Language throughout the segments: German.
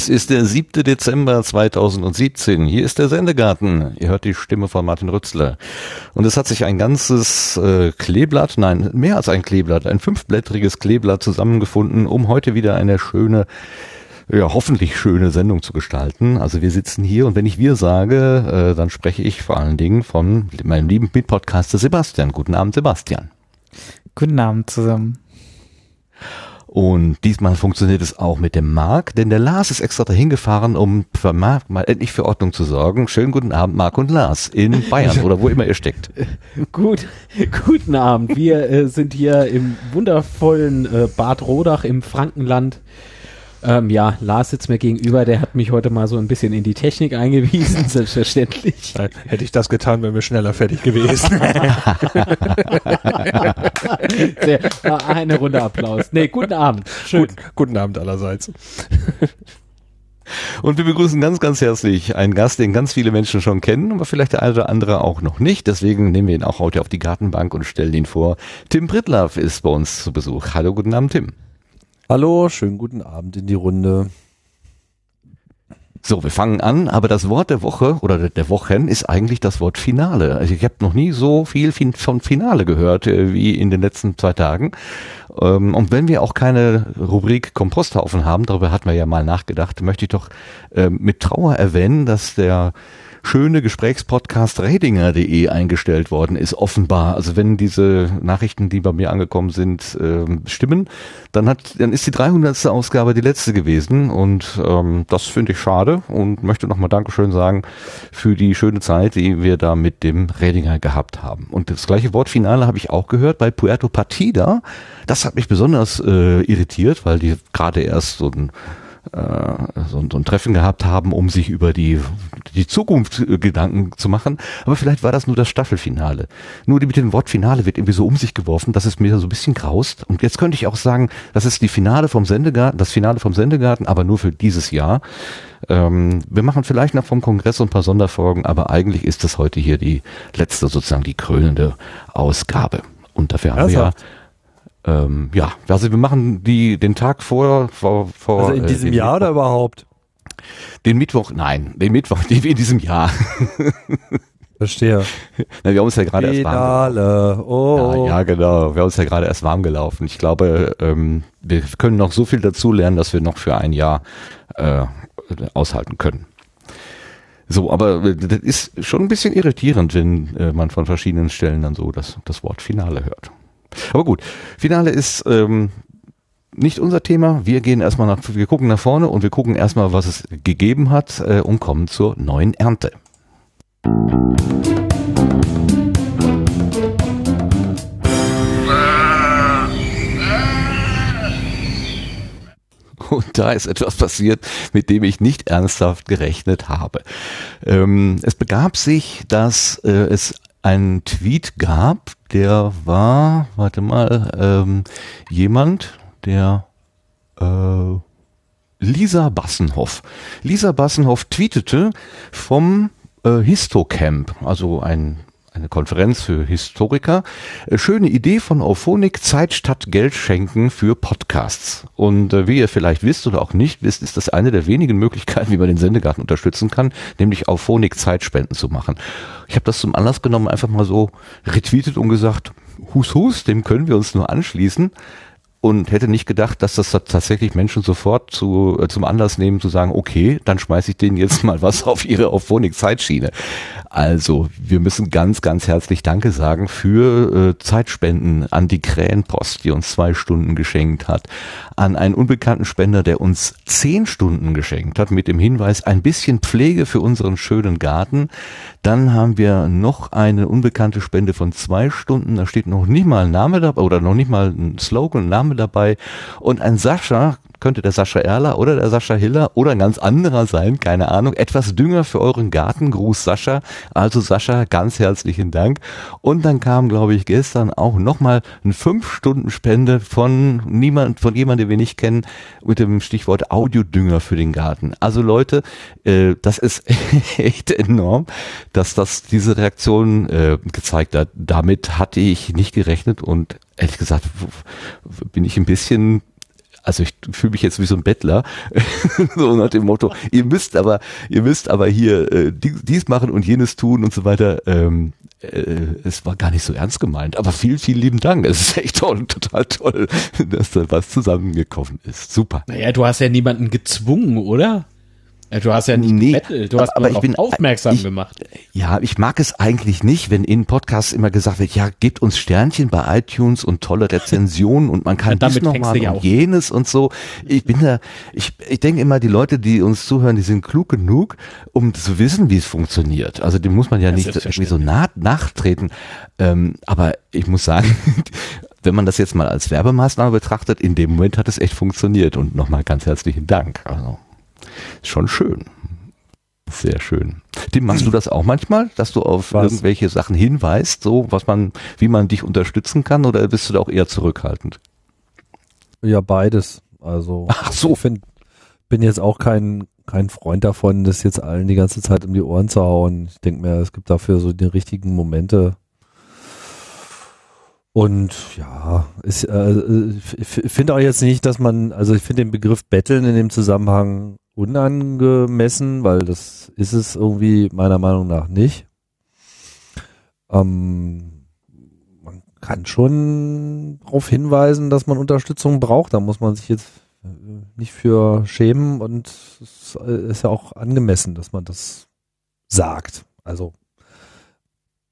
Es ist der 7. Dezember 2017. Hier ist der Sendegarten. Ihr hört die Stimme von Martin Rützler. Und es hat sich ein ganzes äh, Kleeblatt, nein, mehr als ein Kleeblatt, ein fünfblättriges Kleeblatt zusammengefunden, um heute wieder eine schöne ja, hoffentlich schöne Sendung zu gestalten. Also wir sitzen hier und wenn ich wir sage, äh, dann spreche ich vor allen Dingen von meinem lieben Mitpodcaster Sebastian. Guten Abend, Sebastian. Guten Abend zusammen. Und diesmal funktioniert es auch mit dem Marc, denn der Lars ist extra dahin gefahren, um für Marc mal endlich für Ordnung zu sorgen. Schönen guten Abend, Marc und Lars in Bayern oder wo immer ihr steckt. Gut, guten Abend. Wir äh, sind hier im wundervollen äh, Bad Rodach im Frankenland ähm, ja, Lars sitzt mir gegenüber, der hat mich heute mal so ein bisschen in die Technik eingewiesen, selbstverständlich. Hätte ich das getan, wären wir schneller fertig gewesen. Sehr, eine Runde Applaus. Nee, guten Abend. Schön. Gut, guten Abend allerseits. Und wir begrüßen ganz, ganz herzlich einen Gast, den ganz viele Menschen schon kennen, aber vielleicht der eine oder andere auch noch nicht. Deswegen nehmen wir ihn auch heute auf die Gartenbank und stellen ihn vor. Tim Brittlaff ist bei uns zu Besuch. Hallo, guten Abend, Tim. Hallo, schönen guten Abend in die Runde. So, wir fangen an, aber das Wort der Woche oder der Wochen ist eigentlich das Wort Finale. Also ich habe noch nie so viel von Finale gehört äh, wie in den letzten zwei Tagen. Ähm, und wenn wir auch keine Rubrik Komposthaufen haben, darüber hatten wir ja mal nachgedacht, möchte ich doch ähm, mit Trauer erwähnen, dass der schöne Gesprächspodcast ratinger.de eingestellt worden ist, offenbar. Also wenn diese Nachrichten, die bei mir angekommen sind, äh, stimmen, dann hat, dann ist die 300. Ausgabe die letzte gewesen und ähm, das finde ich schade und möchte nochmal Dankeschön sagen für die schöne Zeit, die wir da mit dem Ratinger gehabt haben. Und das gleiche Wort Finale habe ich auch gehört bei Puerto Partida. Das hat mich besonders äh, irritiert, weil die gerade erst so ein so, so, ein Treffen gehabt haben, um sich über die, die Zukunft äh, Gedanken zu machen. Aber vielleicht war das nur das Staffelfinale. Nur mit dem Wort Finale wird irgendwie so um sich geworfen, dass es mir so ein bisschen graust. Und jetzt könnte ich auch sagen, das ist die Finale vom Sendegarten, das Finale vom Sendegarten, aber nur für dieses Jahr. Ähm, wir machen vielleicht noch vom Kongress ein paar Sonderfolgen, aber eigentlich ist das heute hier die letzte, sozusagen die krönende Ausgabe. Und dafür haben wir ja ähm, ja, also wir machen die den Tag vor, vor, vor Also in diesem äh, Jahr Mittwoch, oder überhaupt? Den Mittwoch, nein, den Mittwoch, den in diesem Jahr. Verstehe. Na, wir haben uns ja gerade erst warm gelaufen. Oh. Ja, ja, genau. Wir haben uns ja gerade erst warm gelaufen. Ich glaube, ähm, wir können noch so viel dazu lernen, dass wir noch für ein Jahr äh, aushalten können. So, aber äh, das ist schon ein bisschen irritierend, wenn äh, man von verschiedenen Stellen dann so das, das Wort Finale hört. Aber gut, Finale ist ähm, nicht unser Thema. Wir gehen erstmal nach, wir gucken nach vorne und wir gucken erstmal, was es gegeben hat äh, und kommen zur neuen Ernte. Und da ist etwas passiert, mit dem ich nicht ernsthaft gerechnet habe. Ähm, es begab sich, dass äh, es einen Tweet gab, der war, warte mal, ähm, jemand, der äh, Lisa Bassenhoff. Lisa Bassenhoff tweetete vom äh, Histocamp, also ein eine Konferenz für Historiker. Äh, schöne Idee von Auphonic, Zeit statt Geld schenken für Podcasts. Und äh, wie ihr vielleicht wisst oder auch nicht wisst, ist das eine der wenigen Möglichkeiten, wie man den Sendegarten unterstützen kann, nämlich Auphonic Zeitspenden zu machen. Ich habe das zum Anlass genommen, einfach mal so retweetet und gesagt, Hus Hus, dem können wir uns nur anschließen und hätte nicht gedacht, dass das tatsächlich Menschen sofort zu, äh, zum Anlass nehmen, zu sagen, okay, dann schmeiße ich denen jetzt mal was auf ihre Auphonic-Zeitschiene. Also, wir müssen ganz, ganz herzlich Danke sagen für äh, Zeitspenden an die Krähenpost, die uns zwei Stunden geschenkt hat, an einen unbekannten Spender, der uns zehn Stunden geschenkt hat, mit dem Hinweis, ein bisschen Pflege für unseren schönen Garten. Dann haben wir noch eine unbekannte Spende von zwei Stunden, da steht noch nicht mal ein Name dabei oder noch nicht mal ein Slogan, ein Name dabei. Und ein Sascha, könnte der Sascha Erler oder der Sascha Hiller oder ein ganz anderer sein, keine Ahnung. Etwas Dünger für euren Garten, Gruß Sascha. Also Sascha, ganz herzlichen Dank. Und dann kam, glaube ich, gestern auch nochmal eine 5-Stunden-Spende von niemand, von jemandem, den wir nicht kennen, mit dem Stichwort Audiodünger für den Garten. Also Leute, äh, das ist echt enorm, dass das diese Reaktion äh, gezeigt hat. Damit hatte ich nicht gerechnet und ehrlich gesagt bin ich ein bisschen also ich fühle mich jetzt wie so ein Bettler, so nach dem Motto, ihr müsst aber, ihr müsst aber hier äh, dies machen und jenes tun und so weiter. Ähm, äh, es war gar nicht so ernst gemeint, aber vielen, vielen lieben Dank. Es ist echt toll, total toll, dass da was zusammengekommen ist. Super. Naja, du hast ja niemanden gezwungen, oder? Du hast ja nicht nee, gebettelt, du hast aber ich bin aufmerksam ich, gemacht. Ja, ich mag es eigentlich nicht, wenn in Podcasts immer gesagt wird, ja, gebt uns Sternchen bei iTunes und tolle Rezensionen und man kann Ja, dies damit noch fängst mal du ja und jenes und so. Ich bin da, ich, ich denke immer, die Leute, die uns zuhören, die sind klug genug, um zu wissen, wie es funktioniert. Also dem muss man ja Ja, nicht irgendwie so nah, nachtreten. Ähm, aber ich muss sagen, wenn man das jetzt mal als Werbemaßnahme betrachtet, in dem Moment hat es echt funktioniert und nochmal ganz herzlichen Dank. Also, ist schon schön. Sehr schön. Tim, machst du das auch manchmal, dass du auf Was? irgendwelche Sachen hinweist, so was man, wie man dich unterstützen kann, oder bist du da auch eher zurückhaltend? Ja, beides. Also Ach so. ich find, bin jetzt auch kein, kein Freund davon, das jetzt allen die ganze Zeit um die Ohren zu hauen. Ich denke mir, es gibt dafür so die richtigen Momente. Und ja, ich äh, ich finde auch jetzt nicht, dass man, also ich finde den Begriff Betteln in dem Zusammenhang unangemessen, weil das ist es irgendwie meiner Meinung nach nicht. Ähm, man kann schon darauf hinweisen, dass man Unterstützung braucht. Da muss man sich jetzt äh, nicht für schämen und es ist ja auch angemessen, dass man das sagt. Also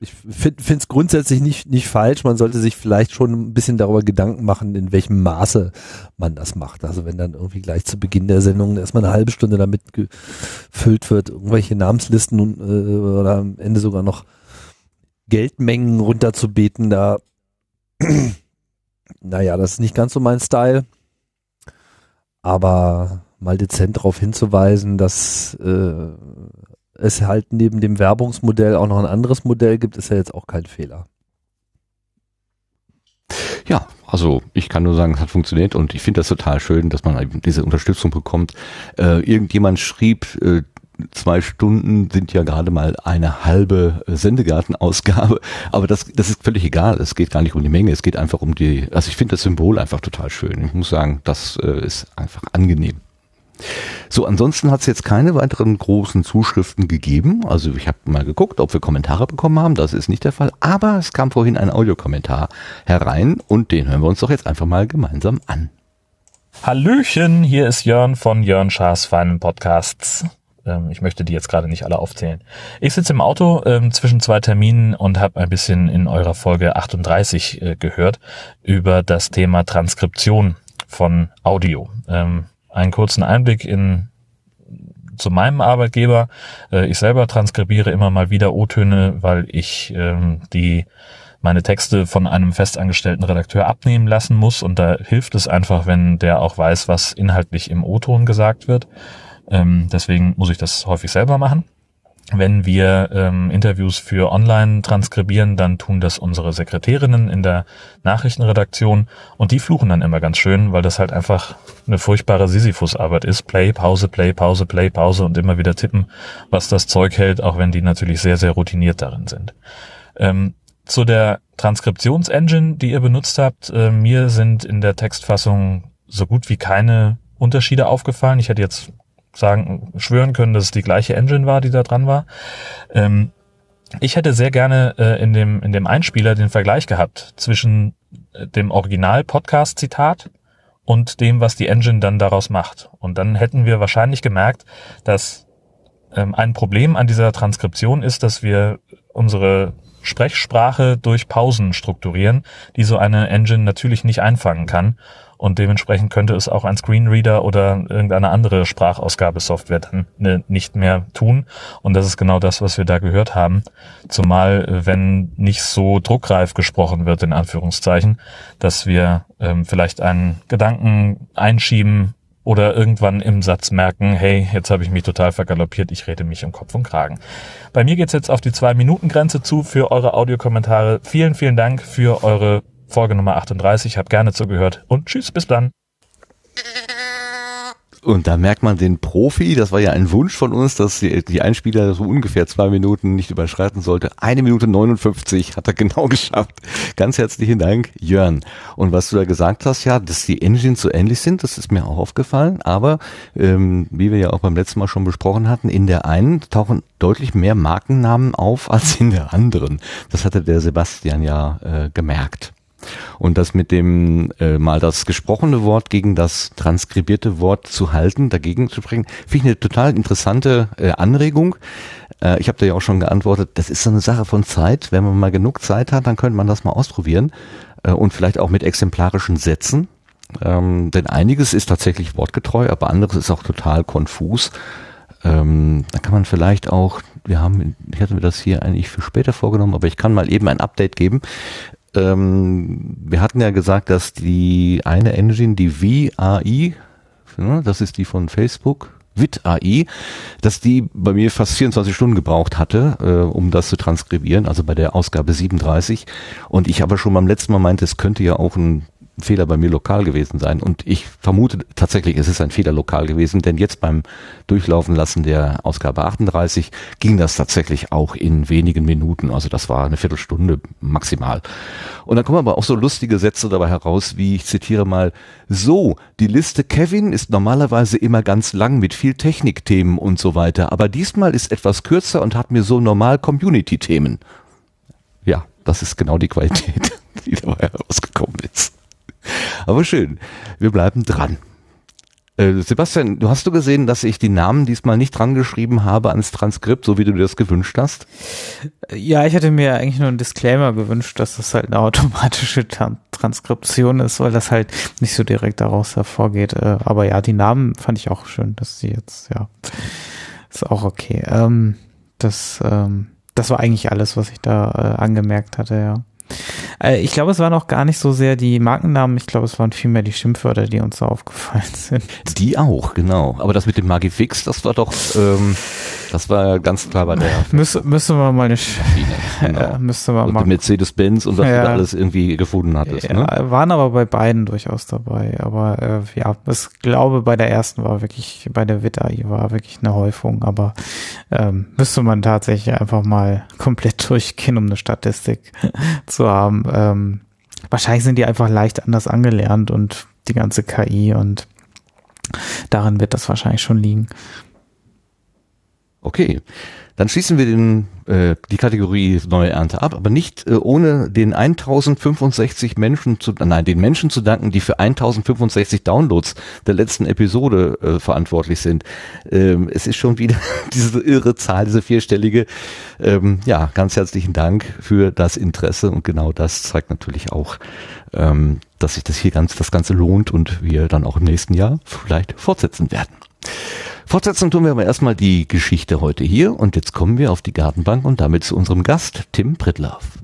ich finde es grundsätzlich nicht, nicht falsch. Man sollte sich vielleicht schon ein bisschen darüber Gedanken machen, in welchem Maße man das macht. Also wenn dann irgendwie gleich zu Beginn der Sendung erstmal eine halbe Stunde damit gefüllt wird, irgendwelche Namenslisten und, äh, oder am Ende sogar noch Geldmengen runterzubeten, da naja, das ist nicht ganz so mein Style. Aber mal dezent darauf hinzuweisen, dass äh, es halt neben dem Werbungsmodell auch noch ein anderes Modell gibt, ist ja jetzt auch kein Fehler. Ja, also ich kann nur sagen, es hat funktioniert und ich finde das total schön, dass man eben diese Unterstützung bekommt. Äh, irgendjemand schrieb, äh, zwei Stunden sind ja gerade mal eine halbe Sendegartenausgabe, aber das, das ist völlig egal. Es geht gar nicht um die Menge, es geht einfach um die, also ich finde das Symbol einfach total schön. Ich muss sagen, das äh, ist einfach angenehm. So, ansonsten hat es jetzt keine weiteren großen Zuschriften gegeben. Also ich habe mal geguckt, ob wir Kommentare bekommen haben. Das ist nicht der Fall. Aber es kam vorhin ein Audiokommentar herein und den hören wir uns doch jetzt einfach mal gemeinsam an. Hallöchen, hier ist Jörn von Jörn Schaas feinen Podcasts. Ähm, Ich möchte die jetzt gerade nicht alle aufzählen. Ich sitze im Auto ähm, zwischen zwei Terminen und habe ein bisschen in eurer Folge 38 äh, gehört über das Thema Transkription von Audio. Ähm, einen kurzen Einblick in zu meinem Arbeitgeber. Äh, ich selber transkribiere immer mal wieder O-Töne, weil ich ähm, die meine Texte von einem festangestellten Redakteur abnehmen lassen muss und da hilft es einfach, wenn der auch weiß, was inhaltlich im O-Ton gesagt wird. Ähm, deswegen muss ich das häufig selber machen. Wenn wir ähm, Interviews für online transkribieren, dann tun das unsere Sekretärinnen in der Nachrichtenredaktion und die fluchen dann immer ganz schön, weil das halt einfach eine furchtbare Sisyphus-Arbeit ist. Play, Pause, Play, Pause, Play, Pause und immer wieder tippen, was das Zeug hält, auch wenn die natürlich sehr, sehr routiniert darin sind. Ähm, zu der Transkriptionsengine, die ihr benutzt habt, äh, mir sind in der Textfassung so gut wie keine Unterschiede aufgefallen. Ich hätte jetzt sagen, schwören können, dass es die gleiche Engine war, die da dran war. Ähm, ich hätte sehr gerne äh, in dem in dem Einspieler den Vergleich gehabt zwischen äh, dem Original-Podcast-Zitat und dem, was die Engine dann daraus macht. Und dann hätten wir wahrscheinlich gemerkt, dass ähm, ein Problem an dieser Transkription ist, dass wir unsere Sprechsprache durch Pausen strukturieren, die so eine Engine natürlich nicht einfangen kann. Und dementsprechend könnte es auch ein Screenreader oder irgendeine andere Sprachausgabesoftware dann ne, nicht mehr tun. Und das ist genau das, was wir da gehört haben. Zumal, wenn nicht so druckreif gesprochen wird, in Anführungszeichen, dass wir ähm, vielleicht einen Gedanken einschieben, oder irgendwann im Satz merken, hey, jetzt habe ich mich total vergaloppiert, ich rede mich um Kopf und Kragen. Bei mir geht's jetzt auf die Zwei-Minuten-Grenze zu für eure Audiokommentare. Vielen, vielen Dank für eure Folge Nummer 38. Hab gerne zugehört und tschüss, bis dann. Und da merkt man den Profi, das war ja ein Wunsch von uns, dass die, die Einspieler so ungefähr zwei Minuten nicht überschreiten sollte. Eine Minute 59 hat er genau geschafft. Ganz herzlichen Dank, Jörn. Und was du da gesagt hast, ja, dass die Engines so ähnlich sind, das ist mir auch aufgefallen. Aber ähm, wie wir ja auch beim letzten Mal schon besprochen hatten, in der einen tauchen deutlich mehr Markennamen auf als in der anderen. Das hatte der Sebastian ja äh, gemerkt. Und das mit dem äh, mal das gesprochene Wort gegen das transkribierte Wort zu halten, dagegen zu sprechen, finde ich eine total interessante äh, Anregung. Äh, ich habe da ja auch schon geantwortet, das ist so eine Sache von Zeit. Wenn man mal genug Zeit hat, dann könnte man das mal ausprobieren äh, und vielleicht auch mit exemplarischen Sätzen. Ähm, denn einiges ist tatsächlich wortgetreu, aber anderes ist auch total konfus. Ähm, da kann man vielleicht auch, wir haben, ich hatte mir das hier eigentlich für später vorgenommen, aber ich kann mal eben ein Update geben ähm, wir hatten ja gesagt, dass die eine Engine, die VAI, ne, das ist die von Facebook, VIT AI, dass die bei mir fast 24 Stunden gebraucht hatte, äh, um das zu transkribieren, also bei der Ausgabe 37. Und ich aber schon beim letzten Mal meinte, es könnte ja auch ein Fehler bei mir lokal gewesen sein. Und ich vermute tatsächlich, es ist ein Fehler lokal gewesen, denn jetzt beim Durchlaufen lassen der Ausgabe 38 ging das tatsächlich auch in wenigen Minuten. Also das war eine Viertelstunde maximal. Und dann kommen aber auch so lustige Sätze dabei heraus, wie ich zitiere mal, so, die Liste Kevin ist normalerweise immer ganz lang mit viel Technikthemen und so weiter, aber diesmal ist etwas kürzer und hat mir so normal Community-Themen. Ja, das ist genau die Qualität, die dabei herausgekommen ist. Aber schön, wir bleiben dran. Äh, Sebastian, du hast du gesehen, dass ich die Namen diesmal nicht dran geschrieben habe ans Transkript, so wie du dir das gewünscht hast? Ja, ich hätte mir eigentlich nur einen Disclaimer gewünscht, dass das halt eine automatische Tran Transkription ist, weil das halt nicht so direkt daraus hervorgeht. Äh, aber ja, die Namen fand ich auch schön, dass sie jetzt, ja, ist auch okay. Ähm, das, ähm, das war eigentlich alles, was ich da äh, angemerkt hatte, ja. Äh, ich glaube, es waren auch gar nicht so sehr die Markennamen, ich glaube, es waren vielmehr die Schimpfwörter, die uns da aufgefallen sind. Die auch, genau. Aber das mit dem Magifix, das war doch, ähm, das war ganz klar bei der. Müsste, müsste man mal eine, Sch genau. ja, müsste man und mal. Mercedes-Benz und was Ja. du da alles irgendwie gefunden hattest. Ja, Ne? waren aber bei beiden durchaus dabei. Aber äh, ja, ich glaube, bei der ersten war wirklich, bei der WIT AI war wirklich eine Häufung. Aber ähm, müsste man tatsächlich einfach mal komplett durchgehen, um eine Statistik zu haben. Ähm, wahrscheinlich sind die einfach leicht anders angelernt und die ganze KI und darin wird das wahrscheinlich schon liegen. Okay, dann schließen wir den, äh, die Kategorie neue Ernte ab, aber nicht äh, ohne den 1065 Menschen zu, nein, den Menschen zu danken, die für 1065 Downloads der letzten Episode äh, verantwortlich sind. Ähm, es ist schon wieder diese irre Zahl, diese vierstellige. Ähm, ja, ganz herzlichen Dank für das Interesse und genau das zeigt natürlich auch, ähm, dass sich das hier ganz, das Ganze lohnt und wir dann auch im nächsten Jahr vielleicht fortsetzen werden. Fortsetzen tun wir aber erstmal die Geschichte heute hier und jetzt kommen wir auf die Gartenbank und damit zu unserem Gast, Tim Prittlaff.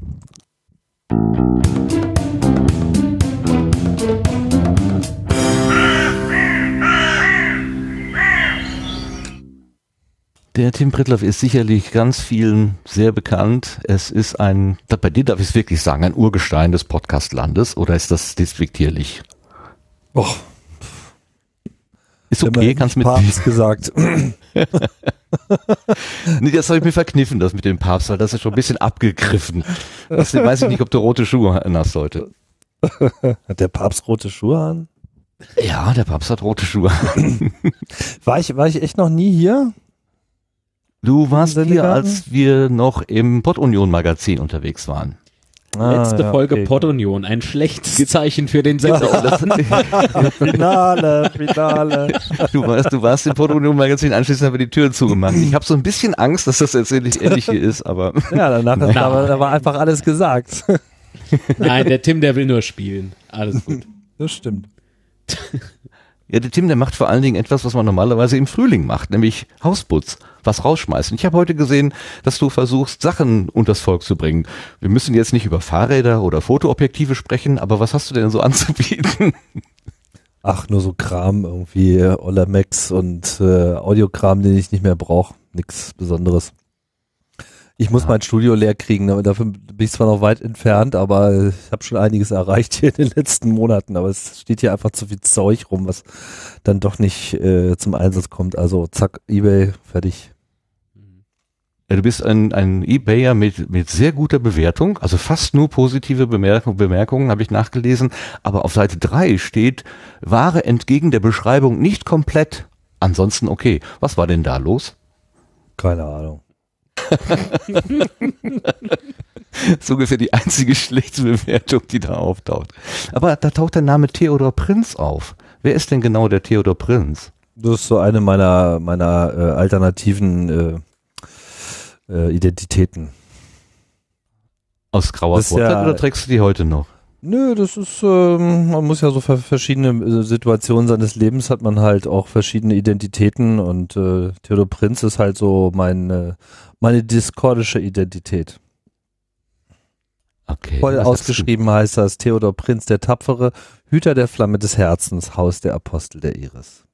Der Tim Prittlaff ist sicherlich ganz vielen sehr bekannt. Es ist ein, bei dir darf ich es wirklich sagen, ein Urgestein des Podcastlandes oder ist das despektierlich? Och, Ist okay, kannst mit Papst gesagt. Nee, das habe ich mir verkniffen, das mit dem Papst, weil das ist schon ein bisschen abgegriffen. Deswegen weiß ich nicht, ob du rote Schuhe hast heute. Hat der Papst rote Schuhe an? Ja, der Papst hat rote Schuhe. War ich, war ich echt noch nie hier? Du warst hier, als wir noch im Pod-Union Magazin unterwegs waren. Letzte Ah, ja, Folge okay. Podunion, ein schlechtes Zeichen für den Sender. Das, Finale, Finale. du, warst, du warst im Pod-Union Magazin, anschließend haben wir die Türen zugemacht. Ich habe so ein bisschen Angst, dass das jetzt ähnlich, ähnlich hier ist, aber Ja, danach ist aber, da war einfach alles gesagt. Nein, der Tim, der will nur spielen. Alles gut. Das stimmt. ja, der Tim, der macht vor allen Dingen etwas, was man normalerweise im Frühling macht, nämlich Hausputz, was rausschmeißen. Ich habe heute gesehen, dass du versuchst, Sachen unters Volk zu bringen. Wir müssen jetzt nicht über Fahrräder oder Fotoobjektive sprechen, aber was hast du denn so anzubieten? Ach, nur so Kram, irgendwie äh, Olamax und äh, Audiokram, den ich nicht mehr brauche. Nix Besonderes. Ich muss Ja. mein Studio leer kriegen, aber dafür bin ich zwar noch weit entfernt, aber ich habe schon einiges erreicht hier in den letzten Monaten, aber es steht hier einfach zu viel Zeug rum, was dann doch nicht äh, zum Einsatz kommt. Also zack, Ebay, fertig. Ja, Du bist ein, ein Ebayer mit, mit sehr guter Bewertung, also fast nur positive Bemerkung, Bemerkungen habe ich nachgelesen, aber auf Seite 3 steht, Ware entgegen der Beschreibung nicht komplett, ansonsten okay. Was war denn da los? Keine Ahnung. Ist ungefähr die einzige schlechte Bewertung, die da auftaucht. Aber da taucht der Name Theodor Prinz auf. Wer ist denn genau der Theodor Prinz? Das ist so eine meiner, meiner äh, alternativen äh, äh, Identitäten. Aus grauer Vorzeit ja- oder trägst du die heute noch? Nö, das ist, ähm, man muss ja so für verschiedene äh, Situationen seines Lebens hat man halt auch verschiedene Identitäten und äh, Theodor Prinz ist halt so meine, meine diskordische Identität. Okay. Voll ausgeschrieben heißt das Theodor Prinz, der Tapfere, Hüter der Flamme des Herzens, Haus der Apostel der Iris.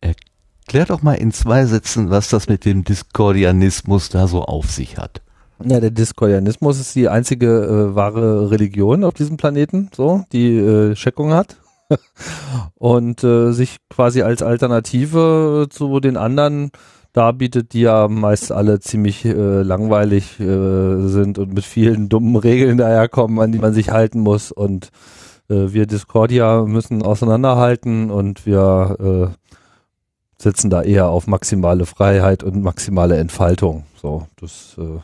du? Klär doch mal in zwei Sätzen, was das mit dem Diskordianismus da so auf sich hat. Ja, der Diskordianismus ist die einzige äh, wahre Religion auf diesem Planeten, so, die äh, Scheckung hat und äh, sich quasi als Alternative zu den anderen darbietet, die ja meist alle ziemlich äh, langweilig äh, sind und mit vielen dummen Regeln daherkommen, an die man sich halten muss und äh, wir Discordia müssen auseinanderhalten und wir äh, setzen da eher auf maximale Freiheit und maximale Entfaltung. So, das äh,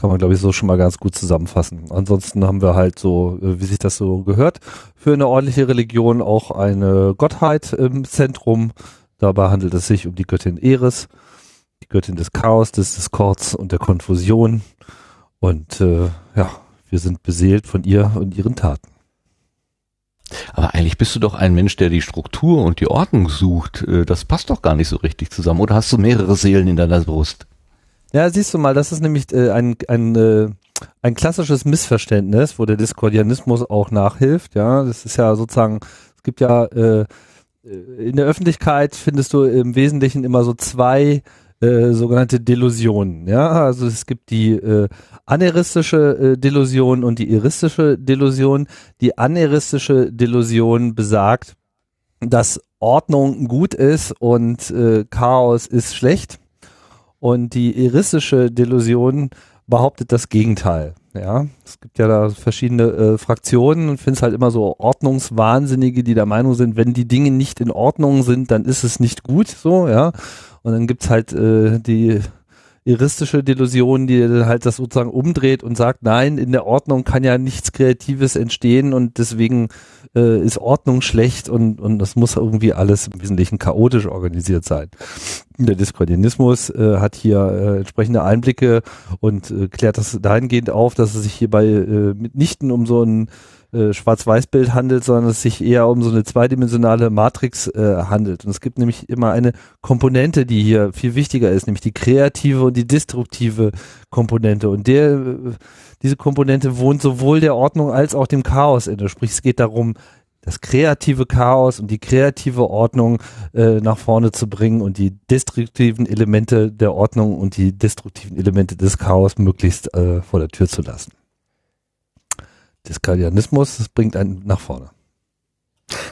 kann man, glaube ich, so schon mal ganz gut zusammenfassen. Ansonsten haben wir halt so, äh, wie sich das so gehört, für eine ordentliche Religion auch eine Gottheit im Zentrum. Dabei handelt es sich um die Göttin Eris, die Göttin des Chaos, des Diskords und der Konfusion. Und äh, ja, wir sind beseelt von ihr und ihren Taten. Aber eigentlich bist du doch ein Mensch, der die Struktur und die Ordnung sucht. Äh, Das passt doch gar nicht so richtig zusammen. Oder hast du mehrere Seelen in deiner Brust? Ja, siehst du mal, das ist nämlich äh, ein, ein, äh, ein klassisches Missverständnis, wo der Diskordianismus auch nachhilft. Ja, das ist ja sozusagen, es gibt ja äh, in der Öffentlichkeit findest du im Wesentlichen immer so zwei äh, sogenannte Delusionen. Ja, also es gibt die äh, aneristische äh, Delusion und die eristische Delusion. Die aneristische Delusion besagt, dass Ordnung gut ist und äh, Chaos ist schlecht. Und die eristische Delusion behauptet das Gegenteil. Ja, es gibt ja da verschiedene äh, Fraktionen und finde es halt immer so Ordnungswahnsinnige, die der Meinung sind, wenn die Dinge nicht in Ordnung sind, dann ist es nicht gut, so, ja. Und dann gibt's halt äh, die eristische Delusion, die halt das sozusagen umdreht und sagt, nein, in der Ordnung kann ja nichts Kreatives entstehen und deswegen äh, ist Ordnung schlecht und, und das muss irgendwie alles im Wesentlichen chaotisch organisiert sein. Der Diskordianismus äh, hat hier äh, entsprechende Einblicke und äh, klärt das dahingehend auf, dass es sich hierbei äh, mitnichten um so ein äh, Schwarz-Weiß-Bild handelt, sondern es sich eher um so eine zweidimensionale Matrix äh, handelt. Und es gibt nämlich immer eine Komponente, die hier viel wichtiger ist, nämlich die kreative und die destruktive Komponente. Und der, äh, diese Komponente wohnt sowohl der Ordnung als auch dem Chaos inne. Sprich, es geht darum, das kreative Chaos und die kreative Ordnung äh, nach vorne zu bringen und die destruktiven Elemente der Ordnung und die destruktiven Elemente des Chaos möglichst äh, vor der Tür zu lassen. Diskardianismus, das bringt einen nach vorne.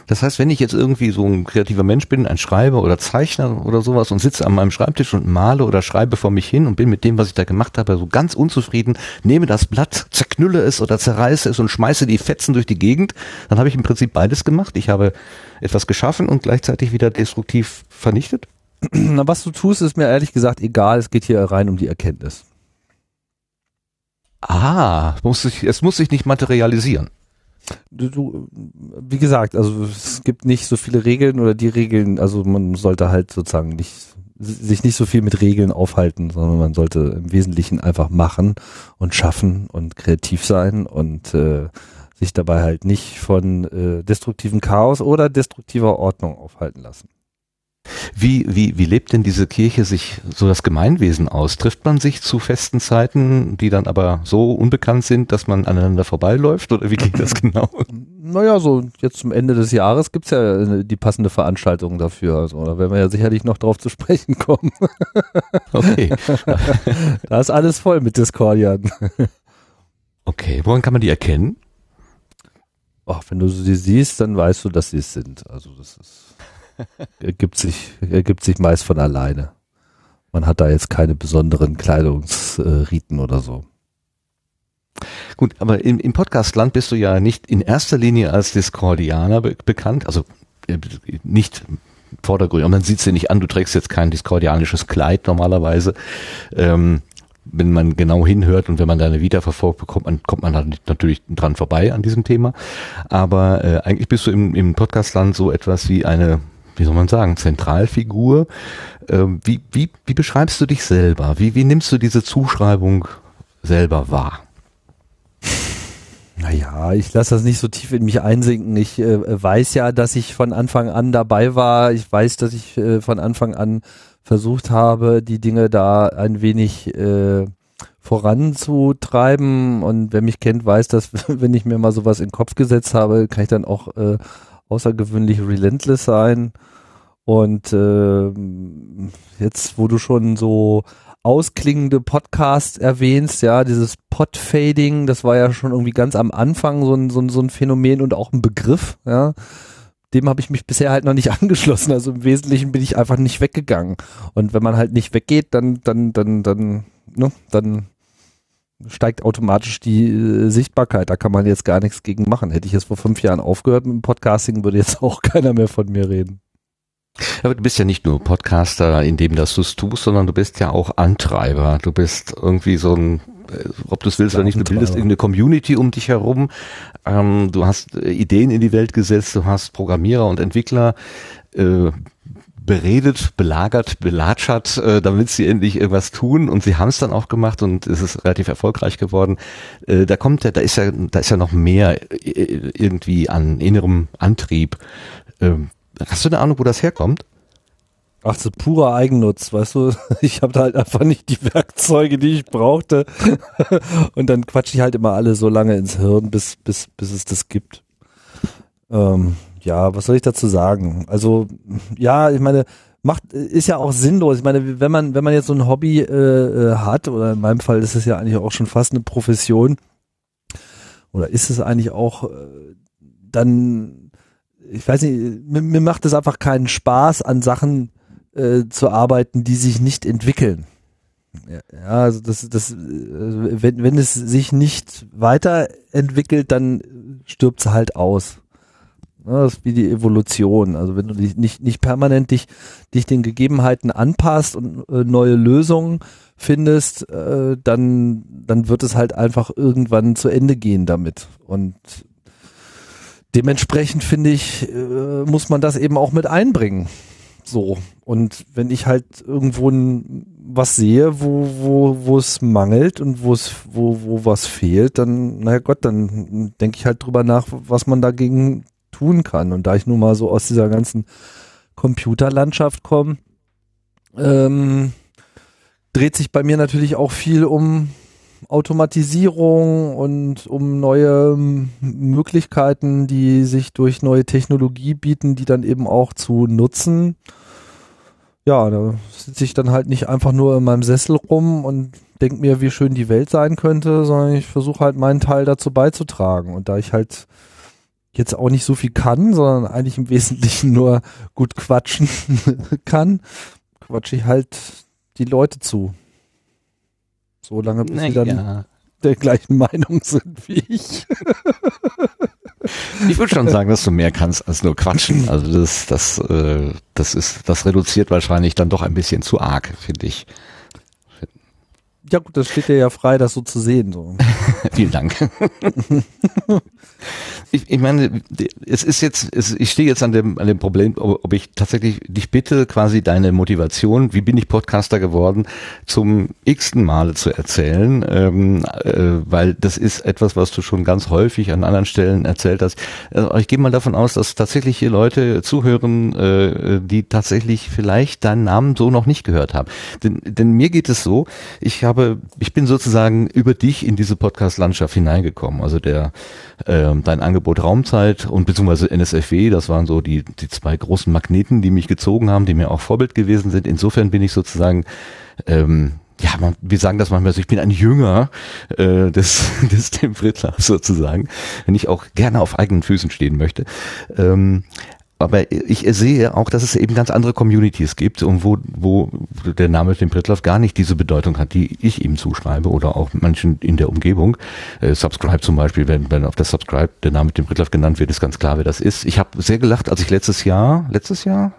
Das heißt, wenn ich jetzt irgendwie so ein kreativer Mensch bin, ein Schreiber oder Zeichner oder sowas und sitze an meinem Schreibtisch und male oder schreibe vor mich hin und bin mit dem, was ich da gemacht habe, so ganz unzufrieden, nehme das Blatt, zerknülle es oder zerreiße es und schmeiße die Fetzen durch die Gegend, dann habe ich im Prinzip beides gemacht. Ich habe etwas geschaffen und gleichzeitig wieder destruktiv vernichtet. Na, was du tust, ist mir ehrlich gesagt egal. Es geht hier rein um die Erkenntnis. Ah, muss sich, es muss sich nicht materialisieren. Du, du, wie gesagt, also es gibt nicht so viele Regeln oder die Regeln, also man sollte halt sozusagen nicht sich nicht so viel mit Regeln aufhalten, sondern man sollte im Wesentlichen einfach machen und schaffen und kreativ sein und äh, sich dabei halt nicht von äh, destruktivem Chaos oder destruktiver Ordnung aufhalten lassen. Wie, wie, wie lebt denn diese Kirche sich so das Gemeinwesen aus? Trifft man sich zu festen Zeiten, die dann aber so unbekannt sind, dass man aneinander vorbeiläuft? Oder wie geht das genau? naja, so jetzt zum Ende des Jahres gibt's ja äh, die passende Veranstaltung dafür. Also, da werden wir ja sicherlich noch drauf zu sprechen kommen. Okay. da ist alles voll mit Discordian. Okay, woran kann man die erkennen? Ach, wenn du sie siehst, dann weißt du, dass sie es sind. Also das ist, ergibt sich, ergibt sich meist von alleine. Man hat da jetzt keine besonderen Kleidungsriten oder so. Gut, aber im, im Podcastland bist du ja nicht in erster Linie als Discordianer be bekannt, also äh, nicht vordergründig, man sieht es dir nicht an, du trägst jetzt kein discordianisches Kleid normalerweise. Ähm, wenn man genau hinhört und wenn man deine Vita verfolgt, bekommt man, kommt man halt natürlich dran vorbei an diesem Thema. Aber äh, eigentlich bist du im, im Podcastland so etwas wie eine, wie soll man sagen, Zentralfigur. Ähm, wie, wie, wie beschreibst du dich selber? Wie, wie nimmst du diese Zuschreibung selber wahr? Naja, ich lasse das nicht so tief in mich einsinken. Ich äh, weiß ja, dass ich von Anfang an dabei war. Ich weiß, dass ich äh, von Anfang an versucht habe, die Dinge da ein wenig äh, voranzutreiben. Und wer mich kennt, weiß, dass wenn ich mir mal sowas in den Kopf gesetzt habe, kann ich dann auch äh, außergewöhnlich relentless sein. Und äh, jetzt, wo du schon so ausklingende Podcasts erwähnst, ja, dieses Podfading, das war ja schon irgendwie ganz am Anfang so ein, so ein, so ein Phänomen und auch ein Begriff, ja. Dem habe ich mich bisher halt noch nicht angeschlossen. Also im Wesentlichen bin ich einfach nicht weggegangen. Und wenn man halt nicht weggeht, dann, dann, dann, dann, ne, dann steigt automatisch die äh, Sichtbarkeit. Da kann man jetzt gar nichts gegen machen. Hätte ich jetzt vor fünf Jahren aufgehört mit dem Podcasting, würde jetzt auch keiner mehr von mir reden. Aber du bist ja nicht nur Podcaster, in dem das du es tust, sondern du bist ja auch Antreiber. Du bist irgendwie so ein, äh, ob du es willst oder nicht, du bildest irgendeine Community um dich herum. Ähm, du hast äh, Ideen in die Welt gesetzt, du hast Programmierer und Entwickler äh, beredet, belagert, belatschert, äh, damit sie endlich irgendwas tun und sie haben es dann auch gemacht und es ist relativ erfolgreich geworden. Äh, da kommt ja, da ist ja, da ist ja noch mehr äh, irgendwie an innerem Antrieb. Ähm, Hast du eine Ahnung, wo das herkommt? Ach, so purer Eigennutz, weißt du? Ich habe da halt einfach nicht die Werkzeuge, die ich brauchte. Und dann quatsche ich halt immer alle so lange ins Hirn, bis, bis, bis es das gibt. Ähm, ja, was soll ich dazu sagen? Also, ja, ich meine, macht, ist ja auch sinnlos. Ich meine, wenn man, wenn man jetzt so ein Hobby äh, äh hat, oder in meinem Fall ist es ja eigentlich auch schon fast eine Profession, oder ist es eigentlich auch, äh, dann ich weiß nicht, mir, mir macht es einfach keinen Spaß, an Sachen äh, zu arbeiten, die sich nicht entwickeln. Ja, also das, das, äh, wenn, wenn es sich nicht weiterentwickelt, dann stirbt es halt aus. Ja, das ist wie die Evolution. Also wenn du dich nicht, nicht permanent dich, dich den Gegebenheiten anpasst und äh, neue Lösungen findest, äh, dann, dann wird es halt einfach irgendwann zu Ende gehen damit. Und dementsprechend finde ich, äh, muss man das eben auch mit einbringen. So. Und wenn ich halt irgendwo was sehe, wo, wo, wo es mangelt und wo es, wo, wo was fehlt, dann, naja Gott, dann denke ich halt drüber nach, was man dagegen tun kann. Und da ich nun mal so aus dieser ganzen Computerlandschaft komme, ähm, dreht sich bei mir natürlich auch viel um Automatisierung und um neue Möglichkeiten, die sich durch neue Technologie bieten, die dann eben auch zu nutzen. Ja, da sitze ich dann halt nicht einfach nur in meinem Sessel rum und denke mir, wie schön die Welt sein könnte, sondern ich versuche halt meinen Teil dazu beizutragen. Und da ich halt jetzt auch nicht so viel kann, sondern eigentlich im Wesentlichen nur gut quatschen kann, quatsche ich halt die Leute zu. So lange, bis sie dann der gleichen Meinung sind wie ich. ich würde schon sagen, dass du mehr kannst als nur quatschen. Also das, das, äh, das ist, das reduziert wahrscheinlich dann doch ein bisschen zu arg, finde ich. Ja gut, das steht dir ja frei, das so zu sehen. So. Vielen Dank. ich, ich meine, es ist jetzt, es, ich stehe jetzt an dem, an dem Problem, ob, ob, ich tatsächlich dich bitte, quasi deine Motivation, wie bin ich Podcaster geworden, zum x-ten Male zu erzählen, ähm, äh, weil das ist etwas, was du schon ganz häufig an anderen Stellen erzählt hast. Also ich gehe mal davon aus, dass tatsächlich hier Leute zuhören, äh, die tatsächlich vielleicht deinen Namen so noch nicht gehört haben. Denn, denn mir geht es so, ich habe, ich bin sozusagen über dich in diese Podcast-Landschaft hineingekommen. Also der, äh, dein Angebot Angebot Raumzeit und beziehungsweise NSFW, das waren so die, die zwei großen Magneten, die mich gezogen haben, die mir auch Vorbild gewesen sind. Insofern bin ich sozusagen ähm, ja, man, wir sagen das manchmal so, ich bin ein Jünger äh, des, des Tim Frittler sozusagen, wenn ich auch gerne auf eigenen Füßen stehen möchte. Ähm, aber ich sehe auch, dass es eben ganz andere Communities gibt und wo, wo der Name Tim Pritloff gar nicht diese Bedeutung hat, die ich ihm zuschreibe oder auch manchen in der Umgebung. Äh, Subscribe zum Beispiel, wenn, wenn auf der Subscribe der Name Tim Pritloff genannt wird, ist ganz klar, wer das ist. Ich habe sehr gelacht, als ich letztes Jahr, letztes Jahr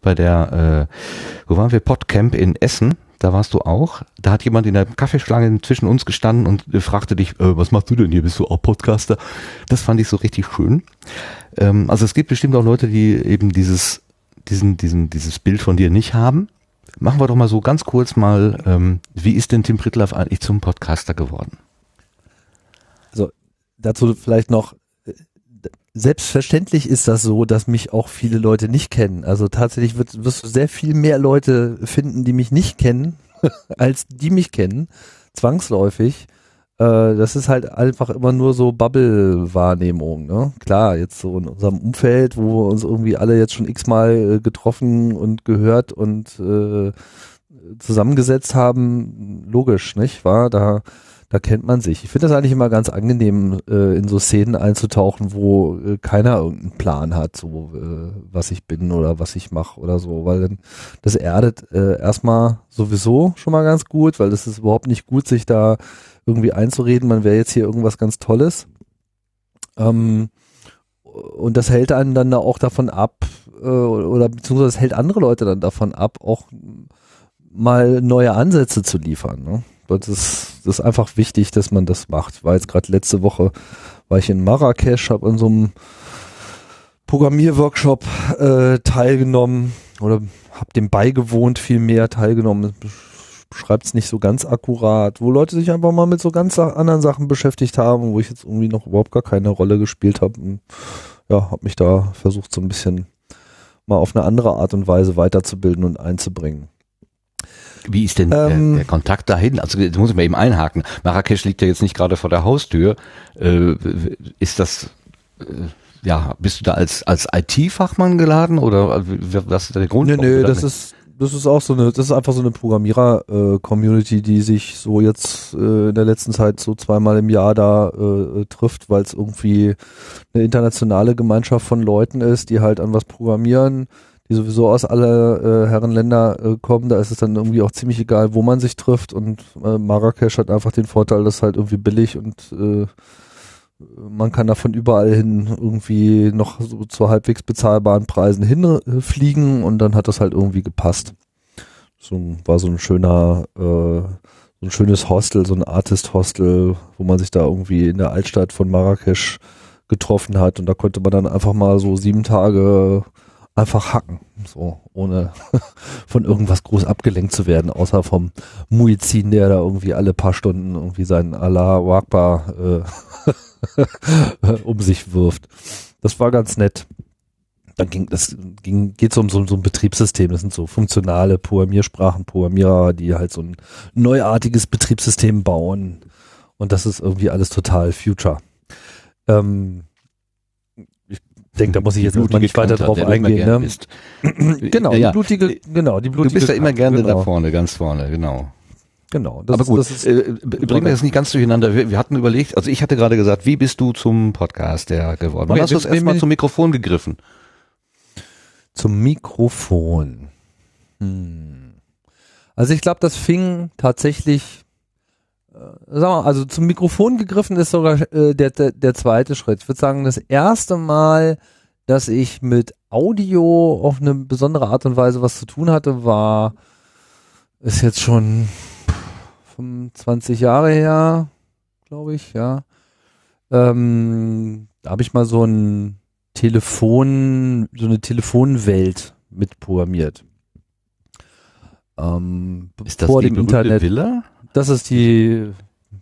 bei der, äh, wo waren wir, Podcamp in Essen, da warst du auch. Da hat jemand in der Kaffeeschlange zwischen uns gestanden und äh, fragte dich, äh, was machst du denn hier? Bist du auch Podcaster? Das fand ich so richtig schön. Ähm, also es gibt bestimmt auch Leute, die eben dieses, diesen, diesen, dieses Bild von dir nicht haben. Machen wir doch mal so ganz kurz mal, ähm, wie ist denn Tim Pritlaff eigentlich zum Podcaster geworden? Also dazu vielleicht noch, selbstverständlich ist das so, dass mich auch viele Leute nicht kennen. Also tatsächlich wird, wirst du sehr viel mehr Leute finden, die mich nicht kennen, als die mich kennen, zwangsläufig. Äh, das ist halt einfach immer nur so Bubble-Wahrnehmung. Ne? Klar, jetzt so in unserem Umfeld, wo wir uns irgendwie alle jetzt schon x-mal äh, getroffen und gehört und äh, zusammengesetzt haben, logisch, nicht wahr? Da da kennt man sich. Ich finde das eigentlich immer ganz angenehm, äh, in so Szenen einzutauchen, wo äh, keiner irgendeinen Plan hat, so äh, was ich bin oder was ich mache oder so, weil dann das erdet äh, erstmal sowieso schon mal ganz gut, weil es ist überhaupt nicht gut, sich da irgendwie einzureden, man wäre jetzt hier irgendwas ganz Tolles. Ähm, und das hält einen dann da auch davon ab, äh, oder beziehungsweise das hält andere Leute dann davon ab, auch mal neue Ansätze zu liefern. Ne? Das ist, das ist einfach wichtig, dass man das macht. War jetzt gerade letzte Woche, war ich in Marrakesch, habe an so einem Programmierworkshop äh, teilgenommen oder habe dem beigewohnt, viel mehr teilgenommen. Schreibt es nicht so ganz akkurat, wo Leute sich einfach mal mit so ganz anderen Sachen beschäftigt haben, wo ich jetzt irgendwie noch überhaupt gar keine Rolle gespielt habe. Ja, habe mich da versucht, so ein bisschen mal auf eine andere Art und Weise weiterzubilden und einzubringen. Wie ist denn ähm, der, der, Kontakt dahin? Also jetzt muss ich mal eben einhaken. Marrakesch liegt ja jetzt nicht gerade vor der Haustür. Äh, ist das äh, ja, bist du da als als IT-Fachmann geladen oder was ist der Grund? Nee, nee, das ist das ist auch so eine, das ist einfach so eine Programmierer-Community, äh, die sich so jetzt äh, in der letzten Zeit so zweimal im Jahr da äh, trifft, weil es irgendwie eine internationale Gemeinschaft von Leuten ist, die halt an was programmieren die sowieso aus aller äh, Herrenländer äh, kommen, da ist es dann irgendwie auch ziemlich egal, wo man sich trifft und äh, Marrakesch hat einfach den Vorteil, dass halt irgendwie billig und äh, man kann da von überall hin irgendwie noch so zu halbwegs bezahlbaren Preisen hinfliegen und dann hat das halt irgendwie gepasst. So war so ein schöner, äh, so ein schönes Hostel, so ein Artist-Hostel, wo man sich da irgendwie in der Altstadt von Marrakesch getroffen hat und da konnte man dann einfach mal so sieben Tage einfach hacken, so ohne von irgendwas groß abgelenkt zu werden, außer vom Muizin, der da irgendwie alle paar Stunden irgendwie seinen Allah Akbar äh, um sich wirft. Das war ganz nett. Dann ging das ging geht's um so, so ein Betriebssystem. Das sind so funktionale Programmiersprachen, Programmierer, die halt so ein neuartiges Betriebssystem bauen. Und das ist irgendwie alles total Future. Ähm, denke, da muss ich jetzt nicht weiter drauf eingehen. Ne? genau, ja, die blutige, genau, die blutige. Du bist ja immer gerne genau. da vorne, ganz vorne, genau. Genau. Das Aber gut, das ist, äh, bringen wir das nicht ganz durcheinander. Wir, wir, hatten überlegt, also ich hatte gerade gesagt, wie bist du zum Podcast der geworden? Wann hast du das erstmal zum Mikrofon gegriffen? Zum Mikrofon. Hm. Also ich glaube, das fing tatsächlich sagen wir, also zum Mikrofon gegriffen ist sogar äh, der, der, der zweite Schritt. Ich würde sagen, das erste Mal, dass ich mit Audio auf eine besondere Art und Weise was zu tun hatte, war, ist jetzt schon 25 Jahre her, glaube ich, ja. Ähm, da habe ich mal so ein Telefon, so eine Telefonwelt mitprogrammiert. Ähm, ist das vor die dem Internet. Villa? Das ist die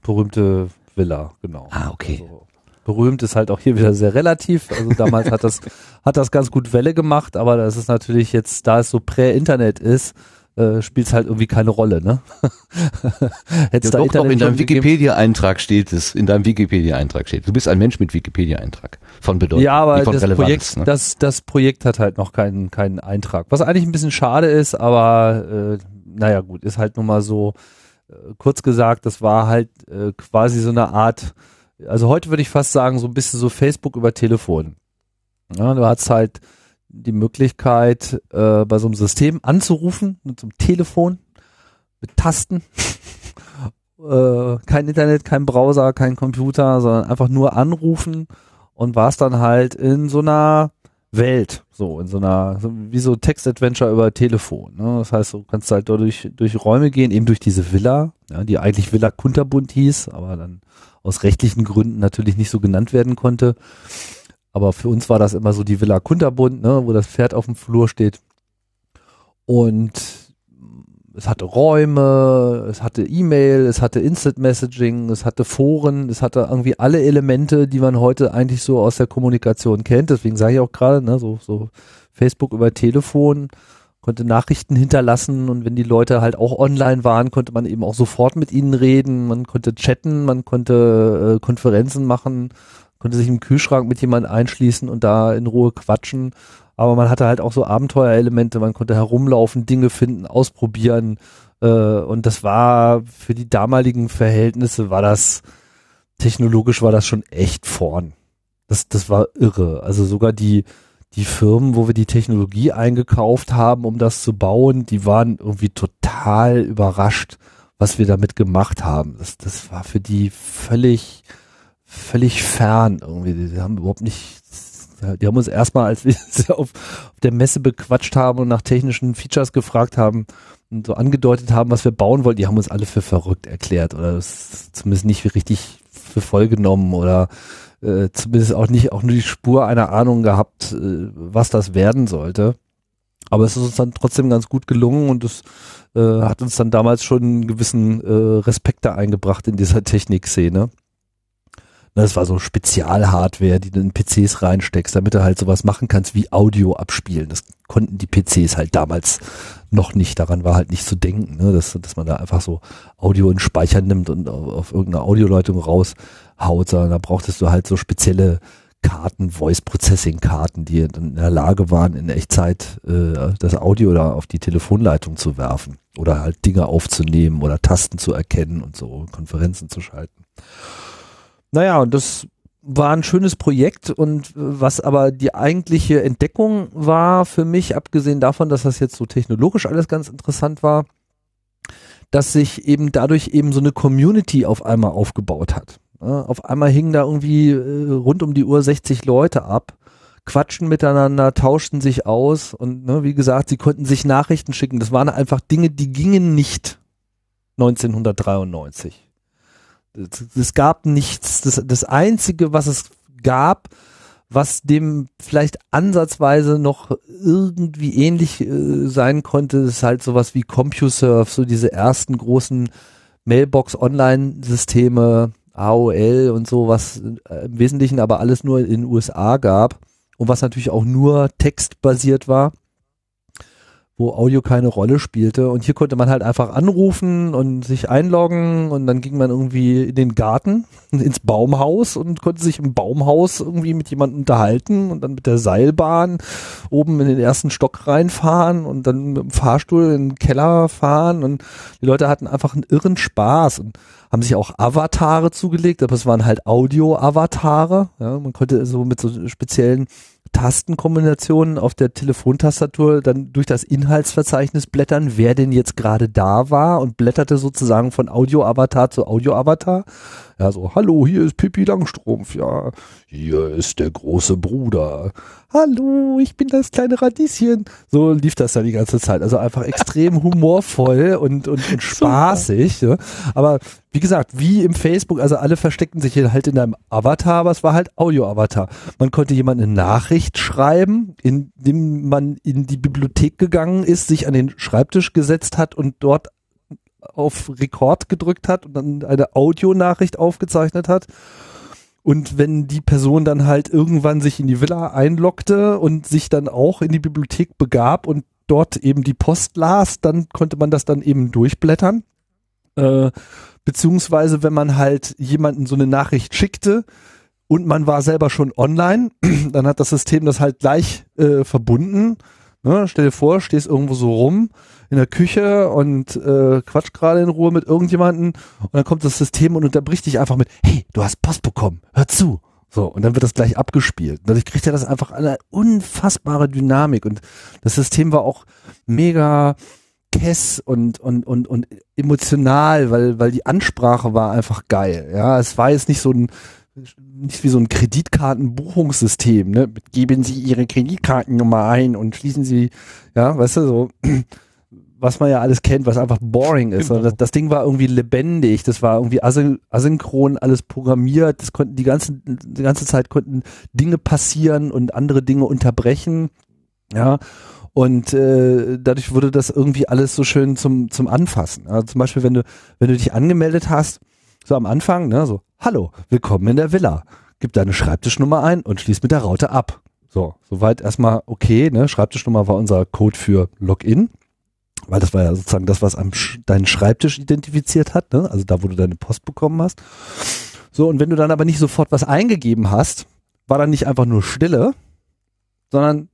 berühmte Villa, genau. Ah, okay. Also, berühmt ist halt auch hier wieder sehr relativ. Also damals hat das, hat das ganz gut Welle gemacht, aber das ist natürlich jetzt, da es so Prä-Internet ist, äh, spielt es halt irgendwie keine Rolle, ne? Ja, Hätt's doch, da doch, Internet in deinem? Wikipedia-Eintrag steht es, in deinem Wikipedia-Eintrag steht. Du bist ein Mensch mit Wikipedia-Eintrag. Von Bedeutung. Ja, aber von das Relevanz, Projekt, ne? das, das Projekt hat halt noch keinen, keinen Eintrag. Was eigentlich ein bisschen schade ist, aber äh, naja gut, ist halt nun mal so, kurz gesagt, das war halt äh, quasi so eine Art, also heute würde ich fast sagen, so ein bisschen so Facebook über Telefon. Ja, du hast halt die Möglichkeit, äh, bei so einem System anzurufen, mit so einem Telefon, mit Tasten. äh, kein Internet, kein Browser, kein Computer, sondern einfach nur anrufen und warst dann halt in so einer Welt, so in so einer, so wie so Text-Adventure über Telefon. Ne? Das heißt, du kannst halt durch, durch Räume gehen, eben durch diese Villa, ja, die eigentlich Villa Kunterbund hieß, aber dann aus rechtlichen Gründen natürlich nicht so genannt werden konnte. Aber für uns war das immer so die Villa Kunterbund, ne, wo das Pferd auf dem Flur steht. Und es hatte Räume, es hatte E-Mail, es hatte Instant Messaging, es hatte Foren, es hatte irgendwie alle Elemente, die man heute eigentlich so aus der Kommunikation kennt. Deswegen sage ich auch gerade, ne, so, so Facebook über Telefon, konnte Nachrichten hinterlassen und wenn die Leute halt auch online waren, konnte man eben auch sofort mit ihnen reden, man konnte chatten, man konnte äh, Konferenzen machen, konnte sich im Kühlschrank mit jemandem einschließen und da in Ruhe quatschen. Aber man hatte halt auch so Abenteuerelemente, man konnte herumlaufen, Dinge finden, ausprobieren. Äh, und das war für die damaligen Verhältnisse war das, technologisch war das schon echt vorn. Das, das war irre. Also sogar die, die Firmen, wo wir die Technologie eingekauft haben, um das zu bauen, die waren irgendwie total überrascht, was wir damit gemacht haben. Das, das war für die völlig, völlig fern irgendwie. Die haben überhaupt nicht, die haben uns erstmal, als wir auf, auf der Messe bequatscht haben und nach technischen Features gefragt haben und so angedeutet haben, was wir bauen wollten, die haben uns alle für verrückt erklärt oder zumindest nicht richtig für voll genommen oder äh, zumindest auch nicht auch nur die Spur einer Ahnung gehabt, äh, was das werden sollte. Aber es ist uns dann trotzdem ganz gut gelungen und es äh, hat uns dann damals schon einen gewissen äh, Respekt da eingebracht in dieser Technikszene. Das war so Spezialhardware, die du in PCs reinsteckst, damit du halt sowas machen kannst wie Audio abspielen. Das konnten die PCs halt damals noch nicht. Daran war halt nicht zu denken, ne? dass, dass man da einfach so Audio in Speicher nimmt und auf, auf irgendeine Audioleitung raushaut, sondern da brauchtest du halt so spezielle Karten, Voice Processing Karten, die dann in der Lage waren, in Echtzeit äh, das Audio da auf die Telefonleitung zu werfen oder halt Dinge aufzunehmen oder Tasten zu erkennen und so Konferenzen zu schalten. Naja, und das war ein schönes Projekt und äh, was aber die eigentliche Entdeckung war für mich, abgesehen davon, dass das jetzt so technologisch alles ganz interessant war, dass sich eben dadurch eben so eine Community auf einmal aufgebaut hat. Auf einmal hingen da irgendwie äh, rund um die Uhr 60 Leute ab, quatschen miteinander, tauschten sich aus und ne, wie gesagt, sie konnten sich Nachrichten schicken. Das waren einfach Dinge, die gingen nicht 1993 es gab nichts. Das, das Einzige, was es gab, was dem vielleicht ansatzweise noch irgendwie ähnlich äh, sein konnte, ist halt sowas wie CompuServe, so diese ersten großen Mailbox-Online-Systeme, AOL und so, was äh, im Wesentlichen aber alles nur in den USA gab und was natürlich auch nur textbasiert war wo Audio keine Rolle spielte. Und hier konnte man halt einfach anrufen und sich einloggen und dann ging man irgendwie in den Garten, ins Baumhaus und konnte sich im Baumhaus irgendwie mit jemandem unterhalten und dann mit der Seilbahn oben in den ersten Stock reinfahren und dann mit dem Fahrstuhl in den Keller fahren und die Leute hatten einfach einen irren Spaß und haben sich auch Avatare zugelegt, aber es waren halt Audio-Avatare. Ja, man konnte so mit so speziellen Tastenkombinationen auf der Telefontastatur dann durch das Inhaltsverzeichnis blättern, wer denn jetzt gerade da war und blätterte sozusagen von Audio-Avatar zu Audio-Avatar. Ja, so, hallo, hier ist Pippi Langstrumpf, ja, hier ist der große Bruder. Hallo, ich bin das kleine Radieschen. So lief das dann die ganze Zeit. Also einfach extrem humorvoll und, und, und spaßig. Ja. Aber wie gesagt, wie im Facebook, also alle versteckten sich halt in einem Avatar, aber es war halt Audio-Avatar. Man konnte jemand eine Nachricht schreiben, indem man in die Bibliothek gegangen ist, sich an den Schreibtisch gesetzt hat und dort auf Rekord gedrückt hat und dann eine Audionachricht aufgezeichnet hat. Und wenn die Person dann halt irgendwann sich in die Villa einloggte und sich dann auch in die Bibliothek begab und dort eben die Post las, dann konnte man das dann eben durchblättern. Äh, beziehungsweise wenn man halt jemanden so eine Nachricht schickte und man war selber schon online, dann hat das System das halt gleich äh, verbunden. Ne? Stell dir vor, stehst irgendwo so rum in der Küche und äh, quatsch gerade in Ruhe mit irgendjemanden und dann kommt das System und unterbricht dich einfach mit, hey, du hast Post bekommen, hör zu. So, und dann wird das gleich abgespielt. Dadurch kriegt er das einfach eine unfassbare Dynamik und das System war auch mega kess und, und, und, und emotional, weil, weil die Ansprache war einfach geil. Ja, es war jetzt nicht so ein, nicht wie so ein Kreditkartenbuchungssystem, ne? Geben Sie Ihre Kreditkartennummer ein und schließen Sie, ja, weißt du, so, was man ja alles kennt, was einfach boring ist. Genau. Das, das Ding war irgendwie lebendig, das war irgendwie asyn asynchron, alles programmiert, das konnten die ganze, die ganze Zeit konnten Dinge passieren und andere Dinge unterbrechen, ja. Und äh, dadurch wurde das irgendwie alles so schön zum, zum Anfassen. Also zum Beispiel, wenn du, wenn du dich angemeldet hast, so am Anfang, ne, so, hallo, willkommen in der Villa. Gib deine Schreibtischnummer ein und schließ mit der Raute ab. So, soweit erstmal okay, ne? Schreibtischnummer war unser Code für Login, weil das war ja sozusagen das, was am Sch deinen Schreibtisch identifiziert hat, ne? Also da, wo du deine Post bekommen hast. So, und wenn du dann aber nicht sofort was eingegeben hast, war dann nicht einfach nur Stille, sondern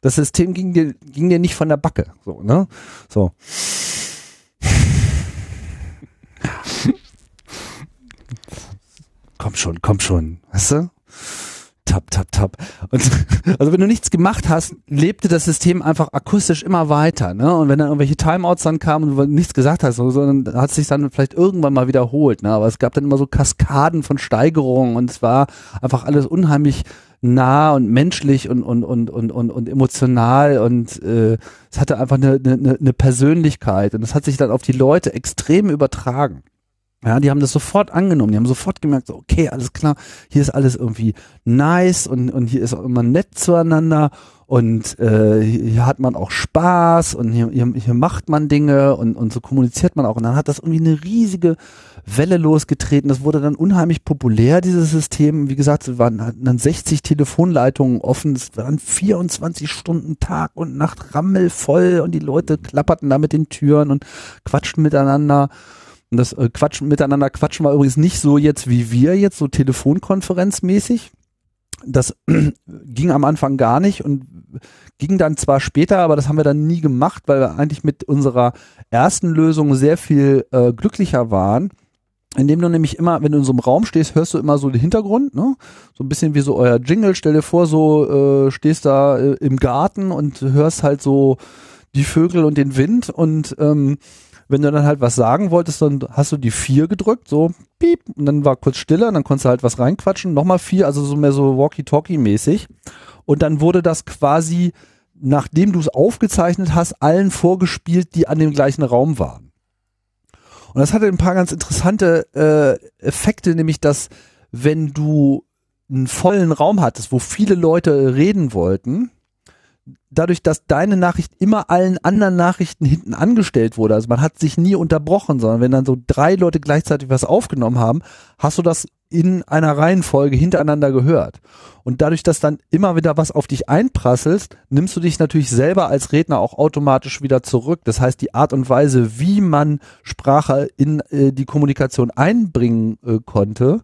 das System ging dir, ging dir nicht von der Backe. So, ne? So. komm schon, komm schon, weißt du? Tap, tap, tap. Und also wenn du nichts gemacht hast, lebte das System einfach akustisch immer weiter, ne? Und wenn dann irgendwelche Timeouts dann kamen und du nichts gesagt hast, so, so, dann hat es sich dann vielleicht irgendwann mal wiederholt, ne? Aber es gab dann immer so Kaskaden von Steigerungen und es war einfach alles unheimlich nah und menschlich und und und und und, und emotional und äh, es hatte einfach eine, eine, eine Persönlichkeit und es hat sich dann auf die Leute extrem übertragen. Ja, die haben das sofort angenommen, die haben sofort gemerkt, so, okay, alles klar, hier ist alles irgendwie nice und, und hier ist auch immer nett zueinander und äh, hier hat man auch Spaß und hier, hier, hier macht man Dinge und, und so kommuniziert man auch. Und dann hat das irgendwie eine riesige Welle losgetreten. Das wurde dann unheimlich populär, dieses System. Wie gesagt, es waren dann 60 Telefonleitungen offen, es waren 24 Stunden Tag und Nacht rammelvoll und die Leute klapperten da mit den Türen und quatschten miteinander. Und das äh, Quatschen miteinander quatschen war übrigens nicht so jetzt wie wir jetzt, so telefonkonferenzmäßig. Das ging am Anfang gar nicht und ging dann zwar später, aber das haben wir dann nie gemacht, weil wir eigentlich mit unserer ersten Lösung sehr viel äh, glücklicher waren. Indem du nämlich immer, wenn du in so einem Raum stehst, hörst du immer so den Hintergrund, ne? So ein bisschen wie so euer Jingle. Stell dir vor, so äh, stehst da äh, im Garten und hörst halt so die Vögel und den Wind und ähm, wenn du dann halt was sagen wolltest, dann hast du die vier gedrückt, so piep, und dann war kurz Stille, und dann konntest du halt was reinquatschen, nochmal vier, also so mehr so Walkie-Talkie-mäßig. Und dann wurde das quasi, nachdem du es aufgezeichnet hast, allen vorgespielt, die an dem gleichen Raum waren. Und das hatte ein paar ganz interessante äh, Effekte, nämlich dass wenn du einen vollen Raum hattest, wo viele Leute reden wollten, dadurch, dass deine Nachricht immer allen anderen Nachrichten hinten angestellt wurde, also man hat sich nie unterbrochen, sondern wenn dann so drei Leute gleichzeitig was aufgenommen haben, hast du das in einer Reihenfolge hintereinander gehört. Und dadurch, dass dann immer wieder was auf dich einprasselt, nimmst du dich natürlich selber als Redner auch automatisch wieder zurück. Das heißt, die Art und Weise, wie man Sprache in äh, die Kommunikation einbringen äh, konnte,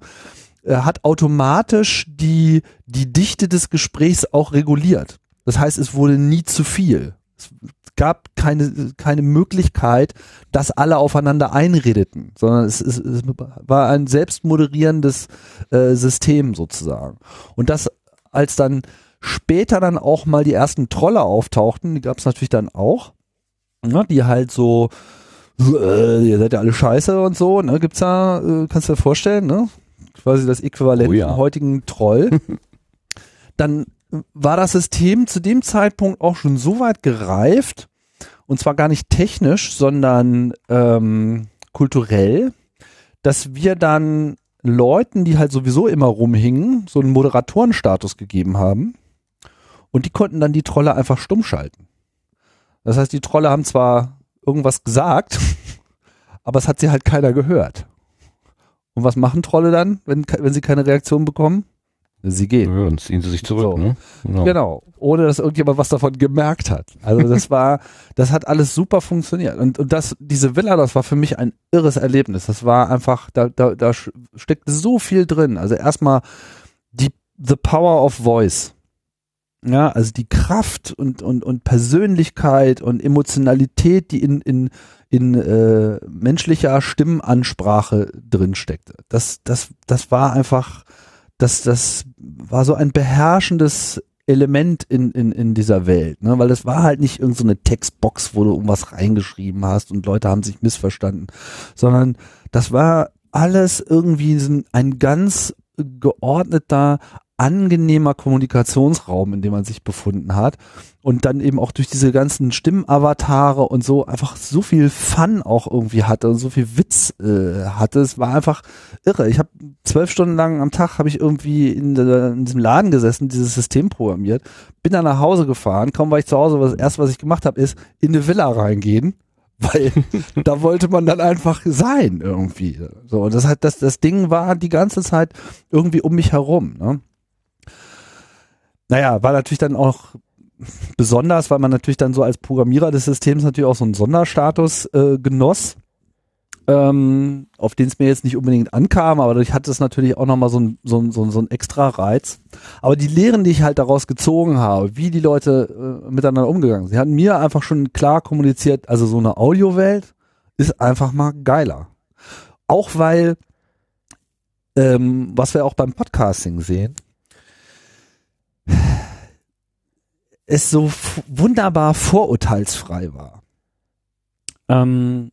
äh, hat automatisch die, die Dichte des Gesprächs auch reguliert. Das heißt, es wurde nie zu viel. Es gab keine, keine Möglichkeit, dass alle aufeinander einredeten, sondern es, es, es war ein selbstmoderierendes äh, System sozusagen. Und das, als dann später dann auch mal die ersten Trolle auftauchten, die gab es natürlich dann auch, ne, die halt so, äh, ihr seid ja alle scheiße und so, ne, gibt's da, äh, kannst du dir vorstellen, ne? Quasi das Äquivalent Oh ja. zum heutigen Troll. dann war das System zu dem Zeitpunkt auch schon so weit gereift, und zwar gar nicht technisch, sondern ähm, kulturell, dass wir dann Leuten, die halt sowieso immer rumhingen, so einen Moderatorenstatus gegeben haben. Und die konnten dann die Trolle einfach stumm schalten. Das heißt, die Trolle haben zwar irgendwas gesagt, aber es hat sie halt keiner gehört. Und was machen Trolle dann, wenn, wenn sie keine Reaktion bekommen? Sie gehen. Ja, dann ziehen sie sich zurück, So. ne? Genau. Genau. Ohne dass irgendjemand was davon gemerkt hat. Also das war, das hat alles super funktioniert. Und, und das, diese Villa, das war für mich ein irres Erlebnis. Das war einfach, da, da, da steckt so viel drin. Also erstmal die, the power of voice. Ja, also die Kraft und, und, und Persönlichkeit und Emotionalität, die in, in, in äh, menschlicher Stimmenansprache drin steckte. Das, das, das war einfach, das, das war so ein beherrschendes Element in, in, in dieser Welt, ne? weil das war halt nicht irgendeine so Textbox, wo du irgendwas reingeschrieben hast und Leute haben sich missverstanden, sondern das war alles irgendwie ein ganz geordneter, angenehmer Kommunikationsraum, in dem man sich befunden hat und dann eben auch durch diese ganzen Stimmenavatare und so einfach so viel Fun auch irgendwie hatte und so viel Witz äh, hatte. Es war einfach irre. Ich habe zwölf Stunden lang am Tag habe ich irgendwie in, in diesem Laden gesessen, dieses System programmiert, bin dann nach Hause gefahren. Kaum war ich zu Hause, was erste, was ich gemacht habe, ist in eine Villa reingehen, weil da wollte man dann einfach sein irgendwie. So und das hat das das Ding war die ganze Zeit irgendwie um mich herum. Ne? Naja, war natürlich dann auch besonders, weil man natürlich dann so als Programmierer des Systems natürlich auch so einen Sonderstatus äh, genoss, ähm, auf den es mir jetzt nicht unbedingt ankam, aber dadurch hatte es natürlich auch nochmal so ein, so, ein, so, ein, so ein extra Reiz. Aber die Lehren, die ich halt daraus gezogen habe, wie die Leute äh, miteinander umgegangen sind, hatten mir einfach schon klar kommuniziert, also so eine Audiowelt ist einfach mal geiler. Auch weil, ähm, was wir auch beim Podcasting sehen, es so wunderbar vorurteilsfrei war. Ähm,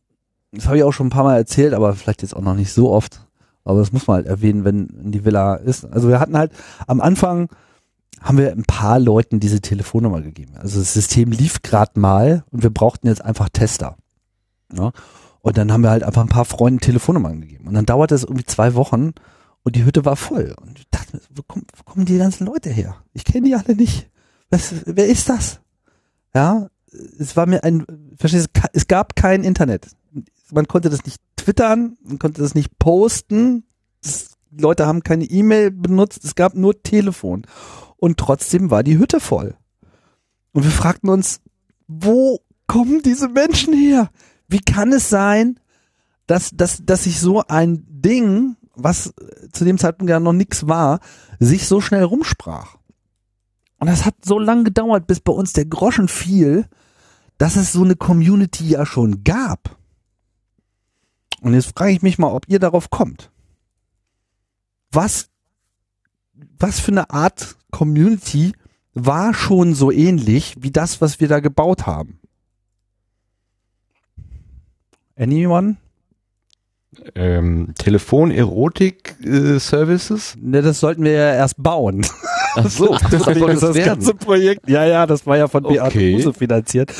das habe ich auch schon ein paar Mal erzählt, aber vielleicht jetzt auch noch nicht so oft. Aber das muss man halt erwähnen, wenn die Villa ist. Also wir hatten halt am Anfang haben wir ein paar Leuten diese Telefonnummer gegeben. Also das System lief gerade mal und wir brauchten jetzt einfach Tester. Ja? Und dann haben wir halt einfach ein paar Freunden Telefonnummern gegeben. Und dann dauerte es irgendwie zwei Wochen und die Hütte war voll. Und ich dachte, wo, kommen, wo kommen die ganzen Leute her? Ich kenne die alle nicht. Was, wer ist das? Ja, es war mir ein, verstehst du, es gab kein Internet. Man konnte das nicht twittern, man konnte das nicht posten. Das, die Leute haben keine E-Mail benutzt, es gab nur Telefon. Und trotzdem war die Hütte voll. Und wir fragten uns, wo kommen diese Menschen her? Wie kann es sein, dass, dass, dass sich so ein Ding, was zu dem Zeitpunkt ja noch nichts war, sich so schnell rumsprach? Und das hat so lange gedauert, bis bei uns der Groschen fiel, dass es so eine Community ja schon gab. Und jetzt frage ich mich mal, ob ihr darauf kommt. Was, was für eine Art Community war schon so ähnlich wie das, was wir da gebaut haben? Anyone? Ähm, Telefon-Erotik-Services? Ne, das sollten wir ja erst bauen. Ach so, das soll das, das ganze Projekt. Ja, ja, das war ja von Beate Okay. Use finanziert.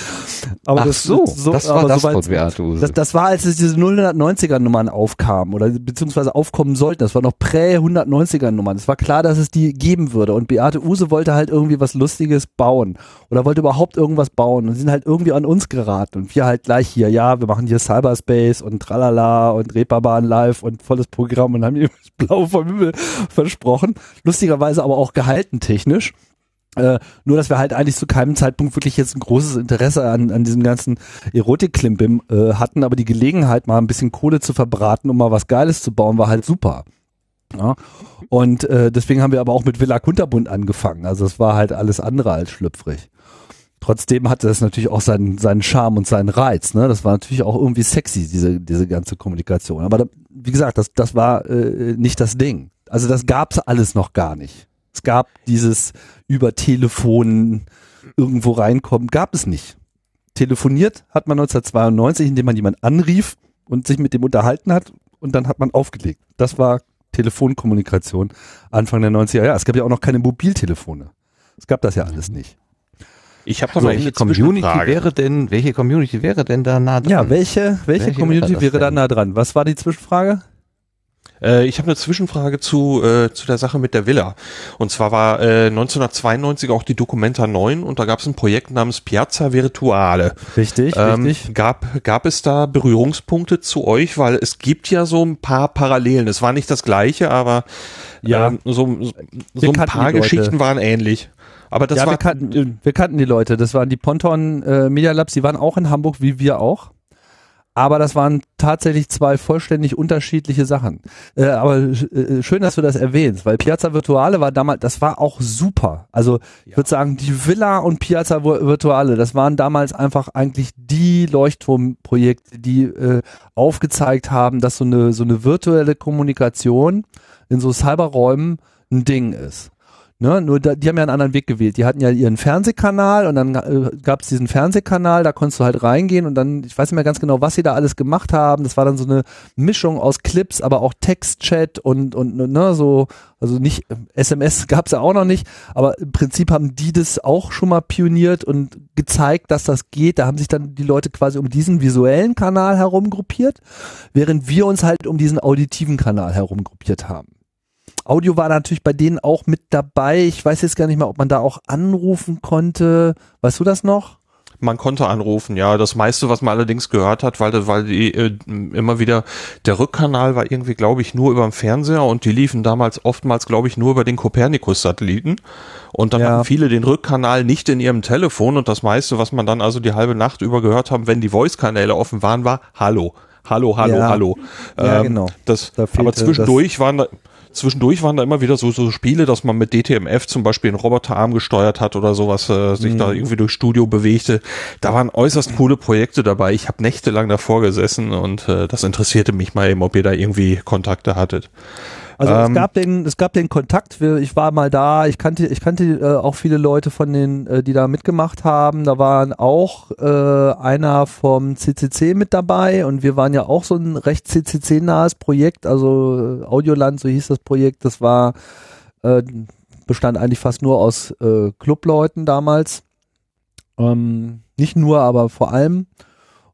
Aber Ach das, so, das war das soweit- von Beate Use. Das, das war, als es diese 090er Nummern aufkamen oder beziehungsweise aufkommen sollten. Das war noch prä-190er Nummern. Es war klar, dass es die geben würde. Und Beate Use wollte halt irgendwie was Lustiges bauen oder wollte überhaupt irgendwas bauen und sie sind halt irgendwie an uns geraten. Und wir halt gleich hier, ja, wir machen hier Cyberspace und tralala und Reeperbahn live und volles Programm und haben ihr das Blau vom Himmel versprochen. Lustigerweise aber auch gehalten technisch. Äh, nur, dass wir halt eigentlich zu keinem Zeitpunkt wirklich jetzt ein großes Interesse an, an diesem ganzen Erotik-Klimbim äh, hatten, aber die Gelegenheit, mal ein bisschen Kohle zu verbraten, um mal was Geiles zu bauen, war halt super. Ja. Und äh, deswegen haben wir aber auch mit Villa Kunterbund angefangen. Also es war halt alles andere als schlüpfrig. Trotzdem hatte das natürlich auch seinen, seinen Charme und seinen Reiz. Ne? Das war natürlich auch irgendwie sexy, diese, diese ganze Kommunikation. Aber da, wie gesagt, das, das war äh, nicht das Ding. Also das gab's alles noch gar nicht. Es gab dieses über Telefon irgendwo reinkommen, gab es nicht. Telefoniert hat man 1992, indem man jemanden anrief und sich mit dem unterhalten hat und dann hat man aufgelegt. Das war Telefonkommunikation Anfang der 90er Jahre. Es gab ja auch noch keine Mobiltelefone. Es gab das ja alles nicht. Ich habe So, noch welche eine Community Zwischenfrage. wäre denn, welche Community wäre denn da nah dran? Ja, welche, welche, Welche Community wäre da nah dran? Was war die Zwischenfrage? Äh, ich habe eine Zwischenfrage zu, äh, zu der Sache mit der Villa. Und zwar war äh, 1992 auch die Documenta 9 und da gab es ein Projekt namens Piazza Virtuale. Richtig, Ähm, richtig. gab, gab es da Berührungspunkte zu euch? Weil es gibt ja so ein paar Parallelen. Es war nicht das gleiche, aber Ja. ähm, so, so ein kannten paar. Geschichten waren ähnlich. Aber das ja, wir war kannten, wir kannten die Leute. Das waren die Ponton äh, Media Labs, die waren auch in Hamburg, wie wir auch. Aber das waren tatsächlich zwei vollständig unterschiedliche Sachen. Äh, aber äh, schön, dass du das erwähnst, weil Piazza Virtuale war damals, das war auch super. Also ich würde sagen, die Villa und Piazza Virtuale, das waren damals einfach eigentlich die Leuchtturmprojekte, die äh, aufgezeigt haben, dass so eine so eine virtuelle Kommunikation in so Cyberräumen ein Ding ist. Ne, nur da, die haben ja einen anderen Weg gewählt. Die hatten ja ihren Fernsehkanal und dann äh, gab es diesen Fernsehkanal, da konntest du halt reingehen und dann, ich weiß nicht mehr ganz genau, was sie da alles gemacht haben. Das war dann so eine Mischung aus Clips, aber auch Textchat und, und ne, so, also nicht, ähm, SMS gab es ja auch noch nicht, aber im Prinzip haben die das auch schon mal pioniert und gezeigt, dass das geht. Da haben sich dann die Leute quasi um diesen visuellen Kanal herum gruppiert, während wir uns halt um diesen auditiven Kanal herum gruppiert haben. Audio war natürlich bei denen auch mit dabei. Ich weiß jetzt gar nicht mehr, ob man da auch anrufen konnte. Weißt du das noch? Man konnte anrufen, ja. Das meiste, was man allerdings gehört hat, weil, weil die äh, immer wieder, der Rückkanal war irgendwie, glaube ich, nur über dem Fernseher und die liefen damals oftmals, glaube ich, nur über den Kopernikus-Satelliten. Und dann Ja. hatten viele den Rückkanal nicht in ihrem Telefon und das meiste, was man dann also die halbe Nacht über gehört haben, wenn die Voice-Kanäle offen waren, war Hallo. Hallo, hallo, Ja. hallo. Ja, genau. Das, Da aber zwischendurch waren da, zwischendurch waren da immer wieder so, so Spiele, dass man mit DTMF zum Beispiel einen Roboterarm gesteuert hat oder sowas, äh, sich Mhm. da irgendwie durch Studio bewegte. Da waren äußerst coole Projekte dabei. Ich habe nächtelang davor gesessen und äh, das interessierte mich mal eben, ob ihr da irgendwie Kontakte hattet. Also es Ähm, gab den, es gab den Kontakt. Ich war mal da. Ich kannte, ich kannte äh, auch viele Leute von den, äh, die da mitgemacht haben. Da waren auch äh, einer vom CCC mit dabei und wir waren ja auch so ein recht CCC-nahes Projekt. Also äh, Audioland, so hieß das Projekt. Das war äh, bestand eigentlich fast nur aus äh, Clubleuten damals. Ähm, nicht nur, aber vor allem.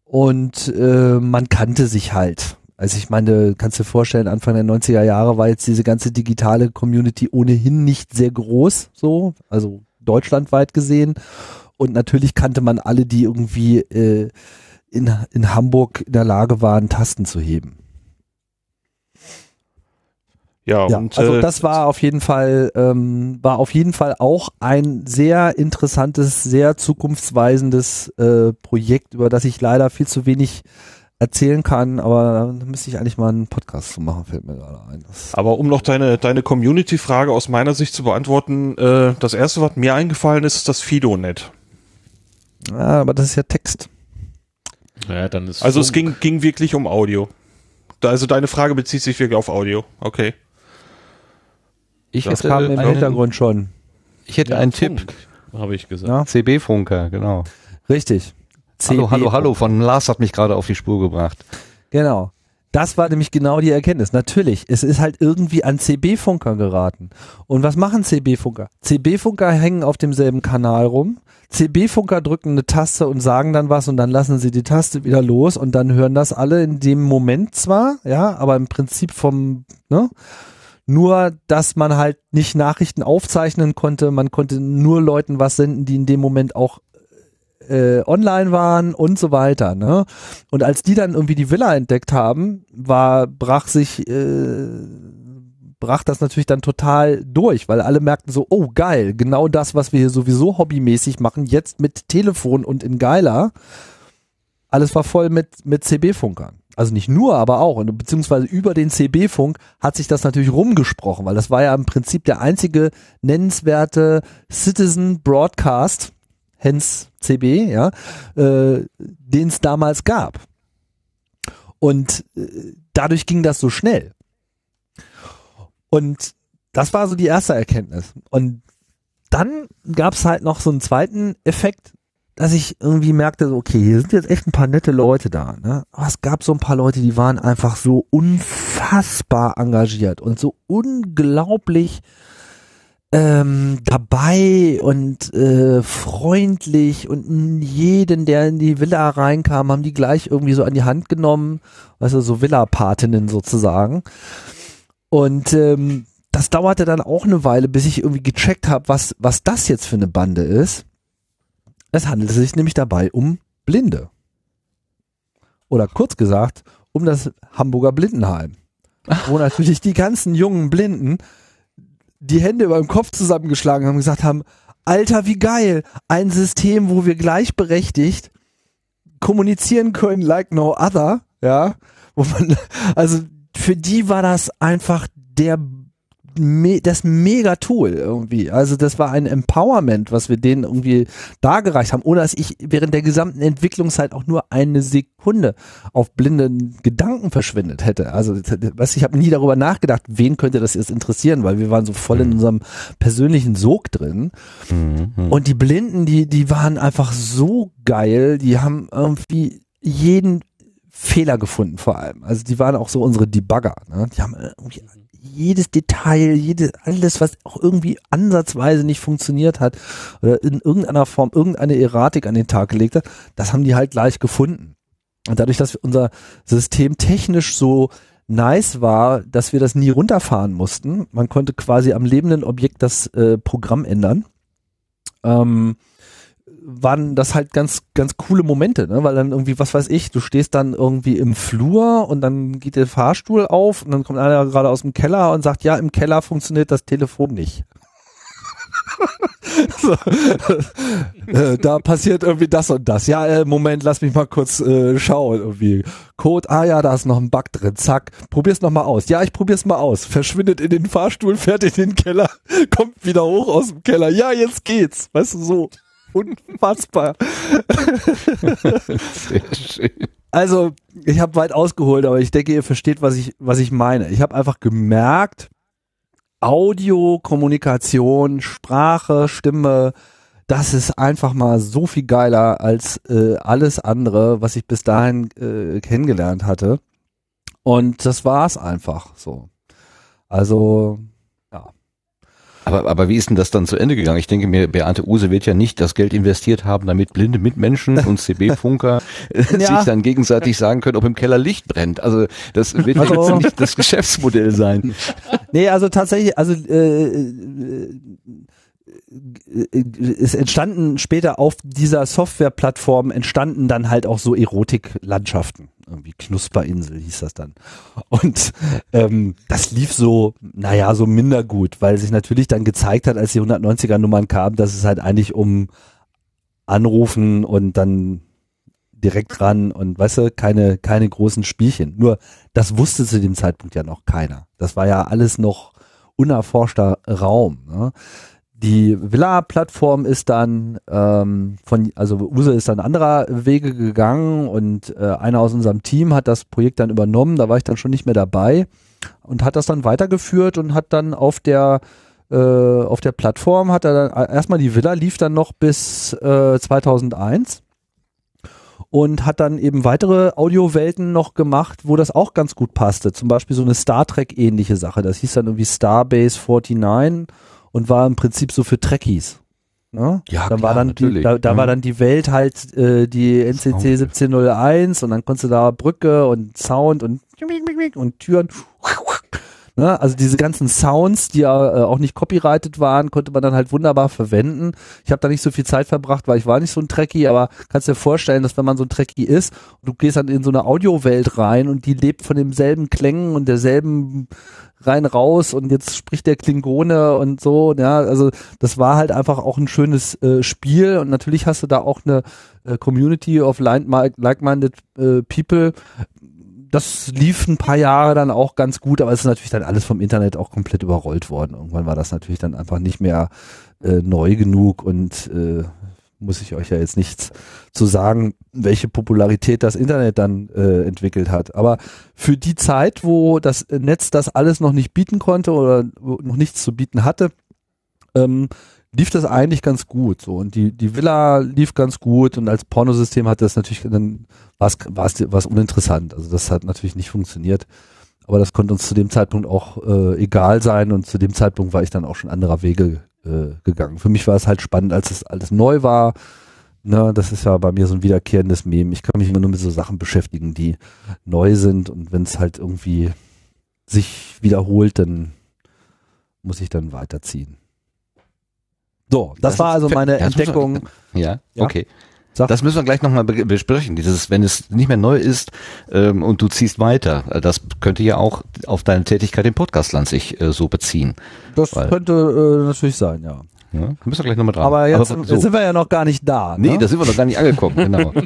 Und äh, man kannte sich halt. Also ich meine, kannst du dir vorstellen, Anfang der 90er Jahre war jetzt diese ganze digitale Community ohnehin nicht sehr groß, so, also deutschlandweit gesehen. Und natürlich kannte man alle, die irgendwie äh, in, in Hamburg in der Lage waren, Tasten zu heben. Ja, Ja, und also äh, das war auf jeden Fall, ähm, war auf jeden Fall auch ein sehr interessantes, sehr zukunftsweisendes äh, Projekt, über das ich leider viel zu wenig erzählen kann, aber da müsste ich eigentlich mal einen Podcast zu machen, fällt mir gerade ein. Das, Aber um noch deine, deine Community-Frage aus meiner Sicht zu beantworten, äh, das erste, was mir eingefallen ist, ist das Fidonet. ja, aber das ist ja Text. Ja, dann ist Also es Funk. ging, ging wirklich um Audio. Da, also deine Frage bezieht sich wirklich auf Audio. Okay. Ich Das hätte, kam im einen, Hintergrund schon. ich hätte Ja, einen Funk, Tipp. Habe ich gesagt. Ja, CB-Funker, genau. richtig. Hallo, hallo, hallo, von Lars hat mich gerade auf die Spur gebracht. Genau. Das war nämlich genau die Erkenntnis. Natürlich, es ist halt irgendwie an CB-Funker geraten. Und was machen CB-Funker? CB-Funker hängen auf demselben Kanal rum. CB-Funker drücken eine Taste und sagen dann was und dann lassen sie die Taste wieder los und dann hören das alle in dem Moment zwar, ja, aber im Prinzip vom, ne? Nur, dass man halt nicht Nachrichten aufzeichnen konnte, man konnte nur Leuten was senden, die in dem Moment auch äh, online waren und so weiter. Ne? Und als die dann irgendwie die Villa entdeckt haben, war brach sich äh, brach das natürlich dann total durch, weil alle merkten so, oh geil, genau das, was wir hier sowieso hobbymäßig machen, jetzt mit Telefon und in geiler. Alles war voll mit mit CB-Funkern. Also nicht nur, aber auch. Beziehungsweise über den CB-Funk hat sich das natürlich rumgesprochen, weil das war ja im Prinzip der einzige nennenswerte Citizen Broadcast, hence CB, ja, äh, den es damals gab. Und äh, dadurch ging das so schnell. Und das war so die erste Erkenntnis. Und dann gab es halt noch so einen zweiten Effekt, dass ich irgendwie merkte, so, okay, hier sind jetzt echt ein paar nette Leute da. Ne? Aber es gab so ein paar Leute, die waren einfach so unfassbar engagiert und so unglaublich ähm, dabei und äh, freundlich und jeden, der in die Villa reinkam, haben die gleich irgendwie so an die Hand genommen, also so Villa-Patinnen sozusagen. Und ähm, das dauerte dann auch eine Weile, bis ich irgendwie gecheckt habe, was, was das jetzt für eine Bande ist. Es handelte sich nämlich dabei um Blinde. Oder kurz gesagt, um das Hamburger Blindenheim. Wo natürlich die ganzen jungen Blinden die Hände über dem Kopf zusammengeschlagen haben und gesagt haben, Alter, wie geil, ein System, wo wir gleichberechtigt kommunizieren können like no other, ja, wo man, also für die war das einfach der me das mega Tool irgendwie. Also das war ein Empowerment, was wir denen irgendwie dargereicht haben, ohne dass ich während der gesamten Entwicklungszeit auch nur eine Sekunde auf blinden Gedanken verschwendet hätte. Also was ich habe nie darüber nachgedacht, wen könnte das jetzt interessieren, weil wir waren so voll in Mhm. unserem persönlichen Sog drin. Mhm. Und die Blinden, die die waren einfach so geil, die haben irgendwie jeden Fehler gefunden vor allem. Also die waren auch so unsere Debugger. Ne? Die haben irgendwie jedes Detail, jede, alles, was auch irgendwie ansatzweise nicht funktioniert hat oder in irgendeiner Form irgendeine Erratik an den Tag gelegt hat, das haben die halt gleich gefunden. Und dadurch, dass unser System technisch so nice war, dass wir das nie runterfahren mussten, man konnte quasi am lebenden Objekt das äh, Programm ändern, ähm, waren das halt ganz, ganz coole Momente, ne? Weil dann irgendwie, was weiß ich, du stehst dann irgendwie im Flur und dann geht der Fahrstuhl auf und dann kommt einer gerade aus dem Keller und sagt, ja, im Keller funktioniert das Telefon nicht. so. äh, da passiert irgendwie das und das. Ja, äh, Moment, lass mich mal kurz äh, schauen. Irgendwie. Code, ah ja, da ist noch ein Bug drin. Zack, probier's noch mal aus. Ja, ich probier's mal aus. Verschwindet in den Fahrstuhl, fährt in den Keller, kommt wieder hoch aus dem Keller. Ja, jetzt geht's. Weißt du, so unfassbar. Sehr schön. Also, ich habe weit ausgeholt, aber ich denke, ihr versteht, was ich, was ich meine. Ich habe einfach gemerkt, Audio, Kommunikation, Sprache, Stimme, das ist einfach mal so viel geiler als äh, alles andere, was ich bis dahin äh, kennengelernt hatte. Und das war's einfach so. Also, Aber, aber wie ist denn das dann zu Ende gegangen? Ich denke mir, Beate Use wird ja nicht das Geld investiert haben, damit blinde Mitmenschen und CB-Funker äh, sich dann gegenseitig sagen können, ob im Keller Licht brennt. Also das wird Also- jetzt nicht das Geschäftsmodell sein. Nee, also tatsächlich, also äh, äh, es entstanden später auf dieser Softwareplattform entstanden dann halt auch so Erotiklandschaften. Irgendwie Knusperinsel hieß das dann. Und ähm, das lief so, naja, so minder gut, weil sich natürlich dann gezeigt hat, als die 190er Nummern kamen, dass es halt eigentlich um Anrufen und dann direkt ran und weißt du, keine, keine großen Spielchen. Nur das wusste zu dem Zeitpunkt ja noch keiner. Das war ja alles noch unerforschter Raum. Ne? Die Villa-Plattform ist dann ähm, von, also Use ist dann anderer Wege gegangen und äh, einer aus unserem Team hat das Projekt dann übernommen, da war ich dann schon nicht mehr dabei und hat das dann weitergeführt und hat dann auf der äh, auf der Plattform hat er dann erstmal die Villa lief dann noch bis äh, 2001 und hat dann eben weitere Audiowelten noch gemacht, wo das auch ganz gut passte. Zum Beispiel so eine Star Trek ähnliche Sache. Das hieß dann irgendwie Starbase 49 und war im Prinzip so für Trekkies. Ne? Ja, da klar, war dann die, natürlich. da, da Mhm. war dann die Welt halt äh, die NCC 1701 und dann konntest du da Brücke und Sound und und Türen. Ne? Also diese ganzen Sounds, die ja äh, auch nicht copyrighted waren, konnte man dann halt wunderbar verwenden. Ich habe da nicht so viel Zeit verbracht, weil ich war nicht so ein Trekkie, aber kannst dir vorstellen, dass wenn man so ein Trekkie ist und du gehst dann in so eine Audiowelt rein und die lebt von demselben Klängen und derselben rein raus und jetzt spricht der Klingone und so, ja, also das war halt einfach auch ein schönes äh, Spiel und natürlich hast du da auch eine äh, Community of like- like-minded äh, people. Das lief ein paar Jahre dann auch ganz gut, aber es ist natürlich dann alles vom Internet auch komplett überrollt worden. Irgendwann war das natürlich dann einfach nicht mehr äh, neu genug und äh, muss ich euch ja jetzt nichts zu sagen, welche Popularität das Internet dann äh, entwickelt hat. Aber für die Zeit, wo das Netz das alles noch nicht bieten konnte oder noch nichts zu bieten hatte, ähm, lief das eigentlich ganz gut. So und die die Villa lief ganz gut und als Pornosystem hat das natürlich dann was was was uninteressant. Also das hat natürlich nicht funktioniert. Aber das konnte uns zu dem Zeitpunkt auch äh, egal sein und zu dem Zeitpunkt war ich dann auch schon anderer Wege äh, gegangen. Für mich war es halt spannend, als es alles neu war. Ne, das ist ja bei mir so ein wiederkehrendes Meme. Ich kann mich immer nur mit so Sachen beschäftigen, die neu sind und wenn es halt irgendwie sich wiederholt, dann muss ich dann weiterziehen. So, das, Das war also meine Entdeckung. Ja, Ja. okay. Sag. Das müssen wir gleich nochmal be besprechen. Dieses, wenn es nicht mehr neu ist ähm, und du ziehst weiter, äh, das könnte ja auch auf deine Tätigkeit im Podcastland sich äh, so beziehen. Das Weil- könnte äh, natürlich sein, ja. Ja? Da müssen wir gleich nochmal dran. Aber jetzt, so. jetzt sind wir ja noch gar nicht da. Nee, ne? da sind wir noch gar nicht angekommen, genau.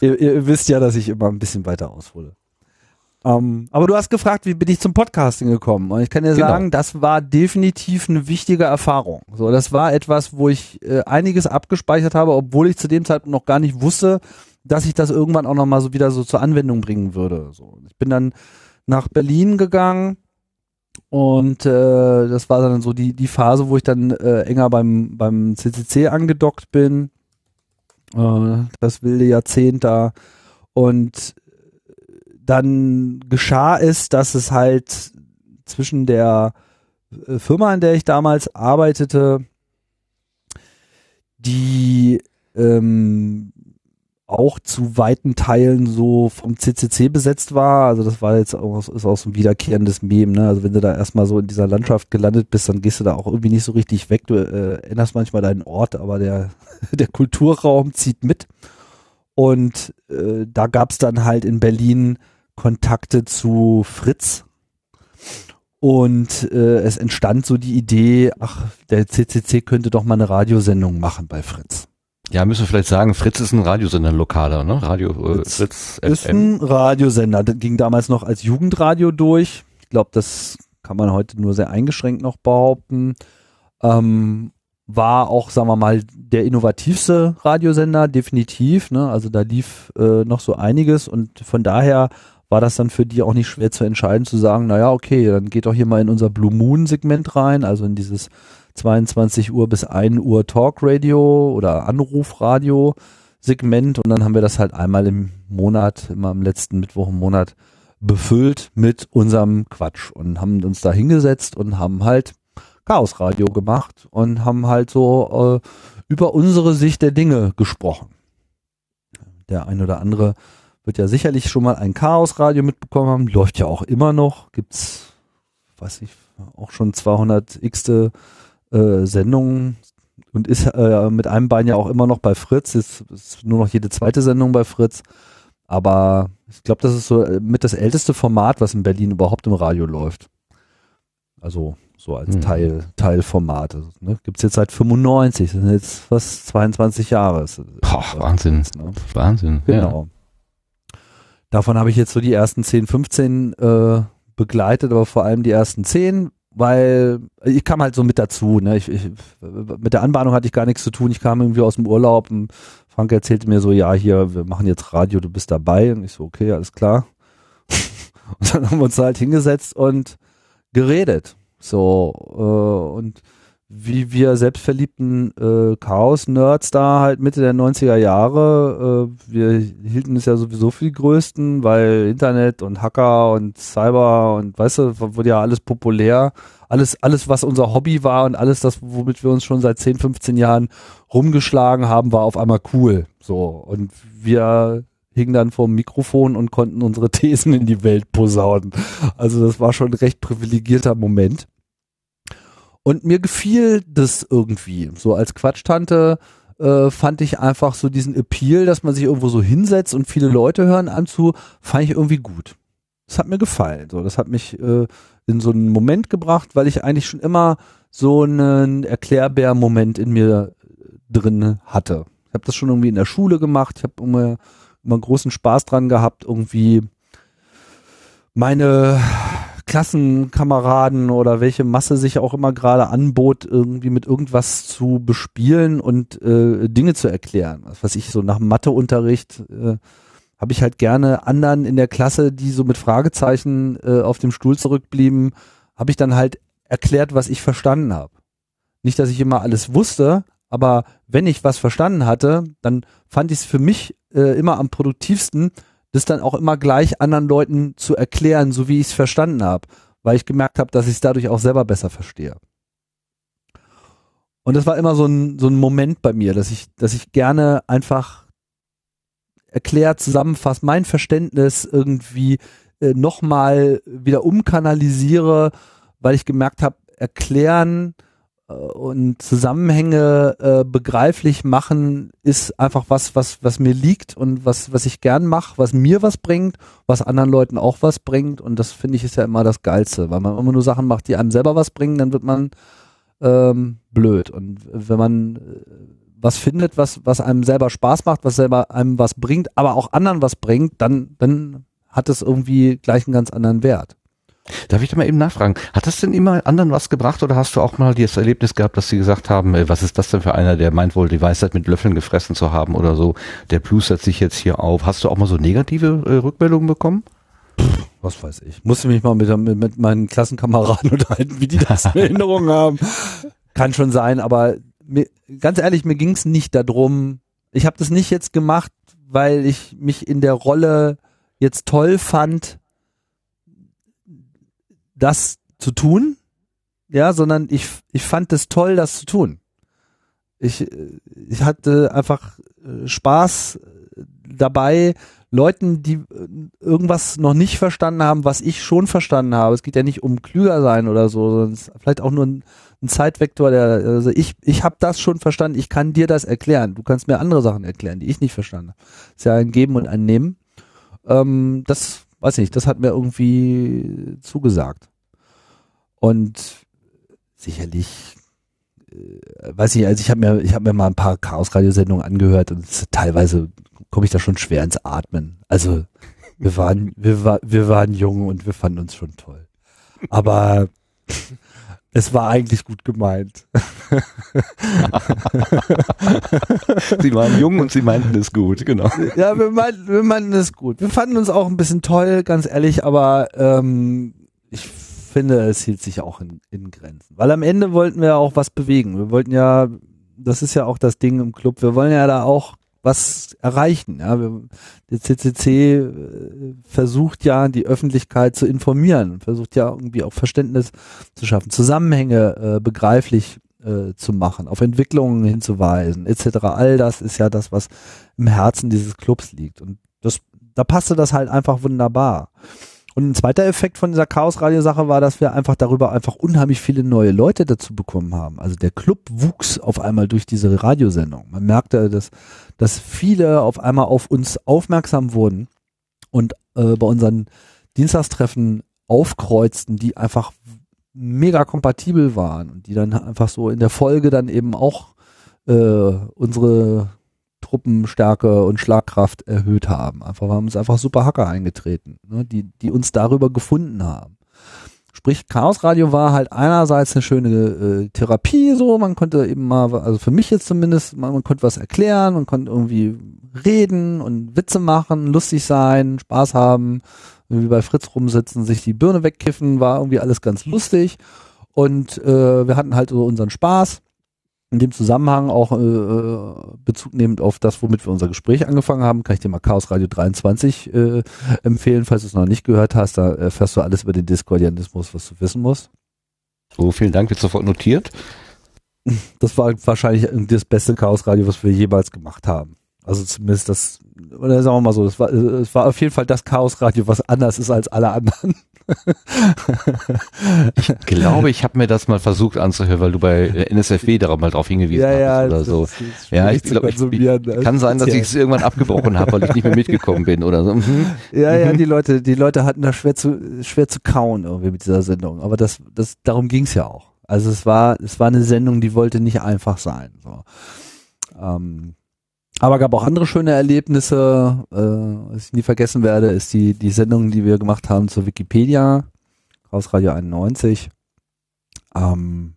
ihr, ihr wisst ja, dass ich immer ein bisschen weiter aushole. Ähm, aber du hast gefragt, wie bin ich zum Podcasting gekommen? Und ich kann dir Genau. sagen, das war definitiv eine wichtige Erfahrung. So, das war etwas, wo ich äh, einiges abgespeichert habe, obwohl ich zu dem Zeitpunkt noch gar nicht wusste, dass ich das irgendwann auch noch mal so wieder so zur Anwendung bringen würde. So, ich bin dann nach Berlin gegangen und äh, das war dann so die die Phase, wo ich dann äh, enger beim beim CCC angedockt bin. Äh, das wilde Jahrzehnt da und dann geschah es, dass es halt zwischen der äh, Firma, in der ich damals arbeitete, die ähm, auch zu weiten Teilen so vom CCC besetzt war. Also das war jetzt auch, ist auch so ein wiederkehrendes Mem. Ne? Also wenn du da erstmal so in dieser Landschaft gelandet bist, dann gehst du da auch irgendwie nicht so richtig weg. Du äh, änderst manchmal deinen Ort, aber der, der Kulturraum zieht mit. Und äh, da gab's dann halt in Berlin Kontakte zu Fritz. Und äh, es entstand so die Idee, ach, der CCC könnte doch mal eine Radiosendung machen bei Fritz. Ja, müssen wir vielleicht sagen, Fritz ist ein Radiosender, ein lokaler, ne? Radio äh, Fritz Fritz, Ist ein Radiosender, das ging damals noch als Jugendradio durch. Ich glaube, das kann man heute nur sehr eingeschränkt noch behaupten. Ähm, war auch, sagen wir mal, der innovativste Radiosender, definitiv. Ne? Also da lief äh, noch so einiges und von daher war das dann für die auch nicht schwer zu entscheiden, zu sagen, naja, okay, dann geht doch hier mal in unser Blue Moon Segment rein, also in dieses 22 Uhr bis 1 Uhr Talkradio oder Anrufradio Segment und dann haben wir das halt einmal im Monat, immer am letzten Mittwoch im Monat befüllt mit unserem Quatsch und haben uns da hingesetzt und haben halt Chaos Radio gemacht und haben halt so äh, über unsere Sicht der Dinge gesprochen. Der ein oder andere wird ja sicherlich schon mal ein Chaos Radio mitbekommen haben, läuft ja auch immer noch, gibt's, weiß ich, auch schon 200 x äh, Sendungen und ist äh, mit einem Bein ja auch immer noch bei Fritz, ist, ist nur noch jede zweite Sendung bei Fritz. Aber ich glaube, das ist so äh, mit das älteste Format, was in Berlin überhaupt im Radio läuft. Also so als Mhm. Teil, Teilformat. Ne? Gibt es jetzt seit 95, das sind jetzt fast 22 Jahre. Boah, Wahnsinn. Ne? Wahnsinn. Genau. Davon habe ich jetzt so die ersten 10, 15 äh, begleitet, aber vor allem die ersten 10, weil ich kam halt so mit dazu. Ne? Ich, ich, mit der Anbahnung hatte ich gar nichts zu tun. Ich kam irgendwie aus dem Urlaub und Frank erzählte mir so, ja, hier, wir machen jetzt Radio, du bist dabei. Und ich so, okay, alles klar. und dann haben wir uns halt hingesetzt und geredet. So, äh, und wie wir selbstverliebten äh, Chaos-Nerds da halt Mitte der 90er Jahre, äh, wir hielten es ja sowieso für die größten, weil Internet und Hacker und Cyber und weißt du, wurde ja alles populär. Alles, alles, was unser Hobby war und alles das, womit wir uns schon seit 10, 15 Jahren rumgeschlagen haben, war auf einmal cool. So. Und wir hingen dann vor dem Mikrofon und konnten unsere Thesen in die Welt posaunen. Also das war schon ein recht privilegierter Moment. Und mir gefiel das irgendwie. So als Quatschtante äh, fand ich einfach so diesen Appeal, dass man sich irgendwo so hinsetzt und viele Leute hören anzu, fand ich irgendwie gut. Das hat mir gefallen. So, das hat mich äh, in so einen Moment gebracht, weil ich eigentlich schon immer so einen Erklärbär-Moment in mir drin hatte. Ich habe das schon irgendwie in der Schule gemacht. Ich habe immer, immer großen Spaß dran gehabt, irgendwie meine Klassenkameraden oder welche Masse sich auch immer gerade anbot, irgendwie mit irgendwas zu bespielen und äh, Dinge zu erklären. Was weiß ich, so nach Matheunterricht äh, habe ich halt gerne anderen in der Klasse, die so mit Fragezeichen äh, auf dem Stuhl zurückblieben, habe ich dann halt erklärt, was ich verstanden habe. Nicht, dass ich immer alles wusste, aber wenn ich was verstanden hatte, dann fand ich es für mich äh, immer am produktivsten, das dann auch immer gleich anderen Leuten zu erklären, so wie ich es verstanden habe, weil ich gemerkt habe, dass ich es dadurch auch selber besser verstehe. Und das war immer so ein, so ein Moment bei mir, dass ich, dass ich gerne einfach erklärt, zusammenfasst, mein Verständnis irgendwie äh, nochmal wieder umkanalisiere, weil ich gemerkt habe, erklären und Zusammenhänge äh, begreiflich machen ist einfach was, was, was mir liegt und was, was ich gern mache, was mir was bringt, was anderen Leuten auch was bringt. Und das finde ich ist ja immer das Geilste, weil man immer nur Sachen macht, die einem selber was bringen, dann wird man ähm, blöd. Und wenn man äh, was findet, was, was einem selber Spaß macht, was selber einem was bringt, aber auch anderen was bringt, dann, dann hat es irgendwie gleich einen ganz anderen Wert. Darf ich da mal eben nachfragen? Hat das denn immer anderen was gebracht oder hast du auch mal das Erlebnis gehabt, dass sie gesagt haben, ey, was ist das denn für einer, der meint wohl die Weisheit mit Löffeln gefressen zu haben oder so, der plustert sich jetzt hier auf. Hast du auch mal so negative äh, Rückmeldungen bekommen? Was weiß ich. Musste mich mal mit, mit, mit meinen Klassenkameraden unterhalten, wie die das in Erinnerung haben. Kann schon sein, aber mir, ganz ehrlich, mir ging es nicht darum, ich habe das nicht jetzt gemacht, weil ich mich in der Rolle jetzt toll fand, das zu tun, ja, sondern ich, ich fand es toll, das zu tun. Ich, ich hatte einfach äh, Spaß äh, dabei, Leuten, die äh, irgendwas noch nicht verstanden haben, was ich schon verstanden habe. Es geht ja nicht um klüger sein oder so, sondern vielleicht auch nur ein, ein Zeitvektor, der, also ich, ich habe das schon verstanden, ich kann dir das erklären. Du kannst mir andere Sachen erklären, die ich nicht verstanden habe. Ist ja ein Geben und ein Nehmen. Ähm, das, weiß ich nicht, das hat mir irgendwie zugesagt. Und sicherlich, äh, weiß ich, also ich habe mir, ich habe mir mal ein paar Chaos-Radiosendungen angehört und teilweise komme ich da schon schwer ins Atmen. Also wir waren, wir, war, wir waren jung und wir fanden uns schon toll. Aber es war eigentlich gut gemeint. sie waren jung und sie meinten es gut, genau. Ja, wir meinten, wir meinten es gut. Wir fanden uns auch ein bisschen toll, ganz ehrlich, aber ähm, ich finde, es hielt sich auch in, in Grenzen. Weil am Ende wollten wir auch was bewegen. Wir wollten ja, das ist ja auch das Ding im Club, wir wollen ja da auch was erreichen. Ja, der CCC äh, versucht ja, die Öffentlichkeit zu informieren, versucht ja irgendwie auch Verständnis zu schaffen, Zusammenhänge äh, begreiflich äh, zu machen, auf Entwicklungen hinzuweisen, etc. All das ist ja das, was im Herzen dieses Clubs liegt. Und das, da passte das halt einfach wunderbar. Und ein zweiter Effekt von dieser Chaos-Radio-Sache war, dass wir einfach darüber einfach unheimlich viele neue Leute dazu bekommen haben. Also der Club wuchs auf einmal durch diese Radiosendung. Man merkte, dass, dass viele auf einmal auf uns aufmerksam wurden und äh, bei unseren Dienstagstreffen aufkreuzten, die einfach mega kompatibel waren und die dann einfach so in der Folge dann eben auch äh, unsere Truppenstärke und Schlagkraft erhöht haben. Einfach, wir haben uns einfach super Hacker eingetreten, ne, die, die uns darüber gefunden haben. Sprich, Chaos Radio war halt einerseits eine schöne äh, Therapie, so, man konnte eben mal, also für mich jetzt zumindest, man, man konnte was erklären, man konnte irgendwie reden und Witze machen, lustig sein, Spaß haben, wie bei Fritz rumsitzen, sich die Birne wegkiffen, war irgendwie alles ganz lustig. Und äh, wir hatten halt so unseren Spaß in dem Zusammenhang auch äh, äh, Bezug nehmend auf das, womit wir unser Gespräch angefangen haben, kann ich dir mal Chaos Radio 23 äh, empfehlen, falls du es noch nicht gehört hast. Da erfährst du alles über den Discordianismus, was du wissen musst. So, vielen Dank, wird sofort notiert. Das war wahrscheinlich das beste Chaos Radio, was wir jemals gemacht haben. Also zumindest das, oder sagen wir mal so, das war, es war auf jeden Fall das Chaos Radio, was anders ist als alle anderen ich glaube, ich habe mir das mal versucht anzuhören, weil du bei NSFW darauf mal drauf hingewiesen ja, ja, oder so. ja, ich glaube, kann sein, dass ich es irgendwann abgebrochen habe, weil ich nicht mehr mitgekommen bin oder so. Mhm. Ja, ja, mhm. die Leute, die Leute hatten da schwer zu schwer zu kauen irgendwie mit dieser Sendung. Aber das, das, darum ging's ja auch. Also es war, es war eine Sendung, die wollte nicht einfach sein. So. Ähm, aber gab auch andere schöne Erlebnisse. Äh, was ich nie vergessen werde, ist die, die Sendung, die wir gemacht haben zur Wikipedia aus Radio 91. Ähm,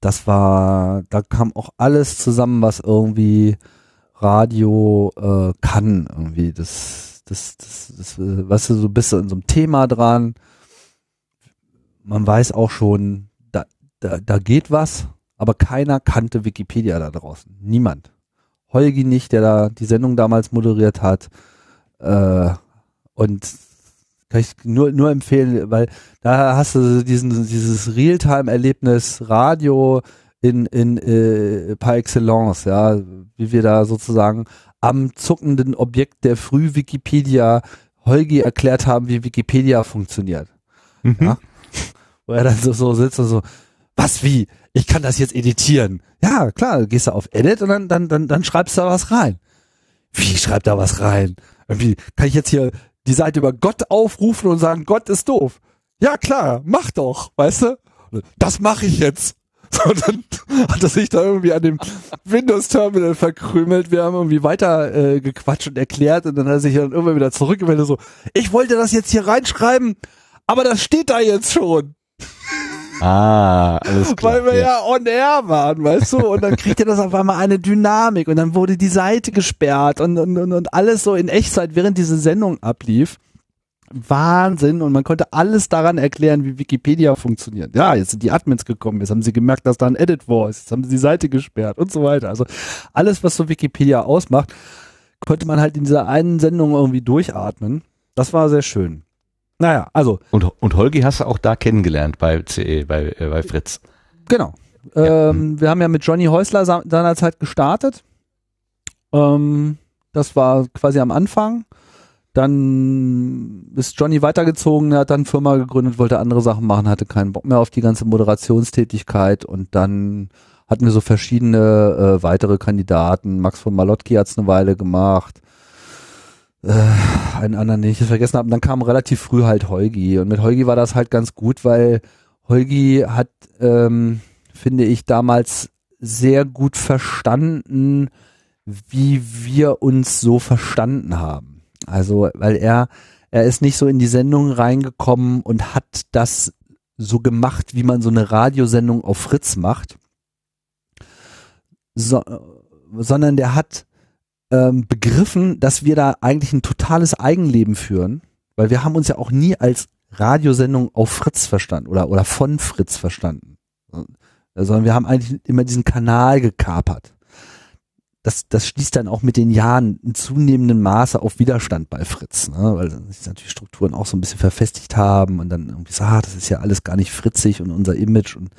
das war, da kam auch alles zusammen, was irgendwie Radio äh, kann. Irgendwie das, das, das, das, weißt du, so bist du in so einem Thema dran. Man weiß auch schon, da, da, da geht was, aber keiner kannte Wikipedia da draußen. Niemand. Holgi nicht, der da die Sendung damals moderiert hat. Äh, und kann ich nur, nur empfehlen, weil da hast du diesen, dieses Realtime-Erlebnis Radio in, in äh, par excellence, ja, wie wir da sozusagen am zuckenden Objekt der Früh-Wikipedia Holgi erklärt haben, wie Wikipedia funktioniert. Mhm. Ja. Wo er dann so, so sitzt und so, was wie? Ich kann das jetzt editieren. Ja, klar, gehst du auf Edit und dann, dann, dann, dann schreibst du da was rein. Wie schreibt da was rein? Irgendwie kann ich jetzt hier die Seite über Gott aufrufen und sagen, Gott ist doof. Ja, klar, mach doch, weißt du? Das mache ich jetzt. So, dann hat er sich da irgendwie an dem Windows-Terminal verkrümelt. Wir haben irgendwie weiter äh, gequatscht und erklärt und dann hat er sich dann irgendwann wieder zurückgemeldet so, ich wollte das jetzt hier reinschreiben, aber das steht da jetzt schon. Ah, alles klar. Weil wir ja. on air waren, weißt du? Und dann kriegt er das auf einmal eine Dynamik und dann wurde die Seite gesperrt und, und, und, und alles so in Echtzeit, während diese Sendung ablief. Wahnsinn und man konnte alles daran erklären, wie Wikipedia funktioniert. Ja, jetzt sind die Admins gekommen, jetzt haben sie gemerkt, dass da ein Edit war, jetzt haben sie die Seite gesperrt und so weiter. Also alles, was so Wikipedia ausmacht, konnte man halt in dieser einen Sendung irgendwie durchatmen. Das war sehr schön. Naja, also Und, und Holgi hast du auch da kennengelernt bei CE, bei, äh, bei Fritz. Genau. Ja. Ähm, wir haben ja mit Johnny Häusler seinerzeit gestartet. Ähm, das war quasi am Anfang. Dann ist Johnny weitergezogen, er hat dann Firma gegründet, wollte andere Sachen machen, hatte keinen Bock mehr auf die ganze Moderationstätigkeit und dann hatten wir so verschiedene äh, weitere Kandidaten. Max von Malotki hat es eine Weile gemacht. Äh, einen anderen, den ich vergessen habe. Und dann kam relativ früh halt Holgi. Und mit Holgi war das halt ganz gut, weil Holgi hat, ähm, finde ich, damals sehr gut verstanden, wie wir uns so verstanden haben. Also, weil er, er ist nicht so in die Sendung reingekommen und hat das so gemacht, wie man so eine Radiosendung auf Fritz macht, so, sondern der hat ähm, begriffen, dass wir da eigentlich ein totales Eigenleben führen, weil wir haben uns ja auch nie als Radiosendung auf Fritz verstanden oder, oder von Fritz verstanden, sondern wir haben eigentlich immer diesen Kanal gekapert. Das, das schließt dann auch mit den Jahren in zunehmendem Maße auf Widerstand bei Fritz, ne? weil sich natürlich Strukturen auch so ein bisschen verfestigt haben und dann irgendwie so, ah, das ist ja alles gar nicht fritzig und unser Image und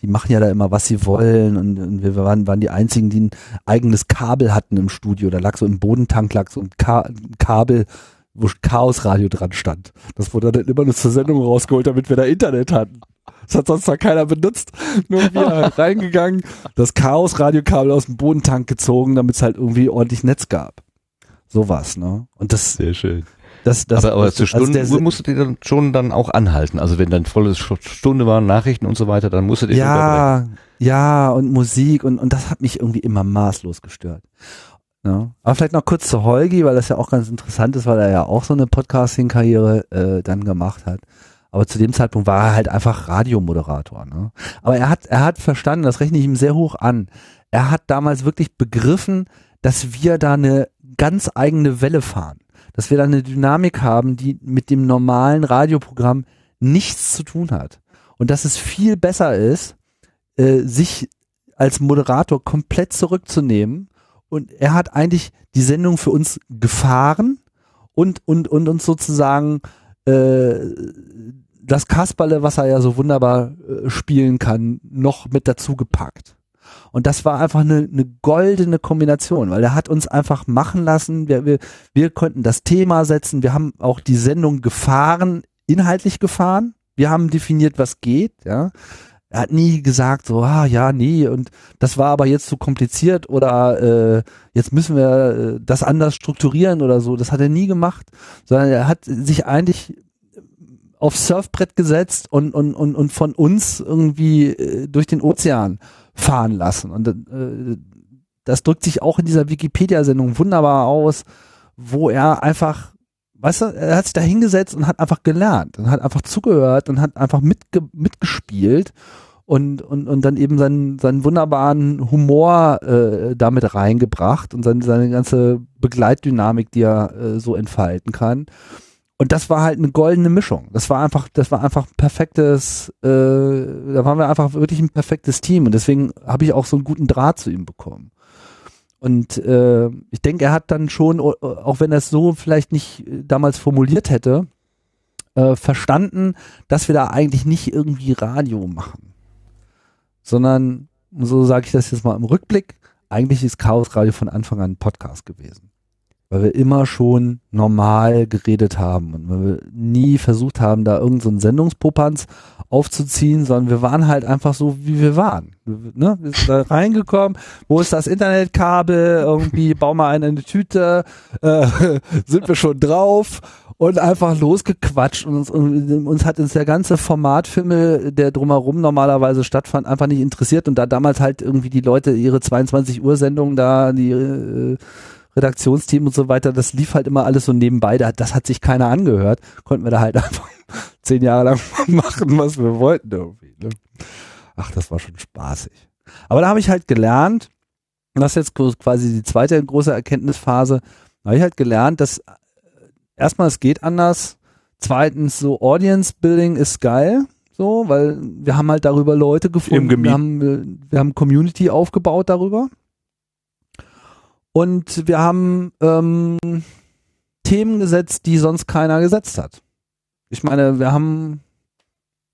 die machen ja da immer, was sie wollen und, und wir waren, waren die einzigen, die ein eigenes Kabel hatten im Studio. Da lag so im Bodentank lag so ein, Ka ein Kabel, wo Chaosradio dran stand. Das wurde dann immer nur zur Sendung rausgeholt, damit wir da Internet hatten. Das hat sonst noch keiner benutzt. Nur wir reingegangen, das Chaos-Radiokabel aus dem Bodentank gezogen, damit es halt irgendwie ordentlich Netz gab. Sowas, ne? Und das, Sehr schön. das, das, aber aber das, zur also Stunde der- musstet ihr dann schon dann auch anhalten. Also wenn dann volle Stunde waren, Nachrichten und so weiter, dann musstet ihr ja, ja, und Musik und, und das hat mich irgendwie immer maßlos gestört. Ja. Aber vielleicht noch kurz zu Holgi, weil das ja auch ganz interessant ist, weil er ja auch so eine Podcasting-Karriere äh, dann gemacht hat. Aber zu dem Zeitpunkt war er halt einfach Radiomoderator. Ne? Aber er hat, er hat verstanden, das rechne ich ihm sehr hoch an. Er hat damals wirklich begriffen, dass wir da eine ganz eigene Welle fahren. Dass wir da eine Dynamik haben, die mit dem normalen Radioprogramm nichts zu tun hat. Und dass es viel besser ist, äh, sich als Moderator komplett zurückzunehmen. Und er hat eigentlich die Sendung für uns gefahren und, und, und uns sozusagen äh, das Kasperle, was er ja so wunderbar äh, spielen kann, noch mit dazu gepackt. Und das war einfach eine, eine goldene Kombination, weil er hat uns einfach machen lassen. Wir, wir, wir konnten das Thema setzen. Wir haben auch die Sendung gefahren, inhaltlich gefahren. Wir haben definiert, was geht. Ja, er hat nie gesagt so, ah ja, nee, und das war aber jetzt zu kompliziert oder äh, jetzt müssen wir äh, das anders strukturieren oder so. Das hat er nie gemacht, sondern er hat sich eigentlich aufs Surfbrett gesetzt und, und, und, und von uns irgendwie äh, durch den Ozean fahren lassen. Und äh, das drückt sich auch in dieser Wikipedia-Sendung wunderbar aus, wo er einfach, weißt du, er hat sich da hingesetzt und hat einfach gelernt und hat einfach zugehört und hat einfach mitge mitgespielt und, und, und dann eben seinen, seinen wunderbaren Humor äh, damit reingebracht und seine, seine ganze Begleitdynamik, die er äh, so entfalten kann. Und das war halt eine goldene Mischung. Das war einfach, das war einfach ein perfektes, äh, da waren wir einfach wirklich ein perfektes Team und deswegen habe ich auch so einen guten Draht zu ihm bekommen. Und äh, ich denke, er hat dann schon, auch wenn er es so vielleicht nicht äh, damals formuliert hätte, äh, verstanden, dass wir da eigentlich nicht irgendwie Radio machen, sondern, so sage ich das jetzt mal im Rückblick, eigentlich ist Chaos Radio von Anfang an ein Podcast gewesen. Weil wir immer schon normal geredet haben und weil wir nie versucht haben, da irgendeinen so Sendungspopanz aufzuziehen, sondern wir waren halt einfach so, wie wir waren. Ne? Wir sind da reingekommen, wo ist das Internetkabel, irgendwie bau mal eine in die Tüte, äh, sind wir schon drauf und einfach losgequatscht und uns, und uns hat uns der ganze Formatfilme, der drumherum normalerweise stattfand, einfach nicht interessiert und da damals halt irgendwie die Leute ihre 22 Uhr Sendung da, die äh, Redaktionsteam und so weiter, das lief halt immer alles so nebenbei, das hat sich keiner angehört, konnten wir da halt einfach zehn Jahre lang machen, was wir wollten irgendwie. Ne? Ach, das war schon spaßig. Aber da habe ich halt gelernt, und das ist jetzt quasi die zweite große Erkenntnisphase, da habe ich halt gelernt, dass äh, erstmal es geht anders, zweitens so Audience Building ist geil, so, weil wir haben halt darüber Leute gefunden, wir haben, wir haben Community aufgebaut darüber. Und wir haben ähm, Themen gesetzt, die sonst keiner gesetzt hat. Ich meine, wir haben,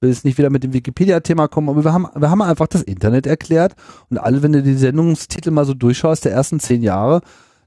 will jetzt nicht wieder mit dem Wikipedia-Thema kommen, aber wir haben, wir haben einfach das Internet erklärt und alle, wenn du die Sendungstitel mal so durchschaust, der ersten zehn Jahre,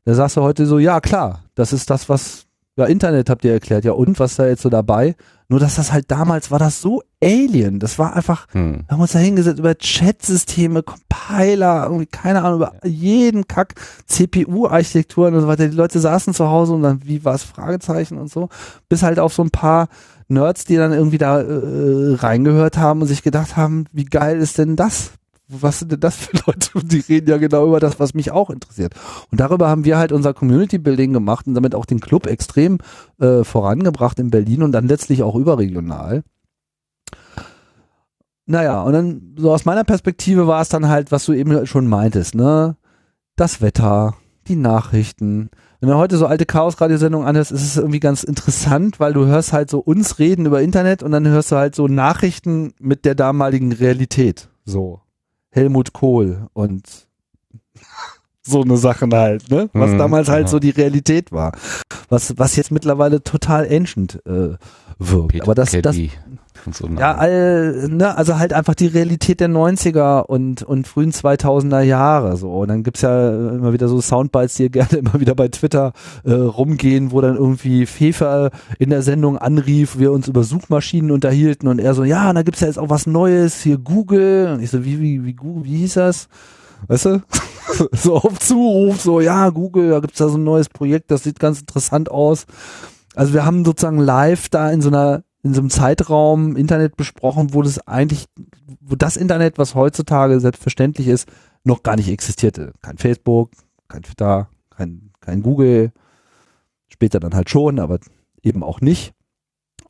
da sagst du heute so, ja klar, das ist das, was, ja, Internet habt ihr erklärt, ja und, was da jetzt so dabei? Nur, dass das halt damals war das so alien. Das war einfach, hm. wir haben uns da hingesetzt über Chat-Systeme, Compiler, irgendwie, keine Ahnung, über jeden Kack, CPU-Architekturen und so weiter. Die Leute saßen zu Hause und dann, wie war es, Fragezeichen und so, bis halt auf so ein paar Nerds, die dann irgendwie da äh, reingehört haben und sich gedacht haben, wie geil ist denn das? Was sind denn das für Leute? Die reden ja genau über das, was mich auch interessiert. Und darüber haben wir halt unser Community Building gemacht und damit auch den Club extrem äh, vorangebracht in Berlin und dann letztlich auch überregional. Naja, und dann so aus meiner Perspektive war es dann halt, was du eben schon meintest, ne? Das Wetter, die Nachrichten. Wenn du heute so alte Chaos-Radiosendungen anhörst, ist es irgendwie ganz interessant, weil du hörst halt so uns reden über Internet und dann hörst du halt so Nachrichten mit der damaligen Realität. So. Helmut Kohl und so eine Sachen halt, ne? Was mhm, damals halt ja. so die Realität war. Was, was jetzt mittlerweile total ancient äh, wirkt. Peter Aber das, das so ja, all, ne, also halt einfach die Realität der 90er und, und frühen 2000er Jahre so. Und dann gibt's ja immer wieder so Soundbites, die gerne immer wieder bei Twitter äh, rumgehen, wo dann irgendwie Fefer in der Sendung anrief, wir uns über Suchmaschinen unterhielten und er so, ja, da gibt's ja jetzt auch was Neues, hier Google. Und ich so, wie, wie, wie, Google, wie hieß das? Weißt du? so auf Zuruf, so, ja, Google, da gibt's da so ein neues Projekt, das sieht ganz interessant aus. Also wir haben sozusagen live da in so einer in so einem Zeitraum Internet besprochen, wo das eigentlich, wo das Internet, was heutzutage selbstverständlich ist, noch gar nicht existierte. Kein Facebook, kein Twitter, kein, kein Google. Später dann halt schon, aber eben auch nicht.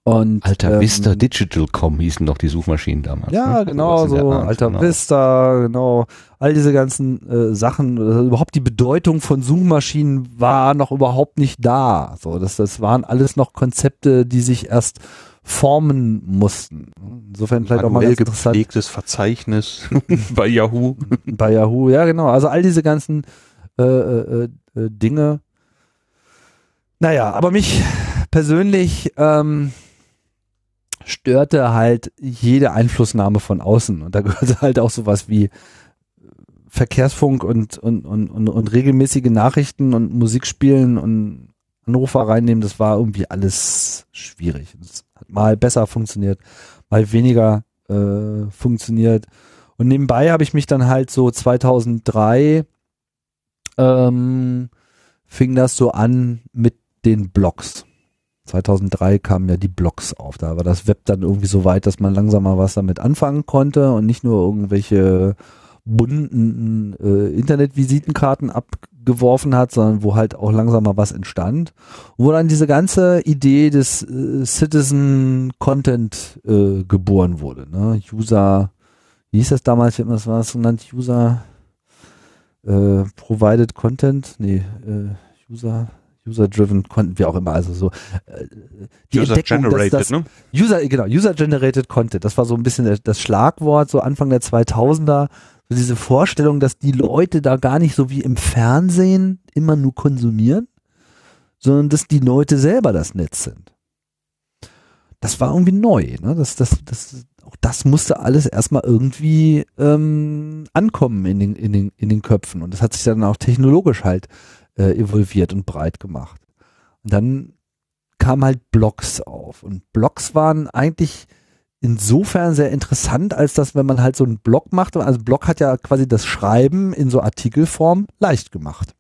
Und, Alter ähm, Vista Digital.com hießen doch die Suchmaschinen damals. Ja, ne? genau, so Alter genau. Vista, genau. All diese ganzen äh, Sachen, also überhaupt die Bedeutung von Suchmaschinen war noch überhaupt nicht da. So, das, das waren alles noch Konzepte, die sich erst formen mussten. Insofern vielleicht auch mal ganz interessant. gepflegtes Verzeichnis bei Yahoo. bei Yahoo, ja genau. Also all diese ganzen äh, äh, äh, Dinge. Naja, aber mich persönlich ähm, störte halt jede Einflussnahme von außen. Und da gehörte halt auch sowas wie Verkehrsfunk und, und, und, und, und regelmäßige Nachrichten und Musik spielen und Anrufer reinnehmen. Das war irgendwie alles schwierig. Das mal besser funktioniert, mal weniger äh, funktioniert. Und nebenbei habe ich mich dann halt so 2003 ähm, fing das so an mit den Blogs. 2003 kamen ja die Blogs auf. Da war das Web dann irgendwie so weit, dass man langsam mal was damit anfangen konnte und nicht nur irgendwelche bunten äh, Internetvisitenkarten abgeworfen hat, sondern wo halt auch langsam mal was entstand. wo dann diese ganze Idee des äh, Citizen Content äh, geboren wurde. Ne? User, wie hieß das damals, was war das genannt? User äh, Provided Content? Nee, äh, User User-driven Content, wie auch immer, also so äh, die User-generated, das, ne? User, genau, User-generated Content, das war so ein bisschen das Schlagwort, so Anfang der 2000er, so diese Vorstellung, dass die Leute da gar nicht so wie im Fernsehen immer nur konsumieren, sondern dass die Leute selber das Netz sind. Das war irgendwie neu, ne? Das, das, das, auch das musste alles erstmal irgendwie ähm, ankommen in den, in, den, in den Köpfen. Und das hat sich dann auch technologisch halt äh, evolviert und breit gemacht. Und dann kamen halt Blogs auf. Und Blogs waren eigentlich insofern sehr interessant, als dass wenn man halt so einen Blog macht, also Blog hat ja quasi das Schreiben in so Artikelform leicht gemacht.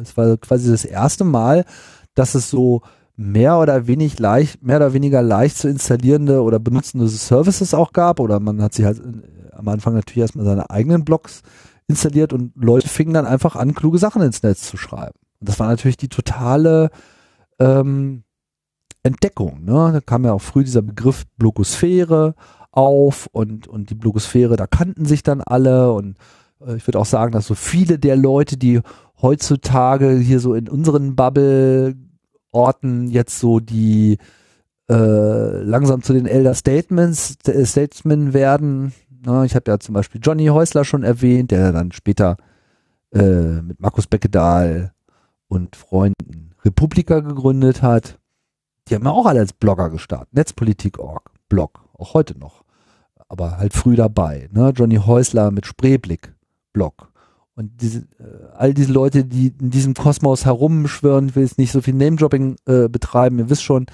Es war quasi das erste Mal, dass es so mehr oder wenig leicht, mehr oder weniger leicht zu installierende oder benutzende Services auch gab oder man hat sich halt äh, am Anfang natürlich erstmal seine eigenen Blogs installiert und Leute fingen dann einfach an, kluge Sachen ins Netz zu schreiben. Und das war natürlich die totale ähm, Entdeckung. Ne? Da kam ja auch früh dieser Begriff Blogosphäre auf und, und die Blogosphäre, da kannten sich dann alle und äh, ich würde auch sagen, dass so viele der Leute, die heutzutage hier so in unseren Bubble-Orten jetzt so die äh, langsam zu den Elder Statements, Statesmen werden. Ne? Ich habe ja zum Beispiel Johnny Häusler schon erwähnt, der dann später äh, mit Markus Beckedahl und Freunden Republika gegründet hat. Die haben ja auch alle als Blogger gestartet. Netzpolitik.org, Blog, auch heute noch. Aber halt früh dabei. Ne? Johnny Häusler mit Spreeblick, Blog. Und diese, äh, all diese Leute, die in diesem Kosmos herumschwirren, ich will jetzt nicht so viel Name-Dropping äh, betreiben, ihr wisst schon,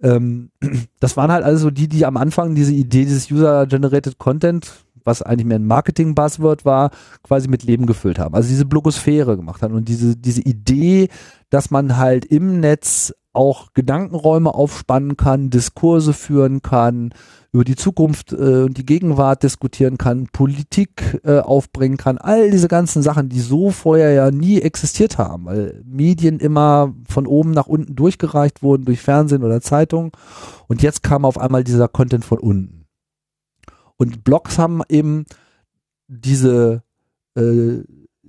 ähm, das waren halt also die, die am Anfang diese Idee dieses User-Generated Content, was eigentlich mehr ein Marketing-Buzzword war, quasi mit Leben gefüllt haben. Also diese Blogosphäre gemacht haben und diese, diese Idee, dass man halt im Netz auch Gedankenräume aufspannen kann, Diskurse führen kann, über die Zukunft äh, und die Gegenwart diskutieren kann, Politik äh, aufbringen kann, all diese ganzen Sachen, die so vorher ja nie existiert haben, weil Medien immer von oben nach unten durchgereicht wurden durch Fernsehen oder Zeitung und jetzt kam auf einmal dieser Content von unten. Und Blogs haben eben diese äh,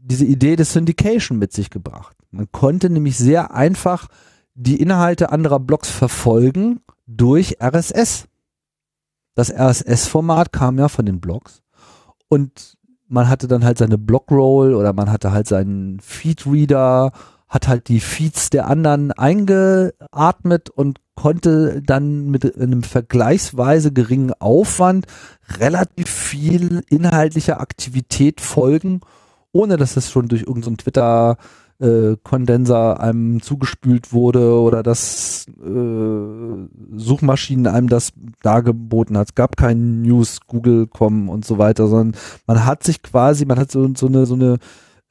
diese Idee des Syndication mit sich gebracht. Man konnte nämlich sehr einfach die Inhalte anderer Blogs verfolgen durch RSS. Das RSS-Format kam ja von den Blogs und man hatte dann halt seine Blogroll oder man hatte halt seinen Feedreader, hat halt die Feeds der anderen eingeatmet und konnte dann mit einem vergleichsweise geringen Aufwand relativ viel inhaltlicher Aktivität folgen, ohne dass es schon durch irgendeinen so Twitter äh, Kondenser einem zugespült wurde oder dass äh, Suchmaschinen einem das dargeboten hat. Es gab kein News, Google kommen und so weiter, sondern man hat sich quasi, man hat so, so eine so eine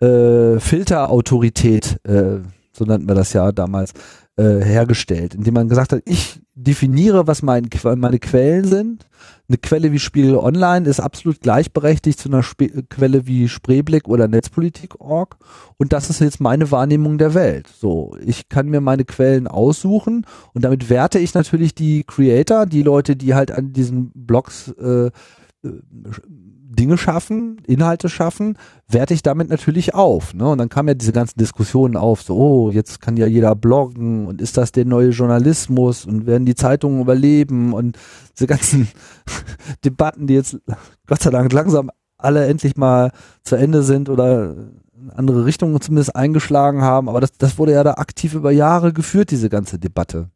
äh, Filterautorität, äh, so nannten wir das ja damals, äh, hergestellt, indem man gesagt hat, ich definiere, was mein, meine Quellen sind. Eine Quelle wie Spiegel Online ist absolut gleichberechtigt zu einer Sp Quelle wie Spreeblick oder Netzpolitik.org. Und das ist jetzt meine Wahrnehmung der Welt. So, ich kann mir meine Quellen aussuchen und damit werte ich natürlich die Creator, die Leute, die halt an diesen Blogs äh, äh Dinge schaffen, Inhalte schaffen, werte ich damit natürlich auf. Ne? Und dann kamen ja diese ganzen Diskussionen auf, so, oh, jetzt kann ja jeder bloggen und ist das der neue Journalismus und werden die Zeitungen überleben und diese ganzen Debatten, die jetzt Gott sei Dank langsam alle endlich mal zu Ende sind oder andere Richtungen zumindest eingeschlagen haben, aber das, das wurde ja da aktiv über Jahre geführt, diese ganze Debatte.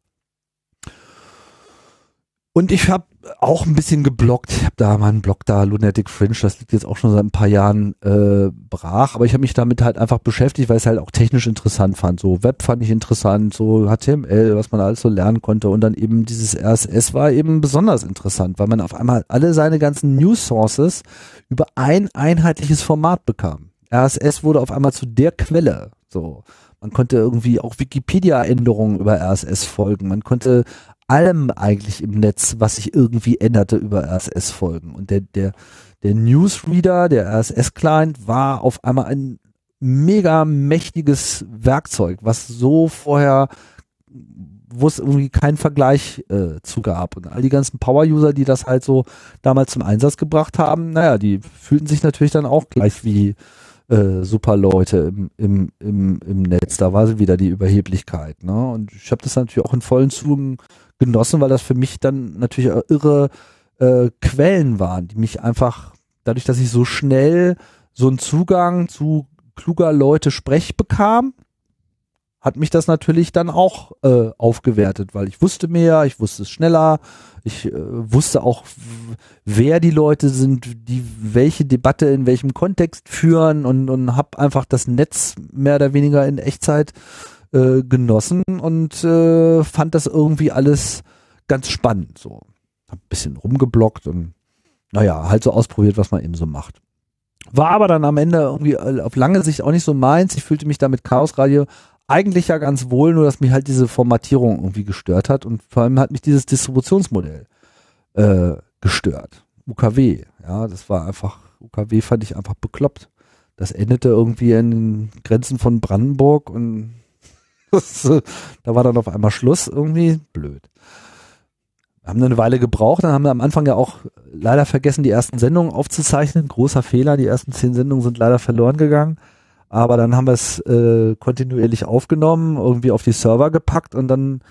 Und ich habe auch ein bisschen geblockt. Ich habe da meinen Blog da, Lunatic Fringe, das liegt jetzt auch schon seit ein paar Jahren äh, brach, aber ich habe mich damit halt einfach beschäftigt, weil ich es halt auch technisch interessant fand. So Web fand ich interessant, so HTML, was man alles so lernen konnte und dann eben dieses RSS war eben besonders interessant, weil man auf einmal alle seine ganzen News Sources über ein einheitliches Format bekam. RSS wurde auf einmal zu der Quelle. So, man konnte irgendwie auch Wikipedia-Änderungen über RSS folgen. Man konnte allem eigentlich im Netz, was sich irgendwie änderte, über RSS folgen. Und der, der, der Newsreader, der RSS-Client, war auf einmal ein mega mächtiges Werkzeug, was so vorher wo es irgendwie keinen Vergleich äh, zu gab. Und all die ganzen Power-User, die das halt so damals zum Einsatz gebracht haben, naja, die fühlten sich natürlich dann auch gleich wie äh, super Leute im, im, im, im Netz. Da war wieder die Überheblichkeit. Ne? Und ich habe das natürlich auch in vollen Zügen genossen, weil das für mich dann natürlich irre äh, Quellen waren, die mich einfach, dadurch, dass ich so schnell so einen Zugang zu kluger Leute Sprech bekam, hat mich das natürlich dann auch äh, aufgewertet, weil ich wusste mehr, ich wusste es schneller, Ich äh, wusste auch, wer die Leute sind, die welche Debatte in welchem Kontext führen und, und habe einfach das Netz mehr oder weniger in Echtzeit äh, genossen und äh, fand das irgendwie alles ganz spannend. So, hab ein bisschen rumgeblockt und naja, halt so ausprobiert, was man eben so macht. War aber dann am Ende irgendwie äh, auf lange Sicht auch nicht so meins. Ich fühlte mich da mit Chaos Radio eigentlich ja ganz wohl, nur dass mich halt diese Formatierung irgendwie gestört hat und vor allem hat mich dieses Distributionsmodell äh, gestört. UKW, ja, das war einfach, UKW fand ich einfach bekloppt. Das endete irgendwie in den Grenzen von Brandenburg und da war dann auf einmal Schluss, irgendwie blöd. Haben eine Weile gebraucht, dann haben wir am Anfang ja auch leider vergessen, die ersten Sendungen aufzuzeichnen. Großer Fehler, die ersten zehn Sendungen sind leider verloren gegangen. Aber dann haben wir es äh, kontinuierlich aufgenommen, irgendwie auf die Server gepackt und dann,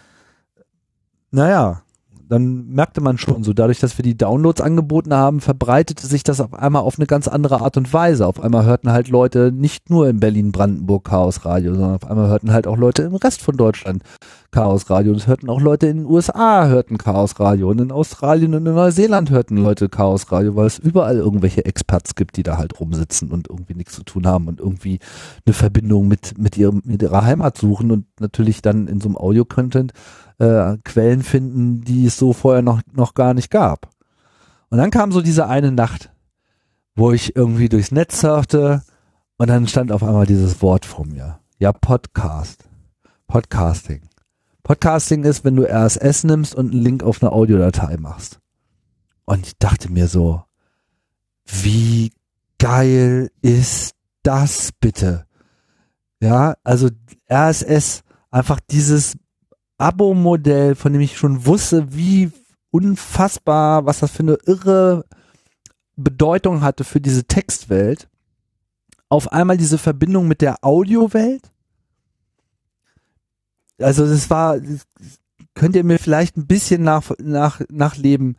naja, dann merkte man schon so, dadurch, dass wir die Downloads angeboten haben, verbreitete sich das auf einmal auf eine ganz andere Art und Weise. Auf einmal hörten halt Leute nicht nur in Berlin-Brandenburg Chaos Radio, sondern auf einmal hörten halt auch Leute im Rest von Deutschland Chaos Radio. Und es hörten auch Leute in den USA hörten Chaos Radio und in Australien und in Neuseeland hörten Leute Chaos Radio, weil es überall irgendwelche Experts gibt, die da halt rumsitzen und irgendwie nichts zu tun haben und irgendwie eine Verbindung mit, mit, ihrem, mit ihrer Heimat suchen und natürlich dann in so einem Audio-Content äh, Quellen finden, die es so vorher noch, noch gar nicht gab. Und dann kam so diese eine Nacht, wo ich irgendwie durchs Netz surfte und dann stand auf einmal dieses Wort vor mir. Ja, Podcast. Podcasting. Podcasting ist, wenn du RSS nimmst und einen Link auf eine Audiodatei machst. Und ich dachte mir so, wie geil ist das bitte? Ja, also RSS, einfach dieses Abo-Modell, von dem ich schon wusste, wie unfassbar, was das für eine irre Bedeutung hatte für diese Textwelt. Auf einmal diese Verbindung mit der Audiowelt. Also das war, könnt ihr mir vielleicht ein bisschen nach, nach, nachleben,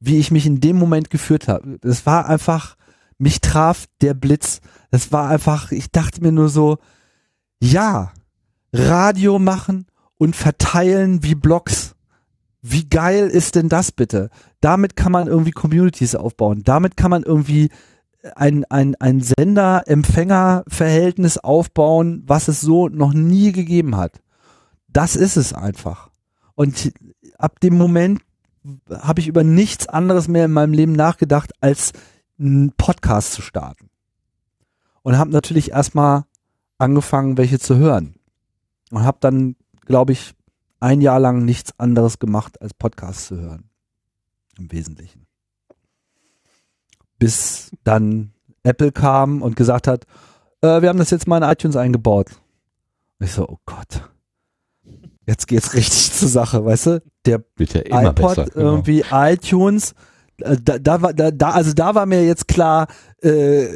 wie ich mich in dem Moment geführt habe. Das war einfach, mich traf der Blitz. Das war einfach, ich dachte mir nur so, ja, Radio machen und verteilen wie Blogs. Wie geil ist denn das bitte? Damit kann man irgendwie Communities aufbauen. Damit kann man irgendwie ein, ein, ein Sender-Empfänger-Verhältnis aufbauen, was es so noch nie gegeben hat. Das ist es einfach. Und ab dem Moment habe ich über nichts anderes mehr in meinem Leben nachgedacht, als einen Podcast zu starten. Und habe natürlich erstmal angefangen, welche zu hören. Und habe dann, glaube ich, ein Jahr lang nichts anderes gemacht, als Podcasts zu hören. Im Wesentlichen. Bis dann Apple kam und gesagt hat, äh, wir haben das jetzt mal in iTunes eingebaut. Und ich so, oh Gott. Jetzt geht's richtig zur Sache, weißt du? Der immer iPod, besser. genau. irgendwie iTunes, äh, da, da war, da, da, also da war mir jetzt klar, äh,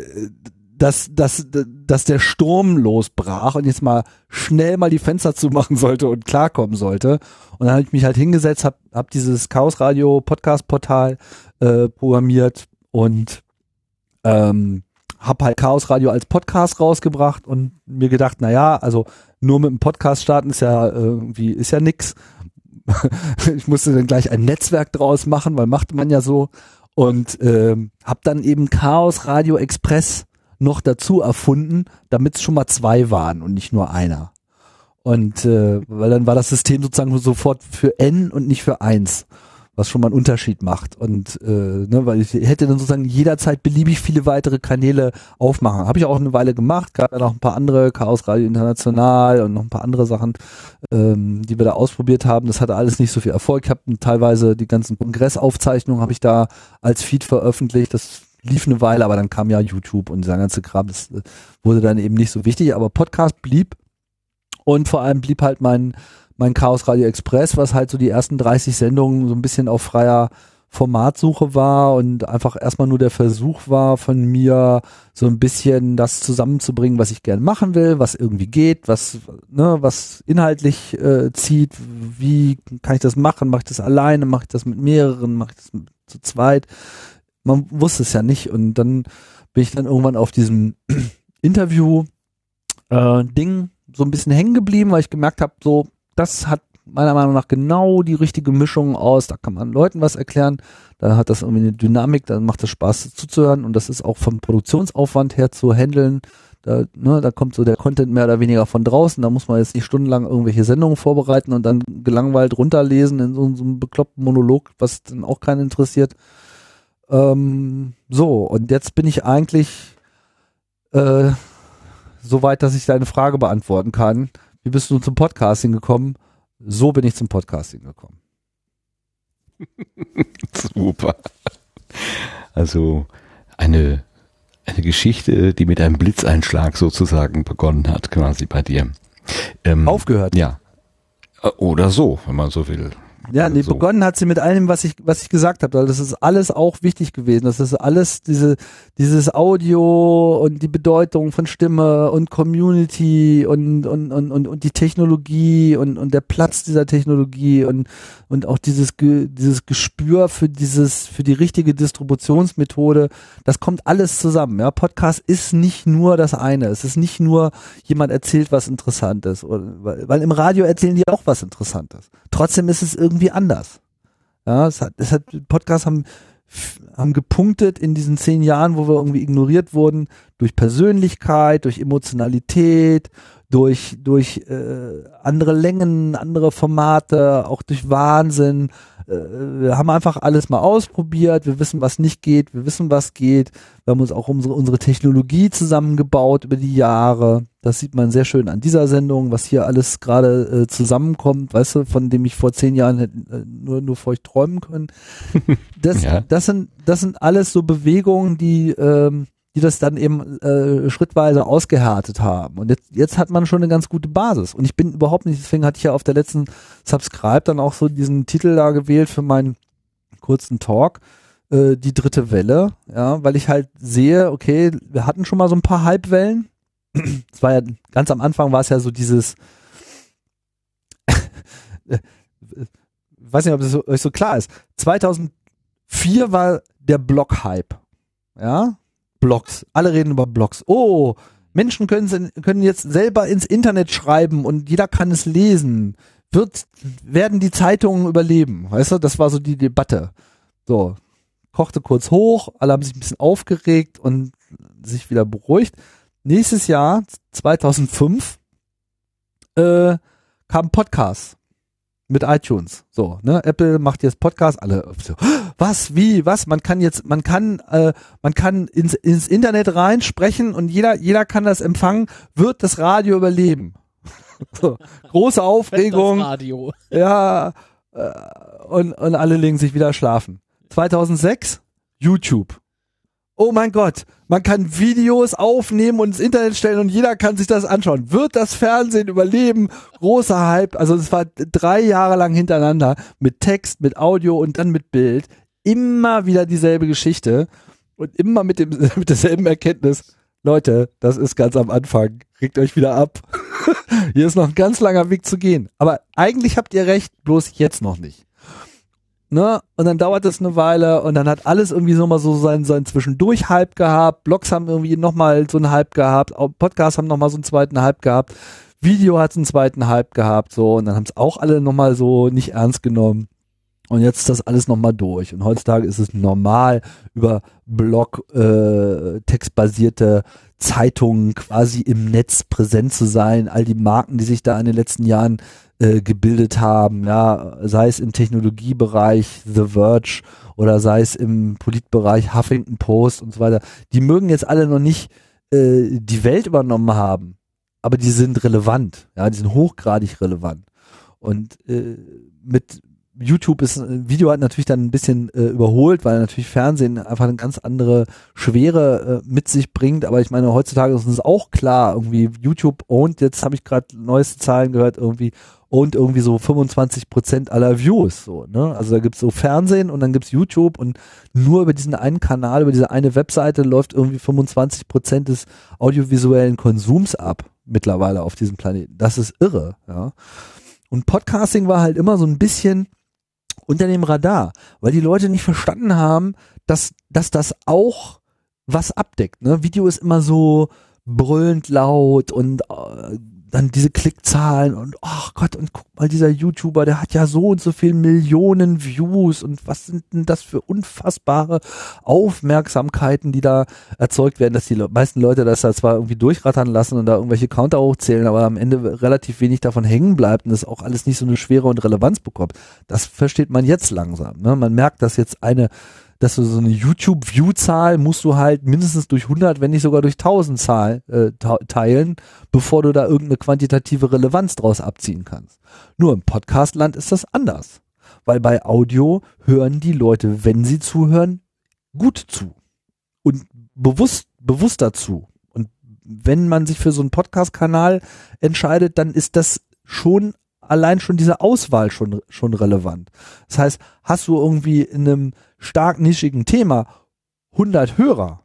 dass, dass, dass der Sturm losbrach und jetzt mal schnell mal die Fenster zumachen sollte und klarkommen sollte. Und dann habe ich mich halt hingesetzt, hab, hab dieses Chaos Radio Podcast Portal äh, programmiert und ähm, hab halt Chaos Radio als Podcast rausgebracht und mir gedacht, na ja, also nur mit dem Podcast starten ist ja irgendwie ist ja nix. ich musste dann gleich ein Netzwerk draus machen, weil machte man ja so und ähm, hab dann eben Chaos Radio Express noch dazu erfunden, damit es schon mal zwei waren und nicht nur einer. Und äh, weil dann war das System sozusagen sofort für N und nicht für eins, was schon mal einen Unterschied macht. Und äh, ne, weil ich hätte dann sozusagen jederzeit beliebig viele weitere Kanäle aufmachen. Habe ich auch eine Weile gemacht, gab ja noch ein paar andere, Chaos Radio International und noch ein paar andere Sachen, ähm, die wir da ausprobiert haben. Das hatte alles nicht so viel Erfolg. Ich habe teilweise die ganzen Kongressaufzeichnungen habe ich da als Feed veröffentlicht. Das lief eine Weile, aber dann kam ja YouTube und dieser ganze Kram, das äh, wurde dann eben nicht so wichtig, aber Podcast blieb und vor allem blieb halt mein, mein Chaos Radio Express, was halt so die ersten 30 Sendungen so ein bisschen auf freier Formatsuche war und einfach erstmal nur der Versuch war von mir, so ein bisschen das zusammenzubringen, was ich gerne machen will, was irgendwie geht, was, ne, was inhaltlich äh, zieht, wie kann ich das machen, mache ich das alleine, mache ich das mit mehreren, mache ich das zu zweit. Man wusste es ja nicht und dann bin ich dann irgendwann auf diesem Interview äh, so ein bisschen hängen geblieben, weil ich gemerkt habe, so das hat meiner Meinung nach genau die richtige Mischung aus. Da kann man Leuten was erklären, da hat das irgendwie eine Dynamik, dann macht es Spaß zuzuhören und das ist auch vom Produktionsaufwand her zu handeln. Da, ne, da kommt so der Content mehr oder weniger von draußen. Da muss man jetzt nicht stundenlang irgendwelche Sendungen vorbereiten und dann gelangweilt runterlesen in so, so einem bekloppten Monolog, was dann auch keinen interessiert. Ähm, so, und jetzt bin ich eigentlich äh, so weit, dass ich deine Frage beantworten kann. Wie bist du zum Podcasting gekommen? So bin ich zum Podcasting gekommen. Super. Also eine, eine Geschichte, die mit einem Blitzeinschlag sozusagen begonnen hat, quasi bei dir. Ähm, Aufgehört. Ja. Äh, Oder so, wenn man so will. Ja, nee, so. begonnen hat sie mit allem, was ich, was ich gesagt habe. weil Das ist alles auch wichtig gewesen. Das ist alles diese, dieses Audio und die Bedeutung von Stimme und Community und, und, und, und, und die Technologie und, und der Platz dieser Technologie und, und auch dieses, dieses Gespür für dieses, für die richtige Distributionsmethode. Das kommt alles zusammen. Ja, Podcast ist nicht nur das eine. Es ist nicht nur jemand erzählt was Interessantes. Oder, weil, weil im Radio erzählen die auch was Interessantes. Trotzdem ist es irgendwie anders. Ja, es hat, es hat, Podcasts haben, haben gepunktet in diesen zehn Jahren, wo wir irgendwie ignoriert wurden, durch Persönlichkeit, durch Emotionalität, durch, durch äh, andere Längen, andere Formate, auch durch Wahnsinn. Äh, wir haben einfach alles mal ausprobiert, wir wissen, was nicht geht, wir wissen, was geht. Wir haben uns auch unsere, unsere Technologie zusammengebaut über die Jahre. Das sieht man sehr schön an dieser Sendung, was hier alles gerade äh, zusammenkommt, weißt du, von dem ich vor zehn Jahren hätte, äh, nur, nur feucht träumen können. Das, Ja. das, sind, das sind alles so Bewegungen, die, ähm, die das dann eben äh, schrittweise ausgehärtet haben. Und jetzt, jetzt hat man schon eine ganz gute Basis. Und ich bin überhaupt nicht, deswegen hatte ich ja auf der letzten Subscribe dann auch so diesen Titel da gewählt für meinen kurzen Talk, äh, die dritte Welle, ja, weil ich halt sehe, okay, wir hatten schon mal so ein paar Hypewellen. Es war ja, ganz am Anfang war es ja so dieses, weiß nicht, ob so, euch so klar ist. 2004 war der Blog-Hype. Ja, Blogs. Alle reden über Blogs. Oh, Menschen können, können jetzt selber ins Internet schreiben und jeder kann es lesen. Wird, werden die Zeitungen überleben? Weißt du, das war so die Debatte. So, kochte kurz hoch, alle haben sich ein bisschen aufgeregt und sich wieder beruhigt. Nächstes Jahr, 2005, äh, kam Podcast mit iTunes. So, ne? Apple macht jetzt Podcast, alle so, was, wie, was? Man kann jetzt, man kann, äh, man kann ins, ins Internet rein sprechen und jeder, jeder kann das empfangen. Wird das Radio überleben? so, große Aufregung. Das Radio. Ja, äh, und, und alle legen sich wieder schlafen. 2006, YouTube. Oh mein Gott, man kann Videos aufnehmen und ins Internet stellen und jeder kann sich das anschauen. Wird das Fernsehen überleben? Großer Hype. Also es war drei Jahre lang hintereinander mit Text, mit Audio und dann mit Bild. Immer wieder dieselbe Geschichte und immer mit, dem, mit derselben Erkenntnis. Leute, das ist ganz am Anfang. Regt euch wieder ab. Hier ist noch ein ganz langer Weg zu gehen. Aber eigentlich habt ihr recht, bloß jetzt noch nicht. Ne? Und dann dauert es eine Weile und dann hat alles irgendwie so mal so seinen, seinen Zwischendurch-Hype gehabt. Blogs haben irgendwie nochmal so einen Hype gehabt. Podcasts haben nochmal so einen zweiten Hype gehabt. Video hat einen zweiten Hype gehabt. So. Und dann haben es auch alle nochmal so nicht ernst genommen. Und jetzt ist das alles nochmal durch. Und heutzutage ist es normal, über Blog, äh, textbasierte Zeitungen quasi im Netz präsent zu sein. All die Marken, die sich da in den letzten Jahren äh, gebildet haben, ja, sei es im Technologiebereich The Verge oder sei es im Politbereich Huffington Post und so weiter, die mögen jetzt alle noch nicht äh, die Welt übernommen haben, aber die sind relevant, ja, die sind hochgradig relevant. Und äh, mit YouTube ist Video hat natürlich dann ein bisschen äh, überholt, weil natürlich Fernsehen einfach eine ganz andere Schwere äh, mit sich bringt. Aber ich meine, heutzutage ist uns auch klar, irgendwie YouTube und jetzt habe ich gerade neueste Zahlen gehört, irgendwie und irgendwie so 25 Prozent aller Views. So, ne? Also da gibt's so Fernsehen und dann gibt's YouTube und nur über diesen einen Kanal, über diese eine Webseite läuft irgendwie 25 Prozent des audiovisuellen Konsums ab mittlerweile auf diesem Planeten. Das ist irre, ja. Und Podcasting war halt immer so ein bisschen unter dem Radar, weil die Leute nicht verstanden haben, dass, dass das auch was abdeckt. Ne? Video ist immer so brüllend laut und äh, dann diese Klickzahlen und ach Gott, und guck mal, dieser YouTuber, der hat ja so und so viel Millionen Views und was sind denn das für unfassbare Aufmerksamkeiten, die da erzeugt werden, dass die Le meisten Leute das da zwar irgendwie durchrattern lassen und da irgendwelche Counter hochzählen, aber am Ende relativ wenig davon hängen bleibt und das auch alles nicht so eine Schwere und Relevanz bekommt. Das versteht man jetzt langsam. Ne? Man merkt, dass jetzt eine dass du so eine YouTube-View-Zahl musst du halt mindestens durch 100, wenn nicht sogar durch 1000 Zahl äh, teilen, bevor du da irgendeine quantitative Relevanz draus abziehen kannst. Nur im Podcastland ist das anders, weil bei Audio hören die Leute, wenn sie zuhören, gut zu und bewusst bewusst dazu. Und wenn man sich für so einen Podcast-Kanal entscheidet, dann ist das schon allein schon diese Auswahl schon, schon relevant. Das heißt, hast du irgendwie in einem stark nischigen Thema 100 Hörer,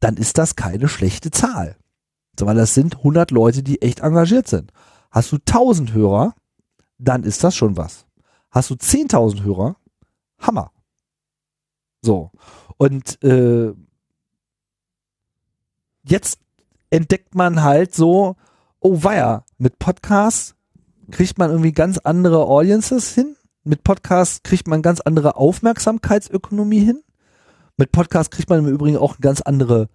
dann ist das keine schlechte Zahl. Weil das sind 100 Leute, die echt engagiert sind. Hast du 1000 Hörer, dann ist das schon was. Hast du 10.000 Hörer, Hammer. So. Und äh, jetzt entdeckt man halt so, oh weia, mit Podcasts kriegt man irgendwie ganz andere Audiences hin. Mit Podcasts kriegt man ganz andere Aufmerksamkeitsökonomie hin. Mit Podcasts kriegt man im Übrigen auch ganz andere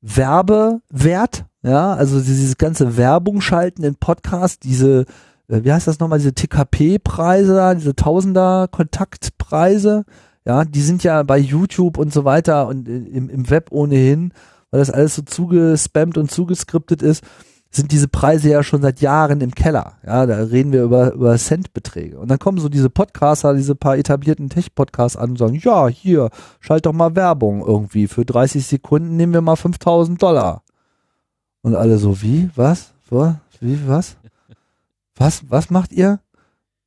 Werbewert. Ja, also dieses ganze Werbung schalten in Podcasts, diese, äh, wie heißt das nochmal, diese TKP-Preise, diese Tausender-Kontaktpreise. Ja, die sind ja bei YouTube und so weiter und im, im Web ohnehin, weil das alles so zugespammt und zugeskriptet ist sind diese Preise ja schon seit Jahren im Keller. Ja, da reden wir über, über Centbeträge. Und dann kommen so diese Podcaster, diese paar etablierten Tech-Podcasts an und sagen, ja, hier, schalt doch mal Werbung irgendwie. Für 30 Sekunden nehmen wir mal 5000 Dollar. Und alle so, wie? Was? Wie? Was? Was? Was macht ihr?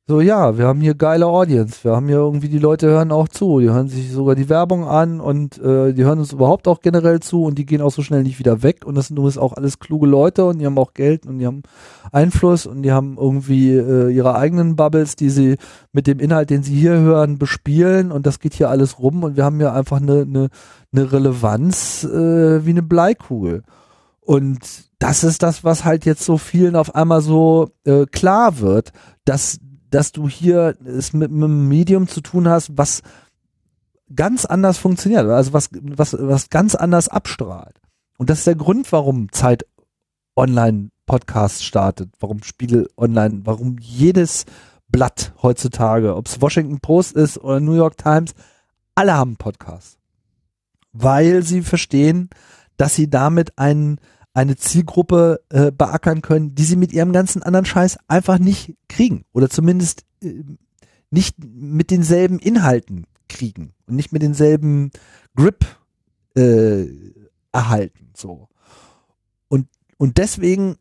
So, ja, wir haben hier geile Audience. Wir haben hier irgendwie, die Leute hören auch zu. Die hören sich sogar die Werbung an und äh, die hören uns überhaupt auch generell zu und die gehen auch so schnell nicht wieder weg. Und das sind übrigens auch alles kluge Leute und die haben auch Geld und die haben Einfluss und die haben irgendwie äh, ihre eigenen Bubbles, die sie mit dem Inhalt, den sie hier hören, bespielen und das geht hier alles rum und wir haben hier einfach eine, eine, eine Relevanz äh, wie eine Bleikugel. Und das ist das, was halt jetzt so vielen auf einmal so äh, klar wird, dass dass du hier es mit, mit einem Medium zu tun hast, was ganz anders funktioniert, also was, was, was ganz anders abstrahlt. Und das ist der Grund, warum Zeit Online Podcast startet, warum Spiegel Online, warum jedes Blatt heutzutage, ob es Washington Post ist oder New York Times, alle haben Podcasts. Weil sie verstehen, dass sie damit einen eine Zielgruppe äh, beackern können, die sie mit ihrem ganzen anderen Scheiß einfach nicht kriegen oder zumindest äh, nicht mit denselben Inhalten kriegen und nicht mit denselben Grip äh, erhalten so und und deswegen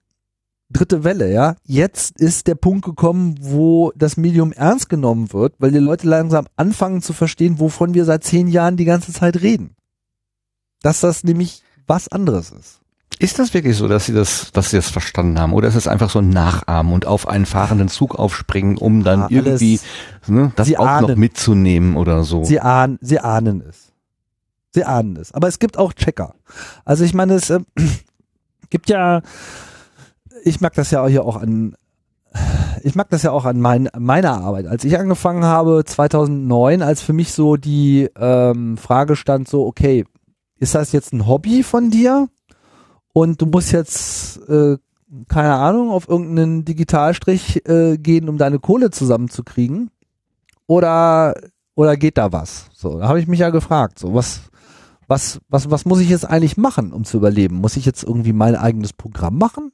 dritte Welle, ja. Jetzt ist der Punkt gekommen, wo das Medium ernst genommen wird, weil die Leute langsam anfangen zu verstehen, wovon wir seit zehn Jahren die ganze Zeit reden. Dass das nämlich was anderes ist. Ist das wirklich so, dass sie das, dass sie das verstanden haben? Oder ist es einfach so ein Nachahmen und auf einen fahrenden Zug aufspringen, um dann ja, irgendwie ne, das auch ahnen. noch mitzunehmen oder so? Sie ahnen, sie ahnen es. Sie ahnen es. Aber es gibt auch Checker. Also ich meine, es äh, gibt ja, ich mag das ja hier auch an, ich mag das ja auch an mein, meiner Arbeit. Als ich angefangen habe, 2009, als für mich so die ähm, Frage stand, so, okay, ist das jetzt ein Hobby von dir? Und du musst jetzt, äh, keine Ahnung, auf irgendeinen Digitalstrich äh, gehen, um deine Kohle zusammenzukriegen? Oder, oder geht da was? So, da habe ich mich ja gefragt, so was, was, was, was muss ich jetzt eigentlich machen, um zu überleben? Muss ich jetzt irgendwie mein eigenes Programm machen?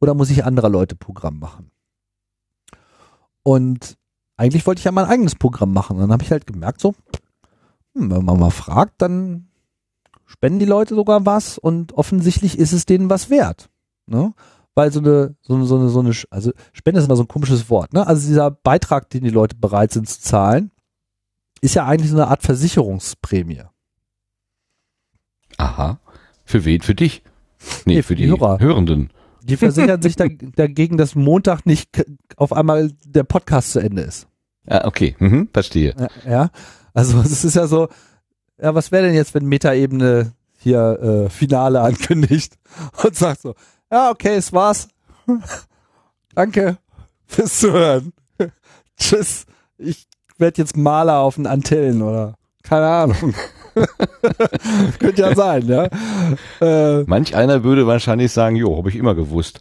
Oder muss ich anderer Leute Programm machen? Und eigentlich wollte ich ja mein eigenes Programm machen. dann habe ich halt gemerkt, so, hm, wenn man mal fragt, dann spenden die Leute sogar was und offensichtlich ist es denen was wert. Ne? Weil so eine, so eine, so eine, so eine, also Spende ist immer so ein komisches Wort, ne? Also dieser Beitrag, den die Leute bereit sind zu zahlen, ist ja eigentlich so eine Art Versicherungsprämie. Aha. Für wen? Für dich? Nee, nee für, für, die, die Hörer. Hörenden. Die versichern sich da, dagegen, dass Montag nicht auf einmal der Podcast zu Ende ist. Ja, okay, mhm, verstehe. Ja, ja, also es ist ja so, ja, was wäre denn jetzt, wenn Metaebene hier äh, Finale ankündigt und sagt so, ja, okay, es war's. Danke fürs Zuhören. Tschüss. Ich werde jetzt Maler auf den Antillen oder keine Ahnung. Könnte ja sein, ja. Äh, Manch einer würde wahrscheinlich sagen, jo, habe ich immer gewusst.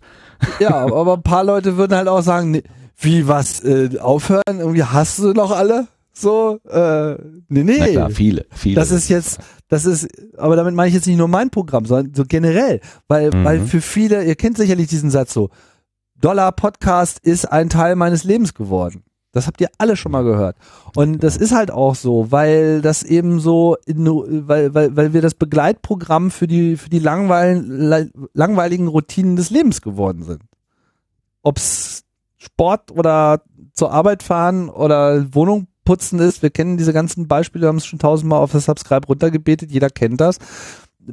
ja, aber ein paar Leute würden halt auch sagen, nee, wie was, äh, aufhören? Irgendwie hast du noch alle? So, äh, nee, nee. Na klar, viele, viele. Das ist jetzt, das ist, aber damit meine ich jetzt nicht nur mein Programm, sondern so generell, weil, Mhm. weil für viele, ihr kennt sicherlich diesen Satz so, Dollar Podcast ist ein Teil meines Lebens geworden. Das habt ihr alle schon mal gehört. Und das ist halt auch so, weil das eben so, in, weil, weil, weil wir das Begleitprogramm für die, für die langweil, langweiligen Routinen des Lebens geworden sind. Ob's Sport oder zur Arbeit fahren oder Wohnung putzen ist. Wir kennen diese ganzen Beispiele, wir haben es schon tausendmal auf das Subscribe runtergebetet, jeder kennt das.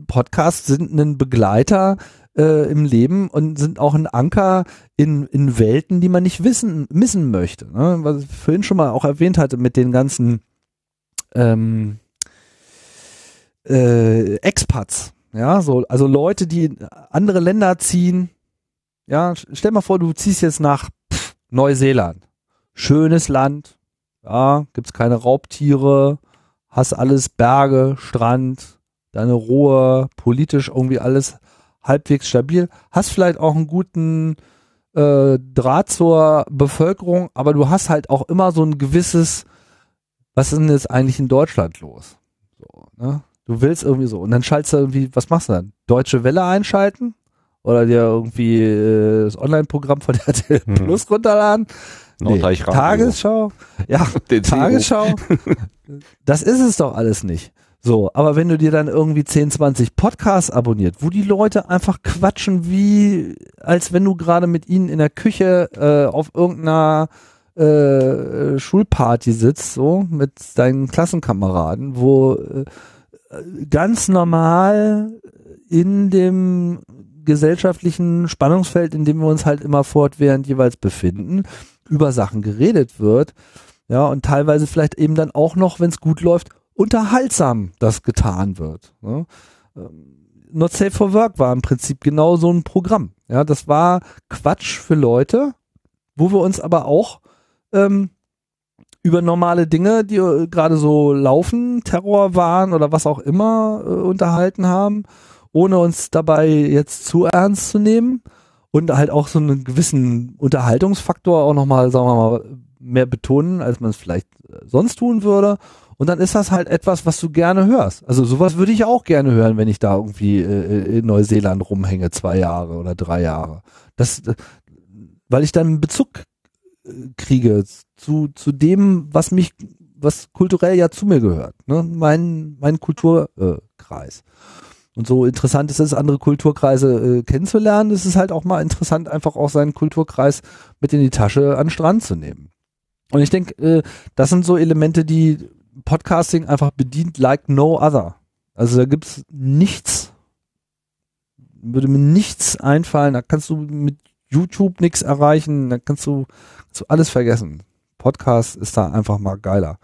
Podcasts sind ein Begleiter äh, im Leben und sind auch ein Anker in, in Welten, die man nicht wissen, missen möchte. Ne? Was ich vorhin schon mal auch erwähnt hatte mit den ganzen ähm, äh, Expats. Ja, so, also Leute, die in andere Länder ziehen. Ja, stell mal vor, du ziehst jetzt nach Neuseeland. Schönes Land. Ja, gibt's keine Raubtiere. Hast alles Berge, Strand, deine Ruhe, politisch irgendwie alles halbwegs stabil. Hast vielleicht auch einen guten äh, Draht zur Bevölkerung, aber du hast halt auch immer so ein gewisses, was ist denn jetzt eigentlich in Deutschland los? So, ne? Du willst irgendwie so. Und dann schaltest du irgendwie, was machst du dann? Deutsche Welle einschalten? Oder dir irgendwie äh, das Online-Programm von RTL Mhm. Plus runterladen? Nordreich Radio. Tagesschau? Ja. Tagesschau? das ist es doch alles nicht. So, aber wenn du dir dann irgendwie 10, 20 Podcasts abonniert, wo die Leute einfach quatschen, wie als wenn du gerade mit ihnen in der Küche äh, auf irgendeiner äh, Schulparty sitzt, so mit deinen Klassenkameraden, wo äh, ganz normal in dem gesellschaftlichen Spannungsfeld, in dem wir uns halt immer fortwährend jeweils befinden, über Sachen geredet wird. Ja, und teilweise vielleicht eben dann auch noch, wenn es gut läuft, unterhaltsam das getan wird. Ne? Ähm, Not Safe for Work war im Prinzip genau so ein Programm. Ja, das war Quatsch für Leute, wo wir uns aber auch ähm, über normale Dinge, die äh, gerade so laufen, Terror waren oder was auch immer, äh, unterhalten haben, ohne uns dabei jetzt zu ernst zu nehmen und halt auch so einen gewissen Unterhaltungsfaktor auch nochmal, sagen wir mal, mehr betonen, als man es vielleicht äh, sonst tun würde. Und dann ist das halt etwas, was du gerne hörst. Also sowas würde ich auch gerne hören, wenn ich da irgendwie äh, in Neuseeland rumhänge, zwei Jahre oder drei Jahre. Das, äh, weil ich dann einen Bezug äh, kriege zu, zu dem, was mich, was kulturell ja zu mir gehört. Ne? Mein, mein Kulturkreis. Äh. Und so interessant ist es, andere Kulturkreise äh, kennenzulernen. Es ist halt auch mal interessant, einfach auch seinen Kulturkreis mit in die Tasche an den Strand zu nehmen. Und ich denke, äh, das sind so Elemente, die Podcasting einfach bedient like no other. Also da gibt's nichts, würde mir nichts einfallen, da kannst du mit YouTube nichts erreichen, da kannst du, kannst du alles vergessen. Podcast ist da einfach mal geiler.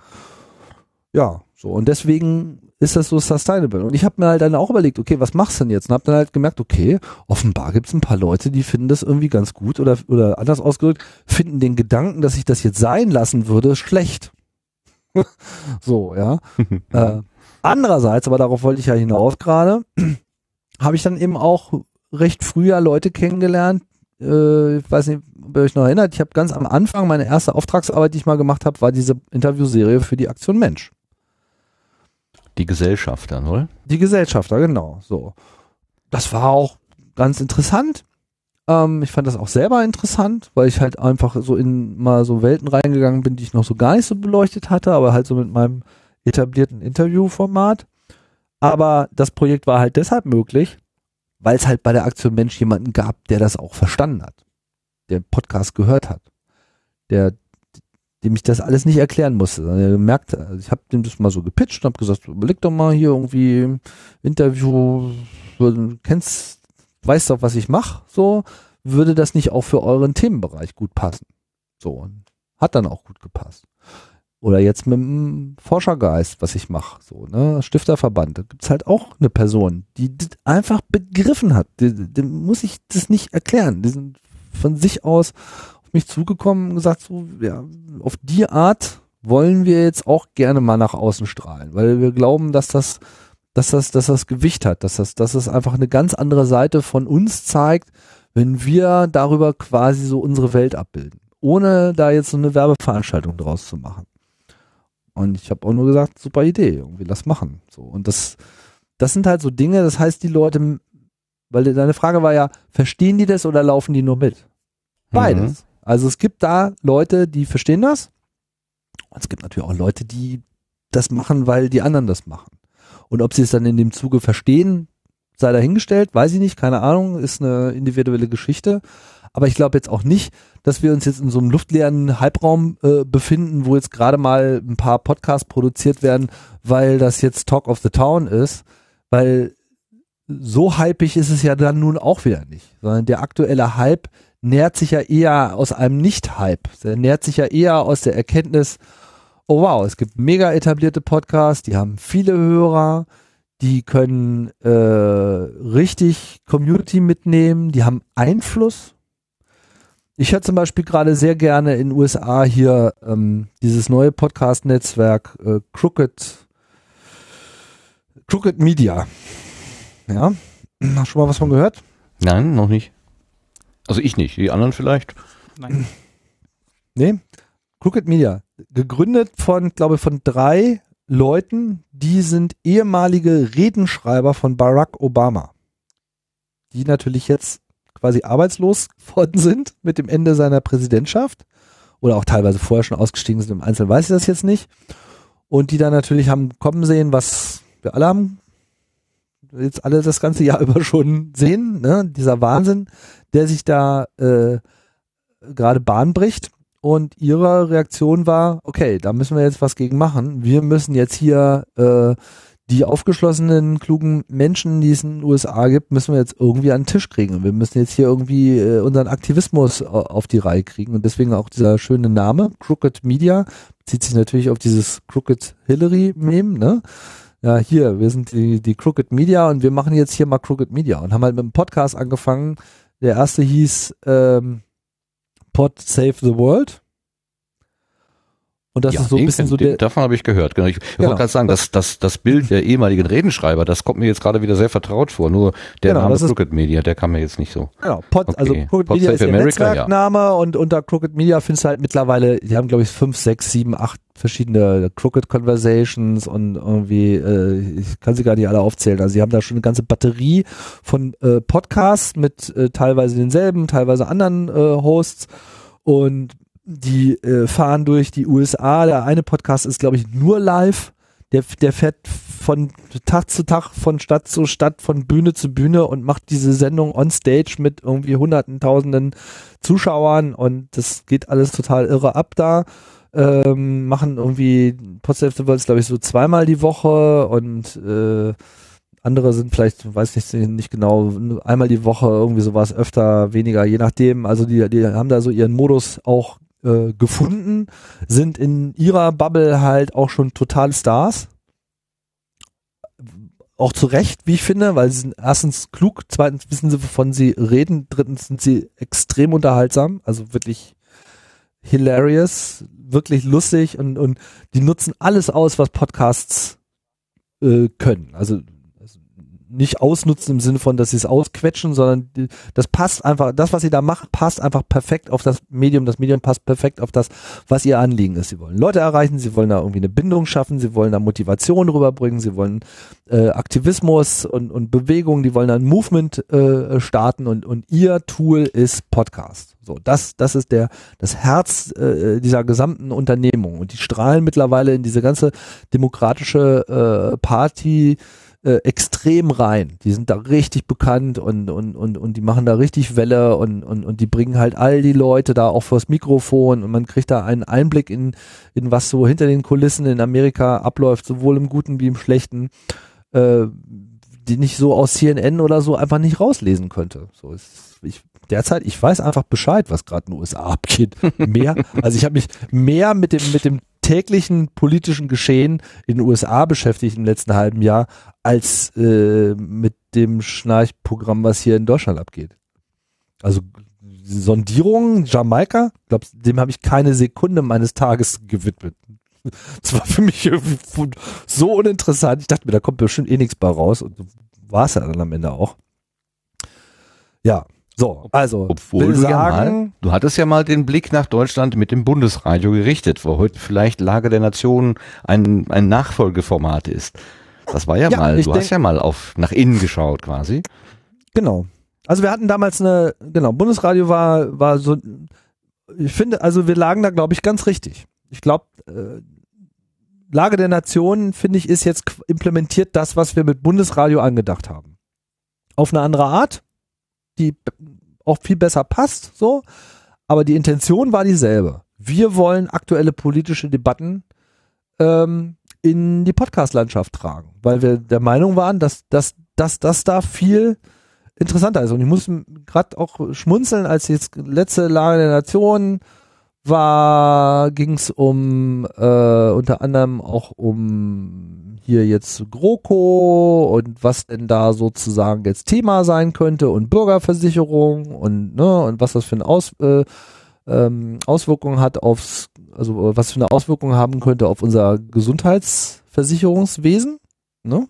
Ja, so und deswegen ist das so sustainable. Und ich habe mir halt dann auch überlegt, okay, was machst du denn jetzt? Und habe dann halt gemerkt, okay, offenbar gibt's ein paar Leute, die finden das irgendwie ganz gut oder, oder anders ausgedrückt, finden den Gedanken, dass ich das jetzt sein lassen würde, schlecht. so, ja. äh, andererseits, aber darauf wollte ich ja hinaus gerade, habe ich dann eben auch recht früher Leute kennengelernt. Äh, ich weiß nicht, ob ihr euch noch erinnert. Ich habe ganz am Anfang meine erste Auftragsarbeit, die ich mal gemacht habe, war diese Interviewserie für die Aktion Mensch. Die Gesellschafter, oder? Die Gesellschafter, genau. So, das war auch ganz interessant. Ähm, ich fand das auch selber interessant, weil ich halt einfach so in mal so Welten reingegangen bin, die ich noch so gar nicht so beleuchtet hatte, aber halt so mit meinem etablierten Interviewformat. Aber das Projekt war halt deshalb möglich, weil es halt bei der Aktion Mensch jemanden gab, der das auch verstanden hat, der Podcast gehört hat, der dem ich das alles nicht erklären musste. Er merkte, also ich habe dem das mal so gepitcht und habe gesagt, überleg doch mal hier irgendwie Interview, kennst, weißt doch, was ich mache, so, würde das nicht auch für euren Themenbereich gut passen? So, hat dann auch gut gepasst. Oder jetzt mit dem Forschergeist, was ich mache, so, ne, Stifterverband, da gibt's halt auch eine Person, die das einfach begriffen hat. Dem muss ich das nicht erklären. Die sind von sich aus auf mich zugekommen und gesagt, so, ja, auf die Art wollen wir jetzt auch gerne mal nach außen strahlen, weil wir glauben, dass das, dass das, dass das Gewicht hat, dass das, dass es einfach eine ganz andere Seite von uns zeigt, wenn wir darüber quasi so unsere Welt abbilden, ohne da jetzt so eine Werbeveranstaltung draus zu machen. Und ich habe auch nur gesagt, super Idee, irgendwie lass machen. So und das, das sind halt so Dinge. Das heißt, die Leute, weil deine Frage war ja, verstehen die das oder laufen die nur mit? Beides. Mhm. Also es gibt da Leute, die verstehen das. Und es gibt natürlich auch Leute, die das machen, weil die anderen das machen. Und ob sie es dann in dem Zuge verstehen, sei dahingestellt, weiß ich nicht, keine Ahnung, ist eine individuelle Geschichte. Aber ich glaube jetzt auch nicht, dass wir uns jetzt in so einem luftleeren Halbraum äh, befinden, wo jetzt gerade mal ein paar Podcasts produziert werden, weil das jetzt Talk of the Town ist, weil so hypig ist es ja dann nun auch wieder nicht, sondern der aktuelle Hype nährt sich ja eher aus einem Nicht-Hype. Der nährt sich ja eher aus der Erkenntnis, oh wow, es gibt mega etablierte Podcasts, die haben viele Hörer, die können äh, richtig Community mitnehmen, die haben Einfluss. Ich höre zum Beispiel gerade sehr gerne in den USA hier ähm, dieses neue Podcast-Netzwerk äh, Crooked, Crooked Media. Ja, hast schon mal was von gehört? Nein, noch nicht. Also ich nicht, die anderen vielleicht. Nein. Nee, Crooked Media, gegründet von, glaube ich, von drei Leuten, die sind ehemalige Redenschreiber von Barack Obama, die natürlich jetzt quasi arbeitslos worden sind mit dem Ende seiner Präsidentschaft oder auch teilweise vorher schon ausgestiegen sind. Im Einzelnen weiß ich das jetzt nicht. Und die dann natürlich haben kommen sehen, was wir alle haben jetzt alle das ganze Jahr über schon sehen, ne? dieser Wahnsinn, der sich da äh, gerade Bahn bricht. Und ihre Reaktion war, okay, da müssen wir jetzt was gegen machen. Wir müssen jetzt hier äh, die aufgeschlossenen, klugen Menschen, die es in den USA gibt, müssen wir jetzt irgendwie an den Tisch kriegen. wir müssen jetzt hier irgendwie äh, unseren Aktivismus auf die Reihe kriegen. Und deswegen auch dieser schöne Name, Crooked Media, bezieht sich natürlich auf dieses Crooked Hillary-Meme, ne? Ja, hier, wir sind die, die Crooked Media und wir machen jetzt hier mal Crooked Media und haben halt mit einem Podcast angefangen. Der erste hieß ähm, Pod Save the World. Und das ja, ist so ein bisschen so der. Davon habe ich gehört. Genau. Ich genau. wollte gerade sagen, das, das, das Bild der ehemaligen Redenschreiber, das kommt mir jetzt gerade wieder sehr vertraut vor. Nur der genau, Name Crooked Media, der kam mir jetzt nicht so. Genau, Pod, okay. also Crooked Pod Media ist der Netzwerkname ja. und unter Crooked Media findest du halt mittlerweile, die haben glaube ich fünf, sechs, sieben, acht verschiedene Crooked Conversations und irgendwie, äh, ich kann sie gar nicht alle aufzählen. Also sie haben da schon eine ganze Batterie von äh, Podcasts mit äh, teilweise denselben, teilweise anderen äh, Hosts und die äh, fahren durch die USA. Der eine Podcast ist, glaube ich, nur live. Der, der fährt von Tag zu Tag, von Stadt zu Stadt, von Bühne zu Bühne und macht diese Sendung on stage mit irgendwie hunderten, tausenden Zuschauern und das geht alles total irre ab da. Ähm, machen irgendwie Potsdam Worlds, glaube ich, so zweimal die Woche und äh, andere sind vielleicht, weiß nicht, nicht genau, einmal die Woche irgendwie sowas, öfter, weniger, je nachdem. Also die, die haben da so ihren Modus auch äh, gefunden, sind in ihrer Bubble halt auch schon totale Stars. Auch zu Recht, wie ich finde, weil sie sind erstens klug, zweitens wissen sie, wovon sie reden, drittens sind sie extrem unterhaltsam, also wirklich hilarious, wirklich lustig und, und die nutzen alles aus, was Podcasts äh, können. Also nicht ausnutzen im Sinne von, dass sie es ausquetschen, sondern das passt einfach, das, was sie da macht, passt einfach perfekt auf das Medium. Das Medium passt perfekt auf das, was ihr Anliegen ist. Sie wollen Leute erreichen, sie wollen da irgendwie eine Bindung schaffen, sie wollen da Motivation rüberbringen, sie wollen äh, Aktivismus und, und Bewegung, die wollen da ein Movement äh, starten und, und ihr Tool ist Podcast. So, das, das ist der, das Herz äh, dieser gesamten Unternehmung. Und die strahlen mittlerweile in diese ganze demokratische äh, Party äh, extrem rein. Die sind da richtig bekannt und, und, und, und die machen da richtig Welle und, und, und die bringen halt all die Leute da auch vors Mikrofon und man kriegt da einen Einblick in, in was so hinter den Kulissen in Amerika abläuft, sowohl im Guten wie im Schlechten, äh, die nicht so aus CNN oder so einfach nicht rauslesen könnte. So ist, ich, derzeit, ich weiß einfach Bescheid, was gerade in den USA abgeht. Mehr, also ich habe mich mehr mit dem, mit dem täglichen politischen Geschehen in den USA beschäftigt im letzten halben Jahr, als äh, mit dem Schnarchprogramm, was hier in Deutschland abgeht. Also Sondierung, Jamaika, glaub, dem habe ich keine Sekunde meines Tages gewidmet. Das war für mich so uninteressant. Ich dachte mir, da kommt bestimmt eh nichts bei raus und war es ja dann am Ende auch. Ja, so, also, Obwohl du ja mal, sagen, du hattest ja mal den Blick nach Deutschland mit dem Bundesradio gerichtet, wo heute vielleicht Lage der Nation ein, ein Nachfolgeformat ist. Das war ja, Ja, mal, du hast ja mal auf nach innen geschaut quasi. Genau. Also wir hatten damals eine, genau, Bundesradio war, war so, ich finde, also wir lagen da, glaube ich, ganz richtig. Ich glaube, äh, Lage der Nation, finde ich, ist jetzt implementiert das, was wir mit Bundesradio angedacht haben. Auf eine andere Art, die auch viel besser passt, so, aber die Intention war dieselbe. Wir wollen aktuelle politische Debatten ähm, in die Podcast-Landschaft tragen, weil wir der Meinung waren, dass, dass, dass das da viel interessanter ist. Und ich muss gerade auch schmunzeln, als jetzt letzte Lage der Nation war, ging es um äh, unter anderem auch um hier jetzt GroKo und was denn da sozusagen jetzt Thema sein könnte und Bürgerversicherung und ne und was das für eine Aus, äh, ähm, Auswirkungen hat aufs, also äh, was für eine Auswirkung haben könnte auf unser Gesundheitsversicherungswesen. Ne?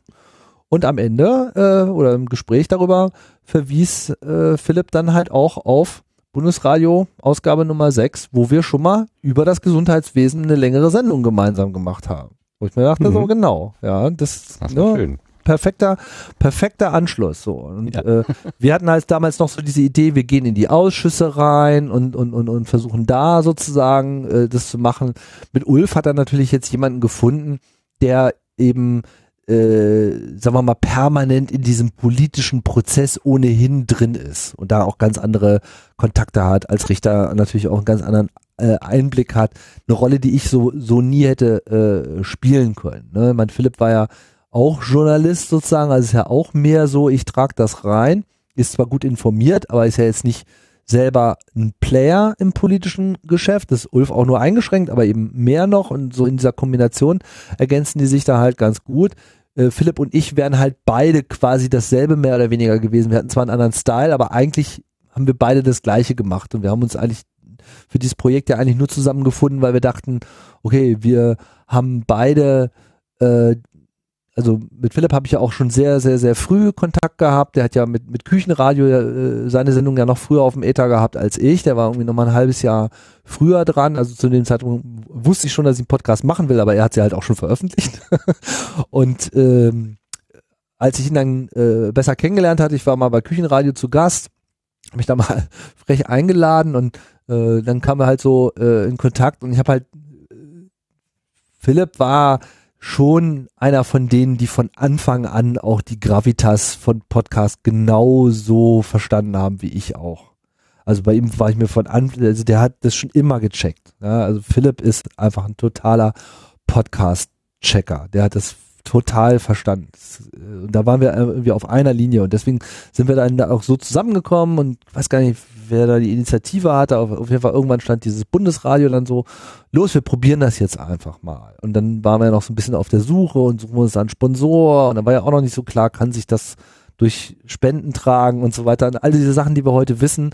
Und am Ende äh, oder im Gespräch darüber verwies äh, Philipp dann halt auch auf Bundesradio Ausgabe Nummer 6, wo wir schon mal über das Gesundheitswesen eine längere Sendung gemeinsam gemacht haben. Wo ich mir dachte, Mhm. so genau, ja, das, Das ne, schön. perfekter, perfekter Anschluss. So. Und Ja. äh, wir hatten halt damals noch so diese Idee, wir gehen in die Ausschüsse rein und, und, und, und versuchen da sozusagen äh, das zu machen. Mit Ulf hat er natürlich jetzt jemanden gefunden, der eben äh, sagen wir mal, permanent in diesem politischen Prozess ohnehin drin ist und da auch ganz andere Kontakte hat, als Richter natürlich auch einen ganz anderen äh, Einblick hat. Eine Rolle, die ich so, so nie hätte äh, spielen können. Ne? Mein Philipp war ja auch Journalist sozusagen, also ist ja auch mehr so, ich trage das rein, ist zwar gut informiert, aber ist ja jetzt nicht selber ein Player im politischen Geschäft, das ist Ulf auch nur eingeschränkt, aber eben mehr noch und so in dieser Kombination ergänzen die sich da halt ganz gut. Äh, Philipp und ich wären halt beide quasi dasselbe mehr oder weniger gewesen. Wir hatten zwar einen anderen Style, aber eigentlich haben wir beide das gleiche gemacht und wir haben uns eigentlich für dieses Projekt ja eigentlich nur zusammengefunden, weil wir dachten, okay, wir haben beide äh, also mit Philipp habe ich ja auch schon sehr, sehr, sehr früh Kontakt gehabt. Der hat ja mit, mit Küchenradio äh, seine Sendung ja noch früher auf dem Äther gehabt als ich. Der war irgendwie noch mal ein halbes Jahr früher dran. Also zu dem Zeitpunkt wusste ich schon, dass ich einen Podcast machen will, aber er hat sie halt auch schon veröffentlicht. Und ähm, als ich ihn dann äh, besser kennengelernt hatte, ich war mal bei Küchenradio zu Gast, habe mich da mal frech eingeladen und äh, dann kam er halt so äh, in Kontakt und ich habe halt äh, Philipp war schon einer von denen, die von Anfang an auch die Gravitas von Podcast genauso verstanden haben wie ich auch. Also bei ihm war ich mir von Anfang, also der hat das schon immer gecheckt. Ja, also Philipp ist einfach ein totaler Podcast-Checker. Der hat das total verstanden. Äh, Und da waren wir irgendwie auf einer Linie und deswegen sind wir dann da auch so zusammengekommen und weiß gar nicht, wer da die Initiative hatte. Auf, auf jeden Fall irgendwann stand dieses Bundesradio dann so, los, wir probieren das jetzt einfach mal. Und dann waren wir noch so ein bisschen auf der Suche und suchen uns dann Sponsor und dann war ja auch noch nicht so klar, kann sich das durch Spenden tragen und so weiter. Und all diese Sachen, die wir heute wissen,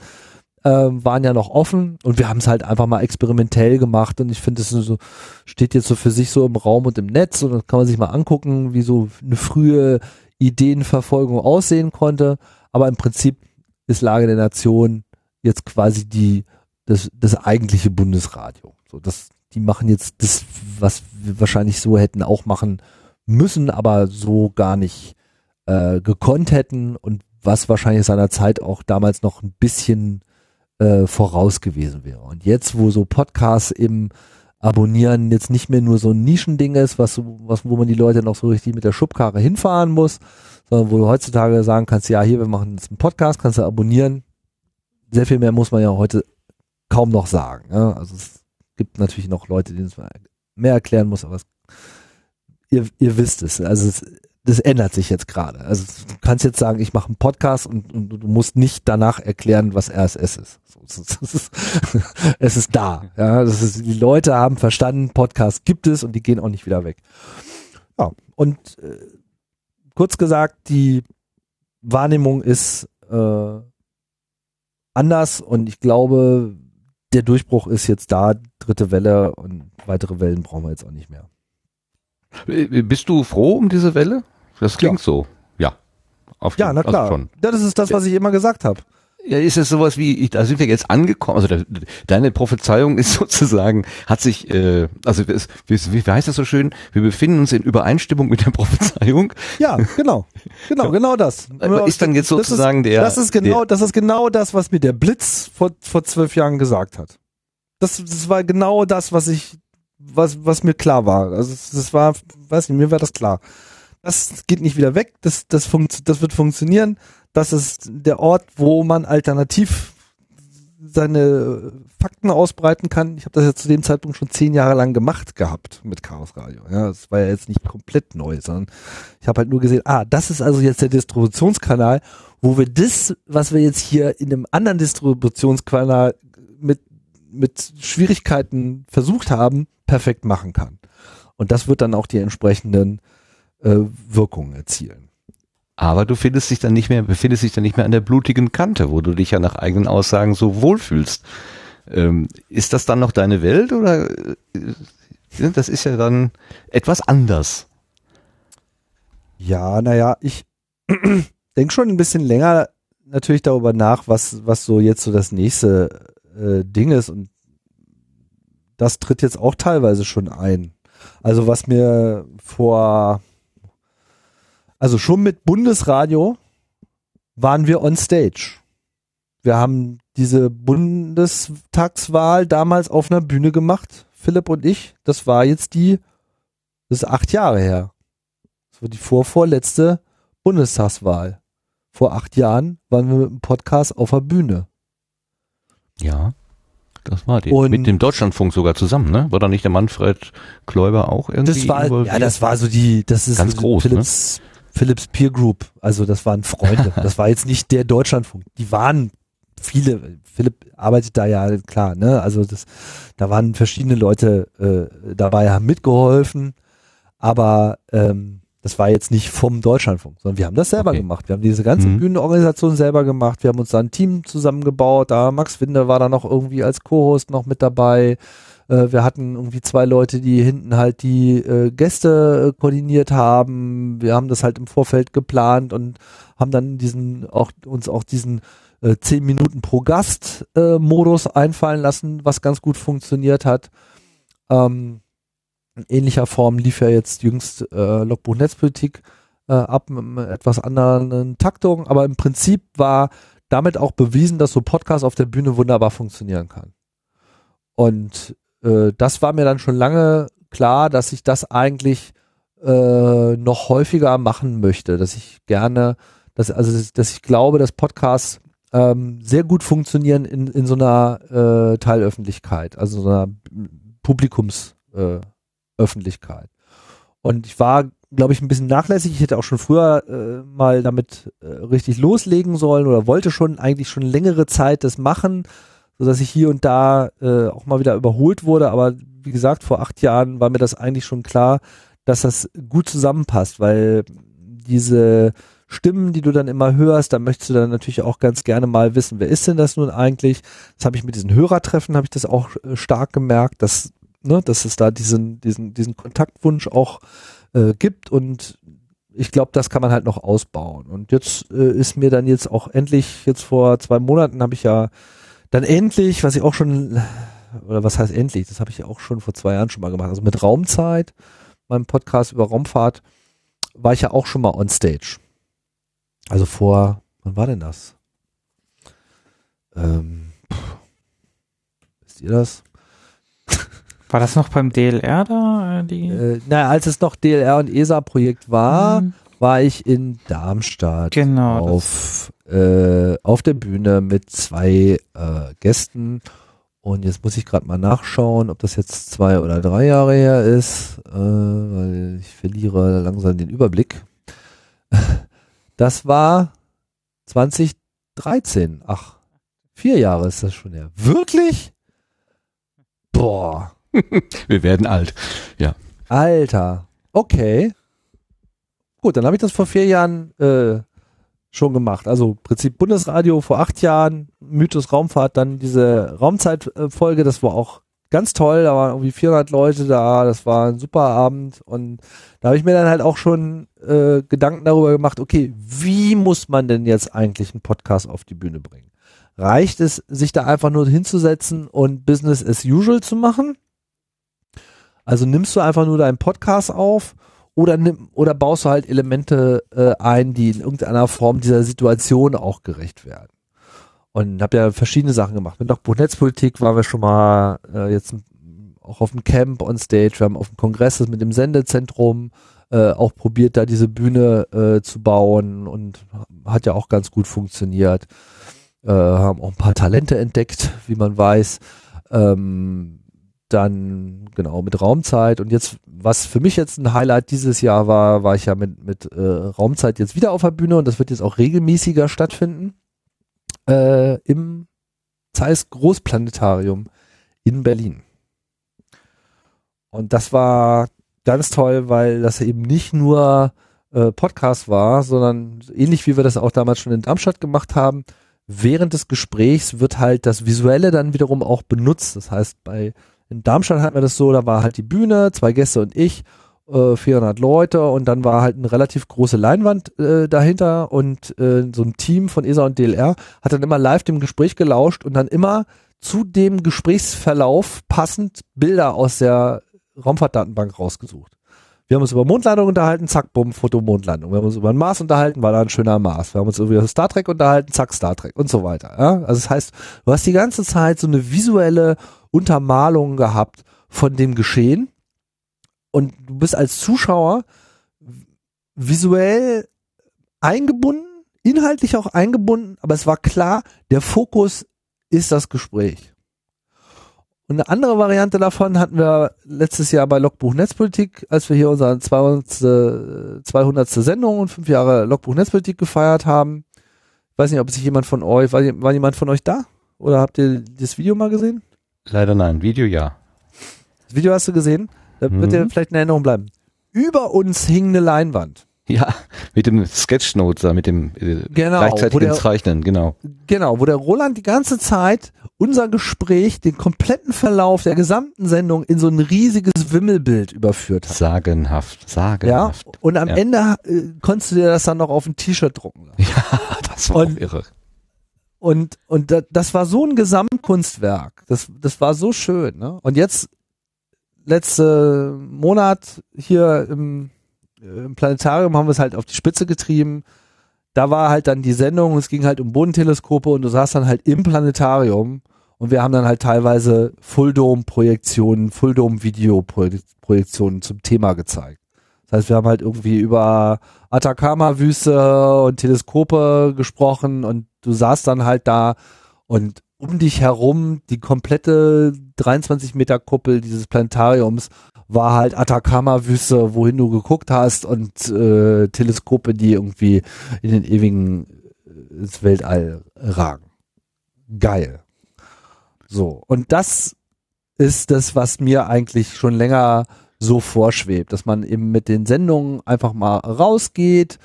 ähm, waren ja noch offen und wir haben es halt einfach mal experimentell gemacht und ich finde, es so steht jetzt so für sich so im Raum und im Netz und dann kann man sich mal angucken, wie so eine frühe Ideenverfolgung aussehen konnte. Aber im Prinzip ist Lage der Nation jetzt quasi die das, das eigentliche Bundesradio. So, das, die machen jetzt das, was wir wahrscheinlich so hätten auch machen müssen, aber so gar nicht äh, gekonnt hätten und was wahrscheinlich seiner Zeit auch damals noch ein bisschen äh, voraus gewesen wäre. Und jetzt, wo so Podcasts im Abonnieren jetzt nicht mehr nur so ein Nischending ist, was, was, wo man die Leute noch so richtig mit der Schubkarre hinfahren muss, sondern wo du heutzutage sagen kannst, ja, hier, wir machen jetzt einen Podcast, kannst du abonnieren. Sehr viel mehr muss man ja heute kaum noch sagen. Ja? Also es gibt natürlich noch Leute, denen es mehr erklären muss, aber es, ihr, ihr wisst es. Also es, das ändert sich jetzt gerade. Also du kannst jetzt sagen, ich mache einen Podcast und, und du musst nicht danach erklären, was RSS ist. Es, ist, es ist da. Ja, das ist, die Leute haben verstanden, Podcast gibt es und die gehen auch nicht wieder weg. Ja, und äh, kurz gesagt, die Wahrnehmung ist äh, anders und ich glaube, der Durchbruch ist jetzt da, dritte Welle und weitere Wellen brauchen wir jetzt auch nicht mehr. Äh, Bist du froh um diese Welle? Das klingt so. Ja. Auf Ja, na also klar. schon. Ja, das ist das, was ich immer gesagt habe. Ja, ist es sowas wie, ich, da sind wir jetzt angekommen, also de, deine Prophezeiung ist sozusagen, hat sich, äh, also es, wie, wie heißt das so schön, wir befinden uns in Übereinstimmung mit der Prophezeiung. Ja, genau. Genau, genau das. Aber ist dann jetzt Das ist- sozusagen der- Das ist genau, der- das ist genau das, was mir der Blitz vor, vor zwölf Jahren gesagt hat. Das, das war genau das, was ich, was, was mir klar war. Also das war, weiß nicht, mir war das klar. Das geht nicht wieder weg, das, das, funkt, das wird funktionieren. Das ist der Ort, wo man alternativ seine Fakten ausbreiten kann. Ich habe das ja zu dem Zeitpunkt schon zehn Jahre lang gemacht gehabt mit Chaos Radio. Ja, das war ja jetzt nicht komplett neu, sondern ich habe halt nur gesehen, ah, das ist also jetzt der Distributionskanal, wo wir das, was wir jetzt hier in einem anderen Distributionskanal mit, mit Schwierigkeiten versucht haben, perfekt machen kann. Und das wird dann auch die entsprechenden äh, Wirkungen erzielen. Aber du findest dich dann nicht mehr, befindest dich dann nicht mehr an der blutigen Kante, wo du dich ja nach eigenen Aussagen so wohlfühlst. Ähm, ist das dann noch deine Welt oder äh, das ist ja dann etwas anders? Ja, naja, ich denke schon ein bisschen länger natürlich darüber nach, was, was so jetzt so das nächste äh, Ding ist und das tritt jetzt auch teilweise schon ein. Also was mir vor, also schon mit Bundesradio waren wir on stage. Wir haben diese Bundestagswahl damals auf einer Bühne gemacht, Philipp und ich. Das war jetzt die, das ist acht Jahre her. Das war die vorvorletzte Bundestagswahl. Vor acht Jahren waren wir mit dem Podcast auf der Bühne. Ja. Das war die. Und- Mit dem Deutschlandfunk sogar zusammen, ne? War da nicht der Manfred Kläuber auch irgendwie? Das war, involviert? ja, das war so die, das ist Ganz so groß, ne? Philips, Philips Peer Group. Also das waren Freunde. das war jetzt nicht der Deutschlandfunk. Die waren viele. Philipp arbeitet da ja klar, ne? Also das, da waren verschiedene Leute äh, dabei, haben mitgeholfen, aber ähm, das war jetzt nicht vom Deutschlandfunk, sondern wir haben das selber Okay. gemacht. Wir haben diese ganze Mhm. Bühnenorganisation selber gemacht. Wir haben uns da ein Team zusammengebaut. Da Max Winde war da noch irgendwie als Co-Host noch mit dabei. Äh, wir hatten irgendwie zwei Leute, die hinten halt die äh, Gäste äh, koordiniert haben. Wir haben das halt im Vorfeld geplant und haben dann diesen auch uns auch diesen 10 Minuten pro Gast Modus einfallen lassen, was ganz gut funktioniert hat. Ähm, in ähnlicher Form lief ja jetzt jüngst äh, Logbuch Netzpolitik äh, ab mit etwas anderen Taktung, aber im Prinzip war damit auch bewiesen, dass so Podcast auf der Bühne wunderbar funktionieren kann. Und äh, das war mir dann schon lange klar, dass ich das eigentlich äh, noch häufiger machen möchte, dass ich gerne, dass, also dass, ich glaube, dass Podcasts ähm, sehr gut funktionieren in, in so einer äh, Teilöffentlichkeit, also so einer Publikumsöffentlichkeit. Öffentlichkeit. Und ich war, glaube ich, ein bisschen nachlässig. Ich hätte auch schon früher äh, mal damit äh, richtig loslegen sollen oder wollte schon eigentlich schon längere Zeit das machen, so dass ich hier und da äh, auch mal wieder überholt wurde. Aber wie gesagt, vor acht Jahren war mir das eigentlich schon klar, dass das gut zusammenpasst, weil diese Stimmen, die du dann immer hörst, da möchtest du dann natürlich auch ganz gerne mal wissen, wer ist denn das nun eigentlich? Das habe ich mit diesen Hörertreffen, habe ich das auch äh, stark gemerkt, dass, ne, dass es da diesen, diesen, diesen Kontaktwunsch auch äh, gibt und ich glaube, das kann man halt noch ausbauen. Und jetzt äh, ist mir dann jetzt auch endlich, jetzt vor zwei Monaten habe ich ja dann endlich, was ich auch schon, oder was heißt endlich, das habe ich ja auch schon vor zwei Jahren schon mal gemacht, also mit Raumzeit, meinem Podcast über Raumfahrt, war ich ja auch schon mal on stage. Also vor, wann war denn das? Ähm, wisst ihr das? War das noch beim DLR da? äh, Die? Äh, na, als es noch DLR und ESA-Projekt war, Hm, war ich in Darmstadt Genau. auf, äh, auf der Bühne mit zwei äh, Gästen. Und jetzt muss ich gerade mal nachschauen, ob das jetzt zwei oder drei Jahre her ist, äh, weil ich verliere langsam den Überblick. Das war 2013. Ach, vier Jahre ist das schon her. Wirklich? Boah. Wir werden alt. Alter. Okay. Gut, dann habe ich das vor vier Jahren äh, schon gemacht. Also Prinzip Bundesradio vor acht Jahren, Mythos Raumfahrt, dann diese Raumzeitfolge, das war auch ganz toll, da waren irgendwie 400 Leute da, das war ein super Abend und da habe ich mir dann halt auch schon äh, Gedanken darüber gemacht, okay, wie muss man denn jetzt eigentlich einen Podcast auf die Bühne bringen? Reicht es, sich da einfach nur hinzusetzen und Business as usual zu machen? Also nimmst du einfach nur deinen Podcast auf oder nimm, oder baust du halt Elemente äh, ein, die in irgendeiner Form dieser Situation auch gerecht werden. Und habe ja verschiedene Sachen gemacht. Mit Netzpolitik waren wir schon mal äh, jetzt auch auf dem Camp on Stage, wir haben auf dem Kongress mit dem Sendezentrum äh, auch probiert, da diese Bühne äh, zu bauen und hat ja auch ganz gut funktioniert. Äh, haben auch ein paar Talente entdeckt, wie man weiß. Ähm, dann genau mit Raumzeit und jetzt, was für mich jetzt ein Highlight dieses Jahr war, war ich ja mit, mit äh, Raumzeit jetzt wieder auf der Bühne und das wird jetzt auch regelmäßiger stattfinden äh, im Zeiss Großplanetarium in Berlin. Und das war ganz toll, weil das eben nicht nur äh, Podcast war, sondern ähnlich wie wir das auch damals schon in Darmstadt gemacht haben, während des Gesprächs wird halt das Visuelle dann wiederum auch benutzt. Das heißt, bei in Darmstadt hatten wir das so, da war halt die Bühne, zwei Gäste und ich, äh, 400 Leute und dann war halt eine relativ große Leinwand äh, dahinter und äh, so ein Team von ESA und DLR hat dann immer live dem Gespräch gelauscht und dann immer zu dem Gesprächsverlauf passend Bilder aus der Raumfahrtdatenbank rausgesucht. Wir haben uns über Mondlandung unterhalten, zack, bumm, Foto Mondlandung. Wir haben uns über den Mars unterhalten, war da ein schöner Mars. Wir haben uns über Star Trek unterhalten, zack, Star Trek und so weiter. Ja? Also das heißt, du hast die ganze Zeit so eine visuelle Untermalung gehabt von dem Geschehen und du bist als Zuschauer visuell eingebunden, inhaltlich auch eingebunden, aber es war klar, der Fokus ist das Gespräch. Und eine andere Variante davon hatten wir letztes Jahr bei Logbuch Netzpolitik, als wir hier unsere 200. 200. Sendung und fünf Jahre Logbuch Netzpolitik gefeiert haben. Ich weiß nicht, ob sich jemand von euch, war, war jemand von euch da? Oder habt ihr das Video mal gesehen? Leider nein, Video ja. Das Video hast du gesehen? Da wird dir vielleicht in Erinnerung bleiben. Über uns hing eine Leinwand. Ja, mit dem Sketchnote da, mit dem äh, Genau, gleichzeitigen der- Zeichnen, genau. Genau, wo der Roland die ganze Zeit unser Gespräch, den kompletten Verlauf der gesamten Sendung in so ein riesiges Wimmelbild überführt hat. Sagenhaft, Ja, sagenhaft. und am Ja. Ende äh, konntest du dir das dann noch auf ein T-Shirt drucken lassen. Ja, das war Und- irre. Und, und da, das war so ein Gesamtkunstwerk. Das, das war so schön. Ne? Und jetzt, letzte Monat hier im, im Planetarium haben wir es halt auf die Spitze getrieben. Da war halt dann die Sendung, es ging halt um Bodenteleskope und du saßt dann halt im Planetarium und wir haben dann halt teilweise Fulldome-Projektionen, Fulldome-Video-Projektionen zum Thema gezeigt. Das heißt, wir haben halt irgendwie über Atacama-Wüste und Teleskope gesprochen und du saßt dann halt da und um dich herum die komplette 23 Meter Kuppel dieses Planetariums war halt Atacama-Wüste, wohin du geguckt hast und äh, Teleskope, die irgendwie in den ewigen äh, ins Weltall ragen. Geil. So, und das ist das, was mir eigentlich schon länger so vorschwebt, dass man eben mit den Sendungen einfach mal rausgeht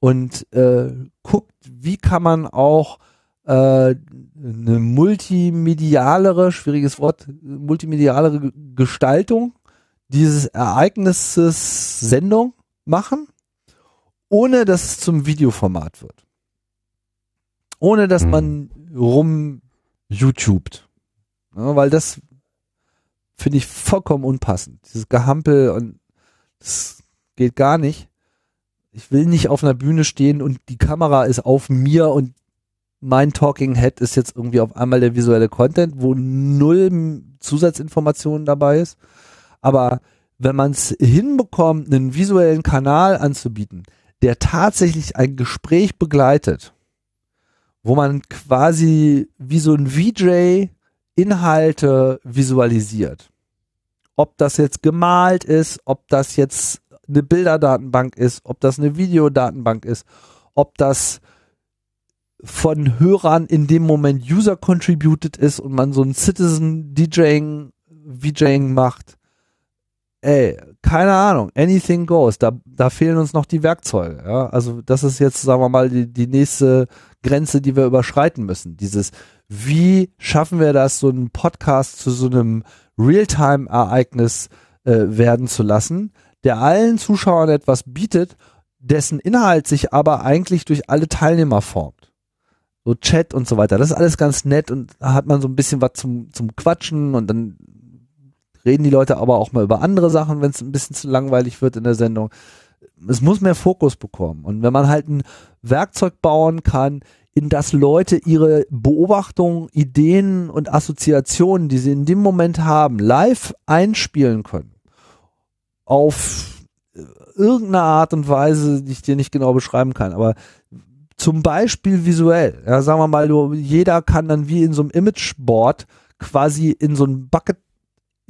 und äh, guckt, wie kann man auch äh, eine multimedialere, schwieriges Wort, multimedialere Gestaltung dieses Ereignisses Sendung machen, ohne dass es zum Videoformat wird. Ohne dass Hm. man rum YouTubet. Ja, weil das finde ich vollkommen unpassend. Dieses Gehampel und das geht gar nicht. Ich will nicht auf einer Bühne stehen und die Kamera ist auf mir und mein Talking Head ist jetzt irgendwie auf einmal der visuelle Content, wo null Zusatzinformationen dabei ist. Aber wenn man es hinbekommt, einen visuellen Kanal anzubieten, der tatsächlich ein Gespräch begleitet, wo man quasi wie so ein VJ Inhalte visualisiert. Ob das jetzt gemalt ist, ob das jetzt eine Bilderdatenbank ist, ob das eine Videodatenbank ist, ob das von Hörern in dem Moment User contributed ist und man so ein Citizen DJing, VJing macht. Ey, keine Ahnung, anything goes. Da, da fehlen uns noch die Werkzeuge. Ja? Also das ist jetzt, sagen wir mal, die, die nächste Grenze, die wir überschreiten müssen. Dieses, wie schaffen wir das, so einen Podcast zu so einem Realtime-Ereignis äh, werden zu lassen, der allen Zuschauern etwas bietet, dessen Inhalt sich aber eigentlich durch alle Teilnehmer formt. So Chat und so weiter. Das ist alles ganz nett und da hat man so ein bisschen was zum, zum Quatschen und dann reden die Leute aber auch mal über andere Sachen, wenn es ein bisschen zu langweilig wird in der Sendung. Es muss mehr Fokus bekommen. Und wenn man halt ein Werkzeug bauen kann, in das Leute ihre Beobachtungen, Ideen und Assoziationen, die sie in dem Moment haben, live einspielen können. Auf äh, irgendeine Art und Weise, die ich dir nicht genau beschreiben kann, aber zum Beispiel visuell. Ja, sagen wir mal, jeder kann dann wie in so einem Imageboard quasi in so ein Bucket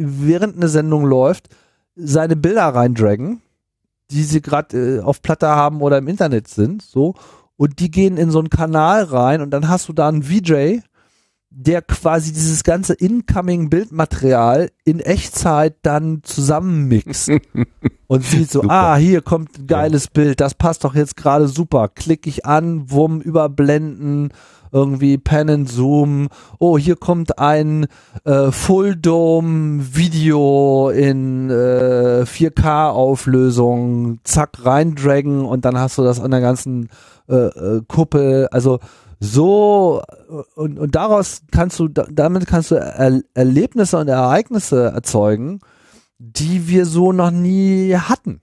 während eine Sendung läuft, seine Bilder reindragen, die sie gerade äh, auf Platte haben oder im Internet sind, so, und die gehen in so einen Kanal rein und dann hast du da einen VJ, der quasi dieses ganze incoming Bildmaterial in Echtzeit dann zusammenmixt und sieht so, Super. ah, hier kommt ein geiles Bild, das passt doch jetzt gerade super. Klick ich an, Wumm, überblenden, irgendwie Pen and Zoom. Oh, hier kommt ein äh, Full Dome Video in äh, 4K Auflösung, zack reindragen und dann hast du das an der ganzen äh, äh, Kuppel. Also so und, und daraus kannst du da- damit kannst du er, Erlebnisse und Ereignisse erzeugen, die wir so noch nie hatten.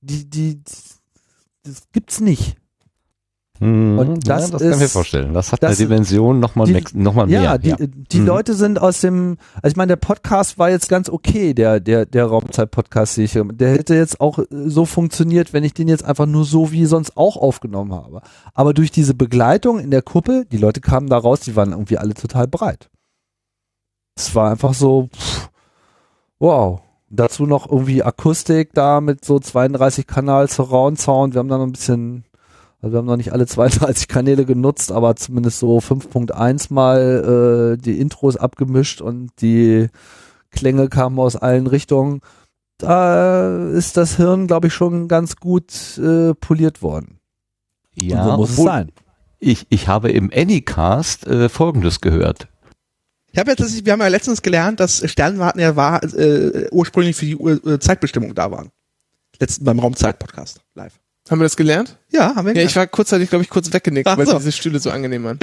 Die die das gibt's nicht. Mhm. Und das ja, das kann ich mir ist- vorstellen. Das hat das- eine Dimension nochmal noch mal mehr. Ja, die, die Mhm. Leute sind aus dem, also ich meine, der Podcast war jetzt ganz okay, der, der, der Raumzeit-Podcast, den ich- der hätte jetzt auch äh, so funktioniert, wenn ich den jetzt einfach nur so wie sonst auch aufgenommen habe. Aber durch diese Begleitung in der Kuppel, die Leute kamen da raus, die waren irgendwie alle total breit. Es war einfach so, pff, wow. Dazu noch irgendwie Akustik da mit so 32 Kanal Surround Sound. Wir haben da noch ein bisschen, also wir haben noch nicht alle 32 Kanäle genutzt, aber zumindest so 5.1 mal äh, die Intros abgemischt und die Klänge kamen aus allen Richtungen. Da ist das Hirn, glaube ich, schon ganz gut äh, poliert worden. ja, und so muss es sein. Ich, ich habe im Anycast äh, Folgendes gehört. Ich habe ja tatsächlich, wir haben ja letztens gelernt, dass Sternwarten ja war, äh, ursprünglich für die Uhr, äh, Zeitbestimmung da waren. Letzten beim Raumzeit-Podcast live. Haben wir das gelernt? Ja, haben wir Ja, ich war kurzzeitig, glaube ich, kurz weggenickt, Ach weil so. diese Stühle so angenehm waren.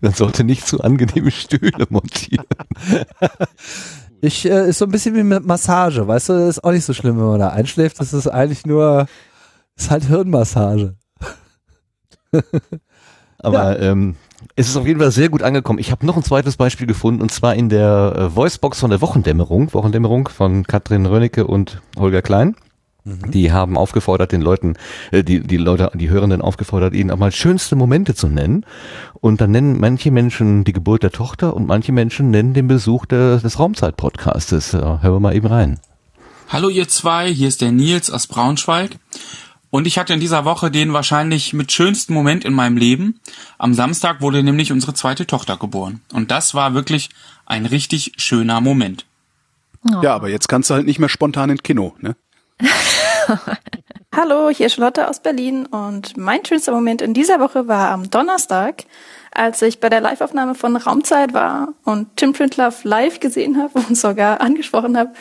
Man sollte nicht zu angenehme Stühle montieren. Ich äh, ist so ein bisschen wie mit Massage, weißt du, das ist auch nicht so schlimm, wenn man da einschläft. Das ist eigentlich nur, ist halt Hirnmassage. Aber ähm, es ist auf jeden Fall sehr gut angekommen. Ich habe noch ein zweites Beispiel gefunden und zwar in der äh, Voicebox von der Wochendämmerung, Wochendämmerung von Katrin Rönnecke und Holger Klein. Die haben aufgefordert, den Leuten, äh, die, die Leute, die Hörenden aufgefordert, ihnen auch mal schönste Momente zu nennen. Und dann nennen manche Menschen die Geburt der Tochter und manche Menschen nennen den Besuch der, des Raumzeit-Podcastes. Hören wir mal eben rein. Hallo ihr zwei, hier ist der Nils aus Braunschweig. Und ich hatte in dieser Woche den wahrscheinlich mit schönsten Moment in meinem Leben. Am Samstag wurde nämlich unsere zweite Tochter geboren. Und das war wirklich ein richtig schöner Moment. Ja, aber jetzt kannst du halt nicht mehr spontan ins Kino, ne? Hallo, hier ist Charlotte aus Berlin und mein schönster Moment in dieser Woche war am Donnerstag, als ich bei der Liveaufnahme von Raumzeit war und Tim Printlove live gesehen habe und sogar angesprochen habe,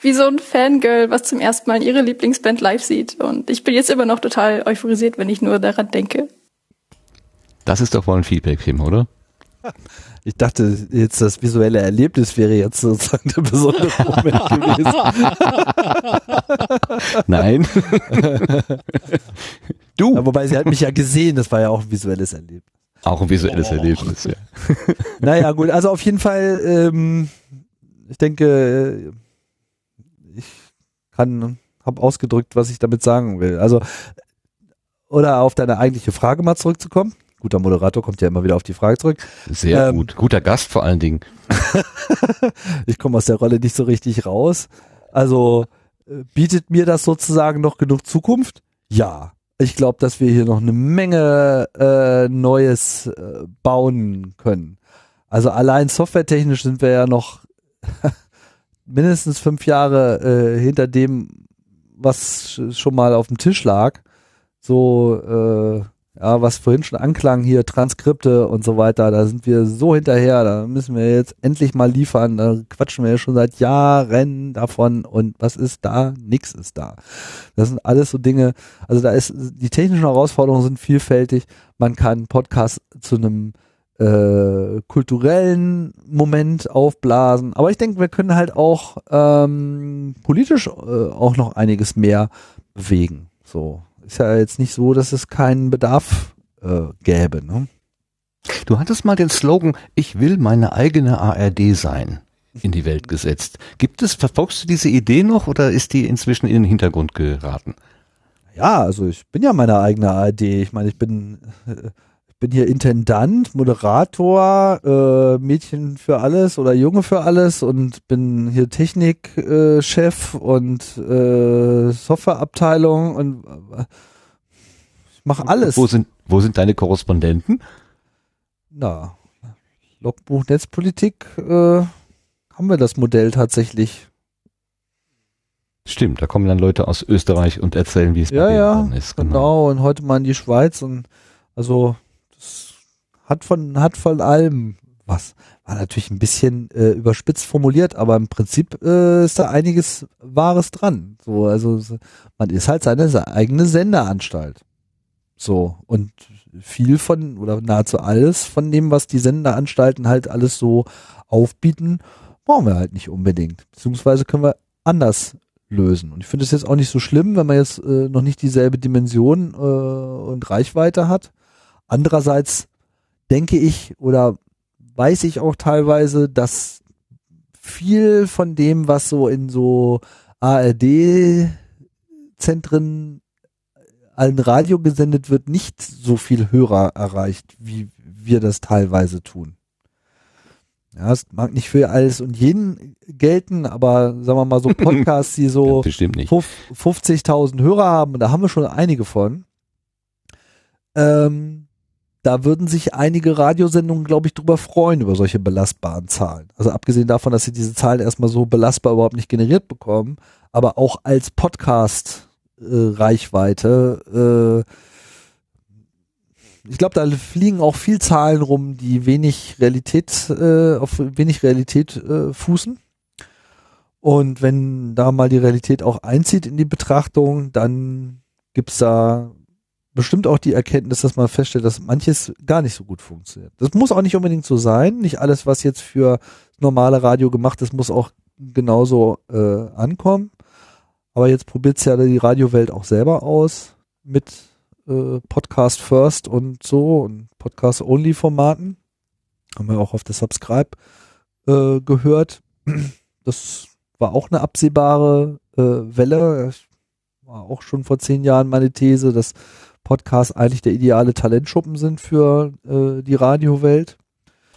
wie so ein Fangirl, was zum ersten Mal ihre Lieblingsband live sieht. Und ich bin jetzt immer noch total euphorisiert, wenn ich nur daran denke. Das ist doch wohl ein Feedback, Tim, oder? Ich dachte jetzt, das visuelle Erlebnis wäre jetzt sozusagen der besondere Moment gewesen. Nein. du. Ja, wobei sie hat mich ja gesehen, das war ja auch ein visuelles Erlebnis. Auch ein visuelles Erlebnis, ja. Naja, gut, also auf jeden Fall, ähm, ich denke, äh, ich kann, habe ausgedrückt, was ich damit sagen will. Also, oder auf deine eigentliche Frage mal zurückzukommen. Guter Moderator kommt ja immer wieder auf die Frage zurück. Sehr Ähm, gut. Guter Gast vor allen Dingen. Ich komme aus der Rolle nicht so richtig raus. Also, äh, bietet mir das sozusagen noch genug Zukunft? Ja. Ich glaube, dass wir hier noch eine Menge äh, Neues äh, bauen können. Also allein softwaretechnisch sind wir ja noch mindestens fünf Jahre äh, hinter dem, was sch- schon mal auf dem Tisch lag. So, äh, ja, was vorhin schon anklang, hier Transkripte und so weiter, da sind wir so hinterher, da müssen wir jetzt endlich mal liefern, da quatschen wir ja schon seit Jahren davon und was ist da? Nix ist da. Das sind alles so Dinge, also da ist, die technischen Herausforderungen sind vielfältig, man kann Podcast zu einem äh, kulturellen Moment aufblasen. Aber ich denke, wir können halt auch ähm, politisch äh, auch noch einiges mehr bewegen. So ist ja jetzt nicht so, dass es keinen Bedarf äh, gäbe. Ne? Du hattest mal den Slogan, ich will meine eigene ARD sein, in die Welt gesetzt. Gibt es, verfolgst du diese Idee noch oder ist die inzwischen in den Hintergrund geraten? Ja, also ich bin ja meine eigene ARD. Ich meine, ich bin äh, bin hier Intendant, Moderator, äh, Mädchen für alles oder Junge für alles und bin hier Technikchef äh, und äh, Softwareabteilung und äh, ich mache alles. Wo sind, wo sind deine Korrespondenten? Na, Logbuch Netzpolitik äh, haben wir das Modell tatsächlich. Stimmt, da kommen dann Leute aus Österreich und erzählen, wie es Ja, bei denen ja, ist. Genau. und heute mal in die Schweiz und also hat von hat von allem was. War natürlich ein bisschen äh, überspitzt formuliert, aber im Prinzip äh, ist da einiges Wahres dran. So, also so- man ist halt seine se- eigene Sendeanstalt. So und viel von oder nahezu alles von dem, was die Sendeanstalten halt alles so aufbieten, brauchen wir halt nicht unbedingt. Beziehungsweise können wir anders lösen. Und ich finde es jetzt auch nicht so schlimm, wenn man jetzt äh, noch nicht dieselbe Dimension äh, und Reichweite hat. Andererseits denke ich oder weiß ich auch teilweise, dass viel von dem, was so in so ARD-Zentren an Radio gesendet wird, nicht so viel Hörer erreicht, wie wir das teilweise tun. Ja, es mag nicht für alles und jeden gelten, aber sagen wir mal so Podcasts, die so Bestimmt nicht. fuf- 50.000 Hörer haben, und da haben wir schon einige von. Ähm, da würden sich einige Radiosendungen, glaube ich, drüber freuen, über solche belastbaren Zahlen. Also abgesehen davon, dass sie diese Zahlen erstmal so belastbar überhaupt nicht generiert bekommen, aber auch als Podcast äh. Äh, ich glaube, da fliegen auch viel Zahlen rum, die wenig Realität, äh, auf wenig Realität äh, fußen. Und wenn da mal die Realität auch einzieht in die Betrachtung, dann gibt's da bestimmt auch die Erkenntnis, dass man feststellt, dass manches gar nicht so gut funktioniert. Das muss auch nicht unbedingt so sein. Nicht alles, was jetzt für normale Radio gemacht ist, muss auch genauso äh, ankommen. Aber jetzt probiert's ja die Radiowelt auch selber aus mit äh, Podcast First und so und Podcast Only Formaten. Haben wir auch auf der Subscribe äh, gehört. Das war auch eine absehbare äh, Welle. Ich war auch schon vor zehn Jahren meine These, dass Podcasts eigentlich der ideale Talentschuppen sind für äh, die Radiowelt.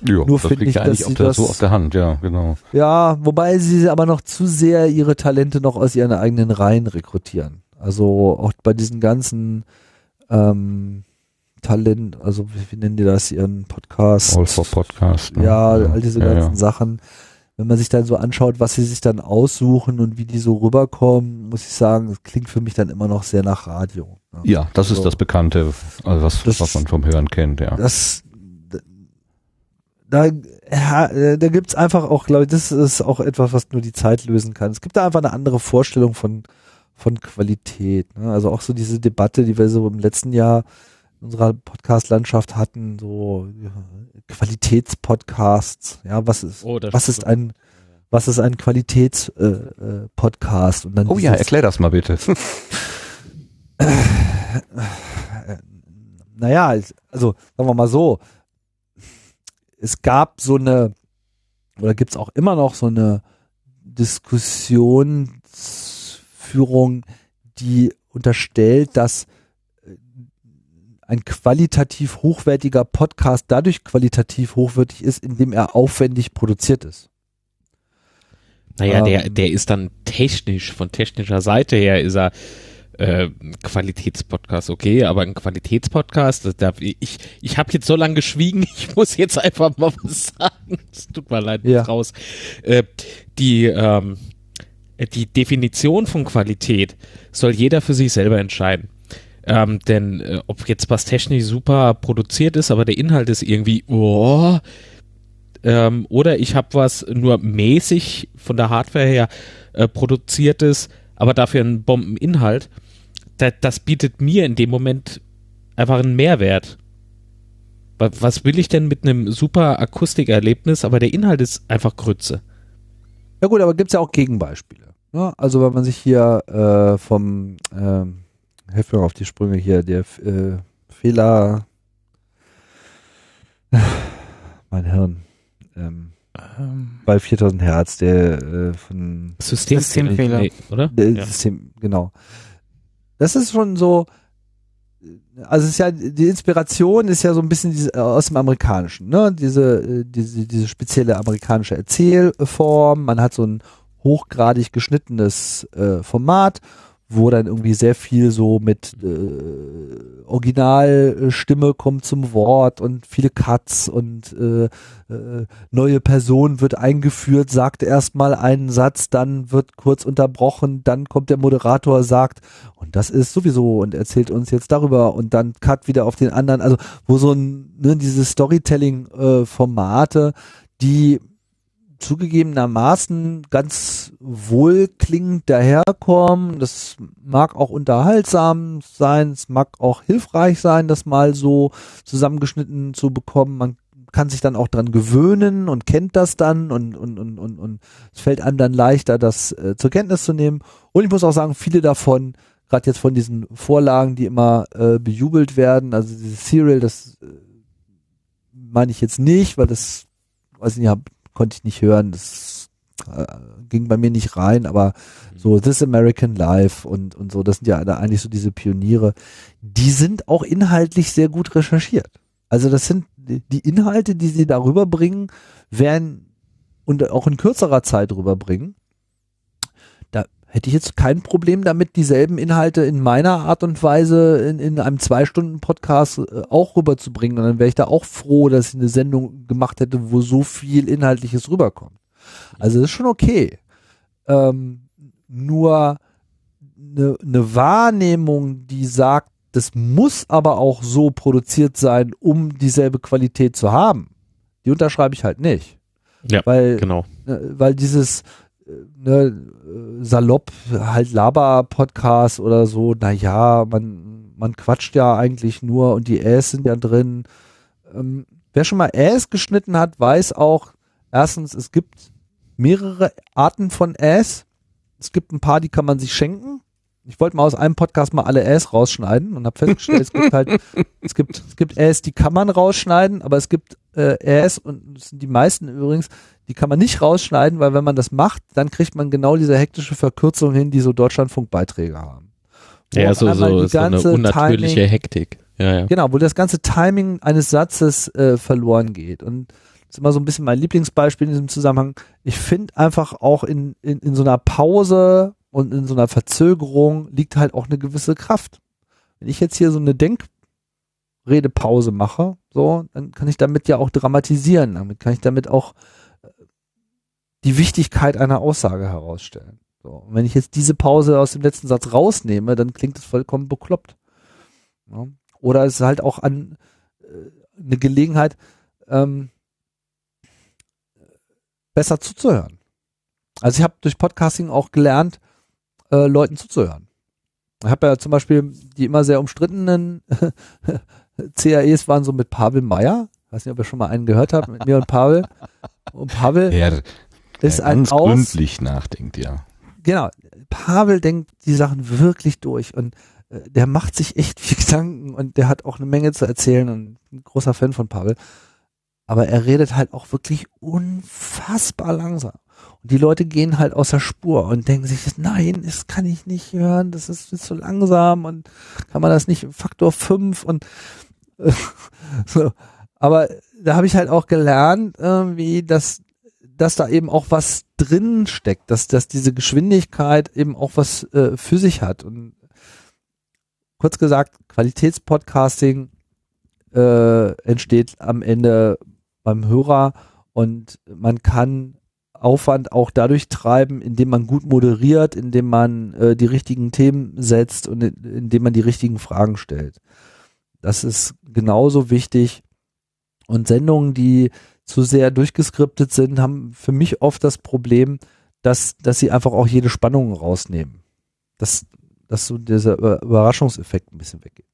Ja, Nur das finde ich, dass eigentlich sie der, das- so auf der Hand, ja, genau. Ja, wobei sie aber noch zu sehr ihre Talente noch aus ihren eigenen Reihen rekrutieren. Also auch bei diesen ganzen ähm, Talent, also wie, wie nennen die das, ihren Podcast? All for Podcast. ne? Ja, all diese ja, ganzen ja. Sachen. Wenn man sich dann so anschaut, was sie sich dann aussuchen und wie die so rüberkommen, muss ich sagen, das klingt für mich dann immer noch sehr nach Radio. ne? Ja, das ist Also, das Bekannte, also was, Das- was man vom Hören kennt, ja. Das, da, ja, äh, da gibt's einfach auch, glaube ich, das ist auch etwas, was nur die Zeit lösen kann. Es gibt da einfach eine andere Vorstellung von, von Qualität. Ne? Also auch so diese Debatte, die wir so im letzten Jahr in unserer Podcast-Landschaft hatten, so ja, Qualitätspodcasts. Ja, was ist, Oh, was ist ein, was ist ein Qualitätspodcast? Äh, äh? Und dann Oh ja, erklär das mal bitte. naja, es- also sagen wir mal so, es gab so eine, oder gibt's auch immer noch so eine Diskussionsführung, die unterstellt, dass ein qualitativ hochwertiger Podcast dadurch qualitativ hochwertig ist, indem er aufwendig produziert ist. Naja, Ähm. der, der ist dann technisch, von technischer Seite her ist er äh, Qualitätspodcast, okay, aber ein Qualitätspodcast, darf, ich, ich habe jetzt so lange geschwiegen, ich muss jetzt einfach mal was sagen. Es tut mir leid, Ja. raus. Äh, die, ähm, die Definition von Qualität soll jeder für sich selber entscheiden. Ähm, denn äh, ob jetzt was technisch super produziert ist, aber der Inhalt ist irgendwie, oh, ähm, oder ich habe was nur mäßig von der Hardware her äh, produziertes, aber dafür einen Bombeninhalt, da, das bietet mir in dem Moment einfach einen Mehrwert. Wa- Was will ich denn mit einem super Akustikerlebnis, aber der Inhalt ist einfach Grütze. Ja gut, aber gibt's ja auch Gegenbeispiele. Ne? Also wenn man sich hier äh, vom, ähm, helf mir auf die Sprünge hier, der äh, Fehler, mein Hirn, ähm, bei 4000 Hertz, der äh, von System Systemfehler. Nee, oder? der Ja. System, genau. Das ist schon so, also es ist ja, die Inspiration ist ja so ein bisschen diese, äh, aus dem Amerikanischen, ne? Diese, äh, diese, diese spezielle amerikanische Erzählform. Man hat so ein hochgradig geschnittenes äh, Format, wo dann irgendwie sehr viel so mit äh, Originalstimme kommt zum Wort und viele Cuts und äh, äh, neue Person wird eingeführt, sagt erstmal einen Satz, dann wird kurz unterbrochen, dann kommt der Moderator, sagt, und das ist sowieso und erzählt uns jetzt darüber und dann Cut wieder auf den anderen, also wo so ein, ne, diese Storytelling-Formate, die zugegebenermaßen ganz wohlklingend daherkommen. Das mag auch unterhaltsam sein, es mag auch hilfreich sein, das mal so zusammengeschnitten zu bekommen. Man kann sich dann auch dran gewöhnen und kennt das dann und, und, und, und, und es fällt einem dann leichter, das äh, zur Kenntnis zu nehmen. Und ich muss auch sagen, viele davon, gerade jetzt von diesen Vorlagen, die immer äh, bejubelt werden, also dieses Serial, das äh, meine ich jetzt nicht, weil das, weiß ich nicht, hab, konnte ich nicht hören, das äh, ging bei mir nicht rein, aber so This American Life und, und so, das sind ja eigentlich so diese Pioniere, die sind auch inhaltlich sehr gut recherchiert. Also das sind die die Inhalte, die sie darüber bringen, werden und auch in kürzerer Zeit rüberbringen. Hätte ich jetzt kein Problem damit, dieselben Inhalte in meiner Art und Weise in, in einem Zwei-Stunden-Podcast äh, auch rüberzubringen. Und dann wäre ich da auch froh, dass ich eine Sendung gemacht hätte, wo so viel Inhaltliches rüberkommt. Also das ist schon okay. Ähm, nur eine, eine Wahrnehmung, die sagt, das muss aber auch so produziert sein, um dieselbe Qualität zu haben, die unterschreibe ich halt nicht. Ja, weil, genau. äh, weil dieses ne, äh, salopp halt Laber-Podcast oder so, na ja, man, man quatscht ja eigentlich nur und die Äs sind ja drin. Ähm, wer schon mal Äs geschnitten hat, weiß auch, erstens, es gibt mehrere Arten von Äs. Es gibt ein paar, die kann man sich schenken. Ich wollte mal aus einem Podcast mal alle Äs rausschneiden und habe festgestellt, es gibt halt, es gibt, es gibt Äs, die kann man rausschneiden, aber es gibt äh, Äs und das sind die meisten übrigens, die kann man nicht rausschneiden, weil wenn man das macht, dann kriegt man genau diese hektische Verkürzung hin, die so Deutschlandfunkbeiträge haben. Wo Ja, so, so, die so eine ganze unnatürliche Timing- Hektik. Ja, ja. Genau, wo das ganze Timing eines Satzes äh, verloren geht. Und das ist immer so ein bisschen mein Lieblingsbeispiel in diesem Zusammenhang. Ich finde einfach auch in, in, in so einer Pause und in so einer Verzögerung liegt halt auch eine gewisse Kraft. Wenn ich jetzt hier so eine Denkredepause mache, so, dann kann ich damit ja auch dramatisieren. Damit kann ich damit auch die Wichtigkeit einer Aussage herausstellen. So. Und wenn ich jetzt diese Pause aus dem letzten Satz rausnehme, dann klingt es vollkommen bekloppt. Ja. Oder es ist halt auch an äh, eine Gelegenheit, ähm, besser zuzuhören. Also ich habe durch Podcasting auch gelernt, äh, Leuten zuzuhören. Ich habe ja zum Beispiel die immer sehr umstrittenen CAEs waren so mit Pavel Meyer. Weiß nicht, ob ihr schon mal einen gehört habt, mit mir und Pavel. Und Pavel Der, ist der ein ganz Aus, gründlich nachdenkt, ja. genau, Pavel denkt die Sachen wirklich durch und äh, der macht sich echt viel Gedanken und der hat auch eine Menge zu erzählen und ein großer Fan von Pavel. Aber er redet halt auch wirklich unfassbar langsam. Und die Leute gehen halt aus der Spur und denken sich, nein, das kann ich nicht hören, das ist, ist so langsam und kann man das nicht Faktor 5 und äh, so. Aber da habe ich halt auch gelernt, irgendwie, dass dass da eben auch was drin steckt, dass, dass diese Geschwindigkeit eben auch was äh, für sich hat. Und kurz gesagt, Qualitätspodcasting äh, entsteht am Ende beim Hörer und man kann Aufwand auch dadurch treiben, indem man gut moderiert, indem man äh, die richtigen Themen setzt und in, indem man die richtigen Fragen stellt. Das ist genauso wichtig. Und Sendungen, die zu sehr durchgeskriptet sind, haben für mich oft das Problem, dass, dass sie einfach auch jede Spannung rausnehmen. Dass, dass so dieser Über- Überraschungseffekt ein bisschen weggeht.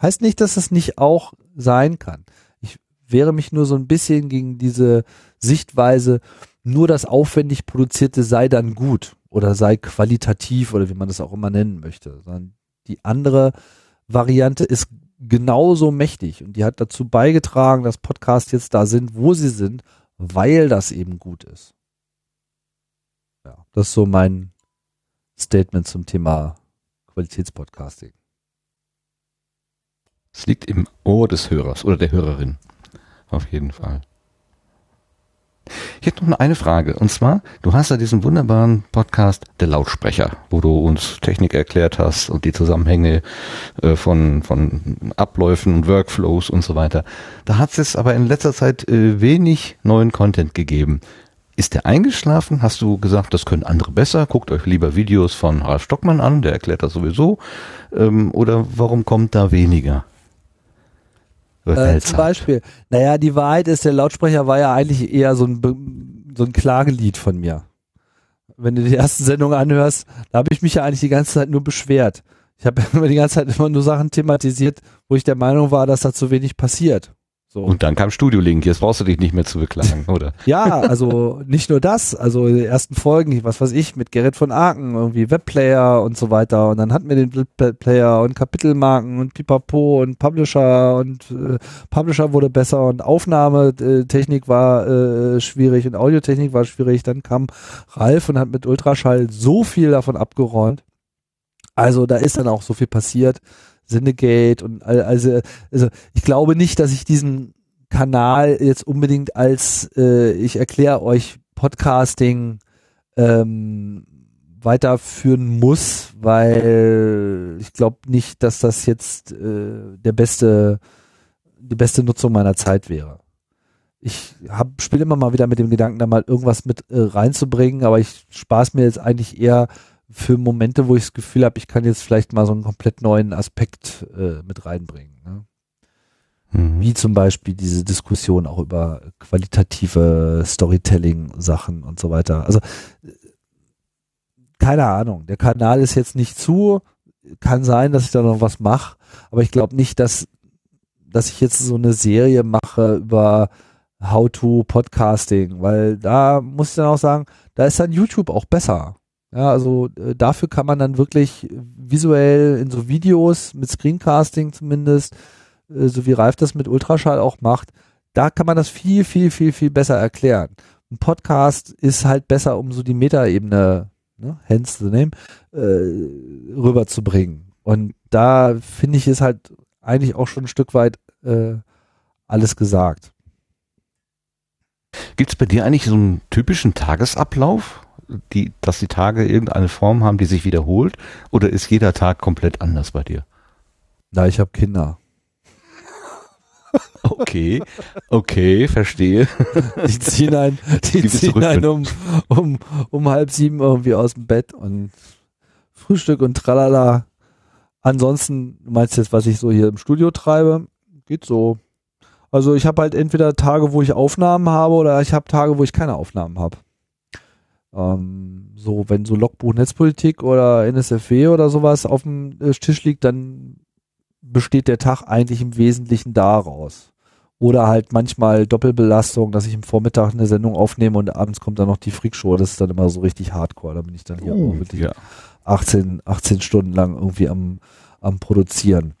Heißt nicht, dass es nicht auch sein kann. Ich wehre mich nur so ein bisschen gegen diese Sichtweise, nur das aufwendig produzierte sei dann gut oder sei qualitativ oder wie man das auch immer nennen möchte, sondern die andere Variante ist genauso mächtig und die hat dazu beigetragen, dass Podcasts jetzt da sind, wo sie sind, weil das eben gut ist. Ja, das ist so mein Statement zum Thema Qualitätspodcasting. Es liegt im Ohr des Hörers oder der Hörerin. Auf jeden Fall. Ich hätte noch eine Frage. Und zwar, du hast ja diesen wunderbaren Podcast Der Lautsprecher, wo du uns Technik erklärt hast und die Zusammenhänge äh, von, von Abläufen und Workflows und so weiter. Da hat es aber in letzter Zeit äh, wenig neuen Content gegeben. Ist der eingeschlafen? Hast du gesagt, das können andere besser? Guckt euch lieber Videos von Ralf Stockmann an, der erklärt das sowieso. Ähm, oder warum kommt da weniger? Äh, seltsam. zum Beispiel, naja, die Wahrheit ist, der Lautsprecher war ja eigentlich eher so ein, so ein Klagelied von mir. Wenn du die ersten Sendungen anhörst, da habe ich mich ja eigentlich die ganze Zeit nur beschwert. Ich habe immer die ganze Zeit immer nur Sachen thematisiert, wo ich der Meinung war, dass da zu wenig passiert. So. Und dann kam Studio Link, jetzt brauchst du dich nicht mehr zu beklagen, oder? Ja, also nicht nur das, also die ersten Folgen, was weiß ich, mit Gerrit von Aken, irgendwie Webplayer und so weiter. Und dann hatten wir den Webplayer und Kapitelmarken und Pipapo und Publisher und äh, Publisher wurde besser und Aufnahmetechnik war äh, schwierig und Audiotechnik war schwierig. Dann kam Ralf und hat mit Ultraschall so viel davon abgeräumt. Also da ist dann auch so viel passiert. Syndicate und all- also, also ich glaube nicht, dass ich diesen Kanal jetzt unbedingt als äh, ich erkläre euch Podcasting ähm, weiterführen muss, weil ich glaube nicht, dass das jetzt äh, der beste die beste Nutzung meiner Zeit wäre. Ich spiele immer mal wieder mit dem Gedanken, da mal irgendwas mit äh, reinzubringen, aber ich spaß mir jetzt eigentlich eher für Momente, wo ich das Gefühl habe, ich kann jetzt vielleicht mal so einen komplett neuen Aspekt äh, mit reinbringen. Ne? Mhm. Wie zum Beispiel diese Diskussion auch über qualitative Storytelling-Sachen und so weiter. Also keine Ahnung. Der Kanal ist jetzt nicht zu. Kann sein, dass ich da noch was mache, aber ich glaube nicht, dass dass ich jetzt so eine Serie mache über How-to-Podcasting, weil da muss ich dann auch sagen, da ist dann YouTube auch besser. Ja, also äh, dafür kann man dann wirklich visuell in so Videos mit Screencasting zumindest, äh, so wie Ralf das mit Ultraschall auch macht, da kann man das viel, viel, viel, viel besser erklären. Ein Podcast ist halt besser, um so die Metaebene, ne, hence the name, äh, rüberzubringen. Und da finde ich, ist halt eigentlich auch schon ein Stück weit äh, alles gesagt. Gibt es bei dir eigentlich so einen typischen Tagesablauf, die, dass die Tage irgendeine Form haben, die sich wiederholt? Oder ist jeder Tag komplett anders bei dir? Na, ich habe Kinder. Okay, okay, verstehe. Die ziehen einen, die ziehen einen um, um, um halb sieben irgendwie aus dem Bett und Frühstück und tralala. Ansonsten, du meinst jetzt, was ich so hier im Studio treibe? Geht so. Also ich habe halt entweder Tage, wo ich Aufnahmen habe oder ich habe Tage, wo ich keine Aufnahmen habe. Ähm, so, wenn so Logbuch Netzpolitik oder NSFW oder sowas auf dem äh, Tisch liegt, dann besteht der Tag eigentlich im Wesentlichen daraus. Oder halt manchmal Doppelbelastung, dass ich im Vormittag eine Sendung aufnehme und abends kommt dann noch die Freakshow. Das ist dann immer so richtig hardcore. Da bin ich dann hier Oh, auch wirklich ja. 18, 18 Stunden lang irgendwie am, am Produzieren.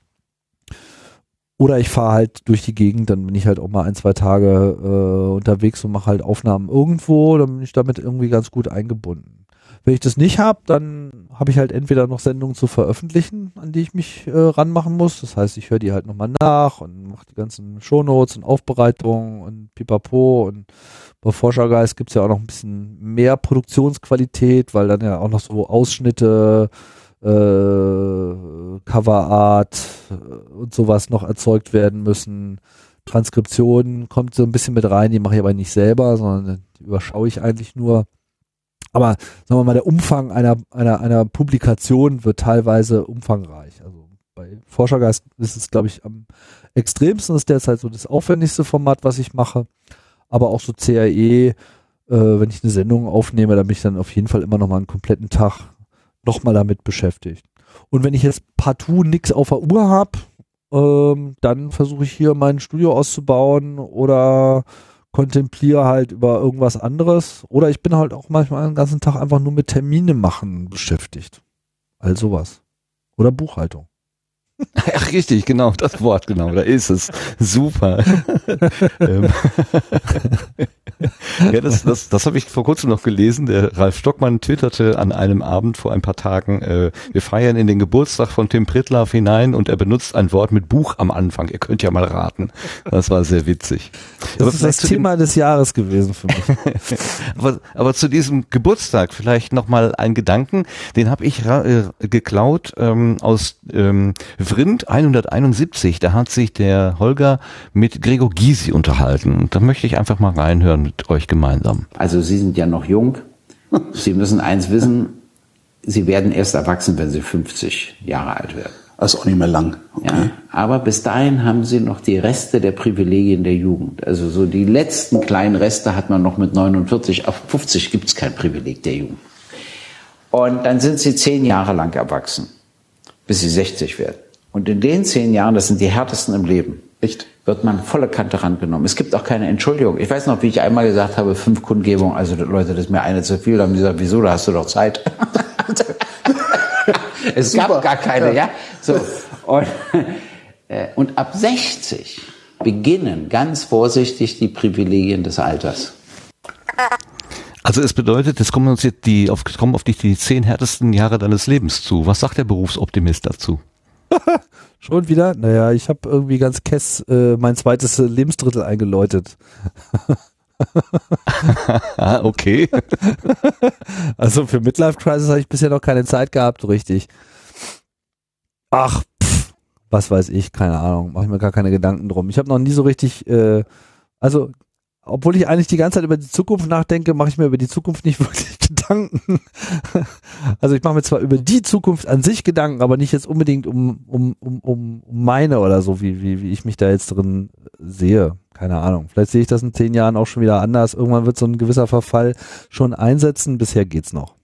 Oder ich fahre halt durch die Gegend, dann bin ich halt auch mal ein, zwei Tage äh, unterwegs und mache halt Aufnahmen irgendwo, dann bin ich damit irgendwie ganz gut eingebunden. Wenn ich das nicht habe, dann habe ich halt entweder noch Sendungen zu veröffentlichen, an die ich mich äh, ranmachen muss. Das heißt, ich höre die halt nochmal nach und mache die ganzen Shownotes und Aufbereitungen und pipapo. Und bei Forschergeist gibt's ja auch noch ein bisschen mehr Produktionsqualität, weil dann ja auch noch so Ausschnitte Coverart äh, und sowas noch erzeugt werden müssen. Transkription kommt so ein bisschen mit rein, die mache ich aber nicht selber, sondern die überschaue ich eigentlich nur. Aber sagen wir mal, der Umfang einer, einer, einer Publikation wird teilweise umfangreich. Also bei Forschergeist ist es, glaube ich, am extremsten ist derzeit so das aufwendigste Format, was ich mache. Aber auch so CAE, äh, wenn ich eine Sendung aufnehme, da bin ich dann auf jeden Fall immer noch mal einen kompletten Tag nochmal damit beschäftigt. Und wenn ich jetzt partout nix auf der Uhr habe, ähm, dann versuche ich hier mein Studio auszubauen oder kontempliere halt über irgendwas anderes. Oder ich bin halt auch manchmal den ganzen Tag einfach nur mit Termine machen beschäftigt. All sowas. Oder Buchhaltung. Ach, richtig, genau, das Wort, genau, da ist es. Super. Ähm, ja, das, das, das habe ich vor kurzem noch gelesen. Der Ralf Stockmann twitterte an einem Abend vor ein paar Tagen, äh, wir feiern in den Geburtstag von Tim Pritlaff hinein und er benutzt ein Wort mit Buch am Anfang. Ihr könnt ja mal raten. Das war sehr witzig. Das aber ist das Thema des Jahres gewesen für mich. aber, aber zu diesem Geburtstag vielleicht nochmal ein Gedanken, den habe ich äh, geklaut ähm, aus ähm, Vrind 171. Da hat sich der Holger mit Gregor Gysi unterhalten. Da möchte ich einfach mal reinhören mit euch gemeinsam. Also Sie sind ja noch jung. Sie müssen eins wissen, Sie werden erst erwachsen, wenn Sie 50 Jahre alt werden. Das ist auch nicht mehr lang. Okay. Ja, aber bis dahin haben Sie noch die Reste der Privilegien der Jugend. Also so die letzten kleinen Reste hat man noch mit 49. Auf 50 gibt es kein Privileg der Jugend. Und dann sind Sie zehn Jahre lang erwachsen, bis Sie 60 werden. Und in den zehn Jahren, das sind die härtesten im Leben, Echt? wird man volle Kante rangenommen. Es gibt auch keine Entschuldigung. Ich weiß noch, wie ich einmal gesagt habe, fünf Kundgebungen, also Leute, das ist mir eine zu viel. Da haben die gesagt, wieso, da hast du doch Zeit. es Super. gab gar keine, ja. ja? So. Und, äh, und ab 60 beginnen ganz vorsichtig die Privilegien des Alters. Also es bedeutet, es kommen uns jetzt die, auf, kommen auf dich die zehn härtesten Jahre deines Lebens zu. Was sagt der Berufsoptimist dazu? Schon wieder? Naja, ich habe irgendwie ganz kess äh, mein zweites Lebensdrittel eingeläutet. ah, okay. also für Midlife Crisis habe ich bisher noch keine Zeit gehabt, richtig. Ach, pff, was weiß ich, keine Ahnung, mache ich mir gar keine Gedanken drum. Ich habe noch nie so richtig, äh, also obwohl ich eigentlich die ganze Zeit über die Zukunft nachdenke, mache ich mir über die Zukunft nicht wirklich Gedanken. Also ich mache mir zwar über die Zukunft an sich Gedanken, aber nicht jetzt unbedingt um, um, um, um meine oder so, wie, wie, wie ich mich da jetzt drin sehe. Keine Ahnung. Vielleicht sehe ich das in zehn Jahren auch schon wieder anders. Irgendwann wird so ein gewisser Verfall schon einsetzen. Bisher geht's noch.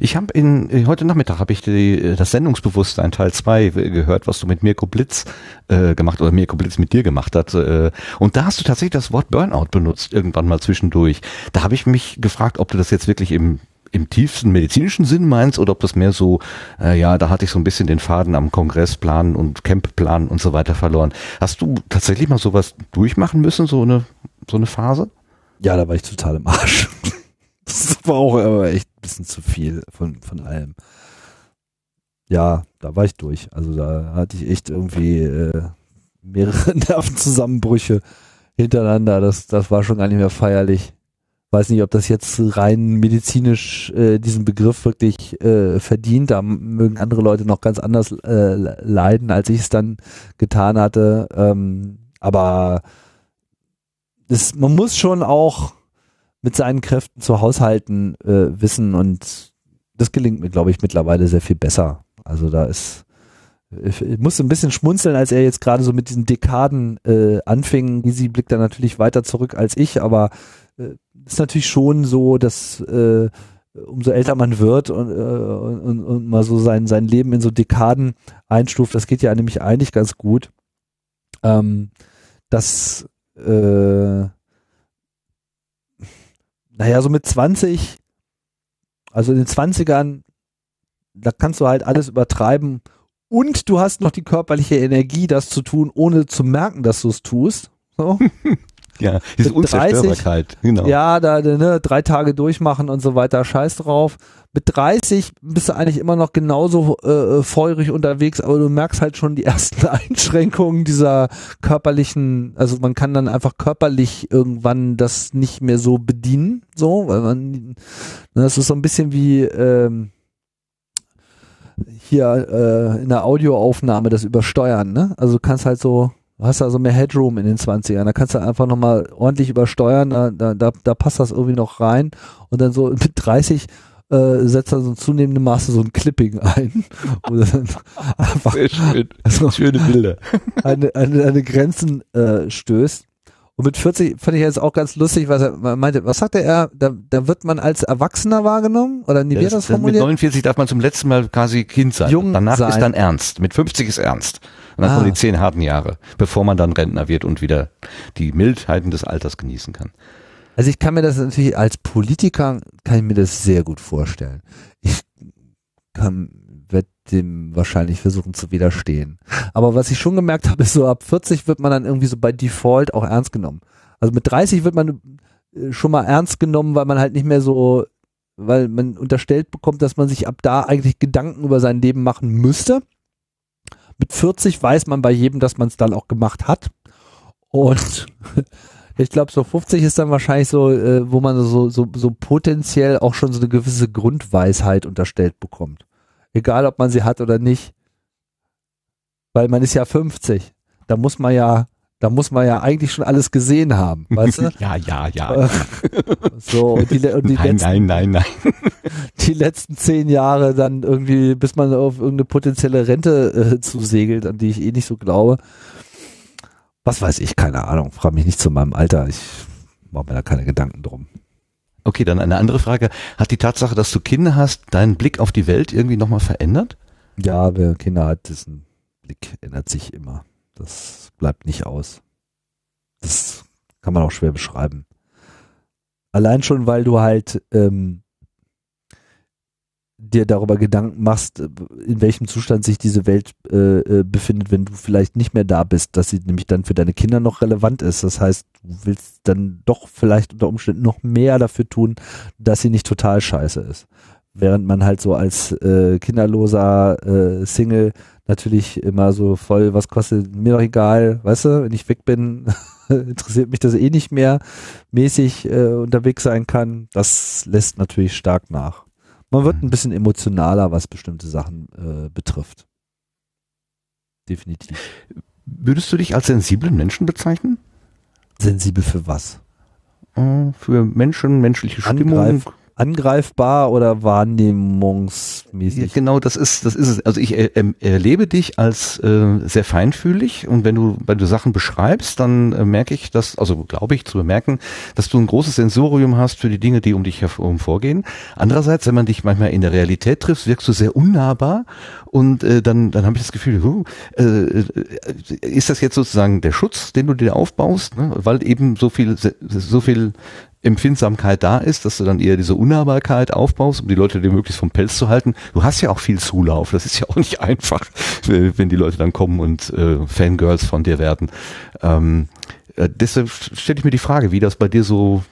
Ich habe in äh, heute Nachmittag habe ich die, äh, das Sendungsbewusstsein Teil 2 gehört, was du mit Mirko Blitz äh, gemacht oder Mirko Blitz mit dir gemacht hat. Äh, und da hast du tatsächlich das Wort Burnout benutzt irgendwann mal zwischendurch. Da habe ich mich gefragt, ob du das jetzt wirklich im im tiefsten medizinischen Sinn meinst oder ob das mehr so, äh, ja, da hatte ich so ein bisschen den Faden am Kongressplan und Campplan und so weiter verloren. Hast du tatsächlich mal sowas durchmachen müssen, so eine, so eine Phase? Ja, da war ich total im Arsch. Das war auch aber echt ein bisschen zu viel von, von allem. Ja, da war ich durch. Also da hatte ich echt irgendwie äh, mehrere Nervenzusammenbrüche hintereinander. Das, das war schon gar nicht mehr feierlich. Weiß nicht, ob das jetzt rein medizinisch äh, diesen Begriff wirklich äh, verdient. Da mögen andere Leute noch ganz anders äh, leiden, als ich es dann getan hatte. Ähm, aber das, man muss schon auch mit seinen Kräften zu haushalten äh, wissen und das gelingt mir, glaube ich, mittlerweile sehr viel besser. Also da ist, ich musste ein bisschen schmunzeln, als er jetzt gerade so mit diesen Dekaden äh, anfing. Easy blickt da natürlich weiter zurück als ich, aber äh, ist natürlich schon so, dass äh, umso älter man wird und, äh, und, und mal so sein, sein Leben in so Dekaden einstuft, das geht ja nämlich eigentlich ganz gut. Ähm, dass äh, naja, so mit 20, also in den 20ern, da kannst du halt alles übertreiben und du hast noch die körperliche Energie, das zu tun, ohne zu merken, dass du es tust. So. Ja, diese Unzerstörbarkeit, genau. Ja, da ne, drei Tage durchmachen und so weiter, scheiß drauf. Mit 30 bist du eigentlich immer noch genauso äh, feurig unterwegs, aber du merkst halt schon die ersten Einschränkungen dieser körperlichen, also man kann dann einfach körperlich irgendwann das nicht mehr so bedienen, so, weil man, ne, das ist so ein bisschen wie, ähm, hier äh, in der Audioaufnahme das übersteuern, ne? Also du kannst halt so, du hast da so mehr Headroom in den 20ern, da kannst du einfach nochmal ordentlich übersteuern, da, da, da, da passt das irgendwie noch rein und dann so mit 30 äh, setzt dann so ein zunehmendem Maße so ein Clipping ein. Oder dann einfach Sehr schön. also Schöne Bilder. eine, eine, eine Grenzen äh, stößt. Und mit 40 fand ich jetzt auch ganz lustig, was er meinte. Was sagte er? Da, da wird man als Erwachsener wahrgenommen? Oder wie wird das, das mit formuliert? 49 darf man zum letzten Mal quasi Kind sein. Jung Danach sein. ist dann ernst. Mit 50 ist ernst. Und dann Ah. kommen die zehn harten Jahre, bevor man dann Rentner wird und wieder die Mildheiten des Alters genießen kann. Also ich kann mir das natürlich als Politiker, kann ich mir das sehr gut vorstellen. Ich kann, werde dem wahrscheinlich versuchen zu widerstehen. Aber was ich schon gemerkt habe, ist so ab 40 wird man dann irgendwie so bei Default auch ernst genommen. Also mit 30 wird man äh, schon mal ernst genommen, weil man halt nicht mehr so, weil man unterstellt bekommt, dass man sich ab da eigentlich Gedanken über sein Leben machen müsste. Mit 40 weiß man bei jedem, dass man es dann auch gemacht hat. Und ich glaube, so 50 ist dann wahrscheinlich so, äh, wo man so, so, so potenziell auch schon so eine gewisse Grundweisheit unterstellt bekommt. Egal, ob man sie hat oder nicht. Weil man ist ja 50. Da muss man ja, da muss man ja eigentlich schon alles gesehen haben, weißt du? Ja, ja, ja. So, und die, und die nein, letzten, nein, nein, nein. die letzten zehn Jahre dann irgendwie, bis man auf irgendeine potenzielle Rente äh, zusegelt, an die ich eh nicht so glaube. Was weiß ich, keine Ahnung. Frag mich nicht zu meinem Alter. Ich mache mir da keine Gedanken drum. Okay, dann eine andere Frage. Hat die Tatsache, dass du Kinder hast, deinen Blick auf die Welt irgendwie nochmal verändert? Ja, wer Kinder hat, dessen Blick ändert sich immer. Das bleibt nicht aus. Das kann man auch schwer beschreiben. Allein schon, weil du halt ähm, dir darüber Gedanken machst, in welchem Zustand sich diese Welt äh, äh, befindet, wenn du vielleicht nicht mehr da bist, dass sie nämlich dann für deine Kinder noch relevant ist. Das heißt, du willst dann doch vielleicht unter Umständen noch mehr dafür tun, dass sie nicht total scheiße ist. Während man halt so als äh, kinderloser äh, Single natürlich immer so voll, was kostet mir doch egal, weißt du, wenn ich weg bin, interessiert mich das eh nicht mehr, mäßig äh, unterwegs sein kann, das lässt natürlich stark nach. Man wird ein bisschen emotionaler, was bestimmte Sachen äh, betrifft. Definitiv. Würdest du dich als sensiblen Menschen bezeichnen? Sensibel für was? Äh, Für Menschen, menschliche Stimmung? Angreif, angreifbar oder Ja, wahrnehmungsmäßig? genau, das ist, das ist es. Also ich ähm, erlebe dich als äh, sehr feinfühlig und wenn du, wenn du Sachen beschreibst, dann äh, merke ich, dass, also glaube ich zu bemerken, dass du ein großes Sensorium hast für die Dinge, die um dich herum vorgehen. Andererseits, wenn man dich manchmal in der Realität trifft, wirkst du sehr unnahbar und äh, dann, dann habe ich das Gefühl, huh, äh, äh, ist das jetzt sozusagen der Schutz, den du dir aufbaust, ne? weil eben so viel, so viel Empfindsamkeit da ist, dass du dann eher diese Unnahbarkeit aufbaust, um die Leute dir möglichst vom Pelz zu halten. Du hast ja auch viel Zulauf, das ist ja auch nicht einfach, wenn die Leute dann kommen und äh, Fangirls von dir werden. Ähm, äh, deshalb stelle ich mir die Frage, wie das bei dir so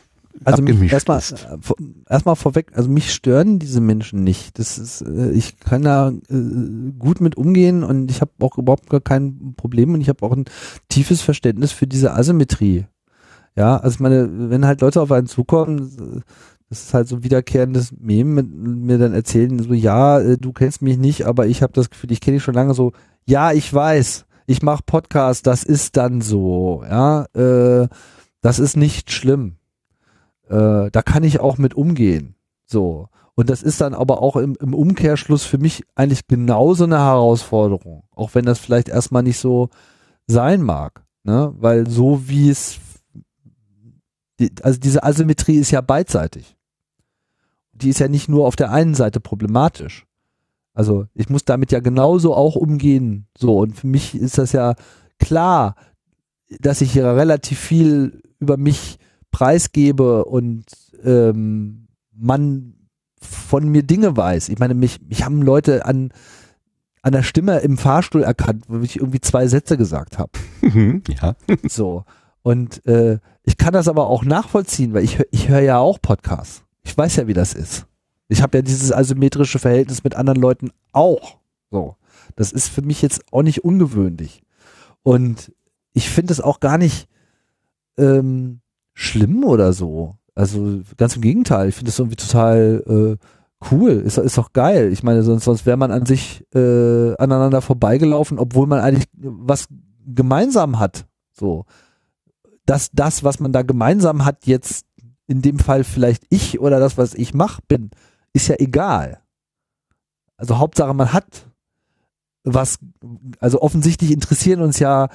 Also erstmal ist. äh, erstmal vorweg, also mich stören diese Menschen nicht. Das ist, äh, ich kann da äh, gut mit umgehen und ich habe auch überhaupt gar kein Problem und ich habe auch ein tiefes Verständnis für diese Asymmetrie. Ja, also ich meine, wenn halt Leute auf einen zukommen, das ist halt so ein wiederkehrendes Meme, mit, mir dann erzählen, so ja, äh, du kennst mich nicht, aber ich habe das Gefühl, ich kenne dich schon lange so, ja, ich weiß, ich mache Podcast, das ist dann so, ja, äh, das ist nicht schlimm äh, da kann ich auch mit umgehen. So. Und das ist dann aber auch im, im Umkehrschluss für mich eigentlich genauso eine Herausforderung. Auch wenn das vielleicht erstmal nicht so sein mag. Ne? Weil so wie es, die, also diese Asymmetrie ist ja beidseitig. Die ist ja nicht nur auf der einen Seite problematisch. Also ich muss damit ja genauso auch umgehen. So. Und für mich ist das ja klar, dass ich hier relativ viel über mich preisgebe und ähm, man von mir Dinge weiß. Ich meine, mich, mich haben Leute an, an der Stimme im Fahrstuhl erkannt, wo ich irgendwie zwei Sätze gesagt habe. Mhm, ja. So. Und äh, ich kann das aber auch nachvollziehen, weil ich, ich höre ja auch Podcasts. Ich weiß ja, wie das ist. Ich habe ja dieses asymmetrische Verhältnis mit anderen Leuten auch. So. Das ist für mich jetzt auch nicht ungewöhnlich. Und ich finde es auch gar nicht ähm, schlimm oder so. Also ganz im Gegenteil. Ich finde es irgendwie total äh, cool, ist, ist doch geil. Ich meine, sonst, sonst wäre man an sich äh, aneinander vorbeigelaufen, obwohl man eigentlich was gemeinsam hat. So. Dass das, was man da gemeinsam hat, jetzt in dem Fall vielleicht ich oder das, was ich mache, bin, ist ja egal. Also Hauptsache, man hat was, also offensichtlich interessieren uns ja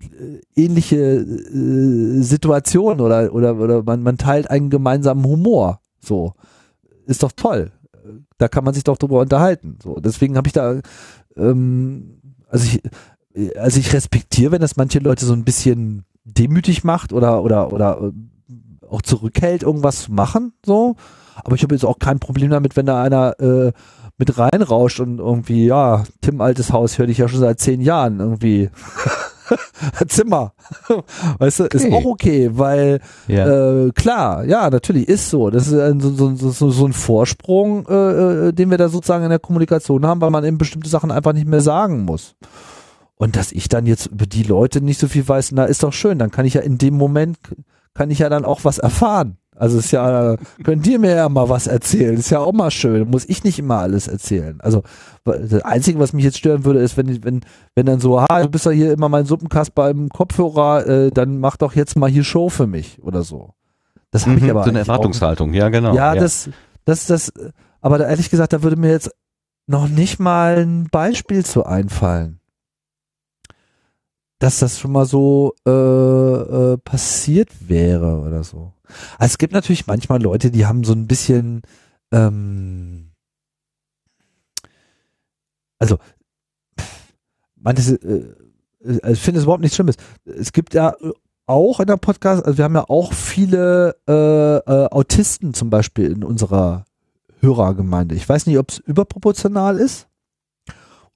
äh, ähnliche äh, Situationen oder, oder, oder man, man teilt einen gemeinsamen Humor. So. Ist doch toll. Da kann man sich doch drüber unterhalten. So. Deswegen habe ich da, ähm, also ich, also ich respektiere, wenn das manche Leute so ein bisschen demütig macht oder, oder, oder äh, auch zurückhält, irgendwas zu machen, so. Aber ich habe jetzt auch kein Problem damit, wenn da einer äh, mit reinrauscht und irgendwie, ja, Tim altes Haus höre ich ja schon seit zehn Jahren irgendwie. Zimmer. Weißt du, ist Okay. auch okay, weil Ja. äh, klar, ja, natürlich ist so. Das ist ein, so, so, so, so ein Vorsprung, äh, äh, den wir da sozusagen in der Kommunikation haben, weil man eben bestimmte Sachen einfach nicht mehr sagen muss. Und dass ich dann jetzt über die Leute nicht so viel weiß, na, ist doch schön. Dann kann ich ja in dem Moment, kann ich ja dann auch was erfahren. Also ist ja, könnt ihr mir ja mal was erzählen. Ist ja auch mal schön. Muss ich nicht immer alles erzählen. Also das Einzige, was mich jetzt stören würde, ist, wenn, wenn, wenn dann so, ha, du bist ja hier immer mein Suppenkasper im Kopfhörer, äh, dann mach doch jetzt mal hier Show für mich oder so. Das habe ich Mhm, aber so eine eigentlich auch- Erwartungshaltung, ja genau. ja, das, das, das, aber da, ehrlich gesagt, da würde mir jetzt noch nicht mal ein Beispiel zu einfallen. Dass das schon mal so äh, äh, passiert wäre oder so. Also es gibt natürlich manchmal Leute, die haben so ein bisschen, ähm, also manches, äh, also ich finde es überhaupt nichts Schlimmes. Es gibt ja äh, auch in der Podcast, also wir haben ja auch viele äh, äh, Autisten zum Beispiel in unserer Hörergemeinde. Ich weiß nicht, ob es überproportional ist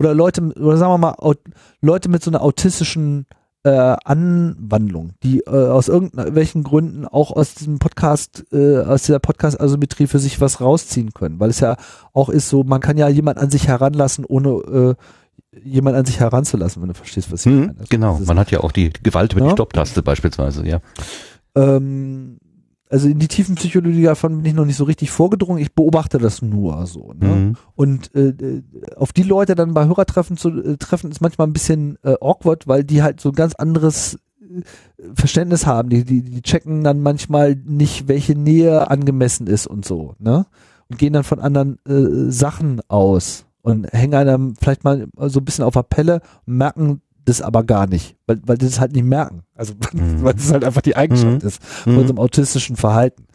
oder Leute, oder sagen wir mal, Leute mit so einer autistischen äh, Anwandlung, die äh, aus irgendwelchen Gründen auch aus diesem Podcast, äh, aus dieser Podcast-Asymmetrie für sich was rausziehen können, weil es ja auch ist so, man kann ja jemand an sich heranlassen, ohne äh, jemand an sich heranzulassen, wenn du verstehst, was ich Mhm, meine. Also genau, man hat ja auch die Gewalt über Ja. die Stopptaste beispielsweise, ja. ähm, also in die tiefen Psychologie davon bin ich noch nicht so richtig vorgedrungen. Ich beobachte das nur so. Ne? Mhm. Und äh, äh, auf die Leute dann bei Hörertreffen zu äh, treffen, ist manchmal ein bisschen äh, awkward, weil die halt so ein ganz anderes äh, Verständnis haben. Die, die, die checken dann manchmal nicht, welche Nähe angemessen ist und so. Ne? Und gehen dann von anderen äh, Sachen aus und hängen einem vielleicht mal so ein bisschen auf der Pelle, merken das aber gar nicht, weil, weil die das halt nicht merken. Also Mhm. weil das halt einfach die Eigenschaft Mhm. ist von Mhm. unserem autistischen Verhalten.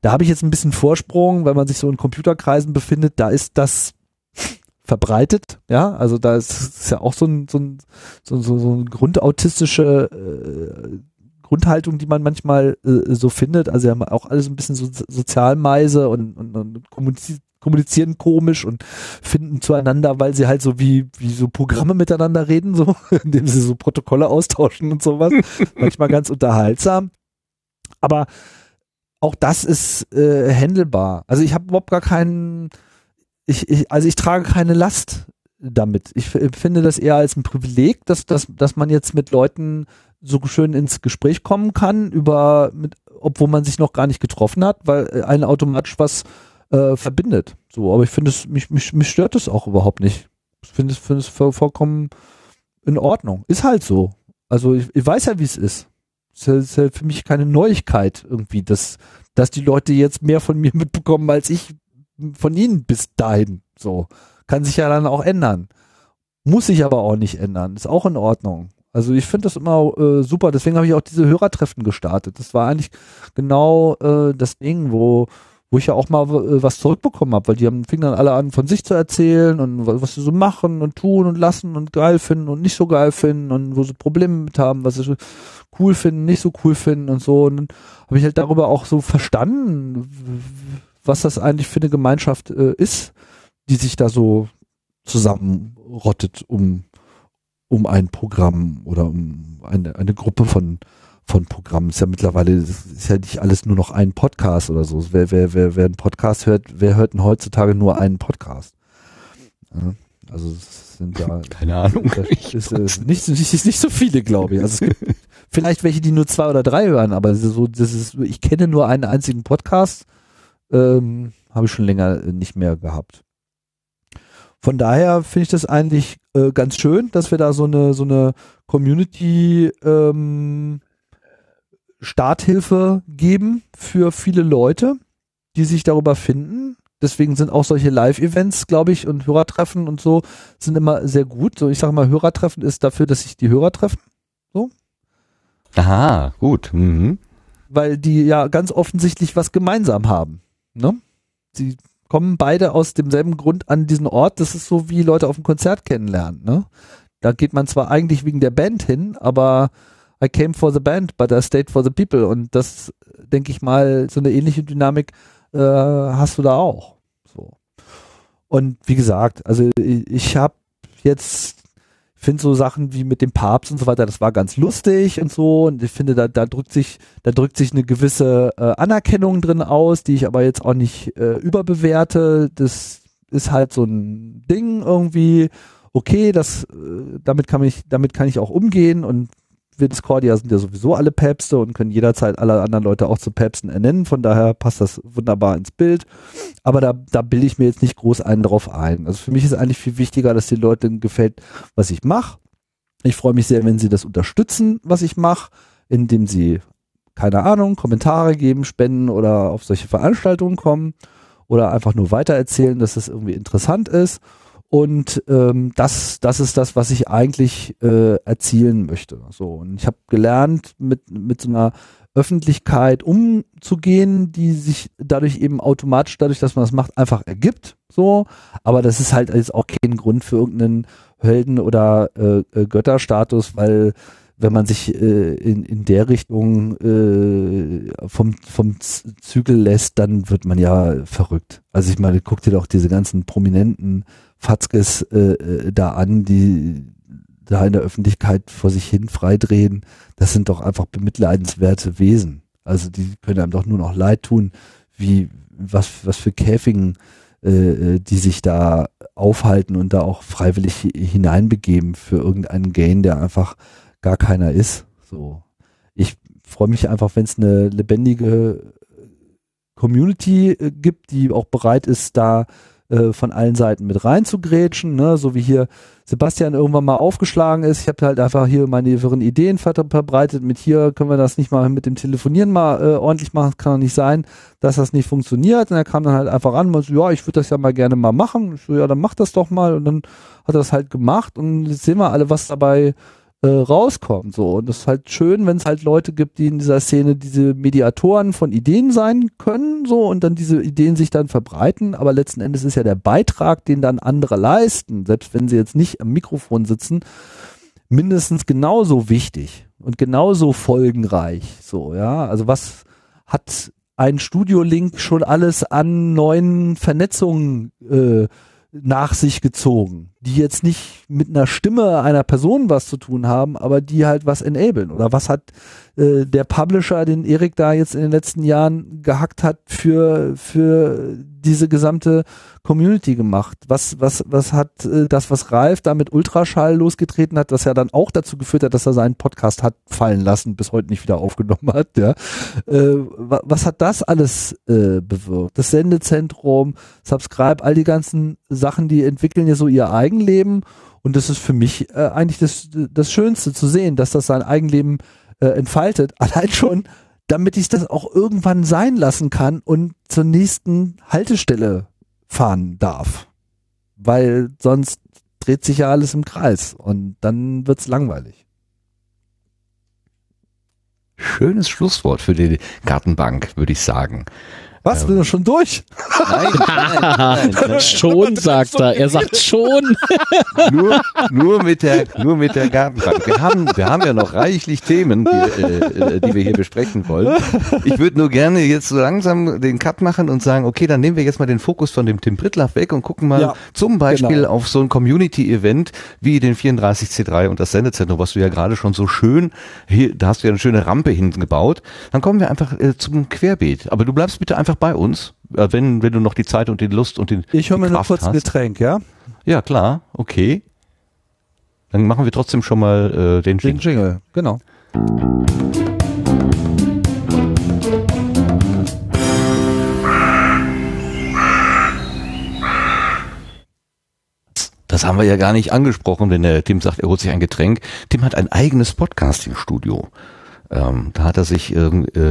Da habe ich jetzt ein bisschen Vorsprung, wenn man sich so in Computerkreisen befindet, da ist das verbreitet, ja, also da ist, ist ja auch so ein, so ein, so, so, so eine grundautistische äh, Grundhaltung, die man manchmal äh, so findet. Also ja auch alles ein bisschen so Sozialmeise und, und, und kommunizieren, kommunizieren komisch und finden zueinander, weil sie halt so wie, wie so Programme miteinander reden, so, indem sie so Protokolle austauschen und sowas. Manchmal ganz unterhaltsam. Aber auch das ist äh, handelbar. Also ich habe überhaupt gar keinen, ich, ich, also ich trage keine Last damit. Ich f- finde das eher als ein Privileg, dass, dass, dass man jetzt mit Leuten so schön ins Gespräch kommen kann, über, mit, obwohl man sich noch gar nicht getroffen hat, weil äh, einen automatisch was äh, verbindet. So, aber ich finde es, mich, mich, mich stört es auch überhaupt nicht. Ich finde es, es vollkommen in Ordnung. Ist halt so. Also ich, ich weiß ja, wie es ist. Ja, ist ja für mich keine Neuigkeit irgendwie, dass, dass die Leute jetzt mehr von mir mitbekommen, als ich von ihnen bis dahin. So. Kann sich ja dann auch ändern. Muss sich aber auch nicht ändern. Ist auch in Ordnung. Also ich finde das immer äh, super. Deswegen habe ich auch diese Hörertreffen gestartet. Das war eigentlich genau äh, das Ding, wo wo ich ja auch mal äh, was zurückbekommen habe, weil die haben, fingen dann alle an, von sich zu erzählen und wa- was sie so machen und tun und lassen und geil finden und nicht so geil finden und wo sie Probleme mit haben, was sie cool finden, nicht so cool finden und so. Und dann habe ich halt darüber auch so verstanden, was das eigentlich für eine Gemeinschaft äh, ist, die sich da so zusammenrottet um, um ein Programm oder um eine, eine Gruppe von, von Programmen. Ist ja mittlerweile, ist ist ja nicht alles nur noch ein Podcast oder so. Wer, wer, wer, wer einen Podcast hört, wer hört denn heutzutage nur einen Podcast? Also es sind ja Keine Ahnung. das ist, äh, nicht, so- nicht, nicht so viele, glaube ich. Also es gibt vielleicht welche, die nur zwei oder drei hören, aber so, das ist, ich kenne nur einen einzigen Podcast. Ähm, Habe ich schon länger nicht mehr gehabt. Von daher finde ich das eigentlich äh, ganz schön, dass wir da so eine so eine Community ähm, Starthilfe geben für viele Leute, die sich darüber finden. Deswegen sind auch solche Live-Events, glaube ich, und Hörertreffen und so sind immer sehr gut. So, ich sage mal, Hörertreffen ist dafür, dass sich die Hörer treffen. Aha, gut. Mhm. weil die ja ganz offensichtlich was gemeinsam haben. Ne? Sie kommen beide aus demselben Grund an diesen Ort. Das ist so wie Leute auf dem Konzert kennenlernen. Ne? Da geht man zwar eigentlich wegen der Band hin, aber I came for the band, but I stayed for the people. Und das, denke ich mal, so eine ähnliche Dynamik äh, hast du da auch. So. Und wie gesagt, also ich, habe jetzt finde so Sachen wie mit dem Papst und so weiter, das war ganz lustig und so. Und ich finde, da, da drückt sich, da drückt sich eine gewisse äh, Anerkennung drin aus, die ich aber jetzt auch nicht äh, überbewerte. Das ist halt so ein Ding irgendwie. Okay, das, äh, damit kann ich, damit kann ich auch umgehen und wir Discordia sind ja sowieso alle Päpste und können jederzeit alle anderen Leute auch zu Päpsten ernennen. Von daher passt das wunderbar ins Bild. Aber da, da bilde ich mir jetzt nicht groß einen drauf ein. Also für mich ist eigentlich viel wichtiger, dass den Leuten gefällt, was ich mache. Ich freue mich sehr, wenn sie das unterstützen, was ich mache, indem sie, keine Ahnung, Kommentare geben, spenden oder auf solche Veranstaltungen kommen oder einfach nur weitererzählen, dass es irgendwie interessant ist. Und ähm, das, das ist das, was ich eigentlich äh, erzielen möchte. So und ich habe gelernt, mit mit so einer Öffentlichkeit umzugehen, die sich dadurch eben automatisch, dadurch, dass man das macht, einfach ergibt. So, aber das ist halt jetzt auch kein Grund für irgendeinen Helden- oder äh, äh, Götterstatus, weil wenn man sich äh, in, in der Richtung äh, vom, vom Zügel lässt, dann wird man ja verrückt. Also ich meine, guck dir doch diese ganzen prominenten Fatzkes äh, äh, da an, die da in der Öffentlichkeit vor sich hin freidrehen. Das sind doch einfach bemitleidenswerte Wesen. Also die können einem doch nur noch leid tun, wie was, was für Käfigen äh, äh, die sich da aufhalten und da auch freiwillig hi- hineinbegeben für irgendeinen Gain, der einfach gar keiner ist. So. Ich freue mich einfach, wenn es eine lebendige Community äh, gibt, die auch bereit ist, da äh, von allen Seiten mit reinzugrätschen, ne? so wie hier Sebastian irgendwann mal aufgeschlagen ist. Ich habe halt einfach hier meine Ideen ver verbreitet. Mit hier können wir das nicht mal mit dem Telefonieren mal äh, ordentlich machen. Es kann doch nicht sein, dass das nicht funktioniert. Und er kam dann halt einfach ran und so, ja, ich würde das ja mal gerne mal machen. Ich so, ja, dann mach das doch mal. Und dann hat er das halt gemacht und jetzt sehen wir alle, was dabei äh, rauskommt. So. Und es ist halt schön, wenn es halt Leute gibt, die in dieser Szene diese Mediatoren von Ideen sein können, so und dann diese Ideen sich dann verbreiten. Aber letzten Endes ist ja der Beitrag, den dann andere leisten, selbst wenn sie jetzt nicht am Mikrofon sitzen, mindestens genauso wichtig und genauso folgenreich. So, ja. Also was hat ein Studio-Link schon alles an neuen Vernetzungen äh, nach sich gezogen, die jetzt nicht mit einer Stimme einer Person was zu tun haben, aber die halt was enablen. Oder was hat äh, der Publisher, den Erik da jetzt in den letzten Jahren gehackt hat, für, für diese gesamte Community gemacht? Was, was, was hat äh, das, was Ralf da mit Ultraschall losgetreten hat, das ja dann auch dazu geführt hat, dass er seinen Podcast hat fallen lassen, bis heute nicht wieder aufgenommen hat, ja. Äh, wa- was hat das alles äh, bewirkt? Das Sendezentrum, Subscribe, all die ganzen Sachen, die entwickeln ja so ihr Eigenleben und das ist für mich äh, eigentlich das, das Schönste zu sehen, dass das sein Eigenleben äh, entfaltet. Allein schon, damit ich das auch irgendwann sein lassen kann und zur nächsten Haltestelle fahren darf. Weil sonst dreht sich ja alles im Kreis und dann wird's langweilig. Schönes Schlusswort für die Gartenbank, würde ich sagen. Was, bin doch schon durch? Nein, nein, nein, schon, sagt er. Er sagt schon. nur, nur mit der, nur mit der Gartenbank. Wir haben, wir haben ja noch reichlich Themen, die, äh, die wir hier besprechen wollen. Ich würde nur gerne jetzt so langsam den Cut machen und sagen, okay, dann nehmen wir jetzt mal den Fokus von dem Tim Prittlaff weg und gucken mal Ja, zum Beispiel genau. auf so ein Community-Event wie den 34C3 und das Sendezentrum, was du ja gerade schon so schön, hier, da hast du ja eine schöne Rampe hinten gebaut. Dann kommen wir einfach äh, zum Querbeet. Aber du bleibst bitte einfach einfach bei uns, äh, wenn, wenn du noch die Zeit und die Lust und den. Ich höre mir nur kurz ein Getränk, ja? Ja, klar, okay. Dann machen wir trotzdem schon mal äh, den Jingle. Den Jingle, genau. Das haben wir ja gar nicht angesprochen, wenn der Tim sagt, er holt sich ein Getränk. Tim hat ein eigenes Podcasting-Studio. Ähm, da hat er sich äh,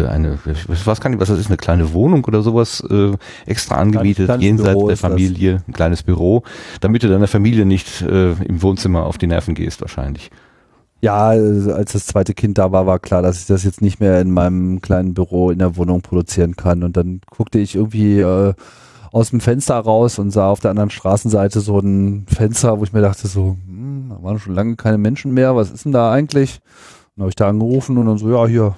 eine, ich weiß gar nicht, was das ist, eine kleine Wohnung oder sowas äh, extra angemietet, kleines jenseits Büro der ist das. Familie, ein kleines Büro, damit du deiner Familie nicht äh, im Wohnzimmer auf die Nerven gehst wahrscheinlich. Ja, äh, als das zweite Kind da war, war klar, dass ich das jetzt nicht mehr in meinem kleinen Büro in der Wohnung produzieren kann. Und dann guckte ich irgendwie äh, aus dem Fenster raus und sah auf der anderen Straßenseite so ein Fenster, wo ich mir dachte so, hm, da waren schon lange keine Menschen mehr, was ist denn da eigentlich? Dann habe ich da angerufen und dann so, ja, hier,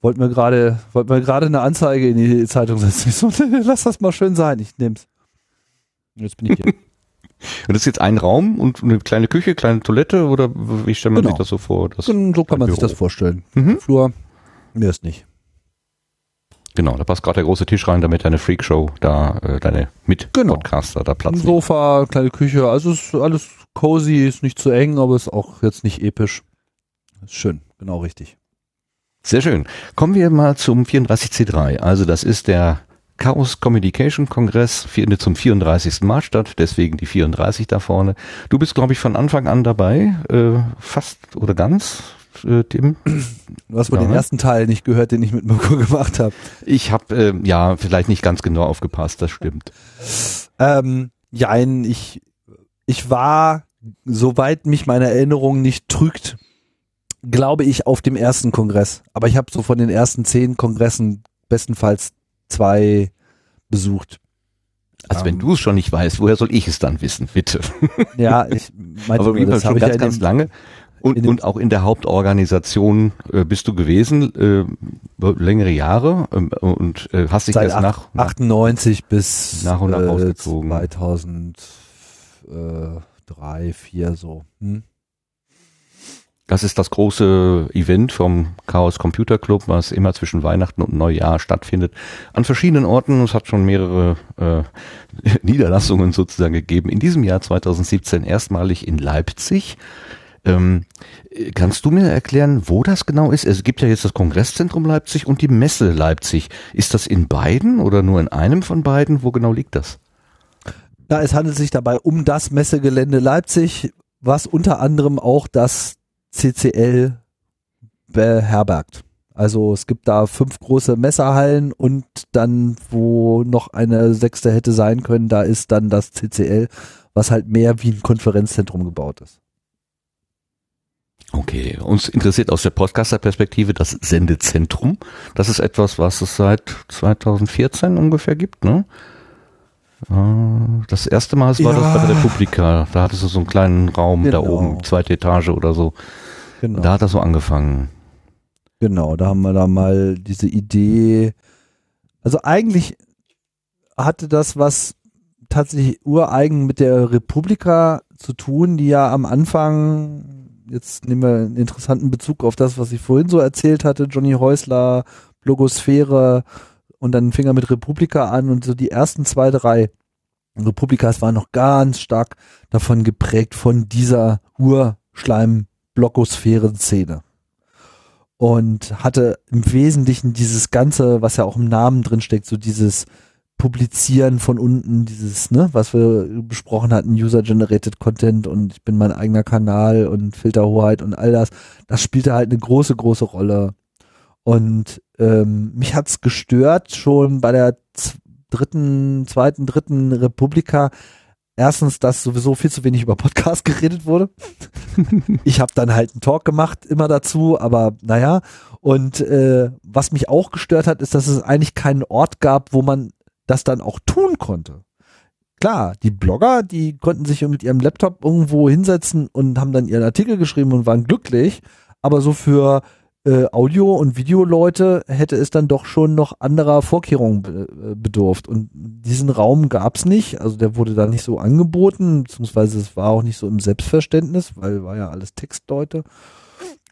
wollten wir gerade, wollten wir gerade eine Anzeige in die Zeitung setzen. Ich so, lass das mal schön sein, ich nehm's. Und Jetzt bin ich hier. Und das ist jetzt ein Raum und eine kleine Küche, kleine Toilette oder wie stellt man Genau. sich das so vor? Das, so kann man sich Büro. das vorstellen. Mhm. Flur, mehr ist nicht. Genau, da passt gerade der große Tisch rein, damit deine Freakshow da, äh, deine Mit-Podcaster da Platz Ein. Sofa, kleine Küche, also ist alles cozy, ist nicht zu eng, aber ist auch jetzt nicht episch. Ist schön, genau richtig. Sehr schön. Kommen wir mal zum 34C3. Also das ist der Chaos Communication Kongress, findet zum 34. Mal statt, deswegen die 34 da vorne. Du bist, glaube ich, von Anfang an dabei, äh, fast oder ganz, äh, Tim. Du hast wohl Ja, den ne? ersten Teil nicht gehört, den ich mit Mirko gemacht habe. Ich habe äh, ja vielleicht nicht ganz genau aufgepasst, das stimmt. Ähm, jein, ich, ich war, soweit mich meine Erinnerung nicht trügt, glaube ich, auf dem ersten Kongress. Aber ich habe so von den ersten zehn Kongressen bestenfalls zwei besucht. Also wenn Ähm, du es schon nicht weißt, woher soll ich es dann wissen, bitte? Ja, ich meinte Aber nur, das schon habe ich ja ganz, ganz lange. Und, und auch in der Hauptorganisation äh, bist du gewesen, äh, längere Jahre ähm, und äh, hast dich erst nach, nach 98 bis nach und nach äh, ausgezogen. 2003, 4 so. Hm? Das ist das große Event vom Chaos Computer Club, was immer zwischen Weihnachten und Neujahr stattfindet. An verschiedenen Orten. Es hat schon mehrere äh, Niederlassungen sozusagen gegeben. In diesem Jahr 2017 erstmalig in Leipzig. Ähm, äh, kannst du mir erklären, wo das genau ist? Es gibt ja jetzt das Kongresszentrum Leipzig und die Messe Leipzig. Ist das in beiden oder nur in einem von beiden? Wo genau liegt das? Ja, es handelt sich dabei um das Messegelände Leipzig, was unter anderem auch das CCL beherbergt. Also es gibt da fünf große Messerhallen und dann, wo noch eine sechste hätte sein können, da ist dann das CCL, was halt mehr wie ein Konferenzzentrum gebaut ist. Okay, uns interessiert aus der Podcaster-Perspektive das Sendezentrum. Das ist etwas, was es seit 2014 ungefähr gibt, ne? Äh, Das erste Mal war das Ja. bei der Republika. Da hattest du so einen kleinen Raum da Genau. oben, zweite Etage oder so. Genau. Da hat das so angefangen. Genau, da haben wir da mal diese Idee. Also eigentlich hatte das was tatsächlich ureigen mit der Republika zu tun, die ja am Anfang, jetzt nehmen wir einen interessanten Bezug auf das, was ich vorhin so erzählt hatte, Johnny Häusler, Blogosphäre und dann fing er mit Republika an und so die ersten zwei, drei Republikas waren noch ganz stark davon geprägt von dieser Urschleim-Blogosphären-Szene und hatte im Wesentlichen dieses Ganze, was ja auch im Namen drin steckt, so dieses Publizieren von unten, dieses, ne, was wir besprochen hatten, User-Generated Content und ich bin mein eigener Kanal und Filterhoheit und all das, das spielte halt eine große, große Rolle. Und ähm, mich hat's gestört schon bei der dritten, zweiten, dritten Republika. Erstens, dass sowieso viel zu wenig über Podcast geredet wurde. ich habe dann halt einen Talk gemacht, immer dazu, aber naja. Und äh, was mich auch gestört hat, ist, dass es eigentlich keinen Ort gab, wo man das dann auch tun konnte. Klar, die Blogger, die konnten sich mit ihrem Laptop irgendwo hinsetzen und haben dann ihren Artikel geschrieben und waren glücklich, aber so für äh, Audio- und Videoleute hätte es dann doch schon noch anderer Vorkehrungen be äh, bedurft. Und diesen Raum gab's nicht, also der wurde da nicht so angeboten, beziehungsweise es war auch nicht so im Selbstverständnis, weil war ja alles Textleute.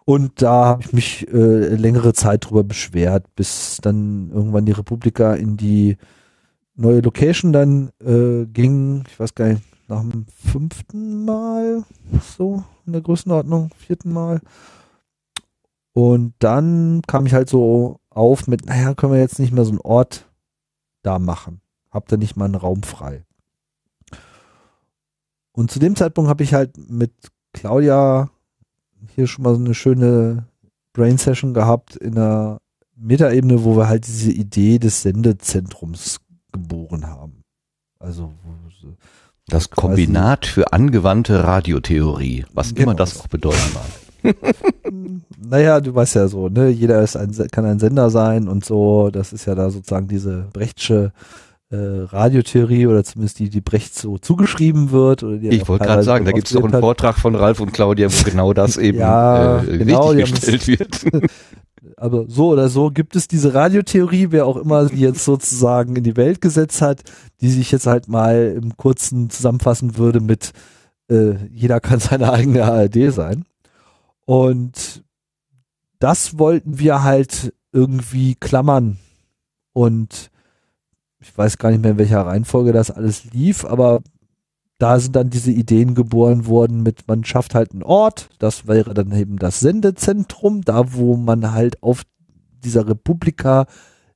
Und da habe ich mich äh, längere Zeit drüber beschwert, bis dann irgendwann die Republika in die neue Location dann äh, ging, ich weiß gar nicht, nach dem fünften Mal, so in der Größenordnung, vierten Mal. Und dann kam ich halt so auf mit, naja, können wir jetzt nicht mehr so einen Ort da machen. Habt ihr nicht mal einen Raum frei? Und zu dem Zeitpunkt habe ich halt mit Claudia hier schon mal so eine schöne Brain Session gehabt in der Metaebene, wo wir halt diese Idee des Sendezentrums geboren haben. Also Das Kombinat für angewandte Radiotheorie, was Genau. immer das auch bedeuten mag. Naja, du weißt ja so, ne? Jeder ist ein, kann ein Sender sein und so. Das ist ja da sozusagen diese Brechtsche äh, Radiotheorie oder zumindest die, die Brecht so zugeschrieben wird. Oder die Ich wollte gerade sagen, da gibt es doch einen hat. Vortrag von Ralf und Claudia, wo genau das eben Ja, äh, genau, gestellt wird. Aber so oder so gibt es diese Radiotheorie, wer auch immer die jetzt sozusagen in die Welt gesetzt hat, die sich jetzt halt mal im kurzen zusammenfassen würde mit äh, jeder kann seine eigene ARD sein. Und das wollten wir halt irgendwie klammern. Und ich weiß gar nicht mehr, in welcher Reihenfolge das alles lief, aber da sind dann diese Ideen geboren worden mit, man schafft halt einen Ort, das wäre dann eben das Sendezentrum, da wo man halt auf dieser Republika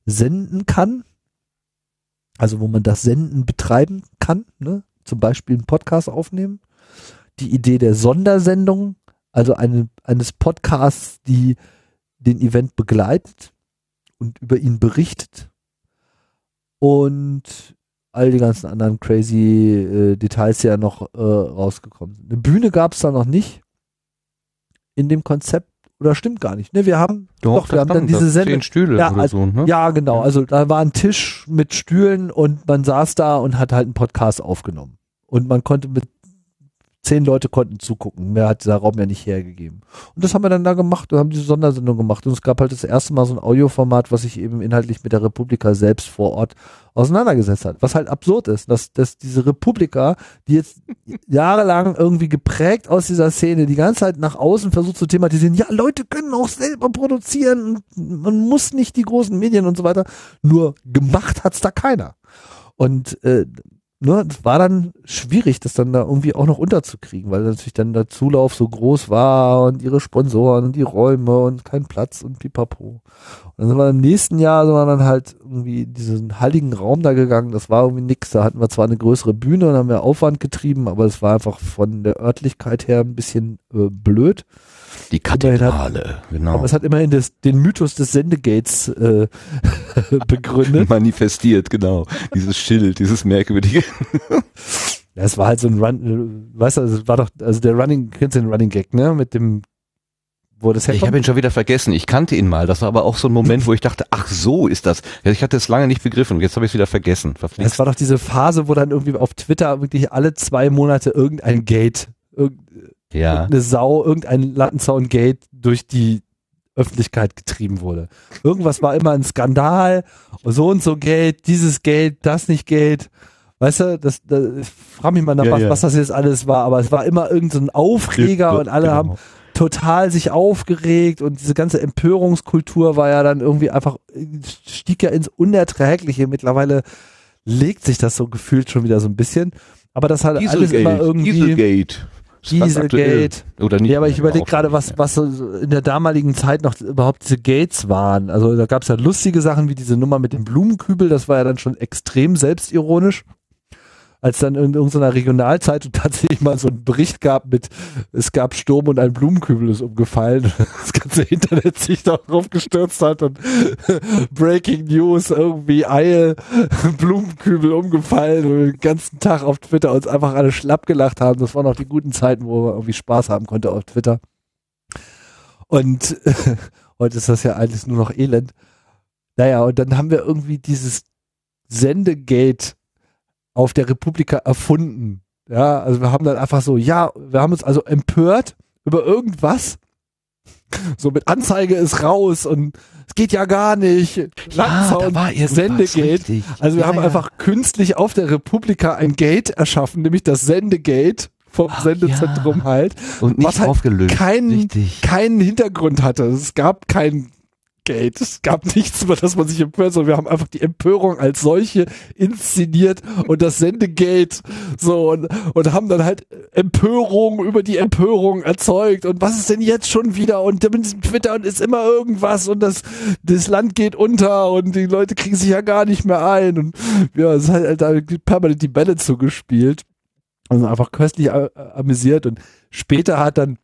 senden kann. Also wo man das Senden betreiben kann, ne? zum Beispiel einen Podcast aufnehmen. Die Idee der Sondersendung, also eine, eines Podcasts, die den Event begleitet und über ihn berichtet. Und all die ganzen anderen crazy äh, Details die ja noch äh, rausgekommen sind. Eine Bühne gab es da noch nicht in dem Konzept. Oder stimmt gar nicht. Ne, wir haben Doch, wir haben dann diese Sendung. Zehn Stühle Ja, oder also- so, ne? Ja, genau. Also da war ein Tisch mit Stühlen und man saß da und hat halt einen Podcast aufgenommen. Und man konnte mit zehn Leute konnten zugucken. Mehr hat dieser Raum ja nicht hergegeben. Und das haben wir dann da gemacht. Wir haben diese Sondersendung gemacht. Und es gab halt das erste Mal so ein Audioformat, was sich eben inhaltlich mit der Republika selbst vor Ort auseinandergesetzt hat. Was halt absurd ist, dass, dass diese Republika, die jetzt jahrelang irgendwie geprägt aus dieser Szene, die ganze Zeit nach außen versucht zu thematisieren, ja, Leute können auch selber produzieren, man muss nicht die großen Medien und so weiter. Nur gemacht hat's da keiner. Und äh, nur es war dann schwierig, das dann da irgendwie auch noch unterzukriegen, weil natürlich dann der Zulauf so groß war und ihre Sponsoren und die Räume und kein Platz und pipapo. Und dann sind wir im nächsten Jahr sind wir dann halt irgendwie diesen heiligen Raum da gegangen, das war irgendwie nix, da hatten wir zwar eine größere Bühne und haben mehr Aufwand getrieben, aber es war einfach von der Örtlichkeit her ein bisschen äh, blöd. Die Kathedrale, genau. Aber es hat immerhin das, den Mythos des Sendegates äh, begründet. Manifestiert, genau. Dieses Schild, dieses merkwürdige. Ja, es war halt so ein Run, äh, weißt du, es war doch, also der Running, kennst du den Running Gag, ne? Mit dem, wo das Ich habe ihn schon wieder vergessen. Ich kannte ihn mal. Das war aber auch so ein Moment, wo ich dachte, ach so ist das. Ich hatte es lange nicht begriffen. Jetzt habe ich es wieder vergessen. Es Verflixt. war doch diese Phase, wo dann irgendwie auf Twitter wirklich alle zwei Monate irgendein Gate, Ja. irgendeine Sau, irgendein Lattenzaun-Gate durch die Öffentlichkeit getrieben wurde. Irgendwas war immer ein Skandal, so und so Gate, dieses Gate, das nicht Gate. Weißt du, das, das ich frage mich mal nach, Ja, was, ja. was das jetzt alles war, aber es war immer irgendein so Aufreger und alle Genau. haben total sich aufgeregt und diese ganze Empörungskultur war ja dann irgendwie einfach, stieg ja ins Unerträgliche. Mittlerweile legt sich das so gefühlt schon wieder so ein bisschen. Aber das hat alles immer irgendwie. Dieselgate. Dieselgate. Oder nicht? Ja, aber ich überlege gerade, was, was so in der damaligen Zeit noch überhaupt diese Gates waren. Also da gab es ja lustige Sachen wie diese Nummer mit dem Blumenkübel, das war ja dann schon extrem selbstironisch. Als dann in irgendeiner Regionalzeitung tatsächlich mal so einen Bericht gab mit, es gab Sturm und ein Blumenkübel ist umgefallen. Das ganze Internet sich darauf gestürzt hat und Breaking News, irgendwie Eie, Blumenkübel umgefallen und den ganzen Tag auf Twitter uns einfach alle schlapp gelacht haben. Das waren auch die guten Zeiten, wo man irgendwie Spaß haben konnte auf Twitter. Und heute ist das ja alles nur noch Elend. Naja, und dann haben wir irgendwie dieses Sendegate auf der Republika erfunden. Ja, also wir haben dann einfach so, ja, wir haben uns also empört über irgendwas. So mit Anzeige ist raus und es geht ja gar nicht. War irgendwas, Sendegate. richtig. Also wir Ja, haben ja. einfach künstlich auf der Republika ein Gate erschaffen, nämlich das Sendegate vom Sendezentrum halt. Und nicht was halt aufgelöst. keinen, Richtig. keinen Hintergrund hatte. Es gab kein Gate. Es gab nichts, über das man sich empört, sondern wir haben einfach die Empörung als solche inszeniert und das Sendegate so und, und haben dann halt Empörung über die Empörung erzeugt und was ist denn jetzt schon wieder und mit Twitter und ist immer irgendwas und das, das Land geht unter und die Leute kriegen sich ja gar nicht mehr ein und ja, es ist halt, permanent die Bälle zugespielt. Also einfach köstlich amüsiert und später hat dann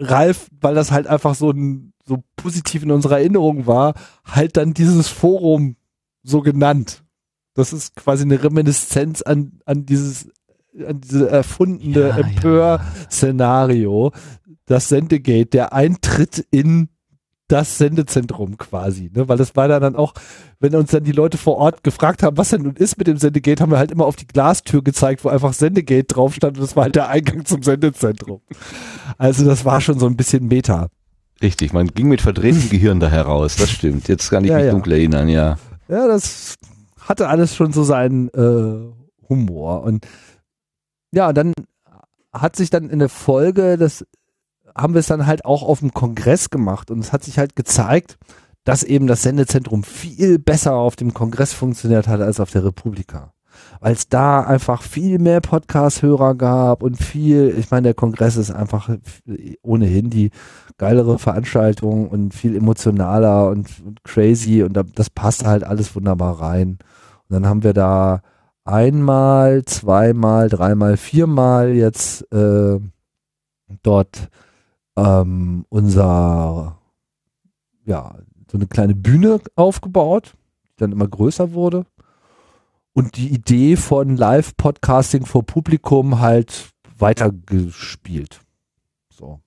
Ralf, weil das halt einfach so ein, so positiv in unserer Erinnerung war, halt dann dieses Forum so genannt. Das ist quasi eine Reminiszenz an, an dieses, an diese erfundene Ja, Empör-Szenario. Das Sendegate, der Eintritt in das Sendezentrum quasi, ne? Weil das war dann auch, wenn uns dann die Leute vor Ort gefragt haben, was denn nun ist mit dem Sendegate, haben wir halt immer auf die Glastür gezeigt, wo einfach Sendegate drauf stand und das war halt der Eingang zum Sendezentrum. Also das war schon so ein bisschen Meta. Richtig, man ging mit verdrehtem Gehirn da heraus, das stimmt. Jetzt kann ich Ja, mich ja. dunkel erinnern, ja. Ja, das hatte alles schon so seinen äh, Humor. Und ja, dann hat sich dann in der Folge, das haben wir es dann halt auch auf dem Kongress gemacht und es hat sich halt gezeigt, dass eben das Sendezentrum viel besser auf dem Kongress funktioniert hat als auf der Republika. Weil es da einfach viel mehr Podcast-Hörer gab und viel, ich meine, der Kongress ist einfach ohnehin die geilere Veranstaltung und viel emotionaler und, und crazy und da, das passt halt alles wunderbar rein. Und dann haben wir da einmal, zweimal, dreimal, viermal jetzt äh, dort ähm, unser, ja, so eine kleine Bühne aufgebaut, die dann immer größer wurde. Und die Idee von Live-Podcasting vor Publikum halt weitergespielt. So.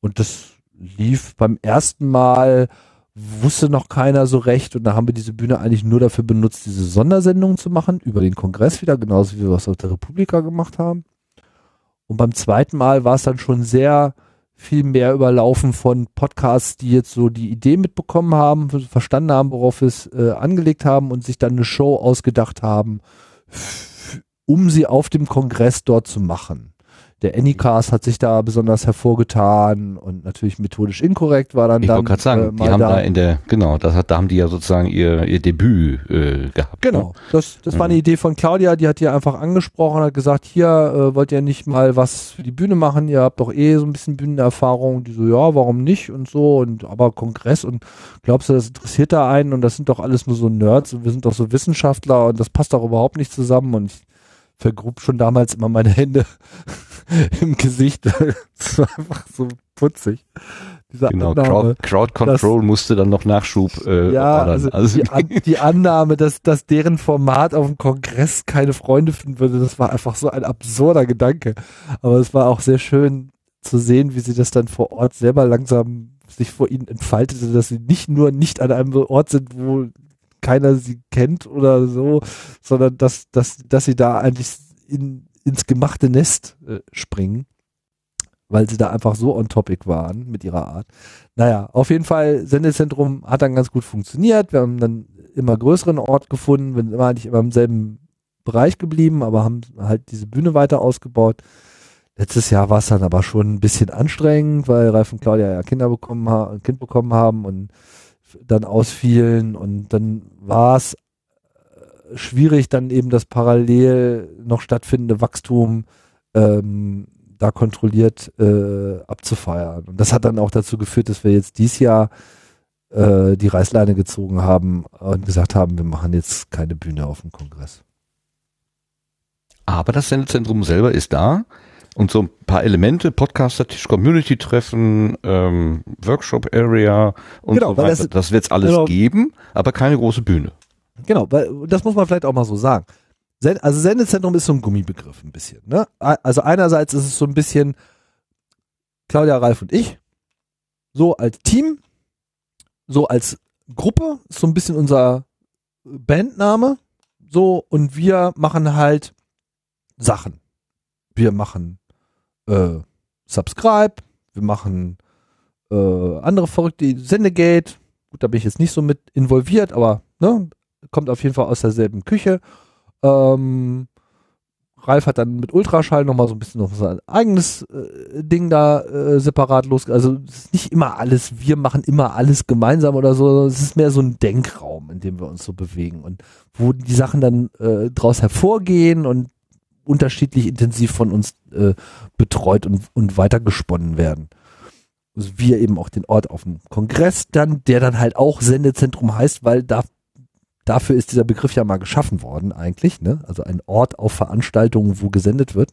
Und das lief beim ersten Mal, wusste noch keiner so recht. Und da haben wir diese Bühne eigentlich nur dafür benutzt, diese Sondersendungen zu machen, über den Kongress wieder, genauso wie wir es auf der Republika gemacht haben. Und beim zweiten Mal war es dann schon sehr viel mehr überlaufen von Podcasts, die jetzt so die Idee mitbekommen haben, verstanden haben, worauf es äh, angelegt haben und sich dann eine Show ausgedacht haben, um sie auf dem Kongress dort zu machen. Der Anycast hat sich da besonders hervorgetan und natürlich methodisch inkorrekt war dann Ich wollte gerade sagen, äh, die haben da. da in der, genau, das hat, da haben die ja sozusagen ihr, ihr Debüt äh, gehabt. Genau, das, das war eine Mhm. Idee von Claudia, die hat ihr einfach angesprochen, hat gesagt, hier äh, wollt ihr nicht mal was für die Bühne machen, ihr habt doch eh so ein bisschen Bühnenerfahrung, die so, ja, warum nicht und so und aber Kongress und glaubst du, das interessiert da einen und das sind doch alles nur so Nerds und wir sind doch so Wissenschaftler und das passt doch überhaupt nicht zusammen und ich vergrub schon damals immer meine Hände im Gesicht, das war einfach so putzig. Dieser Genau, Annahme, Crowd, Crowd Control musste dann noch Nachschub äh, ja, ordern. also, die, die Annahme, dass, dass deren Format auf dem Kongress keine Freunde finden würde, das war einfach so ein absurder Gedanke. Aber es war auch sehr schön zu sehen, wie sie das dann vor Ort selber langsam sich vor ihnen entfaltete, dass sie nicht nur nicht an einem Ort sind, wo keiner sie kennt oder so, sondern dass, dass, dass sie da eigentlich in, ins gemachte Nest äh, springen, weil sie da einfach so on topic waren mit ihrer Art. Naja, auf jeden Fall, Sendezentrum hat dann ganz gut funktioniert. Wir haben dann immer größeren Ort gefunden, wir sind immer eigentlich immer im selben Bereich geblieben, aber haben halt diese Bühne weiter ausgebaut. Letztes Jahr war es dann aber schon ein bisschen anstrengend, weil Ralf und Claudia ja Kinder bekommen haben, ein Kind bekommen haben und dann ausfielen und dann war es schwierig, dann eben das parallel noch stattfindende Wachstum ähm, da kontrolliert äh, abzufeiern. Und das hat dann auch dazu geführt, dass wir jetzt dieses Jahr äh, die Reißleine gezogen haben und gesagt haben, wir machen jetzt keine Bühne auf dem Kongress. Aber das Sendezentrum selber ist da und so ein paar Elemente, Podcaster-Tisch, Community-Treffen, ähm, Workshop-Area und Genau, so weiter. das- Das, wird's alles genau. geben, aber keine große Bühne. Genau, das muss man vielleicht auch mal so sagen. Also Sendezentrum ist so ein Gummibegriff ein bisschen. Ne? Also einerseits ist es so ein bisschen Claudia, Ralf und ich, so als Team, so als Gruppe, ist so ein bisschen unser Bandname, so und wir machen halt Sachen. Wir machen äh, Subscribe, wir machen äh, andere verrückte Sendegate. Gut, da bin ich jetzt nicht so mit involviert, aber ne, kommt auf jeden Fall aus derselben Küche. Ähm, Ralf hat dann mit Ultraschall nochmal so ein bisschen noch sein eigenes äh, Ding da äh, separat los. Also es ist nicht immer alles, wir machen immer alles gemeinsam oder so. Es ist mehr so ein Denkraum, in dem wir uns so bewegen und wo die Sachen dann äh, draus hervorgehen und unterschiedlich intensiv von uns äh, betreut und, und weitergesponnen werden. Also wir eben auch den Ort auf dem Kongress dann, der dann halt auch Sendezentrum heißt, weil da dafür ist dieser Begriff ja mal geschaffen worden eigentlich, ne? Also ein Ort auf Veranstaltungen, wo gesendet wird.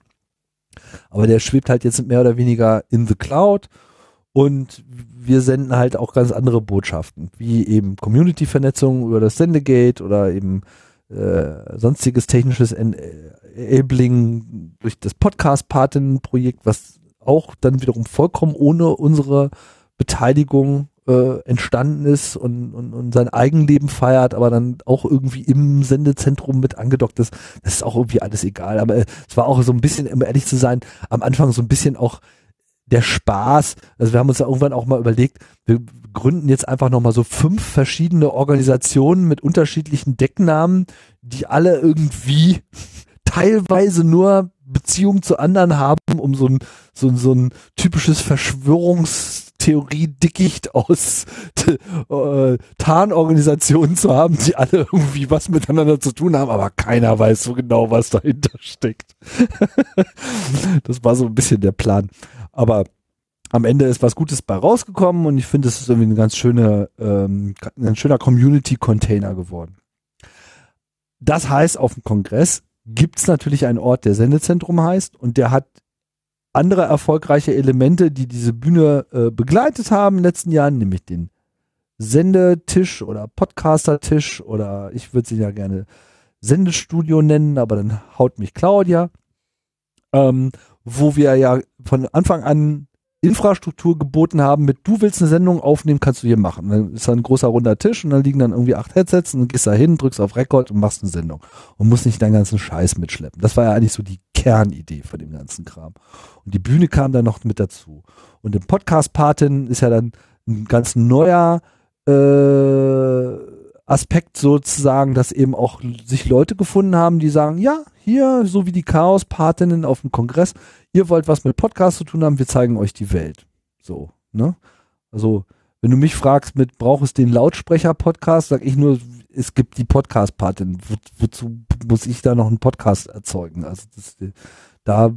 Aber der schwebt halt jetzt mehr oder weniger in the cloud und wir senden halt auch ganz andere Botschaften, wie eben Community-Vernetzung über das Sendegate oder eben äh, sonstiges technisches En- Enabling durch das Podcast-Paten-Projekt, was auch dann wiederum vollkommen ohne unsere Beteiligung äh, entstanden ist und, und, und sein Eigenleben feiert, aber dann auch irgendwie im Sendezentrum mit angedockt ist. Das ist auch irgendwie alles egal. Aber äh, es war auch so ein bisschen, um ehrlich zu sein, am Anfang so ein bisschen auch der Spaß. Also wir haben uns ja irgendwann auch mal überlegt, wir gründen jetzt einfach nochmal so fünf verschiedene Organisationen mit unterschiedlichen Decknamen, die alle irgendwie teilweise nur Beziehung zu anderen haben, um so ein, so, ein- so ein typisches Verschwörungstheorie-Dickicht aus äh, Tarnorganisationen zu haben, die alle irgendwie was miteinander zu tun haben, aber keiner weiß so genau, was dahinter steckt. das war so ein bisschen der Plan. Aber am Ende ist was Gutes bei rausgekommen und ich finde, es ist irgendwie ein ganz schöner, ähm, ein schöner Community-Container geworden. Das heißt, auf dem Kongress gibt es natürlich einen Ort, der Sendezentrum heißt und der hat andere erfolgreiche Elemente, die diese Bühne äh, begleitet haben in den letzten Jahren, nämlich den Sendetisch oder Podcaster-Tisch oder ich würde sie ja gerne Sendestudio nennen, aber dann haut mich Claudia, ähm, wo wir ja von Anfang an Infrastruktur geboten haben mit, du willst eine Sendung aufnehmen, kannst du hier machen. Dann ist da ein großer runder Tisch und dann liegen dann irgendwie acht Headsets und dann gehst da hin, drückst auf Record und machst eine Sendung und musst nicht deinen ganzen Scheiß mitschleppen. Das war ja eigentlich so die Kernidee von dem ganzen Kram. Und die Bühne kam dann noch mit dazu. Und im Podcast-Patin ist ja dann ein ganz neuer äh, Aspekt sozusagen, dass eben auch sich Leute gefunden haben, die sagen, ja, hier, so wie die Chaos-Patinnen auf dem Kongress, ihr wollt was mit Podcast zu tun haben, wir zeigen euch die Welt. So, ne? Also, wenn du mich fragst mit, braucht es den Lautsprecher-Podcast, sag ich nur, es gibt die Podcast-Patin. Wo, wozu muss ich da noch einen Podcast erzeugen? Also, das, da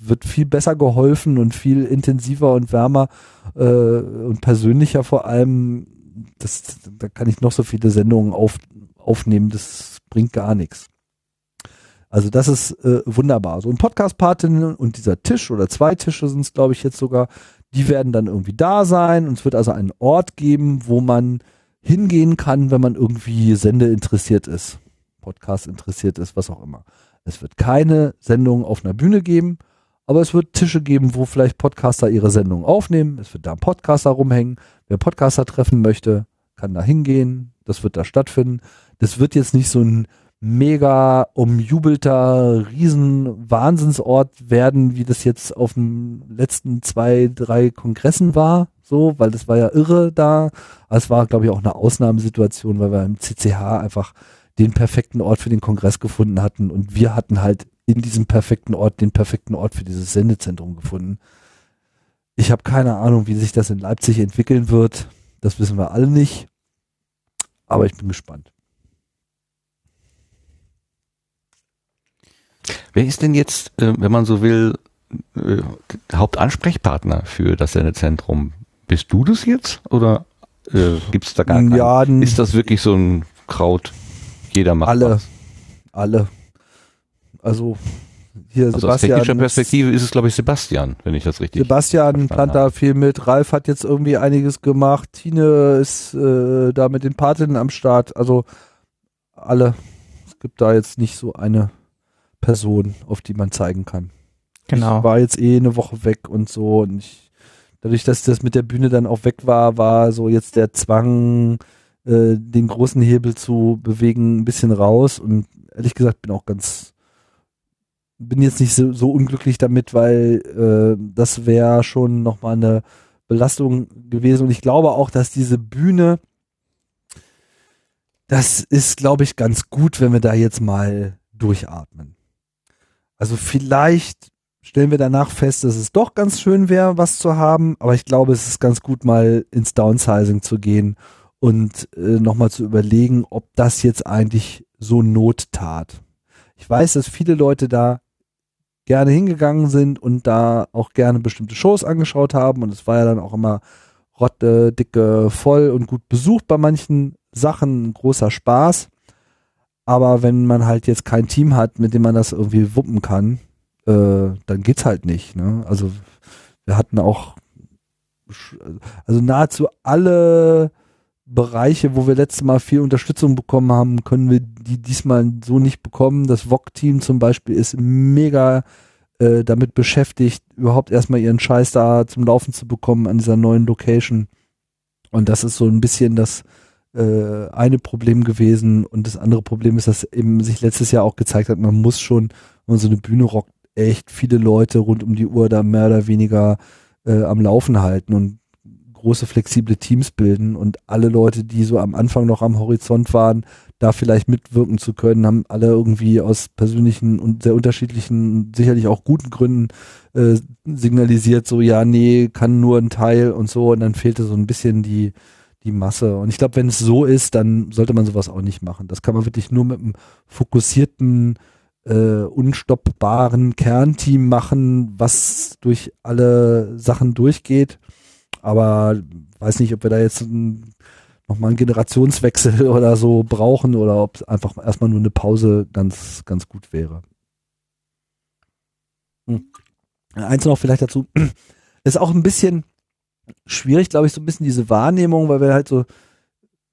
wird viel besser geholfen und viel intensiver und wärmer äh, und persönlicher vor allem. Das, da kann ich noch so viele Sendungen auf, aufnehmen, das bringt gar nichts. Also das ist äh, wunderbar. So ein Podcast-Patin und dieser Tisch oder zwei Tische sind es, glaube ich, jetzt sogar, die werden dann irgendwie da sein und es wird also einen Ort geben, wo man hingehen kann, wenn man irgendwie Sende interessiert ist, Podcast interessiert ist, was auch immer. Es wird keine Sendung auf einer Bühne geben, aber es wird Tische geben, wo vielleicht Podcaster ihre Sendung aufnehmen. Es wird da ein Podcaster rumhängen. Wer Podcaster treffen möchte, kann da hingehen. Das wird da stattfinden. Das wird jetzt nicht so ein mega umjubelter Riesen-Wahnsinnsort werden, wie das jetzt auf den letzten zwei, drei Kongressen war. So, weil das war ja irre da. Es war, glaube ich, auch eine Ausnahmesituation, weil wir im CCH einfach den perfekten Ort für den Kongress gefunden hatten und wir hatten halt in diesem perfekten Ort den perfekten Ort für dieses Sendezentrum gefunden. Ich habe keine Ahnung, wie sich das in Leipzig entwickeln wird. Das wissen wir alle nicht. Aber ich bin gespannt. Wer ist denn jetzt, äh, wenn man so will, äh, Hauptansprechpartner für das Sendezentrum? Bist du das jetzt oder äh, gibt es da gar keinen? Ja, ist das wirklich so ein Kraut? Jeder macht Alle. was. Alle. Also hier Also aus technischer Sebastian, Perspektive ist es, glaube ich, Sebastian, wenn ich das richtig. Sebastian plant da viel mit. Ralf hat jetzt irgendwie einiges gemacht. Tine ist äh, da mit den Patinnen am Start. Also alle. Es gibt da jetzt nicht so eine Person, auf die man zeigen kann. Genau. Ich war jetzt eh eine Woche weg und so und ich, dadurch, dass das mit der Bühne dann auch weg war, war so jetzt der Zwang, äh, den großen Hebel zu bewegen, ein bisschen raus und ehrlich gesagt bin auch ganz, bin jetzt nicht so, so unglücklich damit, weil äh, das wäre schon nochmal eine Belastung gewesen und ich glaube auch, dass diese Bühne, das ist, glaube ich, ganz gut, wenn wir da jetzt mal durchatmen. Also vielleicht stellen wir danach fest, dass es doch ganz schön wäre, was zu haben, aber ich glaube, es ist ganz gut, mal ins Downsizing zu gehen und äh, nochmal zu überlegen, ob das jetzt eigentlich so Not tat. Ich weiß, dass viele Leute da gerne hingegangen sind und da auch gerne bestimmte Shows angeschaut haben und es war ja dann auch immer rotte, dicke, voll und gut besucht bei manchen Sachen, ein großer Spaß. Aber wenn man halt jetzt kein Team hat, mit dem man das irgendwie wuppen kann, äh, dann geht's halt nicht. Ne? Also wir hatten auch also nahezu alle Bereiche, wo wir letztes Mal viel Unterstützung bekommen haben, können wir die diesmal so nicht bekommen. Das VOG-Team zum Beispiel ist mega äh, damit beschäftigt, überhaupt erstmal ihren Scheiß da zum Laufen zu bekommen an dieser neuen Location. Und das ist so ein bisschen das äh, eine Problem gewesen. Und das andere Problem ist, dass eben sich letztes Jahr auch gezeigt hat, man muss schon, wenn man so eine Bühne rockt, echt viele Leute rund um die Uhr da mehr oder weniger äh, am Laufen halten und große flexible Teams bilden und alle Leute, die so am Anfang noch am Horizont waren, da vielleicht mitwirken zu können, haben alle irgendwie aus persönlichen und sehr unterschiedlichen, sicherlich auch guten Gründen äh, signalisiert, so ja, nee, kann nur ein Teil und so und dann fehlte so ein bisschen die die Masse. Und ich glaube, wenn es so ist, dann sollte man sowas auch nicht machen. Das kann man wirklich nur mit einem fokussierten, äh, unstoppbaren Kernteam machen, was durch alle Sachen durchgeht. Aber weiß nicht, ob wir da jetzt nochmal einen Generationswechsel oder so brauchen oder ob einfach erstmal nur eine Pause ganz, ganz gut wäre. Hm. Eins noch vielleicht dazu. Ist auch ein bisschen schwierig, glaube ich, so ein bisschen diese Wahrnehmung, weil wir halt so ein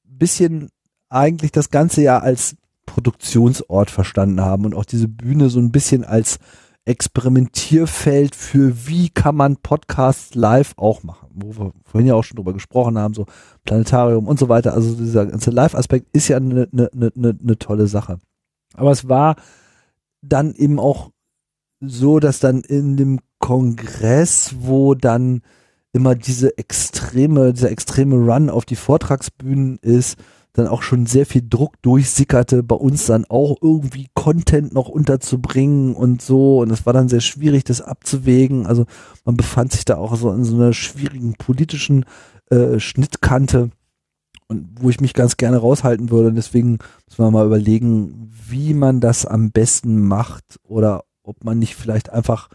bisschen eigentlich das ganze ja als Produktionsort verstanden haben und auch diese Bühne so ein bisschen als Experimentierfeld für wie kann man Podcasts live auch machen, wo wir vorhin ja auch schon drüber gesprochen haben, so Planetarium und so weiter. Also dieser ganze Live-Aspekt ist ja eine ne, ne, ne, tolle Sache. Aber es war dann eben auch so, dass dann in dem Kongress, wo dann immer diese extreme, dieser extreme Run auf die Vortragsbühnen ist, dann auch schon sehr viel Druck durchsickerte, bei uns dann auch irgendwie Content noch unterzubringen und so. Und es war dann sehr schwierig, das abzuwägen. Also man befand sich da auch so in so einer schwierigen politischen äh, Schnittkante und wo ich mich ganz gerne raushalten würde. Und deswegen müssen wir mal überlegen, wie man das am besten macht oder ob man nicht vielleicht einfach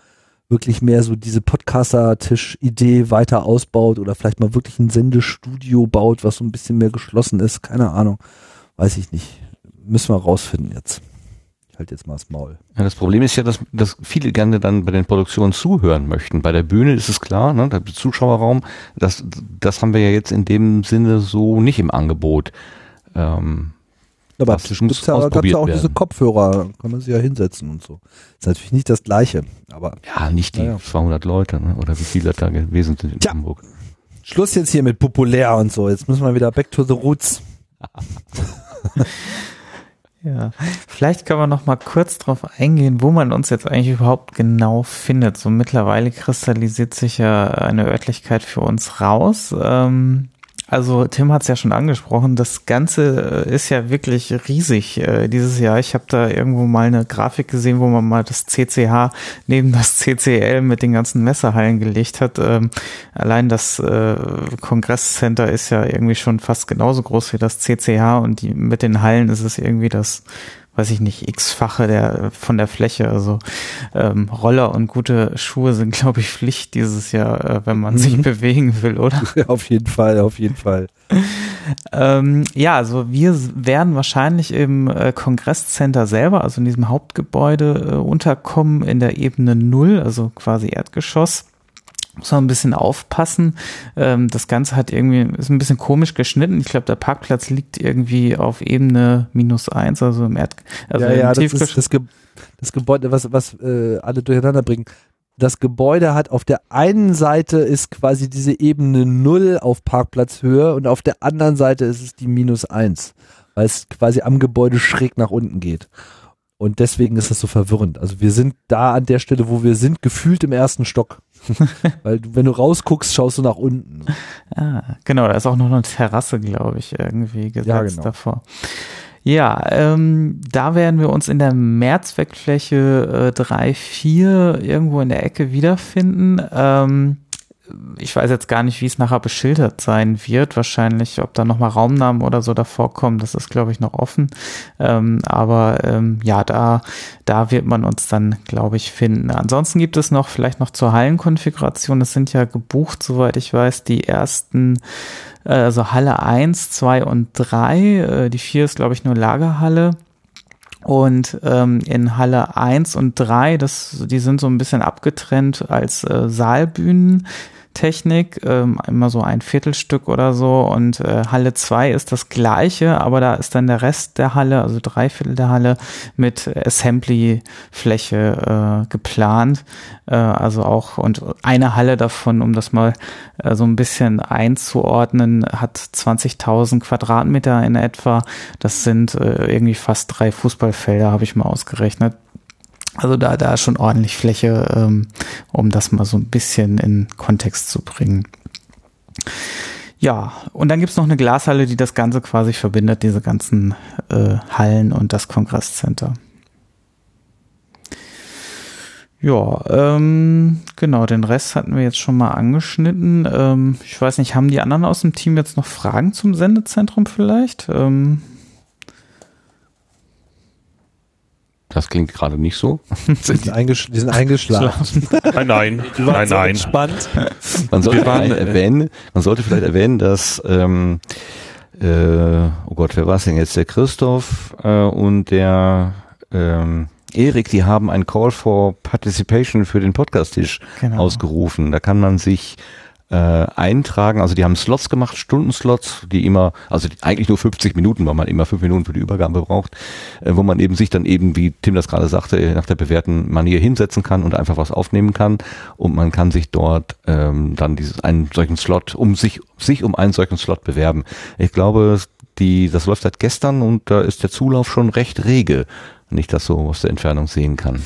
wirklich mehr so diese Podcaster-Tisch-Idee weiter ausbaut oder vielleicht mal wirklich ein Sendestudio baut, was so ein bisschen mehr geschlossen ist. Keine Ahnung. Weiß ich nicht. Müssen wir rausfinden jetzt. Ich halte jetzt mal das Maul. Ja, das Problem ist ja, dass, dass viele gerne dann bei den Produktionen zuhören möchten. Bei der Bühne ist es klar, ne, der Zuschauerraum, das, das haben wir ja jetzt in dem Sinne so nicht im Angebot. Ähm, aber muss gibt's ja, gab's ja auch diese werden. Kopfhörer, kann man sich ja hinsetzen und so. Ist natürlich nicht das Gleiche, aber Ja, nicht die Ja, ja. 200 Leute, ne? oder wie viele da gewesen sind in Tja. Hamburg. Schluss jetzt hier mit populär und so. Jetzt müssen wir wieder back to the roots. Ja, vielleicht kann man noch mal kurz drauf eingehen, wo man uns jetzt eigentlich überhaupt genau findet. So mittlerweile kristallisiert sich ja eine Örtlichkeit für uns raus. Ähm, also Tim hat es ja schon angesprochen, das Ganze äh, ist ja wirklich riesig äh, dieses Jahr. Ich habe da irgendwo mal eine Grafik gesehen, wo man mal das CCH neben das CCL mit den ganzen Messehallen gelegt hat. Ähm, allein das äh, Kongresscenter ist ja irgendwie schon fast genauso groß wie das CCH und die, mit den Hallen ist es irgendwie das weiß ich nicht, x-fache der von der Fläche. Also ähm, Roller und gute Schuhe sind, glaube ich, Pflicht dieses Jahr, äh, wenn man sich Mhm. bewegen will, oder? Auf jeden Fall, auf jeden Fall. Ähm, ja, also wir werden wahrscheinlich im äh, Kongresscenter selber, also in diesem Hauptgebäude, äh, unterkommen in der Ebene Null, also quasi Erdgeschoss. Muss man ein bisschen aufpassen. Ähm, das Ganze hat irgendwie, ist ein bisschen komisch geschnitten. Ich glaube, der Parkplatz liegt irgendwie auf Ebene minus eins, also im Erd, also ja, im ja, das ist das, Ge das Gebäude, was, was äh, alle durcheinander bringen. Das Gebäude hat auf der einen Seite ist quasi diese Ebene Null auf Parkplatzhöhe und auf der anderen Seite ist es die minus eins, weil es quasi am Gebäude schräg nach unten geht. Und deswegen ist das so verwirrend. Also wir sind da an der Stelle, wo wir sind, gefühlt im ersten Stock. weil du, wenn du rausguckst, schaust du nach unten. Ah, genau, da ist auch noch eine Terrasse, glaube ich, irgendwie gesetzt Ja, genau. davor. Ja, ähm, da werden wir uns in der Mehrzweckfläche äh, 3, 4 irgendwo in der Ecke wiederfinden. Ähm, ich weiß jetzt gar nicht, wie es nachher beschildert sein wird. Wahrscheinlich, ob da nochmal Raumnamen oder so davor kommen, das ist, glaube ich, noch offen. Ähm, aber ähm, ja, da, da wird man uns dann, glaube ich, finden. Ansonsten gibt es noch vielleicht noch zur Hallenkonfiguration. Es sind ja gebucht, soweit ich weiß, die ersten äh, also Halle 1, 2 und 3. Äh, die 4 ist, glaube ich, nur Lagerhalle. Und ähm, in Halle 1 und 3, das, die sind so ein bisschen abgetrennt als äh, Saalbühnen. Technik, ähm, immer so ein Viertelstück oder so. Und äh, Halle 2 ist das gleiche, aber da ist dann der Rest der Halle, also drei Viertel der Halle, mit Assembly-Fläche äh, geplant. Äh, also auch, und eine Halle davon, um das mal äh, so ein bisschen einzuordnen, hat 20.000 Quadratmeter in etwa. Das sind äh, irgendwie fast drei Fußballfelder, habe ich mal ausgerechnet. Also da, da ist schon ordentlich Fläche, ähm, um das mal so ein bisschen in Kontext zu bringen. Ja, und dann gibt's noch eine Glashalle, die das Ganze quasi verbindet, diese ganzen äh, Hallen und das Kongresscenter. Ja, ähm, genau, den Rest hatten wir jetzt schon mal angeschnitten. Ähm, ich weiß nicht, haben die anderen aus dem Team jetzt noch Fragen zum Sendezentrum vielleicht? Ähm, Das klingt gerade nicht so. Die sind, eingesch die sind eingeschlafen. Nein, nein, Die waren nein, nein. entspannt. Man sollte, Wir waren- vielleicht erwähnen, man sollte vielleicht erwähnen, dass ähm, äh, oh Gott, wer war es denn jetzt? Der Christoph äh, und der ähm, Erik, die haben ein Call for Participation für den Podcast-Tisch Genau. ausgerufen. Da kann man sich äh, eintragen. Also die haben Slots gemacht, Stundenslots, die immer, also die, eigentlich nur 50 Minuten, weil man immer fünf Minuten für die Übergabe braucht, äh, wo man eben sich dann eben, wie Tim das gerade sagte, nach der bewährten Manier hinsetzen kann und einfach was aufnehmen kann. Und man kann sich dort ähm, dann dieses einen solchen Slot, um sich, sich um einen solchen Slot bewerben. Ich glaube, die, das läuft seit gestern und da ist der Zulauf schon recht rege, wenn ich das so aus der Entfernung sehen kann.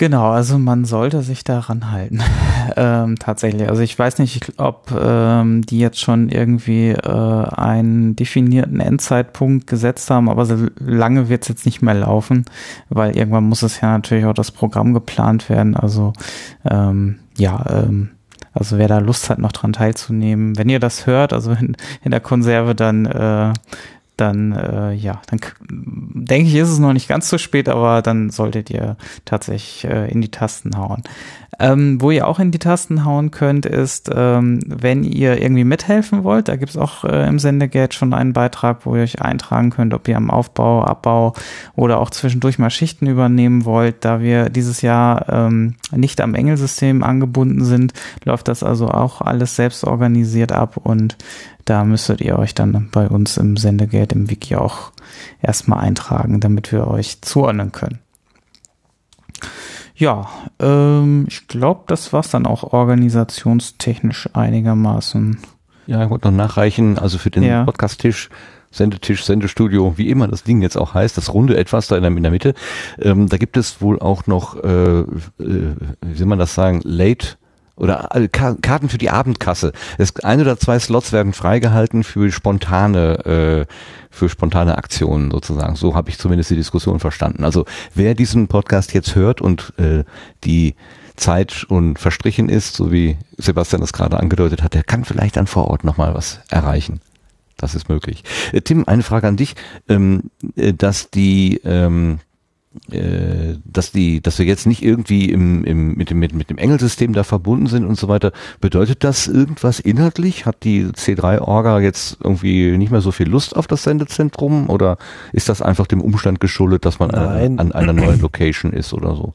Genau, also man sollte sich daran halten. ähm, tatsächlich. Also ich weiß nicht, ob ähm, die jetzt schon irgendwie äh, einen definierten Endzeitpunkt gesetzt haben, aber so lange wird es jetzt nicht mehr laufen, weil irgendwann muss es ja natürlich auch das Programm geplant werden. Also ähm, ja, ähm, also wer da Lust hat, noch dran teilzunehmen, wenn ihr das hört, also in, in der Konserve, dann äh, dann äh, ja, dann denke ich, ist es noch nicht ganz so spät, aber dann solltet ihr tatsächlich äh, in die Tasten hauen. Ähm, wo ihr auch in die Tasten hauen könnt, ist, ähm, wenn ihr irgendwie mithelfen wollt, da gibt es auch äh, im Sendegate schon einen Beitrag, wo ihr euch eintragen könnt, ob ihr am Aufbau, Abbau oder auch zwischendurch mal Schichten übernehmen wollt. Da wir dieses Jahr ähm, nicht am Engelsystem angebunden sind, läuft das also auch alles selbst organisiert ab und da müsstet ihr euch dann bei uns im Sendegate im Wiki auch erstmal eintragen, damit wir euch zuordnen können. Ja, ähm, ich glaube, das war's dann auch organisationstechnisch einigermaßen. Ja, ich wollte noch nachreichen, also für den Ja. Podcast-Tisch, Sendetisch, Sendestudio, wie immer das Ding jetzt auch heißt, das runde etwas da in der, in der Mitte, ähm, da gibt es wohl auch noch, äh, äh, wie soll man das sagen, Late oder Ka- Karten für die Abendkasse. Es, ein oder zwei Slots werden freigehalten für spontane, äh, für spontane Aktionen sozusagen. So habe ich zumindest die Diskussion verstanden. Also wer diesen Podcast jetzt hört und äh, die Zeit schon verstrichen ist, so wie Sebastian das gerade angedeutet hat, der kann vielleicht dann vor Ort nochmal was erreichen. Das ist möglich. Äh, Tim, eine Frage an dich, ähm, äh, dass die, ähm, äh, dass die, dass wir jetzt nicht irgendwie im, im, mit dem, mit, mit dem Engelsystem da verbunden sind und so weiter. Bedeutet das irgendwas inhaltlich? Hat die C3-Orga jetzt irgendwie nicht mehr so viel Lust auf das Sendezentrum oder ist das einfach dem Umstand geschuldet, dass man äh, Nein. an einer neuen Location ist oder so?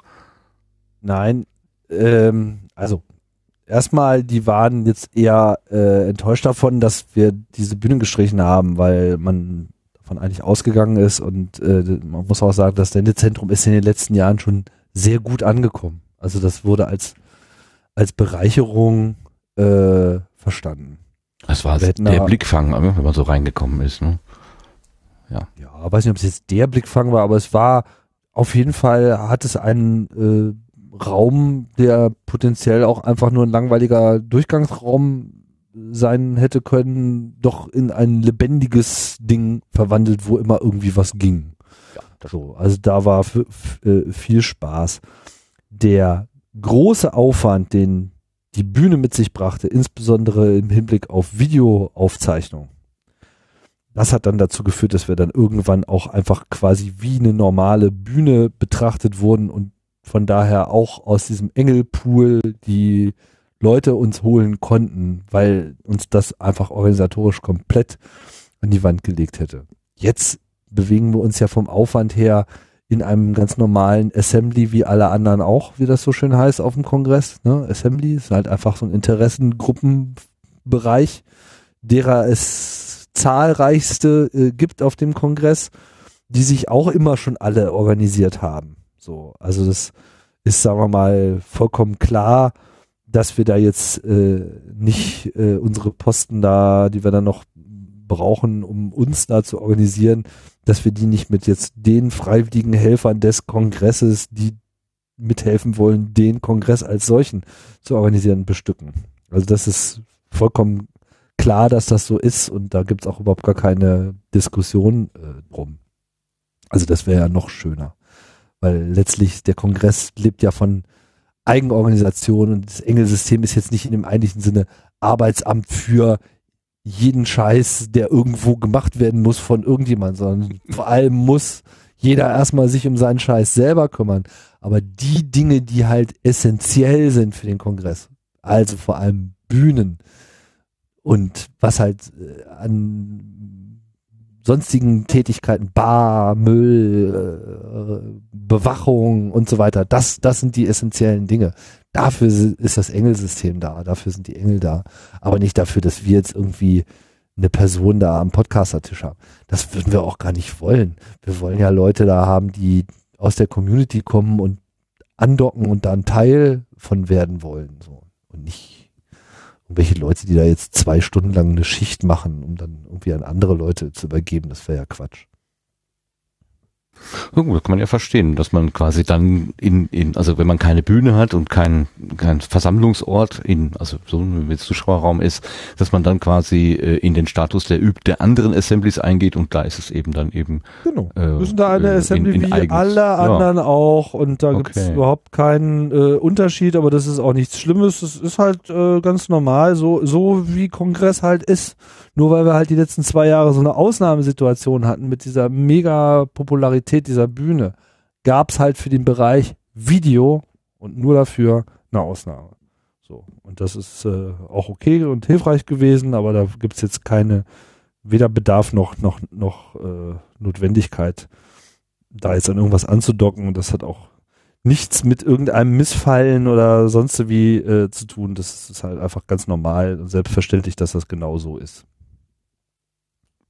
Nein, ähm, also erstmal, die waren jetzt eher äh, enttäuscht davon, dass wir diese Bühne gestrichen haben, weil man davon eigentlich ausgegangen ist und äh, man muss auch sagen, das Sendezentrum ist in den letzten Jahren schon sehr gut angekommen. Also das wurde als als Bereicherung äh, verstanden. Das war hätten der Blickfang, wenn man so reingekommen ist. Ne? Ja, weiß nicht, ob es jetzt der Blickfang war, aber es war auf jeden Fall, hat es einen äh, Raum, der potenziell auch einfach nur ein langweiliger Durchgangsraum sein hätte können, doch in ein lebendiges Ding verwandelt, wo immer irgendwie was ging. so, also da war äh, viel Spaß. Der große Aufwand, den die Bühne mit sich brachte, insbesondere im Hinblick auf Videoaufzeichnung. Das hat dann dazu geführt, dass wir dann irgendwann auch einfach quasi wie eine normale Bühne betrachtet wurden und von daher auch aus diesem Engelpool die Leute uns holen konnten, weil uns das einfach organisatorisch komplett an die Wand gelegt hätte. Jetzt bewegen wir uns ja vom Aufwand her in einem ganz normalen Assembly wie alle anderen auch, wie das so schön heißt auf dem Kongress. Ne? Assembly ist halt einfach so ein Interessengruppenbereich, derer es zahlreichste äh, gibt auf dem Kongress, die sich auch immer schon alle organisiert haben. So, also das ist, sagen wir mal, vollkommen klar, dass wir da jetzt äh, nicht äh, unsere Posten da, die wir dann noch brauchen, um uns da zu organisieren, dass wir die nicht mit jetzt den freiwilligen Helfern des Kongresses, die mithelfen wollen, den Kongress als solchen zu organisieren, bestücken. Also das ist vollkommen klar, dass das so ist und da gibt es auch überhaupt gar keine Diskussion äh, drum. Also das wäre ja noch schöner, weil letztlich der Kongress lebt ja von Eigenorganisation und das Engelsystem ist jetzt nicht in dem eigentlichen Sinne Arbeitsamt für jeden Scheiß, der irgendwo gemacht werden muss von irgendjemand, sondern vor allem muss jeder erstmal sich um seinen Scheiß selber kümmern. Aber die Dinge, die halt essentiell sind für den Kongress, also vor allem Bühnen und was halt äh, an sonstigen Tätigkeiten, Bar, Müll, äh, Bewachung und so weiter, das, das sind die essentiellen Dinge. Dafür ist das Engelsystem da, dafür sind die Engel da, aber nicht dafür, dass wir jetzt irgendwie eine Person da am Podcaster-Tisch haben. Das würden wir auch gar nicht wollen. Wir wollen ja Leute da haben, die aus der Community kommen und andocken und da ein Teil von werden wollen. So. Und nicht irgendwelche Leute, die da jetzt zwei Stunden lang eine Schicht machen, um dann irgendwie an andere Leute zu übergeben. Das wäre ja Quatsch. Ja, gut, das kann man ja verstehen, dass man quasi dann in, in also wenn man keine Bühne hat und kein, kein Versammlungsort in, also so jetzt Zuschauerraum ist, dass man dann quasi äh, in den Status der übt der anderen Assemblies eingeht und da ist es eben dann eben. Genau. Äh, sind da eine äh, Assembly in- in wie eigens. alle anderen auch und da Okay. gibt es überhaupt keinen äh, Unterschied, aber das ist auch nichts Schlimmes. Das ist halt äh, ganz normal, so, so wie Kongress halt ist. Nur weil wir halt die letzten zwei Jahre so eine Ausnahmesituation hatten mit dieser mega Popularität dieser Bühne, gab es halt für den Bereich Video und nur dafür eine Ausnahme. So. Und das ist äh, auch okay und hilfreich gewesen, aber da gibt es jetzt keine, weder Bedarf noch, noch, noch äh, Notwendigkeit, da jetzt an irgendwas anzudocken. Und das hat auch nichts mit irgendeinem Missfallen oder sonst wie äh, zu tun. Das ist halt einfach ganz normal und selbstverständlich, dass das genau so ist.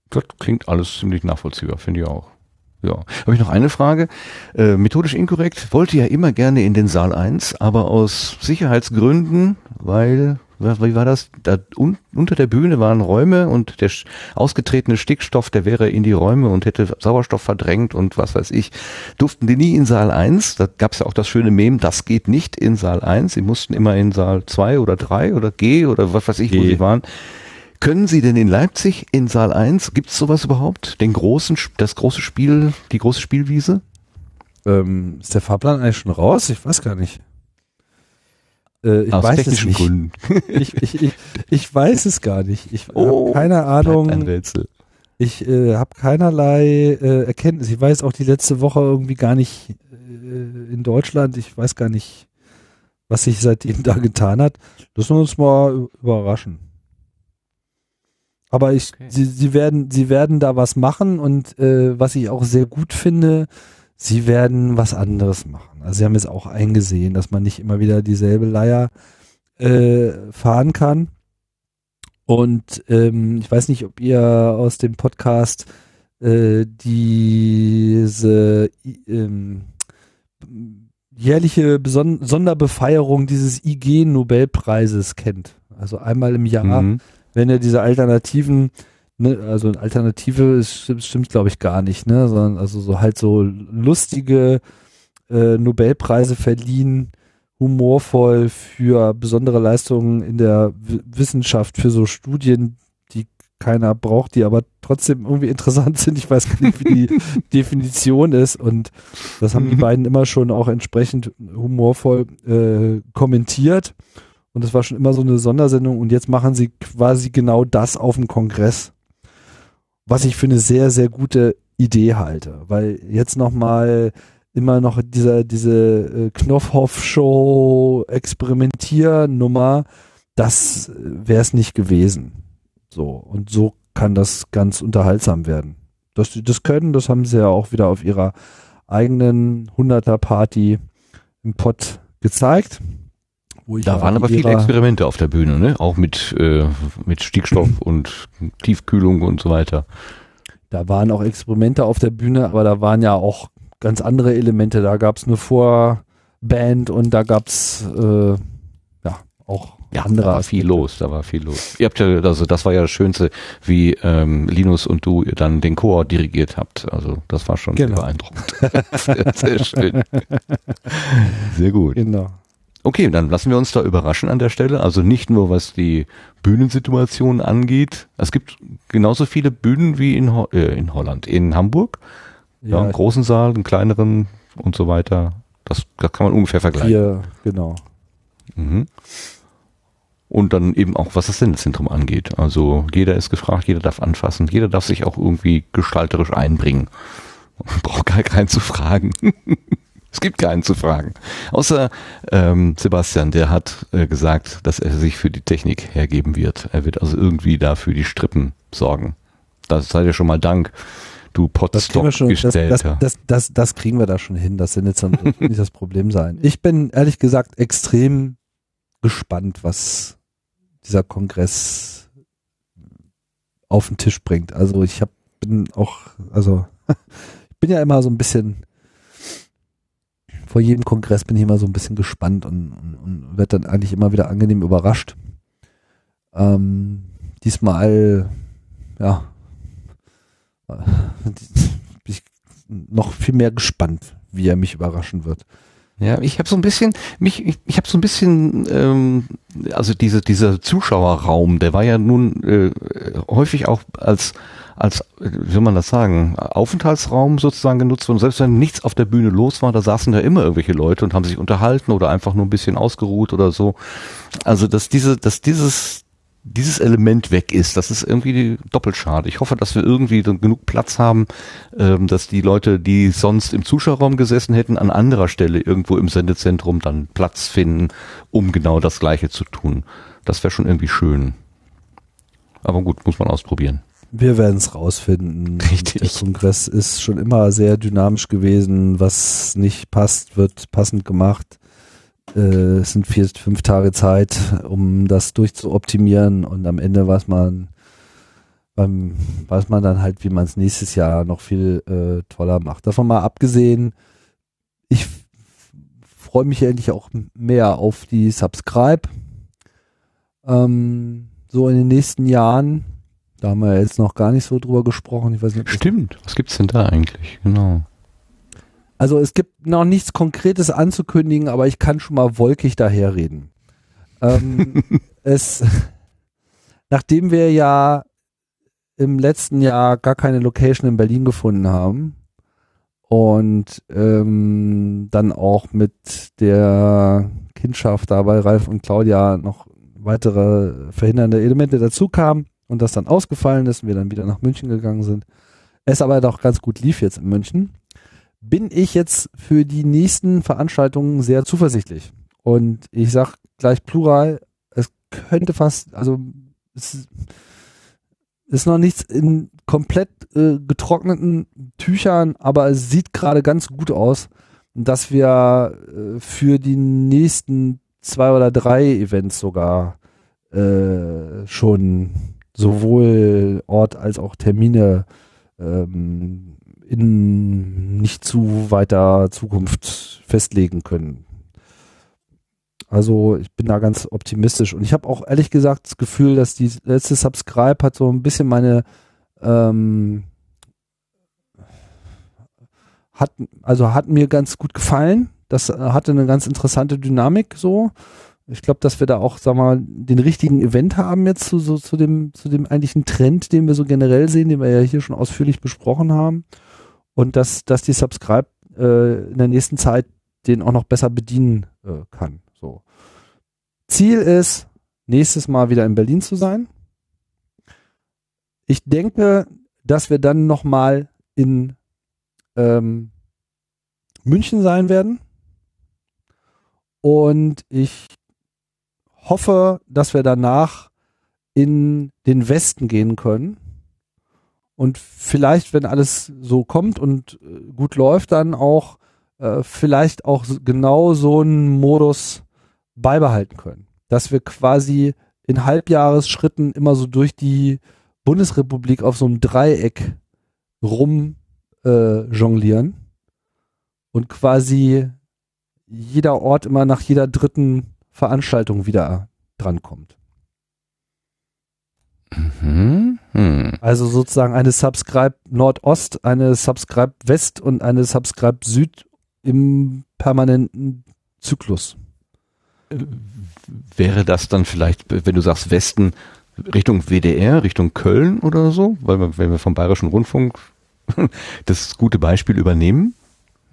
Das klingt alles ziemlich nachvollziehbar, finde ich auch. Ja. Habe ich noch eine Frage? Äh, methodisch inkorrekt wollte ja immer gerne in den Saal 1, aber aus Sicherheitsgründen, weil, wie war das? Da un, unter der Bühne waren Räume und der ausgetretene Stickstoff, der wäre in die Räume und hätte Sauerstoff verdrängt und was weiß ich, durften die nie in Saal 1. Da gab es ja auch das schöne Mem, das geht nicht in Saal 1. Sie mussten immer in Saal 2 oder 3 oder G oder was weiß ich, wo G. sie waren. Können Sie denn in Leipzig in Saal 1, gibt es sowas überhaupt? Den großen, das große Spiel, die große Spielwiese? Ähm, ist der Fahrplan eigentlich schon raus? Ich weiß gar nicht. Äh, ich Aus weiß es technischen nicht. Gründen. Ich, ich, ich, ich weiß es gar nicht. Ich Oh, habe keine Bleibt ein Ahnung. Rätsel. Ich äh, habe keinerlei äh, Erkenntnis. Ich weiß auch die letzte Woche irgendwie gar nicht äh, in Deutschland. Ich weiß gar nicht, was sich seitdem da getan hat. Lassen wir uns mal überraschen. Aber ich, Okay. sie, sie werden, sie werden da was machen und äh, was ich auch sehr gut finde, sie werden was anderes machen. Also sie haben jetzt auch eingesehen, dass man nicht immer wieder dieselbe Leier äh, fahren kann. Und ähm, ich weiß nicht, ob ihr aus dem Podcast äh, diese ähm, jährliche Beson Sonderbefeierung dieses IG-Nobelpreises kennt. Also einmal im Jahr Mhm. Wenn ihr diese Alternativen, ne, also eine Alternative ist, stimmt, stimmt glaube ich gar nicht, ne, sondern also so halt so lustige äh, Nobelpreise verliehen, humorvoll für besondere Leistungen in der W Wissenschaft, für so Studien, die keiner braucht, die aber trotzdem irgendwie interessant sind. Ich weiß gar nicht, wie die Definition ist und das haben die beiden immer schon auch entsprechend humorvoll äh, kommentiert. Und das war schon immer so eine Sondersendung und jetzt machen sie quasi genau das auf dem Kongress. Was ich für eine sehr, sehr gute Idee halte. Weil jetzt nochmal immer noch dieser, diese äh, Knopfhoff-Show Experimentiernummer, das wäre es nicht gewesen. So. Und so kann das ganz unterhaltsam werden. Dass sie das können, das haben sie ja auch wieder auf ihrer eigenen 100er Party im Pott gezeigt. Wo ich Da waren aber viele Experimente auf der Bühne, ne? Auch mit, äh, mit Stickstoff und Tiefkühlung und so weiter. Da waren auch Experimente auf der Bühne, aber da waren ja auch ganz andere Elemente. Da gab es eine Vorband und da gab es äh, ja auch Ja, andere da war viel los, da war viel los. Ihr habt ja, also das war ja das Schönste, wie ähm, Linus und du dann den Chor dirigiert habt. Also das war schon Genau. sehr beeindruckend. sehr, sehr schön. Sehr gut. Genau. Okay, dann lassen wir uns da überraschen an der Stelle. Also nicht nur was die Bühnensituation angeht. Es gibt genauso viele Bühnen wie in, Ho äh, in Holland, in Hamburg. Ja, einen großen Saal, einen kleineren und so weiter. Das, das kann man ungefähr vergleichen. Vier, genau. Mhm. Und dann eben auch, was das Sendezentrum angeht. Also jeder ist gefragt, jeder darf anfassen, jeder darf sich auch irgendwie gestalterisch einbringen. Man braucht gar keinen zu fragen. es gibt keinen zu fragen. Außer ähm, Sebastian, der hat äh, gesagt, dass er sich für die Technik hergeben wird. Er wird also irgendwie dafür die Strippen sorgen. Das sei dir schon mal Dank, du schon, das, das, Potstock-Gestellter. das, das, das kriegen wir da schon hin. Das sind jetzt dann wird nicht das Problem sein. Ich bin ehrlich gesagt extrem gespannt, was dieser Kongress auf den Tisch bringt. Also ich hab, bin auch, also ich bin ja immer so ein bisschen vor jedem Kongress bin ich immer so ein bisschen gespannt und, und, und werde dann eigentlich immer wieder angenehm überrascht. Ähm, diesmal, ja, äh, bin ich noch viel mehr gespannt, wie er mich überraschen wird. Ja, ich habe so ein bisschen, mich, ich, ich habe so ein bisschen, ähm, also diese, dieser Zuschauerraum, der war ja nun äh, häufig auch als, als, wie soll man das sagen, Aufenthaltsraum sozusagen genutzt worden. Selbst wenn nichts auf der Bühne los war, da saßen da immer irgendwelche Leute und haben sich unterhalten oder einfach nur ein bisschen ausgeruht oder so. Also dass diese, dass dieses dieses Element weg ist, das ist irgendwie doppelt schade. Ich hoffe, dass wir irgendwie genug Platz haben, ähm, dass die Leute, die sonst im Zuschauerraum gesessen hätten, an anderer Stelle irgendwo im Sendezentrum dann Platz finden, um genau das Gleiche zu tun. Das wäre schon irgendwie schön. Aber gut, muss man ausprobieren. Wir werden es rausfinden. Richtig. Der Kongress ist schon immer sehr dynamisch gewesen. Was nicht passt, wird passend gemacht. Äh, es sind vier, fünf Tage Zeit, um das durchzuoptimieren und am Ende weiß man, beim, weiß man dann halt, wie man es nächstes Jahr noch viel äh, toller macht. Davon mal abgesehen, ich freue mich endlich auch mehr auf die Subscribe. Ähm, so in den nächsten Jahren. Da haben wir jetzt noch gar nicht so drüber gesprochen. Ich weiß nicht, Stimmt. Was gibt's denn da eigentlich? Genau. Also es gibt noch nichts Konkretes anzukündigen, aber ich kann schon mal wolkig daherreden. Ähm, es, nachdem wir ja im letzten Jahr gar keine Location in Berlin gefunden haben und ähm, dann auch mit der Kindschaft dabei Ralf und Claudia noch weitere verhindernde Elemente dazu kamen und das dann ausgefallen ist und wir dann wieder nach München gegangen sind. Es aber doch ganz gut lief jetzt in München bin ich jetzt für die nächsten Veranstaltungen sehr zuversichtlich. Und ich sag gleich plural, es könnte fast, also es ist noch nichts in komplett äh, getrockneten Tüchern, aber es sieht gerade ganz gut aus, dass wir äh, für die nächsten zwei oder drei Events sogar äh, schon sowohl Ort als auch Termine ähm, in nicht zu weiter Zukunft festlegen können. Also ich bin da ganz optimistisch und ich habe auch ehrlich gesagt das Gefühl, dass die letzte Subscribe hat so ein bisschen meine ähm, hat also hat mir ganz gut gefallen. Das äh, hatte eine ganz interessante Dynamik so. Ich glaube, dass wir da auch, sag mal, den richtigen Event haben jetzt zu, so, zu dem, zu dem eigentlichen Trend, den wir so generell sehen, den wir ja hier schon ausführlich besprochen haben. Und dass, dass die Subscribe äh, in der nächsten Zeit den auch noch besser bedienen äh, kann. So. Ziel ist, nächstes Mal wieder in Berlin zu sein. Ich denke, dass wir dann nochmal in ähm, München sein werden. Und ich hoffe, dass wir danach in den Westen gehen können. Und vielleicht, wenn alles so kommt und äh, gut läuft, dann auch äh, vielleicht auch genau so einen Modus beibehalten können. Dass wir quasi in Halbjahresschritten immer so durch die Bundesrepublik auf so einem Dreieck rum äh, jonglieren und quasi jeder Ort immer nach jeder dritten Veranstaltung wieder drankommt. Mhm. Hm. Also sozusagen eine Subscribe Nordost, eine Subscribe West und eine Subscribe Süd im permanenten Zyklus. Wäre das dann vielleicht, wenn du sagst Westen, Richtung WDR, Richtung Köln oder so? Weil wir, wenn wir vom Bayerischen Rundfunk das gute Beispiel übernehmen?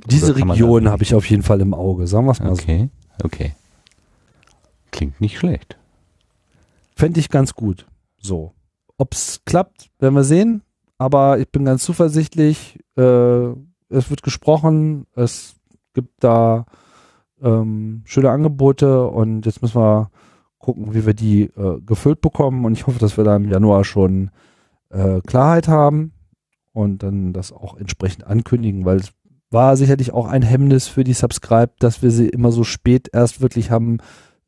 Diese Region habe ich auf jeden Fall im Auge, sagen wir es mal so. Okay, okay. Klingt nicht schlecht. Fände ich ganz gut. So. Ob es klappt, werden wir sehen. Aber ich bin ganz zuversichtlich. Äh, es wird gesprochen. Es gibt da ähm, schöne Angebote und jetzt müssen wir gucken, wie wir die äh, gefüllt bekommen. Und ich hoffe, dass wir da im Januar schon äh, Klarheit haben und dann das auch entsprechend ankündigen, weil es war sicherlich auch ein Hemmnis für die Subscribe, dass wir sie immer so spät erst wirklich haben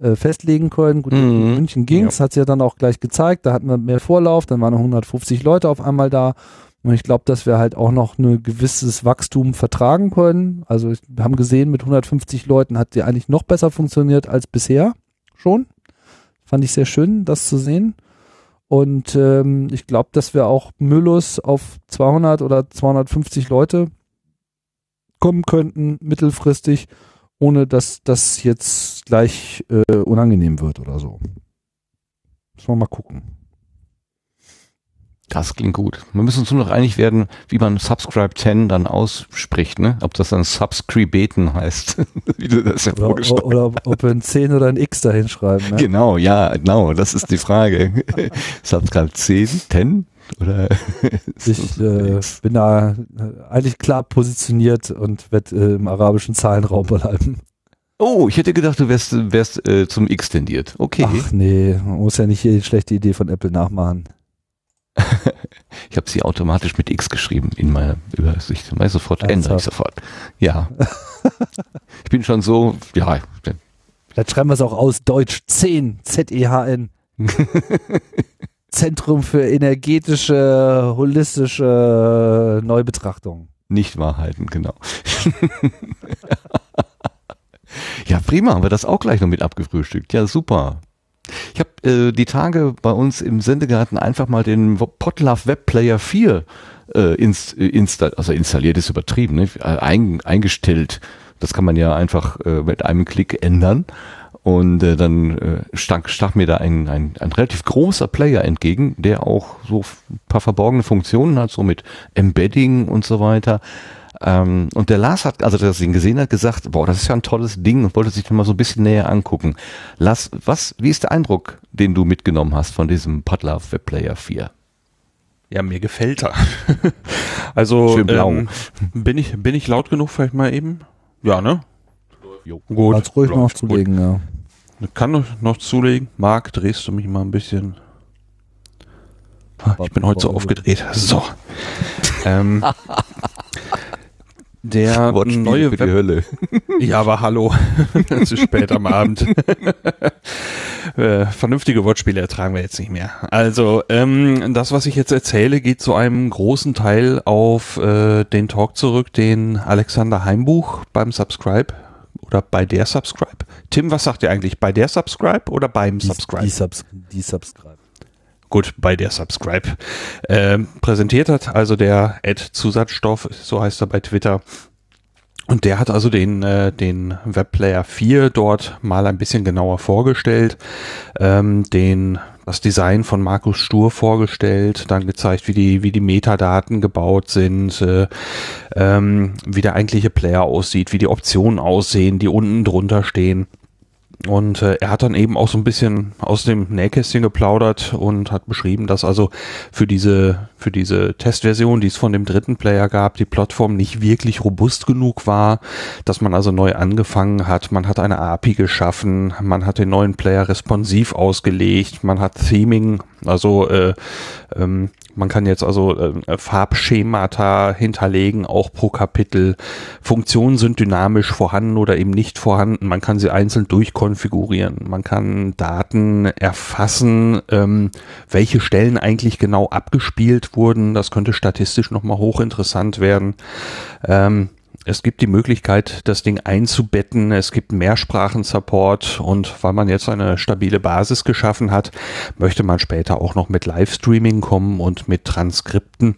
äh, festlegen können. Gut, in Mhm. München ging's, hat sie ja dann auch gleich gezeigt, da hatten wir mehr Vorlauf, dann waren noch 150 Leute auf einmal da. Und ich glaube, dass wir halt auch noch ein gewisses Wachstum vertragen können. Also wir haben gesehen, mit 150 Leuten hat die eigentlich noch besser funktioniert als bisher schon. Fand ich sehr schön, das zu sehen. Und ähm, ich glaube, dass wir auch mühelos auf 200 oder 250 Leute kommen könnten, mittelfristig, ohne dass das jetzt gleich äh, unangenehm wird oder so. Müssen wir mal gucken. Das klingt gut. Wir müssen uns nur noch einig werden, wie man Subscribe 10 dann ausspricht, ne? Ob das dann Subscribeten heißt, wie du das ja Oder, vorgeschlagen oder ob wir ein 10 oder ein X da hinschreiben. Ne? Genau, ja, genau, das ist die Frage. Subscribe 10, 10 oder? Ich äh, bin da äh, eigentlich klar positioniert und werde äh, im arabischen Zahlenraum bleiben. Oh, ich hätte gedacht, du wärst, wärst äh, zum X tendiert. Okay. Ach nee, man muss ja nicht jede schlechte Idee von Apple nachmachen. Ich habe sie automatisch mit X geschrieben in meiner Übersicht. Mal sofort ändere ich Ernsthaft? sofort. Ja. ich bin schon so, ja, Vielleicht schreiben wir es auch aus Deutsch 10, Z-E-H-N. Zentrum für energetische, holistische Neubetrachtung. nicht wahrhalten, genau. ja, prima, haben wir das auch gleich noch mit abgefrühstückt. Ja, super. Ich habe äh, die Tage bei uns im Sendegarten einfach mal den Potlove Web Player 4 äh, inst, äh, insta also installiert ist übertrieben, ne? Äh, ein, eingestellt. Das kann man ja einfach äh, mit einem Klick ändern. Und äh, dann äh, stach, stach mir da ein, ein, ein relativ großer Player entgegen, der auch so ein paar verborgene Funktionen hat, so mit Embedding und so weiter. Ähm, und der Lars hat, also der das ihn gesehen hat, gesagt, boah, das ist ja ein tolles Ding und wollte sich den mal so ein bisschen näher angucken. Lars, was, wie ist der Eindruck, den du mitgenommen hast von diesem Podlove Web Player 4? Ja, mir gefällt er. also Schön blau. Ähm, bin ich bin ich laut genug vielleicht mal eben? Ja, ne? Jo. Gut. Als ruhig Ja, noch gut. zulegen, ja. Kann noch, zulegen. Marc, drehst du mich mal ein bisschen? Ah, Ich bin heute so aufgedreht. So. ähm, der Wortspiele neue für die Hölle. Ja, aber hallo. es ist spät am Abend. äh, vernünftige Wortspiele ertragen wir jetzt nicht mehr. Also, ähm, das, was ich jetzt erzähle, geht zu einem großen Teil auf äh, den Talk zurück, den Alexander Heimbuch beim Subscribe oder bei der Subscribe. Tim, was sagt ihr eigentlich? Bei der Subscribe oder beim Die, Subscribe? die, Subs die Subscribe. gut, bei der Subscribe, ähm, präsentiert hat, also der Ad Zusatzstoff, so heißt er bei Twitter. Und der hat also den, äh, den Webplayer 4 dort mal ein bisschen genauer vorgestellt, ähm, den, das Design von Markus Stur vorgestellt, dann gezeigt, wie die, wie die Metadaten gebaut sind, äh, ähm, wie der eigentliche Player aussieht, wie die Optionen aussehen, die unten drunter stehen. Und äh, er hat dann eben auch so ein bisschen aus dem Nähkästchen geplaudert und hat beschrieben, dass also für diese, für diese Testversion, die es von dem dritten Player gab, die Plattform nicht wirklich robust genug war, dass man also neu angefangen hat. Man hat eine API geschaffen, man hat den neuen Player responsiv ausgelegt, man hat Theming, also äh, ähm, man kann jetzt also äh, Farbschemata hinterlegen, auch pro Kapitel. Funktionen sind dynamisch vorhanden oder eben nicht vorhanden. Man kann sie einzeln durchkonfigurieren. Man kann Daten erfassen, ähm, welche Stellen eigentlich genau abgespielt wurden. Das könnte statistisch nochmal hochinteressant werden. Ähm, es gibt die Möglichkeit, das Ding einzubetten. Es gibt Mehrsprachen-Support und weil man jetzt eine stabile Basis geschaffen hat, möchte man später auch noch mit Livestreaming kommen und mit Transkripten.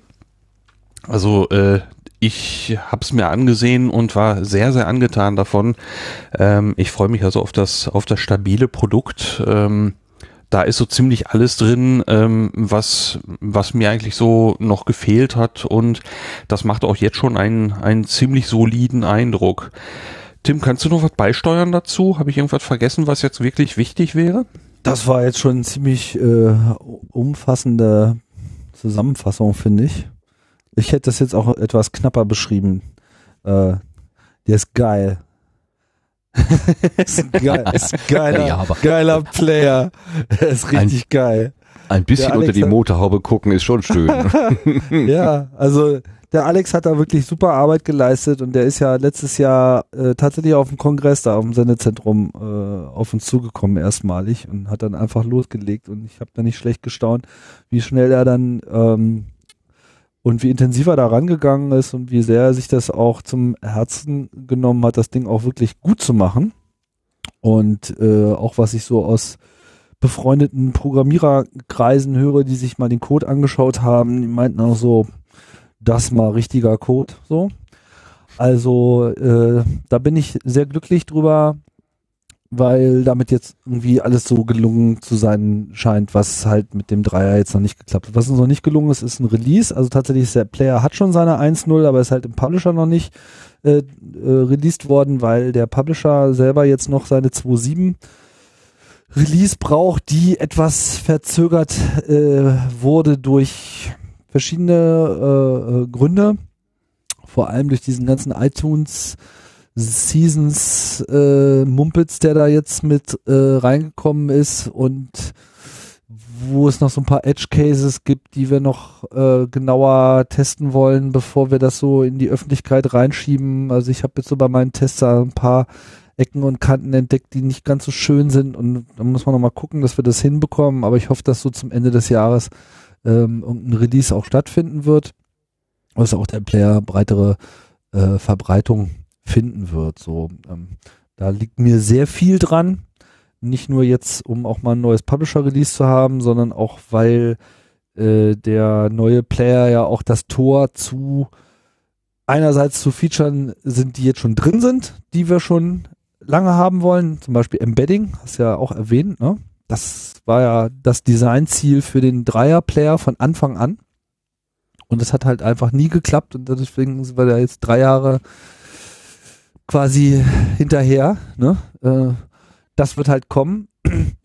Also äh, ich habe es mir angesehen und war sehr, sehr angetan davon. Ähm, ich freue mich also auf das, auf das stabile Produkt. Ähm, da ist so ziemlich alles drin, ähm, was, was mir eigentlich so noch gefehlt hat und das macht auch jetzt schon einen, einen ziemlich soliden Eindruck. Tim, kannst du noch was beisteuern dazu? Habe ich irgendwas vergessen, was jetzt wirklich wichtig wäre? Das war jetzt schon eine ziemlich äh, umfassende Zusammenfassung, finde ich. Ich hätte das jetzt auch etwas knapper beschrieben. Äh, der ist geil. Ist, geil, ist geiler, Ja, geiler Player. Er ist richtig geil. Ein bisschen unter die Motorhaube gucken ist schon schön. ja, also der Alex hat da wirklich super Arbeit geleistet und der ist ja letztes Jahr äh, tatsächlich auf dem Kongress da auf dem Sendezentrum äh, auf uns zugekommen erstmalig und hat dann einfach losgelegt und ich habe da nicht schlecht gestaunt, wie schnell er dann ähm, und wie intensiver da rangegangen ist und wie sehr er sich das auch zum Herzen genommen hat, das Ding auch wirklich gut zu machen. Und äh, auch was ich so aus befreundeten Programmiererkreisen höre, die sich mal den Code angeschaut haben, die meinten auch so, das mal richtiger Code, so. Also äh, da bin ich sehr glücklich drüber, weil damit jetzt irgendwie alles so gelungen zu sein scheint, was halt mit dem Dreier jetzt noch nicht geklappt hat. Was uns noch nicht gelungen ist, ist ein Release. Also tatsächlich ist der Player hat schon seine 1.0, aber ist halt im Publisher noch nicht äh, äh, released worden, weil der Publisher selber jetzt noch seine 2.7 Release braucht, die etwas verzögert äh, wurde durch verschiedene äh, äh, Gründe. Vor allem durch diesen ganzen iTunes Seasons äh, Mumpitz, der da jetzt mit äh, reingekommen ist und wo es noch so ein paar Edge Cases gibt, die wir noch äh, genauer testen wollen, bevor wir das so in die Öffentlichkeit reinschieben. Also ich habe jetzt so bei meinen Tests da ein paar Ecken und Kanten entdeckt, die nicht ganz so schön sind und da muss man noch mal gucken, dass wir das hinbekommen. Aber ich hoffe, dass so zum Ende des Jahres ähm, irgendein Release auch stattfinden wird, dass auch der Player breitere äh, Verbreitung finden wird. So, ähm, da liegt mir sehr viel dran. Nicht nur jetzt, um auch mal ein neues Publisher-Release zu haben, sondern auch, weil äh, der neue Player ja auch das Tor zu einerseits zu Featuren sind, die jetzt schon drin sind, die wir schon lange haben wollen, zum Beispiel Embedding, hast ja auch erwähnt, ne? Das war ja das Designziel für den Dreier-Player von Anfang an. Und das hat halt einfach nie geklappt und deswegen sind wir da jetzt drei Jahre quasi hinterher. Ne? Äh, das wird halt kommen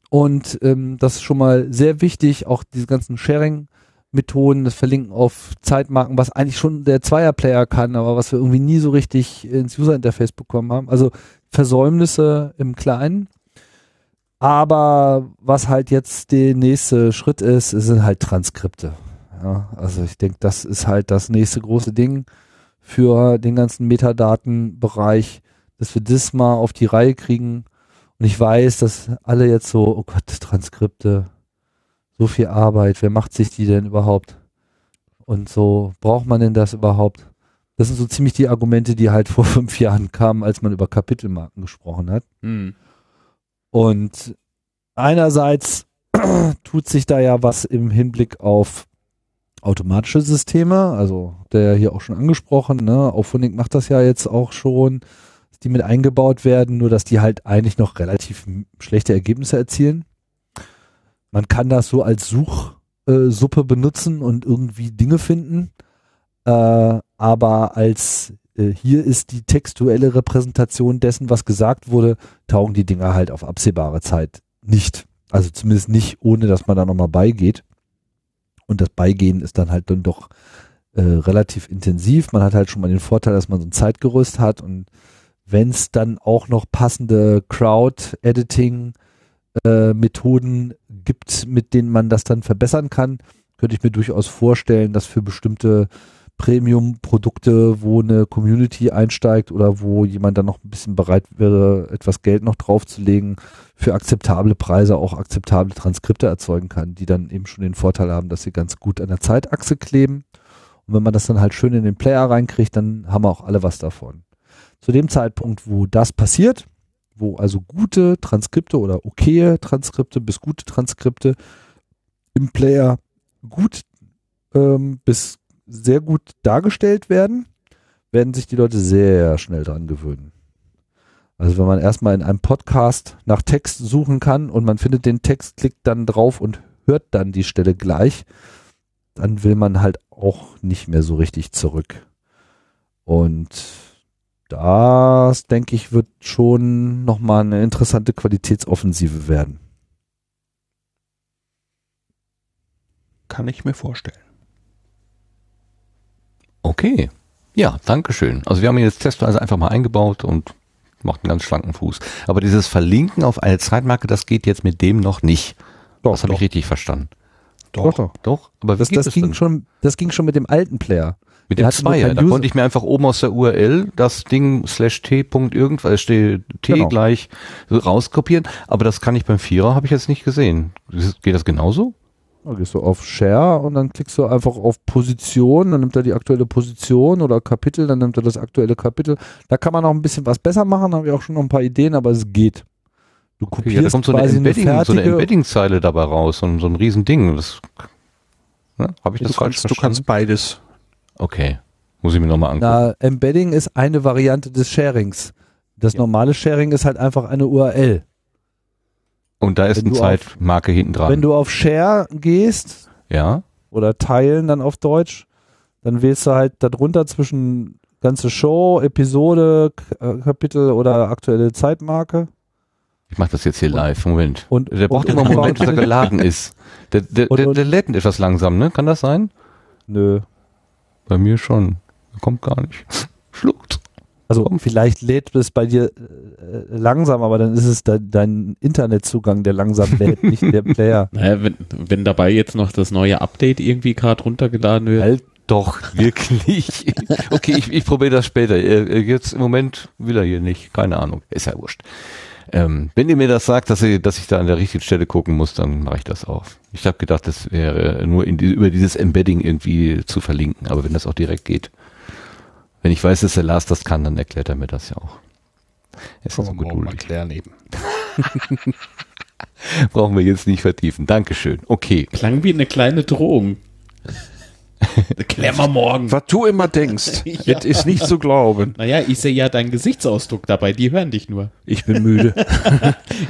und ähm, das ist schon mal sehr wichtig, auch diese ganzen Sharing-Methoden, das Verlinken auf Zeitmarken, was eigentlich schon der Zweier-Player kann, aber was wir irgendwie nie so richtig ins User-Interface bekommen haben. Also Versäumnisse im Kleinen. Aber was halt jetzt der nächste Schritt ist, sind halt Transkripte. Ja, also ich denke, das ist halt das nächste große Ding für den ganzen Metadatenbereich, dass wir das mal auf die Reihe kriegen. Und ich weiß, dass alle jetzt so, oh Gott, Transkripte, so viel Arbeit, wer macht sich die denn überhaupt? Und so, braucht man denn das überhaupt? Das sind so ziemlich die Argumente, die halt vor fünf Jahren kamen, als man über Kapitelmarken gesprochen hat. Hm. Und einerseits tut sich da ja was im Hinblick auf automatische Systeme, also der hier auch schon angesprochen, ne, Auphonic macht das ja jetzt auch schon, die mit eingebaut werden, nur dass die halt eigentlich noch relativ schlechte Ergebnisse erzielen. Man kann das so als Suchsuppe benutzen und irgendwie Dinge finden, äh, aber als äh, äh, hier ist die textuelle Repräsentation dessen, was gesagt wurde, taugen die Dinger halt auf absehbare Zeit nicht. Also zumindest nicht, ohne dass man da nochmal beigeht. Und das Beigehen ist dann halt dann doch äh, relativ intensiv. Man hat halt schon mal den Vorteil, dass man so ein Zeitgerüst hat und wenn es dann auch noch passende Crowd-Editing-Methoden gibt, mit denen man das dann verbessern kann, könnte ich mir durchaus vorstellen, dass für bestimmte Premium-Produkte, wo eine Community einsteigt oder wo jemand dann noch ein bisschen bereit wäre, etwas Geld noch draufzulegen, für akzeptable Preise auch akzeptable Transkripte erzeugen kann, die dann eben schon den Vorteil haben, dass sie ganz gut an der Zeitachse kleben. Und wenn man das dann halt schön in den Player reinkriegt, dann haben wir auch alle was davon. Zu dem Zeitpunkt, wo das passiert, wo also gute Transkripte oder okaye Transkripte bis gute Transkripte im Player gut ähm, bis sehr gut dargestellt werden, werden sich die Leute sehr schnell dran gewöhnen. Also wenn man erstmal in einem Podcast nach Text suchen kann und man findet den Text, klickt dann drauf und hört dann die Stelle gleich, dann will man halt auch nicht mehr so richtig zurück. Und das, denke ich, wird schon nochmal eine interessante Qualitätsoffensive werden. Kann ich mir vorstellen. Okay. Ja, danke schön. Also wir haben ihn jetzt testweise einfach mal eingebaut und macht einen ganz schlanken Fuß. Aber dieses Verlinken auf eine Zeitmarke, das geht jetzt mit dem noch nicht. Doch, das habe doch. ich richtig verstanden. Doch, doch. Doch, aber wie Das, das, das ging denn? schon, das ging schon mit dem alten Player. Mit dem Zweier, da User- konnte ich mir einfach oben aus der URL das Ding slash t. Irgendwas, steht t Genau. gleich rauskopieren, aber das kann ich beim Vierer, habe ich jetzt nicht gesehen. Geht das genauso? Da gehst du auf Share und dann klickst du einfach auf Position, dann nimmt er die aktuelle Position oder Kapitel, dann nimmt er das aktuelle Kapitel. Da kann man noch ein bisschen was besser machen, habe ich auch schon noch ein paar Ideen, aber es geht. Du kopierst Ja, da kommt so eine quasi Embedding, eine so Embedding-Zeile dabei raus, so, ein- so ein Riesending. Das, ne? Habe ich Du das falsch kannst, du kannst beides. Okay, muss ich mir nochmal angucken. na, Embedding ist eine Variante des Sharings. Das normale Sharing ist halt einfach eine URL. Und da ist wenn eine Zeitmarke hinten dran. Wenn du auf Share gehst ja, oder Teilen dann auf Deutsch, dann wählst du halt darunter zwischen ganze Show, Episode, äh, Kapitel oder aktuelle Zeitmarke. ich mache das jetzt hier live. Moment. Und, Der braucht und- immer einen Moment, bis er geladen ist. Der, der, Und- der, der lädt etwas langsam, ne? Kann das sein? Nö. Bei mir schon. Kommt gar nicht. Schluckt. Also vielleicht lädt es bei dir äh, langsam, aber dann ist es de dein Internetzugang, der langsam lädt, nicht der Player. Naja, wenn, wenn dabei jetzt noch das neue Update irgendwie gerade runtergeladen wird. Halt doch, wirklich. okay, ich, ich probiere das später. Äh, Jetzt im Moment will er hier nicht. Keine Ahnung. Ist ja wurscht. Ähm, wenn ihr mir das sagt, dass, ihr, dass ich da an der richtigen Stelle gucken muss, dann mache ich das auch. Ich habe gedacht, das wäre nur in die, über dieses Embedding irgendwie zu verlinken, aber wenn das auch direkt geht. Wenn ich weiß, dass der Lars das kann, dann erklärt er mir das ja auch. Er Ist ja so geduldig. klären eben. Brauchen wir jetzt nicht vertiefen. Dankeschön. Okay. Klang wie eine kleine Drohung. Klär mal morgen. Was du immer denkst, Ja. das ist nicht zu glauben. Naja, ich sehe ja deinen Gesichtsausdruck dabei, die hören dich nur. Ich bin müde.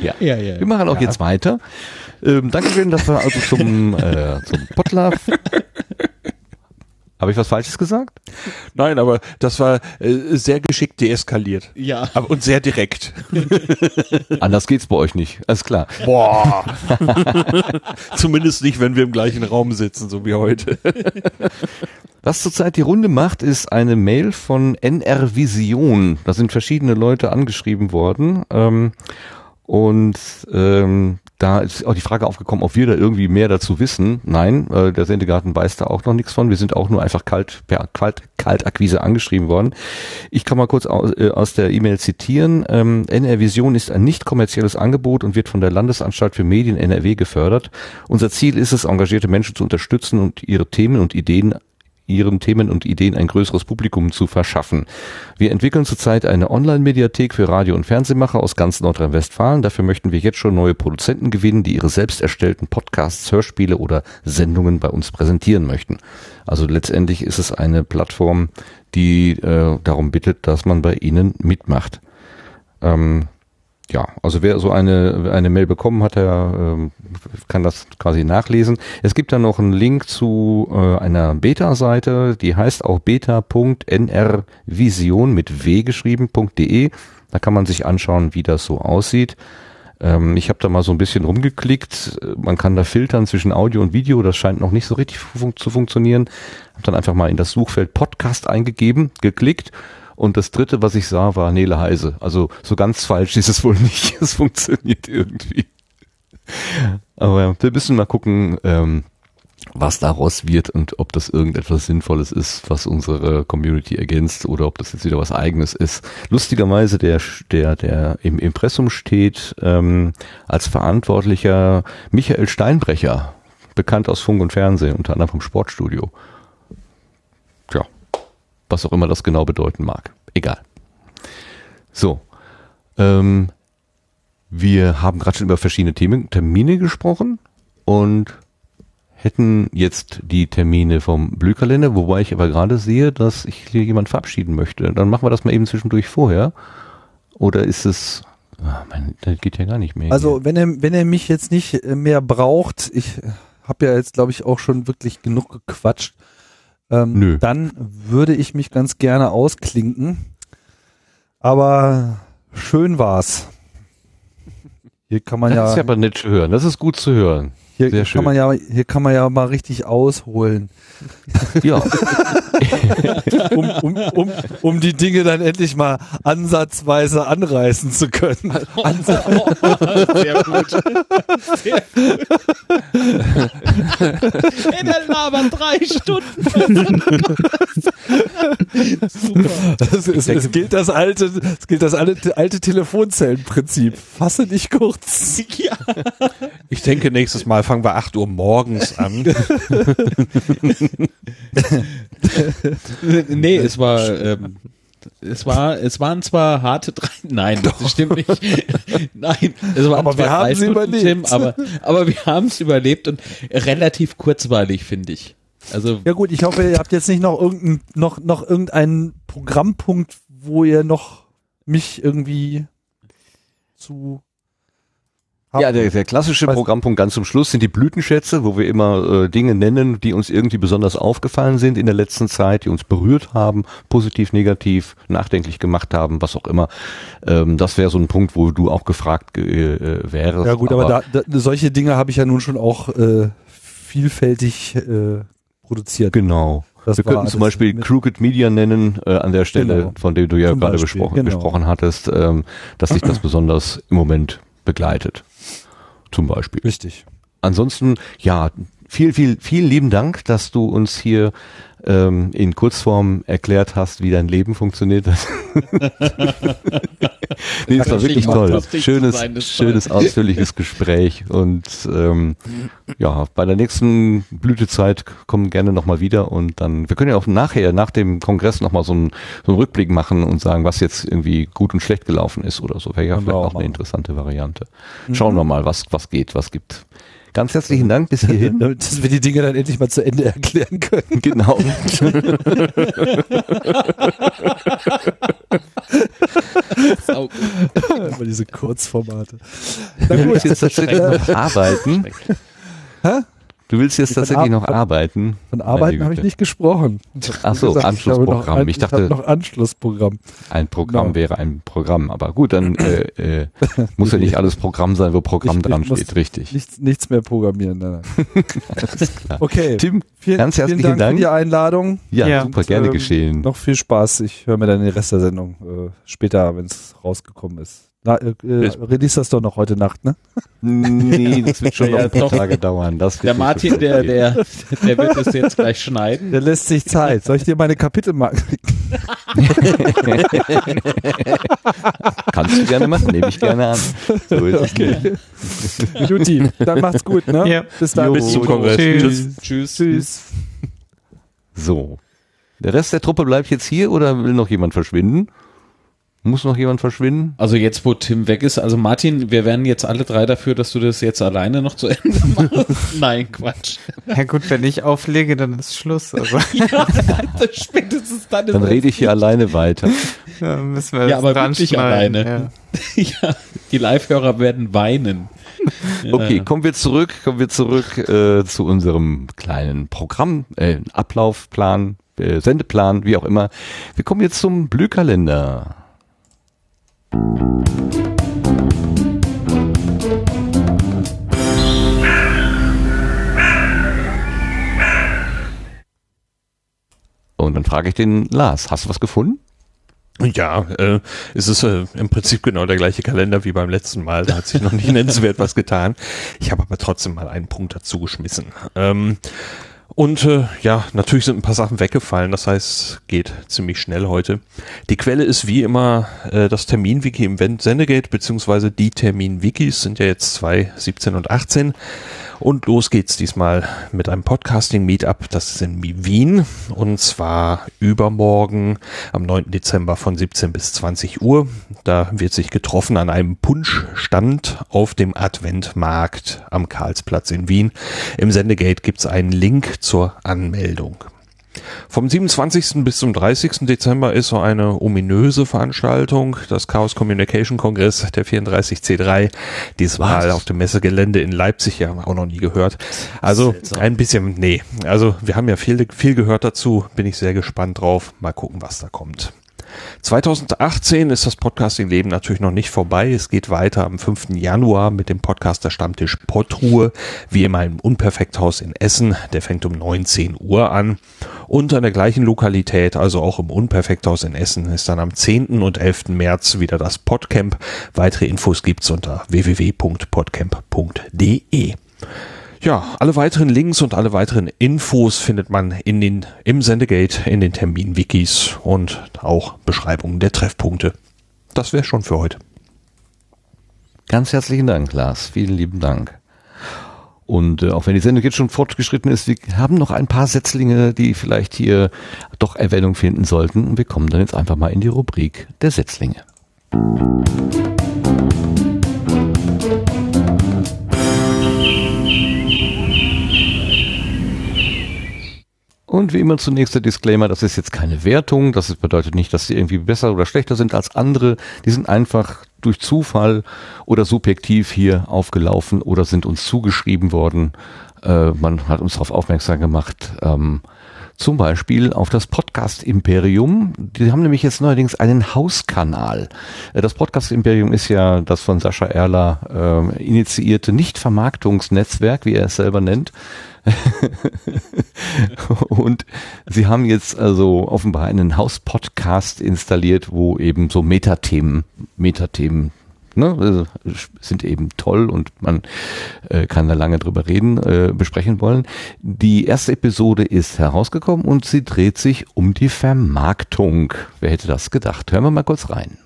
Ja. Ja, ja. Wir machen auch jetzt weiter. Ähm, Dankeschön, das war also zum, äh, zum Potluck. Habe ich was Falsches gesagt? Nein, aber das war äh, sehr geschickt deeskaliert. Ja. Aber, und sehr direkt. Anders geht's bei euch nicht. Alles klar. Boah. Zumindest nicht, wenn wir im gleichen Raum sitzen, so wie heute. Was zurzeit die Runde macht, ist eine Mail von NR Vision. Da sind verschiedene Leute angeschrieben worden. Ähm, und ähm, da ist auch die Frage aufgekommen, ob wir da irgendwie mehr dazu wissen. Nein, äh, der Sendegarten weiß da auch noch nichts von. Wir sind auch nur einfach kalt per kalt, Kaltakquise angeschrieben worden. Ich kann mal kurz aus, äh, aus der E-Mail zitieren. Ähm, NR Vision ist ein nicht kommerzielles Angebot und wird von der Landesanstalt für Medien NRW gefördert. Unser Ziel ist es, engagierte Menschen zu unterstützen und ihre Themen und Ideen ihren Themen und Ideen ein größeres Publikum zu verschaffen. Wir entwickeln zurzeit eine Online-Mediathek für Radio- und Fernsehmacher aus ganz Nordrhein-Westfalen. Dafür möchten wir jetzt schon neue Produzenten gewinnen, die ihre selbst erstellten Podcasts, Hörspiele oder Sendungen bei uns präsentieren möchten. Also letztendlich ist es eine Plattform, die äh, darum bittet, dass man bei ihnen mitmacht. Ähm, ja, also wer so eine, eine Mail bekommen hat, der ähm, kann das quasi nachlesen. Es gibt dann noch einen Link zu äh, einer Beta-Seite, die heißt auch beta.nrvision mit w geschrieben.de. Da kann man sich anschauen, wie das so aussieht. Ähm, ich habe da mal so ein bisschen rumgeklickt. Man kann da filtern zwischen Audio und Video. Das scheint noch nicht so richtig fun zu funktionieren. Habe dann einfach mal in das Suchfeld Podcast eingegeben, geklickt und das dritte, was ich sah, war Nele Heise. Also so ganz falsch ist es wohl nicht. Es funktioniert irgendwie. Aber wir müssen mal gucken, ähm, was daraus wird und ob das irgendetwas Sinnvolles ist, was unsere Community ergänzt oder ob das jetzt wieder was Eigenes ist. Lustigerweise, der, der, der im Impressum steht ähm, als Verantwortlicher Michael Steinbrecher, bekannt aus Funk und Fernsehen, unter anderem vom Sportstudio. Was auch immer das genau bedeuten mag. Egal. So. Ähm, wir haben gerade schon über verschiedene Themen, Termine gesprochen und hätten jetzt die Termine vom Blühkalender, wobei ich aber gerade sehe, dass ich hier jemand verabschieden möchte. Dann machen wir das mal eben zwischendurch vorher. Oder ist es, ah, mein, das geht ja gar nicht mehr. Also wenn er, wenn er mich jetzt nicht mehr braucht, ich habe ja jetzt glaube ich auch schon wirklich genug gequatscht, ähm, Nö. dann würde ich mich ganz gerne ausklinken. Aber schön war's. Hier kann man das ja, ist ja aber nett zu hören. Das ist gut zu hören. Hier sehr kann schön. man ja, hier kann man ja mal richtig ausholen, Ja, um, um, um, um die Dinge dann endlich mal ansatzweise anreißen zu können. Sehr gut. Sehr gut. Ey, der labert drei Stunden. Super. Es, es, es gilt das alte, es gilt das alte, alte Telefonzellenprinzip. Fasse nicht kurz. Ja. Ich denke, nächstes Mal fangen wir 8 Uhr morgens an. nee, es war, ähm, es war, es waren zwar harte drei, nein, das stimmt nicht. nein, es waren Aber zwar wir haben Stunden, überlebt. Tim, aber, aber wir haben es überlebt und relativ kurzweilig, finde ich. Also, Ja gut, ich hoffe, ihr habt jetzt nicht noch irgendein, noch, noch irgendeinen Programmpunkt, wo ihr noch mich irgendwie zu ja der, der klassische Programmpunkt ganz zum Schluss sind die Blütenschätze, wo wir immer äh, Dinge nennen, die uns irgendwie besonders aufgefallen sind in der letzten Zeit, die uns berührt haben, positiv, negativ, nachdenklich gemacht haben, was auch immer. Ähm, das wäre so ein Punkt, wo du auch gefragt äh, wärst. Ja gut, aber, da, da, solche Dinge habe ich ja nun schon auch äh, vielfältig äh, produziert. Genau. Das wir könnten zum Beispiel Crooked Media nennen, äh, an der Stelle, Genau. von dem du ja Zum gerade Beispiel, besprochen, genau. besprochen hattest, ähm, dass sich das besonders im Moment begleitet. Zum Beispiel. Richtig. Ansonsten, ja, viel, viel, vielen lieben Dank, dass du uns hier ähm, in Kurzform erklärt hast, wie dein Leben funktioniert. nee, es war wirklich toll. Schönes, sein, ist toll. schönes, ausführliches Gespräch. Und ähm, ja, bei der nächsten Blütezeit kommen gerne nochmal wieder und dann, wir können ja auch nachher, nach dem Kongress nochmal so einen, so einen Rückblick machen und sagen, was jetzt irgendwie gut und schlecht gelaufen ist oder so. Wäre ja vielleicht auch auch eine interessante Variante. Schauen wir mal, was, was geht, was gibt. Ganz herzlichen Dank bis hierhin. Dass wir die Dinge dann endlich mal zu Ende erklären können. genau. gut. Immer diese Kurzformate. Du willst jetzt tatsächlich noch arbeiten. Hä? Du willst jetzt tatsächlich Ar- noch arbeiten. Von Arbeiten habe ich nicht gesprochen. Ach so, gesagt, ich Anschlussprogramm. noch ein- Ich Ich habe dachte- noch Anschlussprogramm. Ein Programm Genau. wäre ein Programm. Aber gut, dann äh, äh, muss ja nicht alles Programm sein, wo Programm Ich- ich dran steht. Richtig. Nichts, nichts mehr programmieren. Nein, nein. Alles klar. Okay. Tim, Vielen, ganz vielen herzlichen Dank, Dank. für die Einladung. ja, Ja, super, gerne ähm, geschehen. Noch viel Spaß. Ich höre mir dann den Rest der Sendung äh, später, wenn es rausgekommen ist. Na, äh, äh, release das doch noch heute Nacht, ne? Nee, das wird schon noch ein paar. Tage dauern. Das Der Martin, der, der, der wird es jetzt gleich schneiden. Der lässt sich Zeit. Soll ich dir meine Kapitelmarken Kannst du gerne machen, nehme ich gerne an. So ist es nicht. Juti, dann macht's gut, ne? Ja. Bis dann. Jo, Bis zum Kongress. Tschüss. Tschüss. Tschüss. So. Der Rest der Truppe bleibt jetzt hier oder will noch jemand verschwinden? Muss noch jemand verschwinden? Also jetzt, wo Tim weg ist, also Martin, wir wären jetzt alle drei dafür, dass du das jetzt alleine noch zu Ende machst. Nein, Quatsch. Ja gut, wenn ich auflege, dann ist Schluss. Also Ja, spätestens dann Dann rede ich hier alleine weiter. da müssen wir Ja, aber dran wirklich alleine. Ja. ja. Die Live-Hörer werden weinen. Okay, Ja. kommen wir zurück, kommen wir zurück äh, zu unserem kleinen Programm, äh, Ablaufplan, äh, Sendeplan, wie auch immer. Wir kommen jetzt zum Blühkalender. Und dann frage ich den Lars, hast du was gefunden? Ja, äh, es ist äh, im Prinzip genau der gleiche Kalender wie beim letzten Mal. Da hat sich noch nicht nennenswert was getan. Ich habe aber trotzdem mal einen Punkt dazu geschmissen. Ähm, und äh, ja, natürlich sind ein paar Sachen weggefallen. Das heißt, geht ziemlich schnell heute. Die Quelle ist wie immer äh, das Terminwiki im Sendegate, beziehungsweise die Terminwikis sind ja jetzt zwei, 17 und 18. Und los geht's diesmal mit einem Podcasting-Meetup. Das ist in Wien. Und zwar übermorgen am 9. Dezember von 17 bis 20 Uhr. Da wird sich getroffen an einem Punschstand auf dem Adventmarkt am Karlsplatz in Wien. Im Sendegate gibt's einen Link zur Anmeldung. Vom 27. bis zum 30. Dezember ist so eine ominöse Veranstaltung, das Chaos Communication Kongress, der 34C3, diesmal auf dem Messegelände in Leipzig, ja, auch noch nie gehört. Also ein bisschen, nee, also wir haben ja viel, viel gehört dazu, bin ich sehr gespannt drauf, mal gucken, was da kommt. 2018 ist das Podcasting-Leben natürlich noch nicht vorbei. Es geht weiter am 5. Januar mit dem Podcaster Stammtisch Pottruhe, wie immer im Unperfekthaus in Essen. Der fängt um 19 Uhr an. Und an der gleichen Lokalität, also auch im Unperfekthaus in Essen, ist dann am 10. und 11. März wieder das Podcamp. Weitere Infos gibt's unter www.podcamp.de. Ja, alle weiteren Links und alle weiteren Infos findet man in den, im Sendegate, in den Termin-Wikis und auch Beschreibungen der Treffpunkte. Das wäre schon für heute. Ganz herzlichen Dank, Lars. Vielen lieben Dank. Und äh, auch wenn die Sendung jetzt schon fortgeschritten ist, wir haben noch ein paar Setzlinge, die vielleicht hier doch Erwähnung finden sollten. Und wir kommen dann jetzt einfach mal in die Rubrik der Setzlinge. Und wie immer zunächst der Disclaimer, das ist jetzt keine Wertung, das bedeutet nicht, dass sie irgendwie besser oder schlechter sind als andere, die sind einfach durch Zufall oder subjektiv hier aufgelaufen oder sind uns zugeschrieben worden. Äh, man hat uns darauf aufmerksam gemacht, ähm, zum Beispiel auf das Podcast Imperium. Die haben nämlich jetzt neuerdings einen Hauskanal. Äh, Das Podcast Imperium ist ja das von Sascha Erler äh, initiierte Nicht-Vermarktungsnetzwerk, wie er es selber nennt. und sie haben jetzt also offenbar einen Hauspodcast installiert, wo eben so Metathemen, Metathemen ne, sind eben toll und man äh, kann da lange drüber reden, äh, besprechen wollen. Die erste Episode ist herausgekommen und sie dreht sich um die Vermarktung. Wer hätte das gedacht? Hören wir mal kurz rein.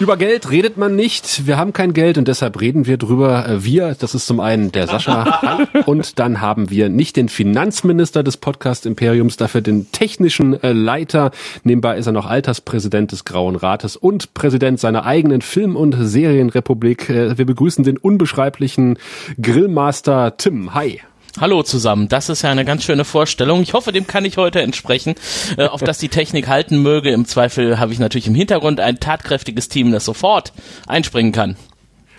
Über Geld redet man nicht. Wir haben kein Geld und deshalb reden wir drüber. Äh, Wir, das ist zum einen der Sascha und dann haben wir nicht den Finanzminister des Podcast Imperiums, dafür den technischen äh, Leiter. Nebenbei ist er noch Alterspräsident des Grauen Rates und Präsident seiner eigenen Film- und Serienrepublik. Äh, Wir begrüßen den unbeschreiblichen Grillmaster Tim. Hi. Hallo zusammen, das ist ja eine ganz schöne Vorstellung. Ich hoffe, dem kann ich heute entsprechen, äh, auf dass die Technik halten möge. Im Zweifel habe ich natürlich im Hintergrund ein tatkräftiges Team, das sofort einspringen kann.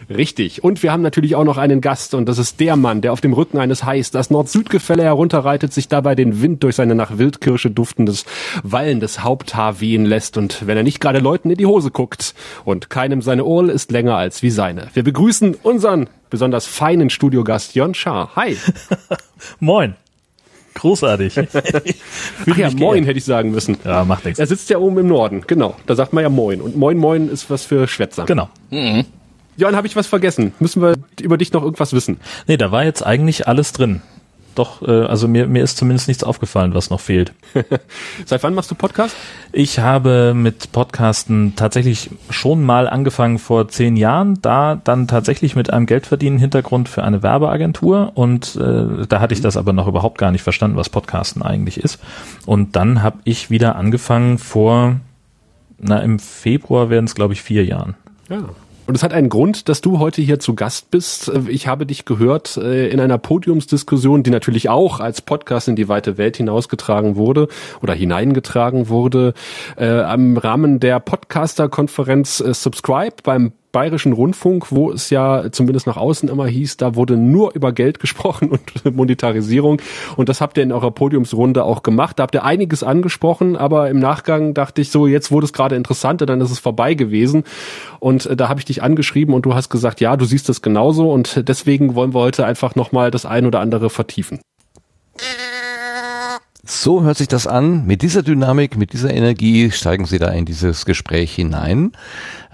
Richtig. Und wir haben natürlich auch noch einen Gast und das ist der Mann, der auf dem Rücken eines Hais das Nord-Süd-Gefälle herunterreitet, sich dabei den Wind durch seine nach Wildkirsche duftendes, wallendes Haupthaar wehen lässt und wenn er nicht gerade Leuten in die Hose guckt und keinem seine Ohrl ist länger als wie seine. Wir begrüßen unseren besonders feinen Studiogast Jon Schaar. Hi. Moin. Großartig. Ach ja, moin hätte ich sagen müssen. Ja, macht nichts. Er sitzt ja oben im Norden, genau. Da sagt man ja moin. Und moin moin ist was für Schwätzer. Genau. Mhm. Jon, habe ich was vergessen? Müssen wir über dich noch irgendwas wissen? Nee, da war jetzt eigentlich alles drin. Doch, äh, also mir, mir ist zumindest nichts aufgefallen, was noch fehlt. Seit wann machst du Podcast? Ich habe mit Podcasten tatsächlich schon mal angefangen vor zehn Jahren, da dann tatsächlich mit einem Geldverdienen Hintergrund für eine Werbeagentur und äh, da hatte ich das aber noch überhaupt gar nicht verstanden, was Podcasten eigentlich ist. Und dann habe ich wieder angefangen vor, na im Februar werden es glaube ich vier Jahren. Ja. Und es hat einen Grund, dass du heute hier zu Gast bist. Ich habe dich gehört äh, in einer Podiumsdiskussion, die natürlich auch als Podcast in die weite Welt hinausgetragen wurde oder hineingetragen wurde, äh, am Rahmen der Podcaster-Konferenz äh, Subscribe beim Bayerischen Rundfunk, wo es ja zumindest nach außen immer hieß, da wurde nur über Geld gesprochen und Monetarisierung. Und das habt ihr in eurer Podiumsrunde auch gemacht. Da habt ihr einiges angesprochen, aber im Nachgang dachte ich so, jetzt wurde es gerade interessanter, dann ist es vorbei gewesen. Und äh, da habe ich dich angeschrieben und du hast gesagt, ja, du siehst das genauso und deswegen wollen wir heute einfach nochmal das ein oder andere vertiefen. So hört sich das an. Mit dieser Dynamik, mit dieser Energie steigen Sie da in dieses Gespräch hinein.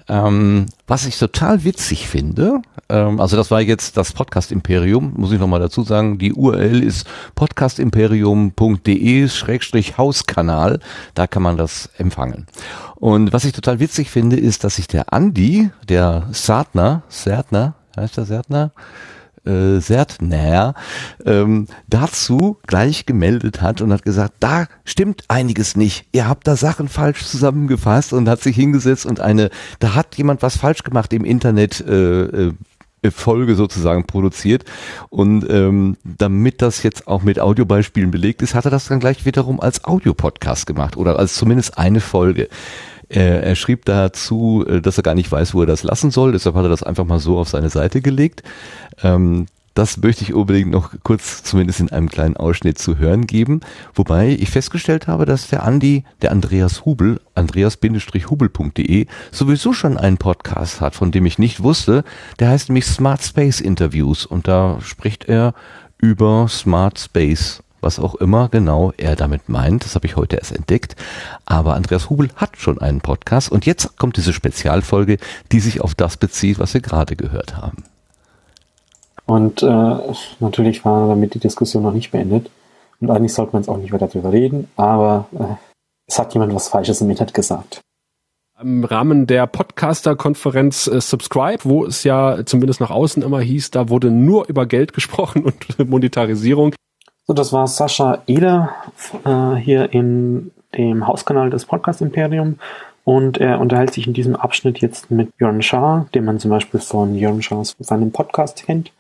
Ähm, was ich total witzig finde, ähm, also das war jetzt das Podcast Imperium, muss ich nochmal dazu sagen, die URL ist podcastimperium.de-hauskanal, da kann man das empfangen. Und was ich total witzig finde, ist, dass sich der Andi, der Sartner, Särtner, heißt der Särtner? Äh, Sertner ähm, dazu gleich gemeldet hat und hat gesagt, da stimmt einiges nicht. Ihr habt da Sachen falsch zusammengefasst und hat sich hingesetzt und eine, da hat jemand was falsch gemacht im Internet äh, äh, Folge sozusagen produziert. Und ähm, damit das jetzt auch mit Audiobeispielen belegt ist, hat er das dann gleich wiederum als Audiopodcast gemacht oder als zumindest eine Folge. Er, schrieb dazu, äh, dass er gar nicht weiß, wo er das lassen soll. Deshalb hat er das einfach mal so auf seine Seite gelegt. Ähm, das möchte ich unbedingt noch kurz, zumindest in einem kleinen Ausschnitt zu hören geben. Wobei ich festgestellt habe, dass der Andi, der Andreas Hubel, andreas-hubel.de, sowieso schon einen Podcast hat, von dem ich nicht wusste. Der heißt nämlich Smart Space Interviews und da spricht er über Smart Space was auch immer genau er damit meint. Das habe ich heute erst entdeckt. Aber Andreas Hubel hat schon einen Podcast und jetzt kommt diese Spezialfolge, die sich auf das bezieht, was wir gerade gehört haben. Und äh, natürlich war damit die Diskussion noch nicht beendet. Und eigentlich sollte man jetzt auch nicht weiter darüber reden, aber äh, es hat jemand was Falsches im Internet gesagt. Im Rahmen der Podcaster-Konferenz äh, Subscribe, wo es ja zumindest nach außen immer hieß, da wurde nur über Geld gesprochen und Monetarisierung. So, das war Sascha Eder äh, hier in dem Hauskanal des Podcast Imperium und er unterhält sich in diesem Abschnitt jetzt mit Jörn Schaar, den man zum Beispiel von Jörn Schaars seinem Podcast kennt.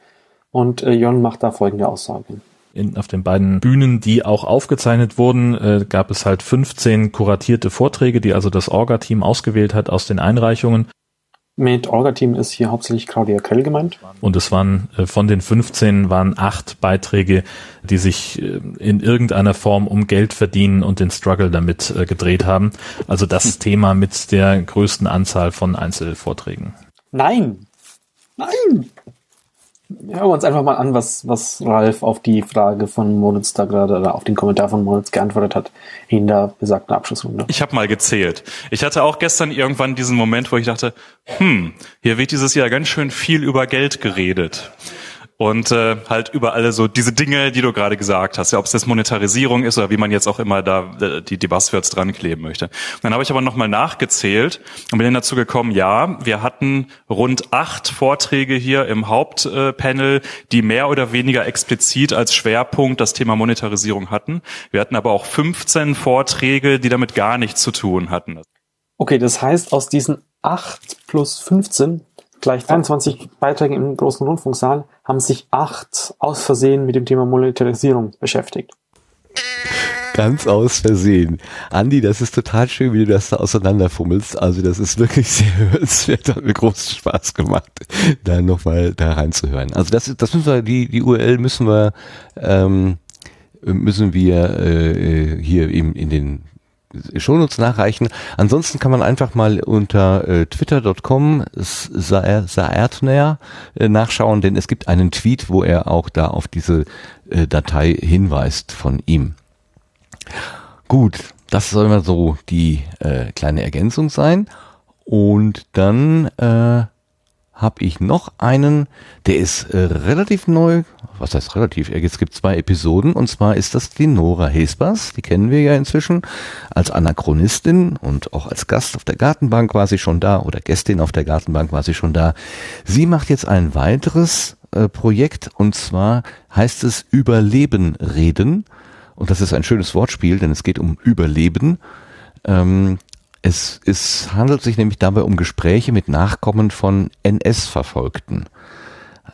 Und äh, Jörn macht da folgende Aussage. In, auf den beiden Bühnen, die auch aufgezeichnet wurden, äh, gab es halt 15 kuratierte Vorträge, die also das Orga-Team ausgewählt hat aus den Einreichungen. Mit Orga-Team ist hier hauptsächlich Claudia Krell gemeint. Und es waren äh, von den 15 waren acht Beiträge, die sich äh, in irgendeiner Form um Geld verdienen und den Struggle damit äh, gedreht haben. Also das Thema mit der größten Anzahl von Einzelvorträgen. Nein! Nein! Hören wir uns einfach mal an, was, was Ralf auf die Frage von Moritz da gerade oder auf den Kommentar von Moritz geantwortet hat in der besagten Abschlussrunde. Ich habe mal gezählt. Ich hatte auch gestern irgendwann diesen Moment, wo ich dachte, hm, hier wird dieses Jahr ganz schön viel über Geld geredet und äh, halt über alle so diese Dinge, die du gerade gesagt hast, ja, ob es das Monetarisierung ist oder wie man jetzt auch immer da äh, die, die Buzzwords dran kleben möchte. Und dann habe ich aber nochmal nachgezählt und bin dann dazu gekommen, ja, wir hatten rund acht Vorträge hier im Hauptpanel, die mehr oder weniger explizit als Schwerpunkt das Thema Monetarisierung hatten. Wir hatten aber auch 15 Vorträge, die damit gar nichts zu tun hatten. Okay, das heißt, aus diesen acht plus 15 gleich 22 Beiträge im großen Rundfunksaal haben sich acht aus Versehen mit dem Thema Monetarisierung beschäftigt. Ganz aus Versehen. Andi, das ist total schön, wie du das da auseinanderfummelst. Also das ist wirklich sehr hörenswert, hat mir großen Spaß gemacht, da nochmal da reinzuhören. Also das, das müssen wir, die, die URL müssen wir, ähm, müssen wir äh, hier eben in den Shownotes nachreichen. Ansonsten kann man einfach mal unter äh, twitter.com Saertner äh, nachschauen, denn es gibt einen Tweet, wo er auch da auf diese äh, Datei hinweist von ihm. Gut, das soll mal so die äh, kleine Ergänzung sein. Und dann äh, habe ich noch einen, der ist äh, relativ neu. Was heißt relativ? Es gibt zwei Episoden und zwar ist das die Nora Hespers. Die kennen wir ja inzwischen als Anachronistin und auch als Gast auf der Gartenbank war sie schon da oder Gästin auf der Gartenbank war sie schon da. Sie macht jetzt ein weiteres äh, Projekt und zwar heißt es Überleben reden und das ist ein schönes Wortspiel, denn es geht um Überleben. Ähm, Es, es handelt sich nämlich dabei um Gespräche mit Nachkommen von NS-Verfolgten.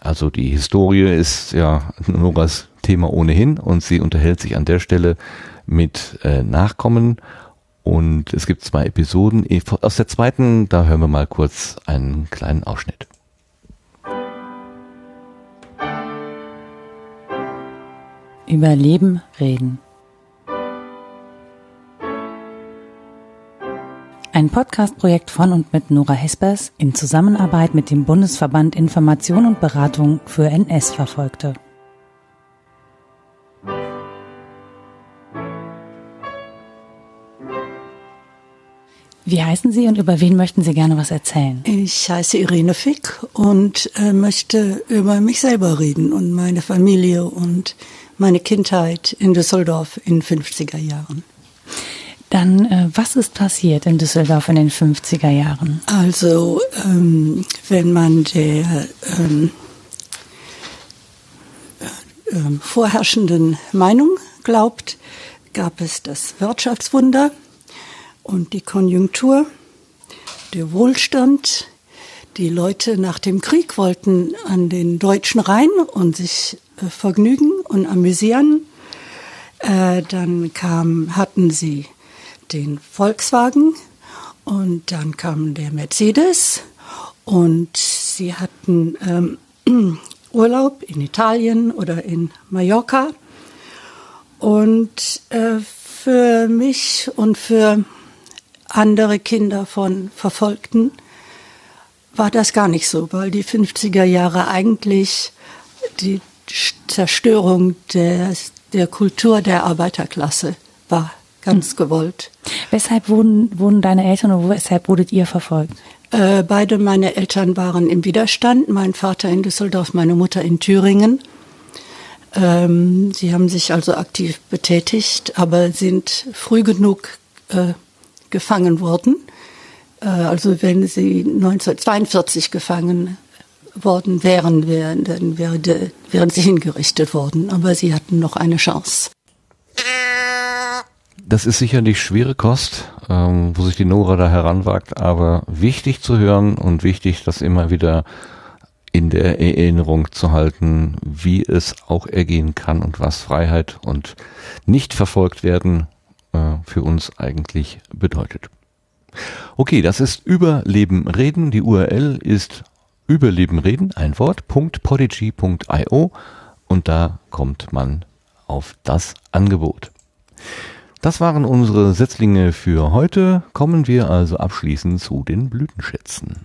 Also die Historie ist ja Noras Thema ohnehin und sie unterhält sich an der Stelle mit äh, Nachkommen und es gibt zwei Episoden. Aus der zweiten, da hören wir mal kurz einen kleinen Ausschnitt. Über Leben reden. Ein Podcast-Projekt von und mit Nora Hespers in Zusammenarbeit mit dem Bundesverband Information und Beratung für NS-Verfolgte. Wie heißen Sie und über wen möchten Sie gerne was erzählen? Ich heiße Irene Fick und äh, möchte über mich selber reden und meine Familie und meine Kindheit in Düsseldorf in 50er Jahren. Dann, äh, was ist passiert in Düsseldorf in den 50er Jahren? Also, ähm, wenn man der ähm, äh, äh, vorherrschenden Meinung glaubt, gab es das Wirtschaftswunder und die Konjunktur, der Wohlstand. Die Leute nach dem Krieg wollten an den deutschen Rhein und sich äh, vergnügen und amüsieren. Äh, dann kam, hatten sie den Volkswagen und dann kam der Mercedes und sie hatten ähm, Urlaub in Italien oder in Mallorca. Und äh, für mich und für andere Kinder von Verfolgten war das gar nicht so, weil die 50er Jahre eigentlich die Zerstörung der, der Kultur der Arbeiterklasse war ganz mhm. gewollt. Weshalb wurden, wurden deine Eltern oder weshalb wurdet ihr verfolgt? Äh, beide meine Eltern waren im Widerstand, mein Vater in Düsseldorf, meine Mutter in Thüringen. Ähm, sie haben sich also aktiv betätigt, aber sind früh genug äh, gefangen worden. Äh, also wenn sie 1942 gefangen worden wären, wären dann wäre, wären sie hingerichtet worden. Aber sie hatten noch eine Chance. Das ist sicherlich schwere Kost, ähm, wo sich die Nora da heranwagt, aber wichtig zu hören und wichtig, das immer wieder in der Erinnerung zu halten, wie es auch ergehen kann und was Freiheit und nicht verfolgt werden äh, für uns eigentlich bedeutet. Okay, das ist Überleben reden. Die URL ist Überleben reden, ein Wort, .podigy.io und da kommt man auf das Angebot. Das waren unsere Setzlinge für heute. Kommen wir also abschließend zu den Blütenschätzen.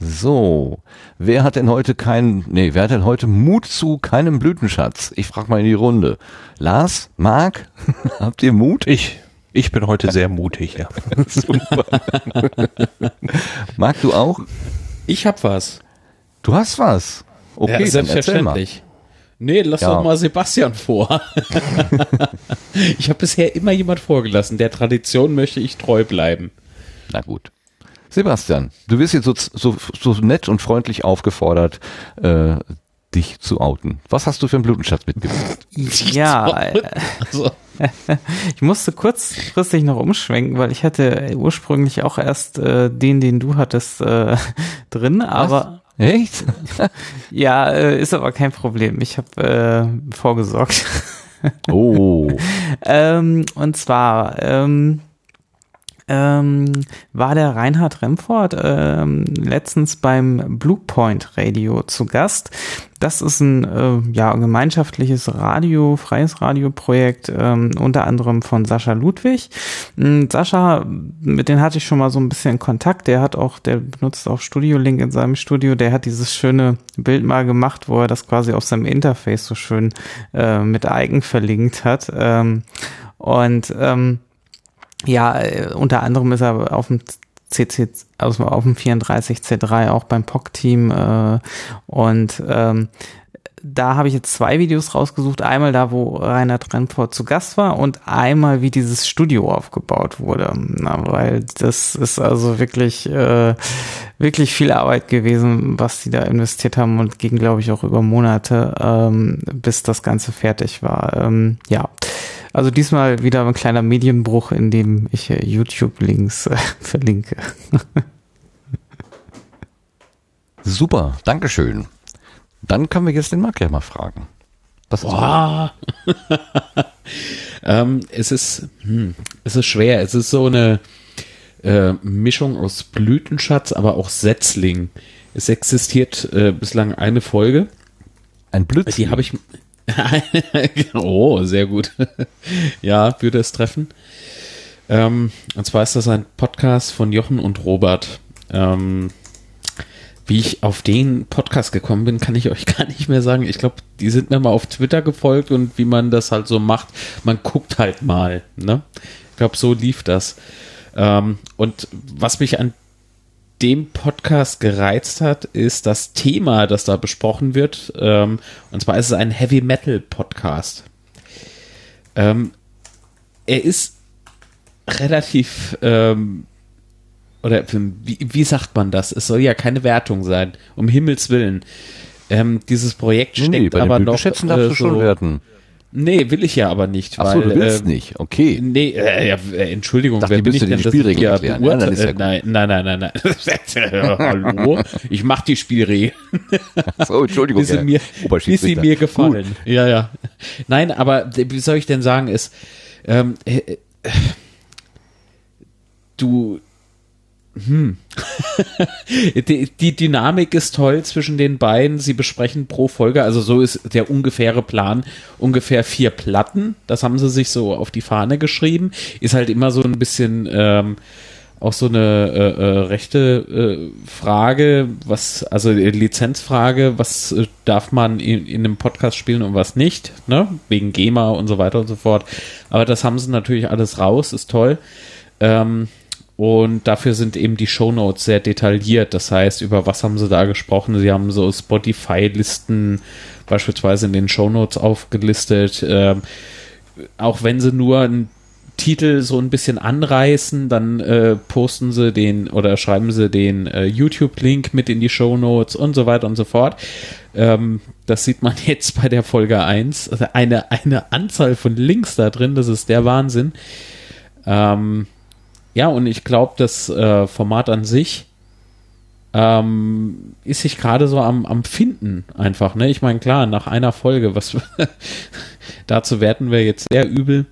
So, wer hat denn heute keinen, nee, wer hat denn heute Mut zu keinem Blütenschatz? Ich frage mal in die Runde. Lars, Marc, habt ihr Mut? Ich. Ich bin heute sehr mutig, ja. Super. Marc, du auch? Ich hab was. Du hast was? Okay, ja, selbstverständlich. Nee, lass ja. doch mal Sebastian vor. ich habe bisher immer jemand vorgelassen. Der Tradition möchte ich treu bleiben. Na gut. Sebastian, du wirst jetzt so, so, so nett und freundlich aufgefordert, äh, dich zu outen. Was hast du für einen Blutenschatz mitgebracht? Ja, also. ich musste kurzfristig noch umschwenken, weil ich hatte ursprünglich auch erst äh, den, den du hattest, äh, drin, aber Was? Echt? ja, äh, ist aber kein Problem. Ich habe äh, vorgesorgt. oh. ähm, und zwar ähm, ähm, war der Reinhard Remford ähm, letztens beim Bluepoint Radio zu Gast. Das ist ein äh, ja, gemeinschaftliches Radio, freies Radioprojekt, ähm, unter anderem von Sascha Ludwig. Ähm, Sascha, mit dem hatte ich schon mal so ein bisschen Kontakt. Der hat auch, der benutzt auch Studio Link in seinem Studio. Der hat dieses schöne Bild mal gemacht, wo er das quasi auf seinem Interface so schön äh, mit Eigen verlinkt hat. Ähm, und ähm, ja, äh, unter anderem ist er auf dem CC, also auf dem 34C3 auch beim POC-Team äh, und ähm, da habe ich jetzt zwei Videos rausgesucht. Einmal da, wo Reinhard Remford zu Gast war und einmal, wie dieses Studio aufgebaut wurde. Na, weil das ist also wirklich, äh, wirklich viel Arbeit gewesen, was die da investiert haben und ging, glaube ich, auch über Monate, ähm, bis das Ganze fertig war. Ähm, ja. Also diesmal wieder ein kleiner Medienbruch, in dem ich YouTube-Links äh, verlinke. Super, Dankeschön. Dann können wir jetzt den Makler mal fragen. Was ist Boah. ähm, es ist, hm, es ist schwer. Es ist so eine äh, Mischung aus Blütenschatz, aber auch Setzling. Es existiert äh, bislang eine Folge. Ein Blitz. Die habe ich. oh, sehr gut. ja, würde es treffen. Ähm, und zwar ist das ein Podcast von Jochen und Robert. Ähm, wie ich auf den Podcast gekommen bin, kann ich euch gar nicht mehr sagen. Ich glaube, die sind mir mal auf Twitter gefolgt und wie man das halt so macht, man guckt halt mal. Ne? Ich glaube, so lief das. Ähm, und was mich an dem Podcast gereizt hat, ist das Thema, das da besprochen wird. Ähm, und zwar ist es ein Heavy Metal Podcast. Ähm, er ist relativ ähm, oder wie, wie sagt man das? Es soll ja keine Wertung sein, um Himmels Willen. Ähm, dieses Projekt steckt nee, aber noch Blütenschätzen darfst du schon werten. Nee, will ich ja aber nicht. Ach so, weil, du willst ähm, nicht. Okay. Nee, äh, ja, äh, Entschuldigung, Dachte, wer bin ich denn, die dass ich Spielregeln hier erklären. Ja, dann ist ja beurteile? nein, nein, nein, nein, nein. Hallo, ich mach die Spielregeln. So, Entschuldigung, Bis sie mir, bis sie mir gefallen. Ja, ja. Nein, aber wie soll ich denn sagen, ist, ähm, äh, äh, du, hm. die, die Dynamik ist toll zwischen den beiden. Sie besprechen pro Folge, also so ist der ungefähre Plan, ungefähr vier Platten. Das haben sie sich so auf die Fahne geschrieben. Ist halt immer so ein bisschen ähm, auch so eine äh, äh, rechte äh, Frage, was, also Lizenzfrage, was äh, darf man in, in einem Podcast spielen und was nicht, ne? Wegen GEMA und so weiter und so fort. Aber das haben sie natürlich alles raus, ist toll. Ähm, und dafür sind eben die Shownotes sehr detailliert. Das heißt, über was haben sie da gesprochen? Sie haben so Spotify-Listen beispielsweise in den Shownotes aufgelistet. Ähm, auch wenn sie nur einen Titel so ein bisschen anreißen, dann äh, posten sie den oder schreiben sie den äh, YouTube-Link mit in die Shownotes und so weiter und so fort. Ähm, das sieht man jetzt bei der Folge 1. Also eine, eine Anzahl von Links da drin, das ist der Wahnsinn. Ähm, ja, und ich glaube, das äh, Format an sich ähm, ist sich gerade so am, am Finden einfach. Ne? Ich meine, klar, nach einer Folge, was dazu werten wir jetzt sehr übel.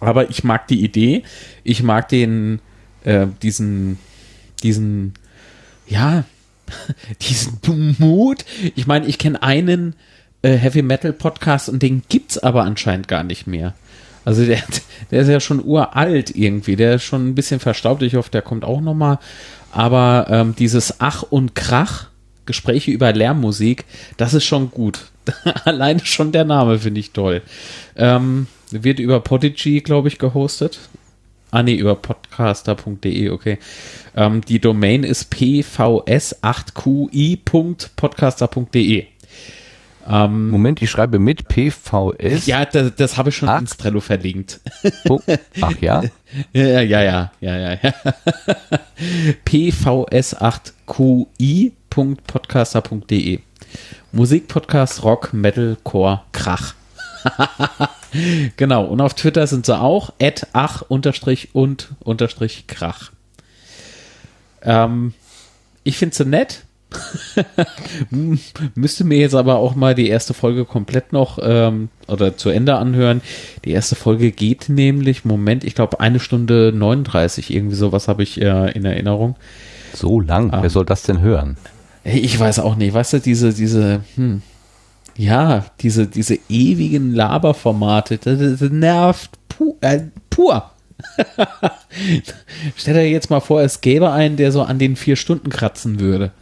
Aber ich mag die Idee. Ich mag den, äh, diesen, diesen, ja, diesen Mut. Ich meine, ich kenne einen äh, Heavy Metal Podcast und den gibt's aber anscheinend gar nicht mehr. Also der, der ist ja schon uralt irgendwie, der ist schon ein bisschen verstaubt. Ich hoffe, der kommt auch noch mal. Aber ähm, dieses Ach und Krach, Gespräche über Lärmmusik, das ist schon gut. Alleine schon der Name finde ich toll. Ähm, wird über Podigy, glaube ich, gehostet. Ah, nee, über podcaster.de, okay. Ähm, die Domain ist pvs8qi.podcaster.de. Ähm, Moment, ich schreibe mit PVS. Ja, das, das habe ich schon ins Trello verlinkt. Ach ja? ja, ja, ja, ja, ja, ja. pvs8qi.podcaster.de Musikpodcast, Rock, Metal, Core, Krach. genau, und auf Twitter sind sie auch, at ach unterstrich und unterstrich krach. Ähm, ich finde sie nett. Müsste mir jetzt aber auch mal die erste Folge komplett noch ähm, oder zu Ende anhören. Die erste Folge geht nämlich, Moment, ich glaube eine Stunde 39, irgendwie sowas habe ich äh, in Erinnerung. So lang, Ah. wer soll das denn hören? Ich weiß auch nicht, weißt du, diese, diese, hm, ja, diese, diese ewigen Laberformate, das, das nervt pu äh, pur. Stell dir jetzt mal vor, es gäbe einen, der so an den vier Stunden kratzen würde.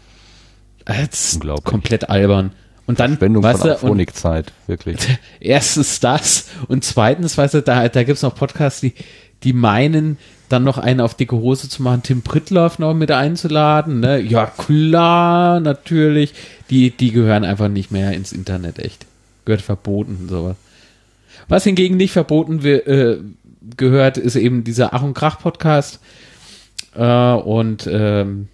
Das ist komplett albern. Und dann, Verschwendung weißt von Phonikzeit, wirklich. erstens das und zweitens, weißt du, da, da gibt's noch Podcasts, die, die meinen, dann noch einen auf dicke Hose zu machen, Tim Prittloff noch mit einzuladen. Ne? Ja, klar, natürlich. Die, die gehören einfach nicht mehr ins Internet, echt. Gehört verboten und sowas. Was hingegen nicht verboten wi- äh, gehört, ist eben dieser Ach und Krach Podcast. Äh, und ähm,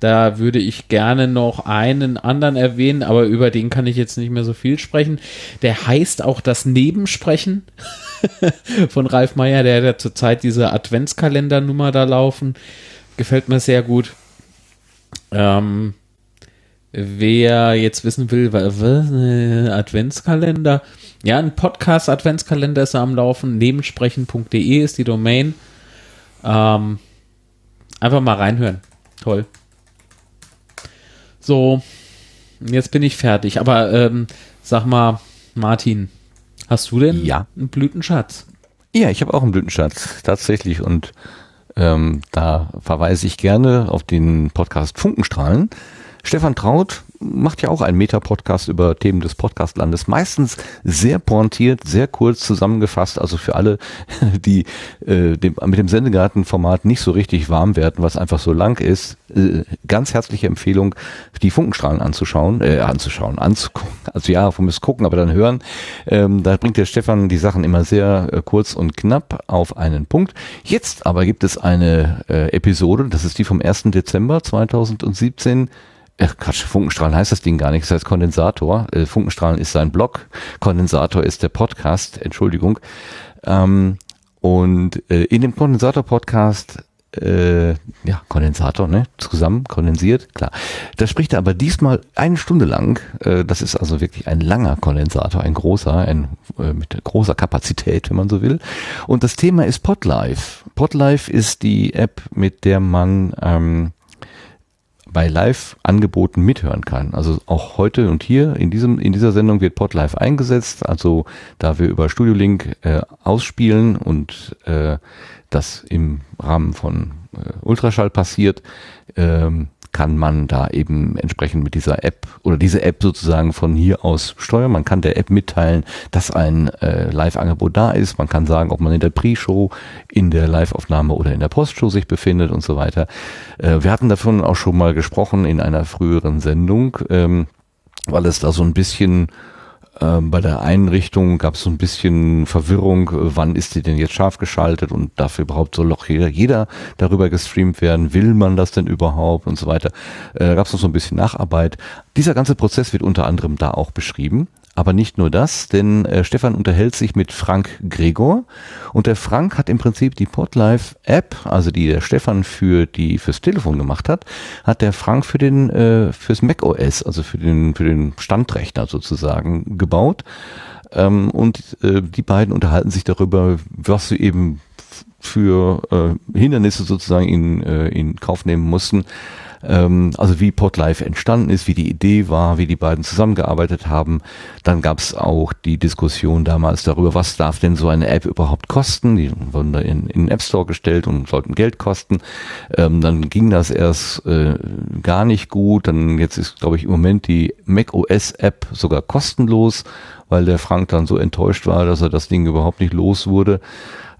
da würde ich gerne noch einen anderen erwähnen, aber über den kann ich jetzt nicht mehr so viel sprechen. Der heißt auch das Nebensprechen von Ralf Meyer. Der hat ja zurzeit diese Adventskalendernummer da laufen. Gefällt mir sehr gut. Ähm, wer jetzt wissen will, Adventskalender? Ja, ein Podcast Adventskalender ist am Laufen. Nebensprechen.de ist die Domain. Ähm, einfach mal reinhören. Toll. So, jetzt bin ich fertig. Aber ähm, sag mal, Martin, hast du denn Ja. einen Blütenschatz? Ja, ich habe auch einen Blütenschatz, tatsächlich. Und ähm, da verweise ich gerne auf den Podcast Funkenstrahlen. Stefan Traut macht ja auch einen Meta-Podcast über Themen des Podcastlandes. Meistens sehr pointiert, sehr kurz zusammengefasst. Also für alle, die äh, dem, mit dem Sendegarten-Format nicht so richtig warm werden, was einfach so lang ist, äh, ganz herzliche Empfehlung, die Funkenstrahlen anzuschauen, äh, anzuschauen, anzugucken. Also ja, vom es gucken, aber dann hören. Ähm, da bringt der Stefan die Sachen immer sehr äh, kurz und knapp auf einen Punkt. Jetzt aber gibt es eine äh, Episode, das ist die vom 1. Dezember 2017. Äh, Quatsch, Funkenstrahlen heißt das Ding gar nicht, das heißt Kondensator. Äh, Funkenstrahlen ist sein Blog, Kondensator ist der Podcast, Entschuldigung. Ähm, und äh, in dem Kondensator-Podcast, äh, ja, Kondensator, ne, zusammen, kondensiert, klar. Da spricht er aber diesmal eine Stunde lang, äh, das ist also wirklich ein langer Kondensator, ein großer, ein äh, mit großer Kapazität, wenn man so will. Und das Thema ist Podlife. Podlife ist die App, mit der man ähm, bei Live-Angeboten mithören kann. Also auch heute und hier in diesem in dieser Sendung wird Podlive eingesetzt. Also da wir über Studio Link äh, ausspielen und äh, das im Rahmen von äh, Ultraschall passiert, ähm, kann man da eben entsprechend mit dieser App oder diese App sozusagen von hier aus steuern. Man kann der App mitteilen, dass ein äh, Live-Angebot da ist. Man kann sagen, ob man in der Pre-Show, in der Live-Aufnahme oder in der Post-Show sich befindet und so weiter. Äh, wir hatten davon auch schon mal gesprochen in einer früheren Sendung, ähm, weil es da so ein bisschen ähm, bei der Einrichtung gab es so ein bisschen Verwirrung, äh, wann ist die denn jetzt scharf geschaltet und dafür überhaupt soll doch jeder, jeder darüber gestreamt werden, will man das denn überhaupt und so weiter. Äh, gab es noch so ein bisschen Nacharbeit. Dieser ganze Prozess wird unter anderem da auch beschrieben. Aber nicht nur das, denn äh, Stefan unterhält sich mit Frank Gregor und der Frank hat im Prinzip die Podlife App, also die der Stefan für die fürs Telefon gemacht hat, hat der Frank für den äh, fürs Mac OS, also für den für den Standrechner sozusagen gebaut. Ähm, und äh, die beiden unterhalten sich darüber, was sie eben für äh, Hindernisse sozusagen in, äh, in Kauf nehmen mussten, ähm, also wie Podlife entstanden ist, wie die Idee war, wie die beiden zusammengearbeitet haben. Dann gab es auch die Diskussion damals darüber, was darf denn so eine App überhaupt kosten. Die wurden da in, in den App Store gestellt und sollten Geld kosten. Ähm, dann ging das erst äh, gar nicht gut. Dann jetzt ist, glaube ich, im Moment die Mac OS App sogar kostenlos, weil der Frank dann so enttäuscht war, dass er das Ding überhaupt nicht los wurde.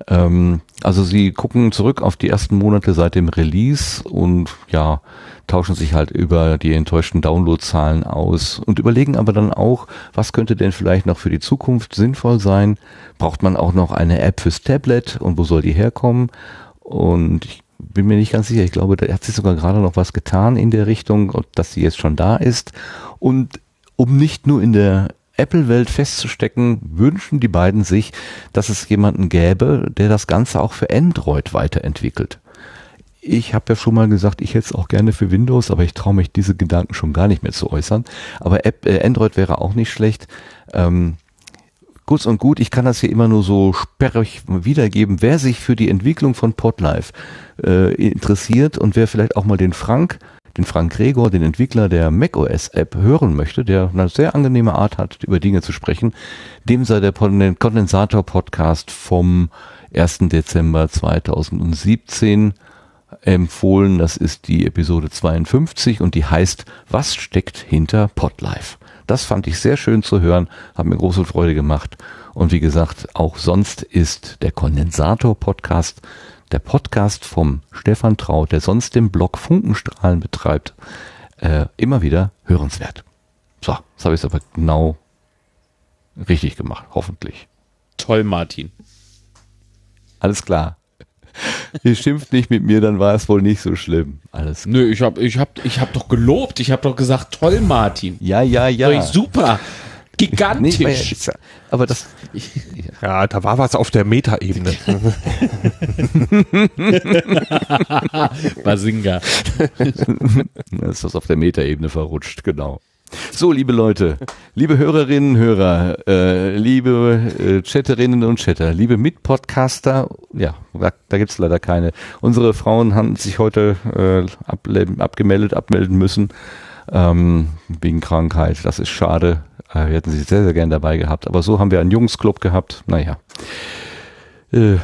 Ähm, also sie gucken zurück auf die ersten Monate seit dem Release und ja, tauschen sich halt über die enttäuschten Downloadzahlen aus und überlegen aber dann auch, was könnte denn vielleicht noch für die Zukunft sinnvoll sein? Braucht man auch noch eine App fürs Tablet und wo soll die herkommen? Und ich bin mir nicht ganz sicher. Ich glaube, da hat sich sogar gerade noch was getan in der Richtung, dass sie jetzt schon da ist. Und um nicht nur in der Apple-Welt festzustecken, wünschen die beiden sich, dass es jemanden gäbe, der das Ganze auch für Android weiterentwickelt. Ich habe ja schon mal gesagt, ich hätte es auch gerne für Windows, aber ich traue mich diese Gedanken schon gar nicht mehr zu äußern. Aber App, äh, Android wäre auch nicht schlecht. Ähm, kurz und gut, ich kann das hier immer nur so sperrig wiedergeben. Wer sich für die Entwicklung von Podlife äh, interessiert und wer vielleicht auch mal den Frank, den Frank Gregor, den Entwickler der macOS App hören möchte, der eine sehr angenehme Art hat, über Dinge zu sprechen, dem sei der Pod- Kondensator Podcast vom 1. Dezember 2017 empfohlen. Das ist die Episode 52 und die heißt Was steckt hinter Podlife? Das fand ich sehr schön zu hören, hat mir große Freude gemacht. Und wie gesagt, auch sonst ist der Kondensator-Podcast der Podcast vom Stefan Traut, der sonst den Blog Funkenstrahlen betreibt, äh, immer wieder hörenswert. So, das habe ich aber genau richtig gemacht, hoffentlich. Toll, Martin. Alles klar. Ihr schimpft nicht mit mir, dann war es wohl nicht so schlimm. Alles Nö, ich hab, ich hab, ich hab doch gelobt. Ich hab doch gesagt, toll, Martin. Ja, ja, ja. Doch, super. Gigantisch. Nee, ich- aber das. Ja, da war was auf der Metaebene. Basinga. da ist das auf der Metaebene verrutscht, genau. So, liebe Leute, liebe Hörerinnen, Hörer, äh, liebe äh, Chatterinnen und Chatter, liebe Mitpodcaster, ja, da, da gibt's leider keine. Unsere Frauen haben sich heute äh, able- abgemeldet, abmelden müssen, ähm, wegen Krankheit. Das ist schade. Äh, wir hätten sie sehr, sehr gern dabei gehabt. Aber so haben wir einen Jungsclub gehabt. Naja. Äh,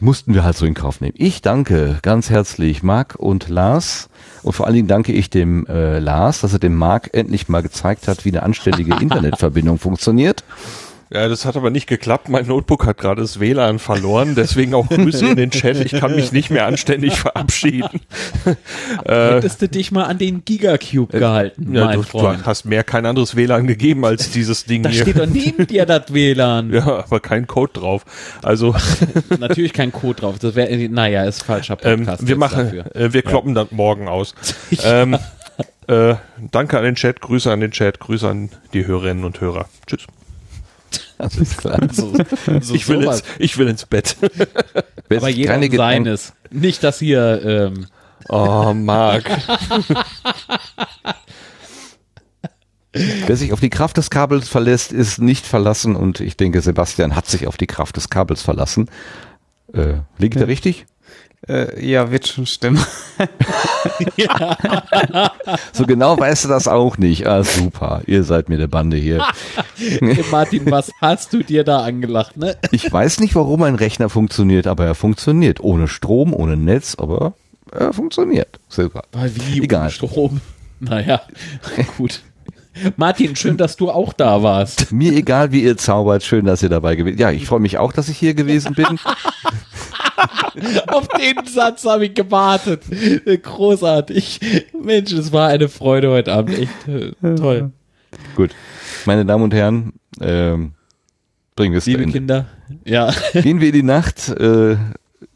mussten wir halt so in Kauf nehmen. Ich danke ganz herzlich Marc und Lars und vor allen Dingen danke ich dem äh, Lars, dass er dem Marc endlich mal gezeigt hat, wie eine anständige Internetverbindung funktioniert. Ja, das hat aber nicht geklappt. Mein Notebook hat gerade das WLAN verloren, deswegen auch Grüße in den Chat. Ich kann mich nicht mehr anständig verabschieden. äh, Hättest du dich mal an den Gigacube gehalten, ja, mein du, Freund. du hast mir kein anderes WLAN gegeben als dieses Ding Da hier. steht doch neben dir das WLAN. Ja, aber kein Code drauf. Also Natürlich kein Code drauf. Das wäre, naja, ist falscher ähm, Podcast. wir jetzt machen, äh, wir kloppen dann morgen aus. ähm, äh, danke an den Chat, Grüße an den Chat, Grüße an die Hörerinnen und Hörer. Tschüss. Alles klar. So, so ich, will ins, ich will ins Bett. Aber jeder keine seines. Nicht, dass hier, ähm, Oh, Marc. Wer sich auf die Kraft des Kabels verlässt, ist nicht verlassen und ich denke, Sebastian hat sich auf die Kraft des Kabels verlassen. Äh, liegt er richtig? Äh, ja, wird schon stimmen. So genau weißt du das auch nicht. Ah, super. Ihr seid mir der Bande hier. Hey, Martin, was hast du dir da angelacht, ne? Ich weiß nicht, warum ein Rechner funktioniert, aber er funktioniert. Ohne Strom, ohne Netz, aber er funktioniert. Sogar. Wie Egal. Strom. Naja, gut. Martin, schön, dass du auch da warst. Mir egal, wie ihr zaubert. Schön, dass ihr dabei gewesen Ja, ich freue mich auch, dass ich hier gewesen bin. Auf den Satz habe ich gewartet. Großartig. Mensch, es war eine Freude heute Abend. Echt äh, toll. Gut. Meine Damen und Herren, ähm, bringen wir es Liebe. Kinder. Ja. Gehen wir in die Nacht. Äh,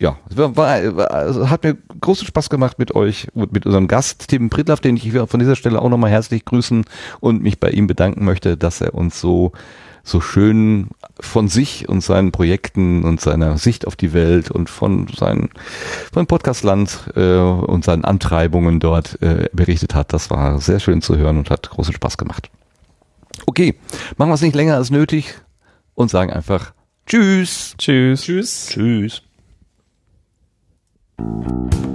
ja, es war, war, also hat mir großen Spaß gemacht mit euch und mit unserem Gast Tim Pritlaff, den ich von dieser Stelle auch nochmal herzlich grüßen und mich bei ihm bedanken möchte, dass er uns so so schön von sich und seinen Projekten und seiner Sicht auf die Welt und von seinen von Podcastland äh, und seinen Antreibungen dort äh, berichtet hat. Das war sehr schön zu hören und hat großen Spaß gemacht. Okay, machen wir es nicht länger als nötig und sagen einfach Tschüss. Tschüss. Tschüss. Tschüss. Thank you.